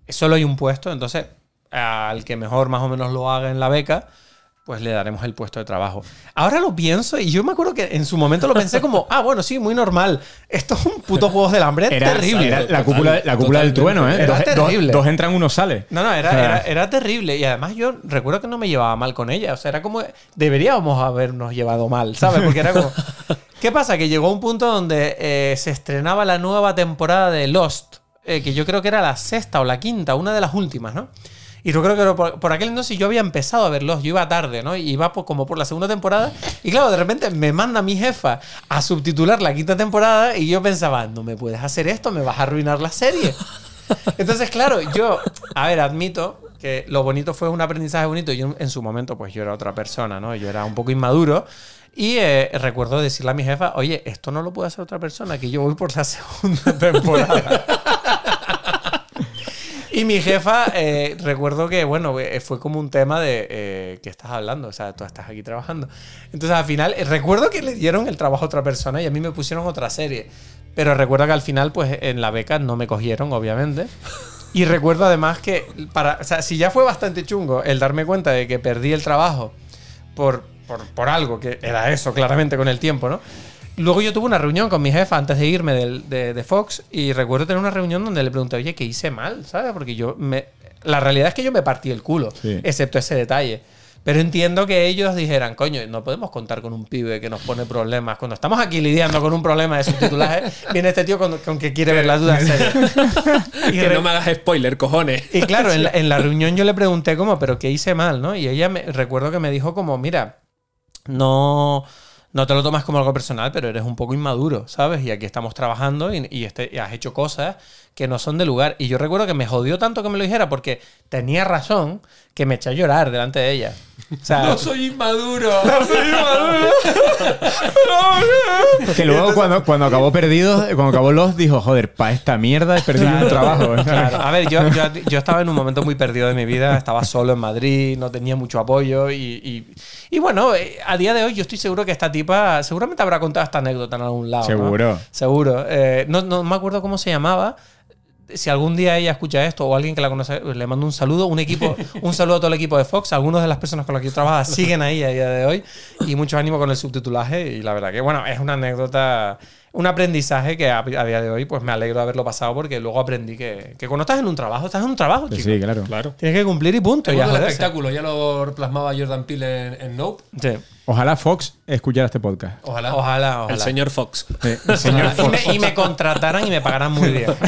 solo hay un puesto, entonces al que mejor más o menos lo haga en la beca, pues le daremos el puesto de trabajo. Ahora lo pienso y yo me acuerdo que en su momento lo pensé como, ah, bueno, sí, muy normal. Esto es un puto juegos del hambre, Era, terrible. era la cúpula, la cúpula del trueno, ¿eh? Era dos, terrible. dos- dos entran, uno sale. No, no, era, era terrible. Y además yo recuerdo que no me llevaba mal con ella. O sea, era como... Deberíamos habernos llevado mal, ¿sabes? Porque era como... ¿Qué pasa? Que llegó un punto donde eh, se estrenaba la nueva temporada de Lost, eh, que yo creo que era la sexta o la quinta, una de las últimas, ¿no? Y yo creo que por, por aquel entonces yo había empezado a ver Lost, yo iba tarde, ¿no? Y iba por- como por la segunda temporada. Y claro, de repente me manda mi jefa a subtitular la quinta temporada y yo pensaba, no me puedes hacer esto, me vas a arruinar la serie. Entonces, claro, yo, a ver, admito que lo bonito fue un aprendizaje bonito. Yo en su momento, pues yo era otra persona, ¿no? Yo era un poco inmaduro. Y eh, recuerdo decirle a mi jefa, oye, esto no lo puede hacer otra persona, que yo voy por la segunda temporada. Y mi jefa, eh, recuerdo que, bueno, eh, fue como un tema de eh, ¿qué estás hablando? O sea, tú estás aquí trabajando. Entonces, al final, eh, recuerdo que le dieron el trabajo a otra persona y a mí me pusieron otra serie. Pero recuerdo que al final, pues en la beca no me cogieron, obviamente. Y recuerdo además que, para, o sea, si ya fue bastante chungo el darme cuenta de que perdí el trabajo por, por, por algo, que era eso, claramente, con el tiempo, ¿no? Luego yo tuve una reunión con mi jefa antes de irme del- de, de Fox y recuerdo tener una reunión donde le pregunté, oye, ¿qué hice mal? ¿Sabes? Porque yo me... La realidad es que yo me partí el culo, Sí. excepto ese detalle. Pero entiendo que ellos dijeran, coño, no podemos contar con un pibe que nos pone problemas. Cuando estamos aquí lidiando con un problema de subtitulaje, viene este tío con, con que quiere ver las dudas en serio. Y que no me hagas spoiler, cojones. y claro, en la, en la reunión yo le pregunté como, pero ¿qué hice mal? ¿no? Y ella me recuerdo que me dijo como, mira, no, no te lo tomas como algo personal, pero eres un poco inmaduro, ¿sabes? Y aquí estamos trabajando y, y este- y has hecho cosas que no son de lugar. Y yo recuerdo que me jodió tanto que me lo dijera porque tenía razón que me eché a llorar delante de ella. O sea, No soy inmaduro. Que luego cuando, cuando acabó perdido, cuando acabó los dijo, joder, pa' esta mierda he perdido un trabajo. Claro. A ver, yo, yo, yo estaba en un momento muy perdido de mi vida, estaba solo en Madrid, no tenía mucho apoyo y, y- y bueno, eh, a día de hoy yo estoy seguro que esta tipa seguramente habrá contado esta anécdota en algún lado. ¿no? Seguro. Seguro. Eh, no, no me acuerdo cómo se llamaba. Si algún día ella escucha esto o alguien que la conoce, le mando un saludo, un equipo, un saludo a todo el equipo de Fox. Algunas de las personas con las que yo trabajo siguen ahí a día de hoy y mucho ánimo con el subtitulaje. Y la verdad que, bueno, es una anécdota, un aprendizaje que a, a día de hoy, pues me alegro de haberlo pasado porque luego aprendí que, que cuando estás en un trabajo, estás en un trabajo, Sí, chico. sí, claro. Claro. Tienes que cumplir y punto. El y a mundo del joderse. espectáculo, ya lo plasmaba Jordan Peele en, en Nope. Sí. Ojalá Fox escuchara este podcast. Ojalá. Ojalá, ojalá. El señor Fox. Sí, el señor Y Fox. me, y me contrataran y me pagaran muy bien.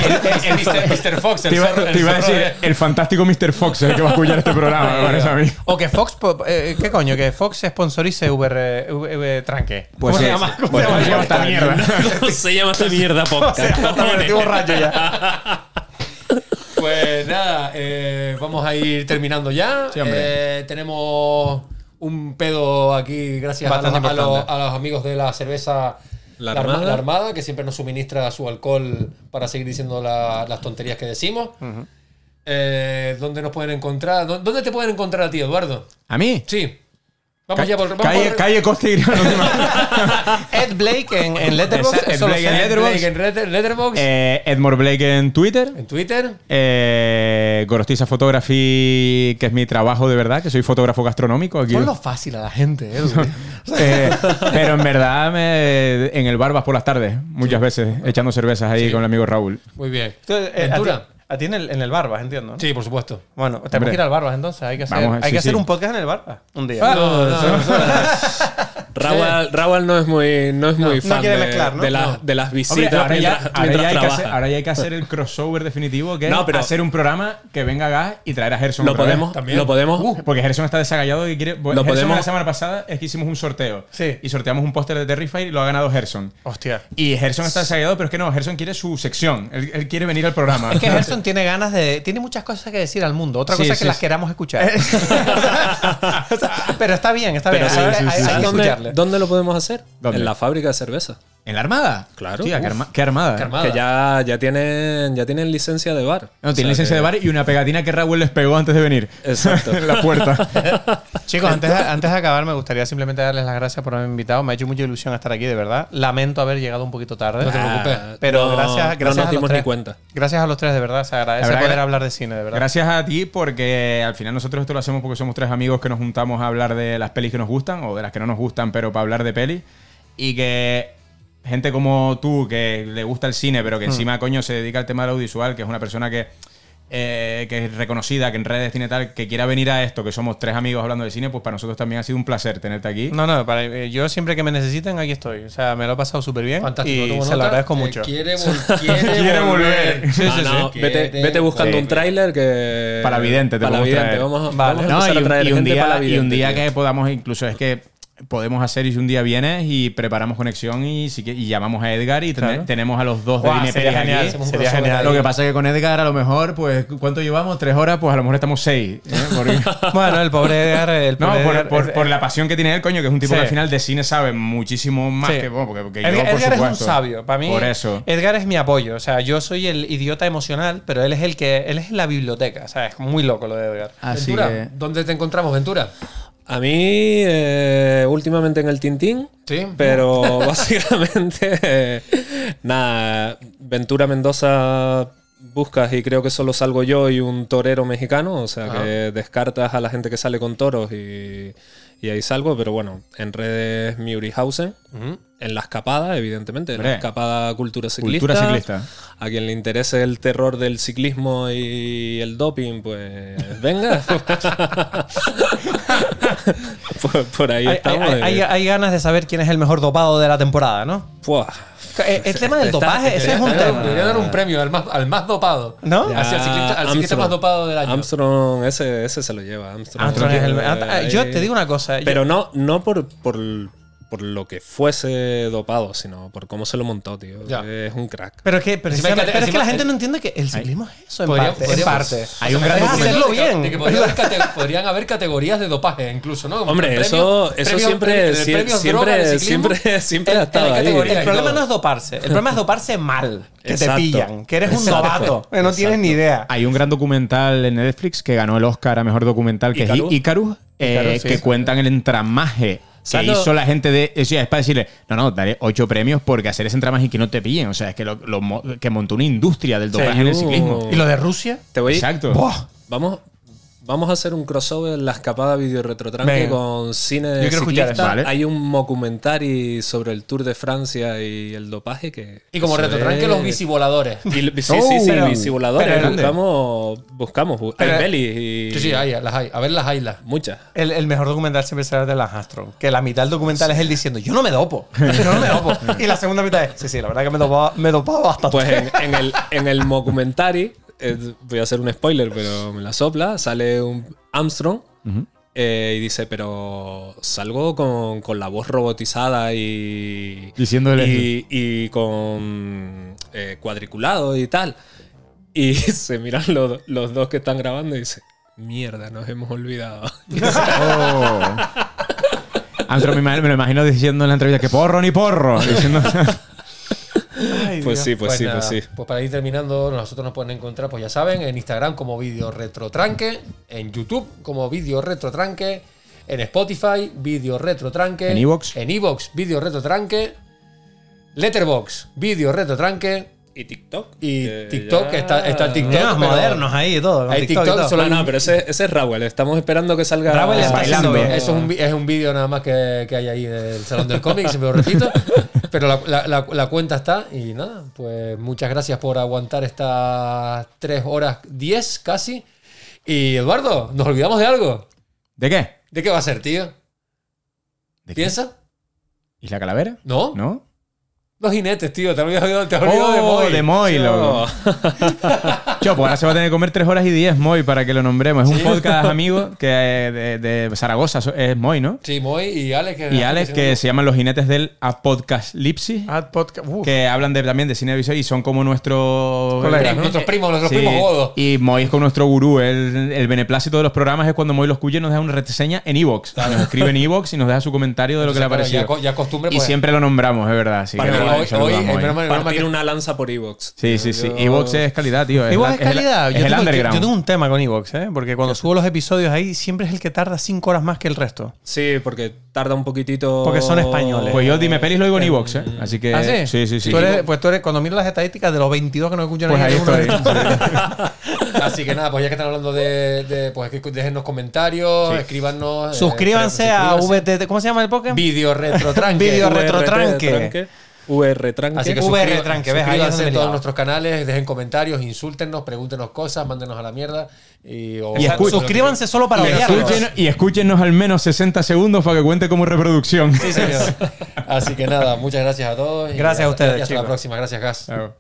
El Mr. Mr. Fox, el Te iba, zorro- el te iba a decir, de- el fantástico Mr. Fox el que va a escuchar este programa, me parece a mí. O que Fox, eh, ¿qué coño? Que Fox sponsorice VR, V- Tranque. Pues ¿Cómo se sí. llama? ¿Cómo Pues se llama? se llama esta mierda. Se llama esta mierda podcast. Estoy borracho ya. Pues nada, eh, vamos a ir terminando ya. Sí. Eh, tenemos un pedo aquí gracias a los, Bastante a los- importante. a los amigos de la cerveza La Arma- Armada. la Armada, que siempre nos suministra su alcohol para seguir diciendo la- las tonterías que decimos. Eh, ¿Dónde nos pueden encontrar? ¿Dó- ¿Dónde te pueden encontrar a ti, Eduardo? ¿A mí? Sí. Vamos ya por. Vamos calle, por- calle Costa y Griano. Ed Blake en, en Letterboxd. Ed Blake en Letterboxd. En eh, Edmore Blake en Twitter. en Twitter. Eh, Gorostiza Photography, que es mi trabajo de verdad, que soy fotógrafo gastronómico. Aquí. Ponlo fácil a la gente. Eh, pero en verdad me, en el Barbas por las tardes, muchas veces, echando cervezas ahí Sí. con el amigo Raúl. Muy bien. Entonces, eh, Ventura. A ti en el, en el Barbas, entiendo. ¿no? Sí, por supuesto. Bueno, tenemos Hombre. que ir al Barbas entonces. Hay que hacer, Vamos, hay sí, que hacer sí. un podcast en el Barbas un día. No, no, no. Raúl, Raúl no es muy, no es muy no fan quiere de, mezclar, ¿no? de las- No. de las Hombre, visitas ahora, ya, mientras, ahora mientras ya hay que trabaja. hacer, ahora ya hay que hacer el crossover definitivo, que No, es pero- hacer un programa que venga Gas y traer a Gerson. lo otra vez. podemos, también. lo podemos. Uh, porque Gerson está desagallado y quiere. Gerson podemos- la semana pasada es que hicimos un sorteo. Sí. Y sorteamos un póster de Terrifier y lo ha ganado Gerson. Hostia. Y Gerson está desagallado, pero es que no, Gerson quiere su sección. Él, él quiere venir al programa. Es que Gerson tiene ganas de. Tiene muchas cosas que decir al mundo. Otra Sí, cosa es sí, que las sí. queramos escuchar. O sea, pero está bien, está bien. Hay- sí, hay- sí, hay sí. que ¿Dónde, escucharle. dónde lo podemos hacer? ¿Dónde? En la fábrica de cerveza. ¿En la Armada? Claro. Tía, ¿qué, Uf. arma- qué armada? Qué armada. Que ya, ya, tienen, ya tienen licencia de bar. No, O tiene sea licencia que- de bar y una pegatina que Raúl les pegó antes de venir. Exacto. en la puerta. Chicos, antes de, antes de acabar, me gustaría simplemente darles las gracias por haberme invitado. Me ha hecho mucha ilusión estar aquí, de verdad. Lamento haber llegado un poquito tarde. No te preocupes. Ah, Pero no- gracias, no gracias nos a los dimos tres. ni cuenta. Gracias a los tres, de verdad. Se agradece verdad poder hablar de cine, de verdad. Gracias a ti porque al final nosotros esto lo hacemos porque somos tres amigos que nos juntamos a hablar de las pelis que nos gustan o de las que no nos gustan, pero para hablar de pelis. Y que gente como tú que le gusta el cine, pero que encima, coño, se dedica al tema del audiovisual, que es una persona que, eh, que es reconocida, que en redes tiene tal, que quiera venir a esto, que somos tres amigos hablando de cine, pues para nosotros también ha sido un placer tenerte aquí. No, no, para, eh, yo siempre que me necesiten, aquí estoy. O sea, me lo he pasado súper bien. Fantástico. Y se lo agradezco mucho. Quiere, vol- quiere, Quiere volver. volver. Sí, sí, no, sí. vete, buscando un tráiler que. Para vidente, te Para la podemos vidente. traer. Vamos, a- Vale. vamos a No, empezar y, a traer un- y un gente día, para y un vidente, día tío. que podamos, incluso es que podemos hacer y un día vienes y preparamos conexión y, sí que- y llamamos a Edgar y ten- Claro. tenemos a los dos Guau, de sería genial, sería genial. Lo que pasa es que con Edgar a lo mejor, pues, ¿cuánto llevamos? ¿Tres horas? Pues a lo mejor estamos seis. ¿eh? Porque- Bueno, el pobre Edgar. El no, pobre por, Edgar- por- es- por la pasión que tiene él, coño, que es un tipo Sí. que al final de cine sabe muchísimo más Sí. que, bueno, porque, porque Edgar, yo, por Edgar es un supuesto. sabio. Para mí, Por eso. Edgar es mi apoyo. O sea, yo soy el idiota emocional, pero él es el que. Él es la biblioteca. O sea, es muy loco lo de Edgar. Así Ventura, que... ¿dónde te encontramos, Ventura? A mí, eh, últimamente en el Tintín. Sí. Pero básicamente, eh, nada, Ventura Mendoza buscas y creo que solo salgo yo y un torero mexicano, o sea que descartas a la gente que sale con toros y, y ahí salgo, pero bueno, en redes Murihausen, en la escapada, evidentemente, en la escapada cultura ciclista. Cultura ciclista. A quien le interese el terror del ciclismo y el doping, pues venga. por, por ahí Hay, estamos. hay- hay- eh. hay ganas de saber quién es el mejor dopado de la temporada, ¿no? Buah. El, el tema del Está- dopaje, ese es un tema. Debería dar un premio al más, al más dopado. ¿No? Así, al ciclista, al ciclista más dopado del año. Armstrong, ese, ese se lo lleva. Armstrong, Armstrong es el- Eh, ah, Yo ahí- te digo una cosa. yo- Pero no, no por, por, por lo que fuese dopado, sino por cómo se lo montó, tío. Ya. Es un crack. Pero es que, pero, Encima pero es que la gente no entiende que el ciclismo es eso, en Podría- parte. en parte. Hay un Es gran hacerlo de bien. de que podría haber cate- podrían haber categorías de dopaje, incluso, ¿no? Como Hombre, premio- eso, eso premio- siempre, siempre, ciclismo. siempre, siempre ha estado ahí. El problema no es doparse, el problema es doparse mal, que Exacto. te pillan, que eres un Exacto. novato, que no tienes ni idea. Hay un gran documental en Netflix que ganó el Oscar a mejor documental, que Icarus. es Icarus, eh, Icarus, sí. que cuentan el entramaje que ¿Sabes lo- hizo la gente de. O sea, es para decirle, no, no, daré ocho premios porque hacer ese entramaje y que no te pillen. O sea, es que, lo, que montó una industria del dopaje en el ciclismo. ¿Y lo de Rusia? Te voy, Exacto. Buah. Vamos, vamos a hacer un crossover en la escapada video retrodranque Venga. con cine de Yo quiero escuchar ciclista. Vale. Hay un documentary sobre el Tour de Francia y el dopaje que. Y como retrotranque, es- los bicivoladores. Y, sí, sí, Oh, sí, pero- bicivoladores. pero- buscamos, buscamos. bu- Pero- hay pelis y. Sí, sí, hay, las hay. A ver, las hay. Las. Muchas. El, el mejor documental siempre será de Lance Armstrong. Que la mitad del documental es él diciendo, yo no me dopo. Yo no me dopo. Y la segunda mitad es, sí, sí, la verdad que me dopaba, me dopaba bastante. Pues en, en el, en el documentary, eh, voy a hacer un spoiler, pero me la sopla, sale un Armstrong eh, y dice, pero salgo con, con la voz robotizada y, Diciéndole- y, y con eh, cuadriculado y tal. Y se miran los, los dos que están grabando y dice, mierda, nos hemos olvidado. Oh. Armstrong me lo imagino diciendo en la entrevista que porro ni porro. Diciendo, Ay, Pues Dios. sí, pues sí, nada, pues sí. Pues para ir terminando, nosotros nos pueden encontrar, pues ya saben, en Instagram como Vídeo Retrotranque, en YouTube como Vídeo Retrotranque, en Spotify, Vídeo Retrotranque, En iVoox. en iVoox, Vídeo Retrotranque, Letterbox, Vídeo Retrotranque Y TikTok. y que TikTok, ya- está, está el TikTok. Pero- modernos ahí y todo. Hay TikTok y TikTok, todo. solo- No, no, pero ese, ese es Raúl. Estamos esperando que salga Raúl está bailando. Eso es un, es un vídeo nada más que, que hay ahí del Salón del Cómic, siempre lo repito. Pero la, la- la- la cuenta está y nada, pues muchas gracias por aguantar estas 3 horas 10 casi. Y Eduardo, ¿nos olvidamos de algo? ¿De qué? ¿De qué va a ser, tío? ¿De qué? ¿Piensa? ¿Y la calavera? ¿No? ¿No? Los jinetes, tío, te has olvidado, te has olvidado de Oh, Moy. de Moy, loco. Chopo, ahora se va a tener que comer 3 horas y 10 Moy para que lo nombremos. Es un podcast amigo que eh, de, de Zaragoza, es Moy, ¿no? Sí, Moy y Alex. Que Y Alex, que se llaman los jinetes del A Podcast Lipsy, Ad podcast. Que hablan de, también de cine visión y son como nuestros Colegas, ¿no? Nuestros primos, nuestros Sí, primos godos. Y Moy es con nuestro gurú. El, el beneplácito de los programas es cuando Moy los y nos deja una reseña en Evox. Nos escribe en Evox y nos deja su comentario de lo que le ha claro, parecido. Ya, co- ya costumbre, Y pues, siempre lo nombramos, es verdad. Hoy- hoy, a el Moy. menos mal- menos mal Partir que- una lanza por Evox. Sí, sí, sí. Yo- Evox es calidad, tío. Es, Evox la- es calidad. Es, yo, el tengo, yo- underground. yo tengo un tema con Evox, ¿eh? Porque cuando subo los episodios ahí, siempre es el que tarda 5 horas más que el resto. Sí, porque tarda un poquitito. Porque son españoles. Pues yo dime pelis lo oigo en Evox, ¿eh? Así que. ¿Ah, sí? Sí, sí, sí. Tú eres- pues tú eres, cuando miro las estadísticas de los 22 que nos escuchan Pues ahí, estoy. de- Así que nada, pues ya que están hablando de. de pues que déjennos comentarios, escríbanos. eh, Suscríbanse a suscríbanse. VTT. ¿Cómo se llama el Pokémon? Video Retrotranque. Video VR Retrotranque. VR Tranque. Así que VR tranque, ves, ahí en todos nuestros canales, dejen comentarios, insúltenos, pregúntenos cosas, mándenos a la mierda. Y, o- Y Suscríbanse solo para Y, escuchen- y escúchenos al menos 60 segundos para que cuente como reproducción. Sí, señor. Así que nada, muchas gracias a todos. y Gracias a hasta- ustedes, y hasta la próxima. Gracias, Gas. Claro.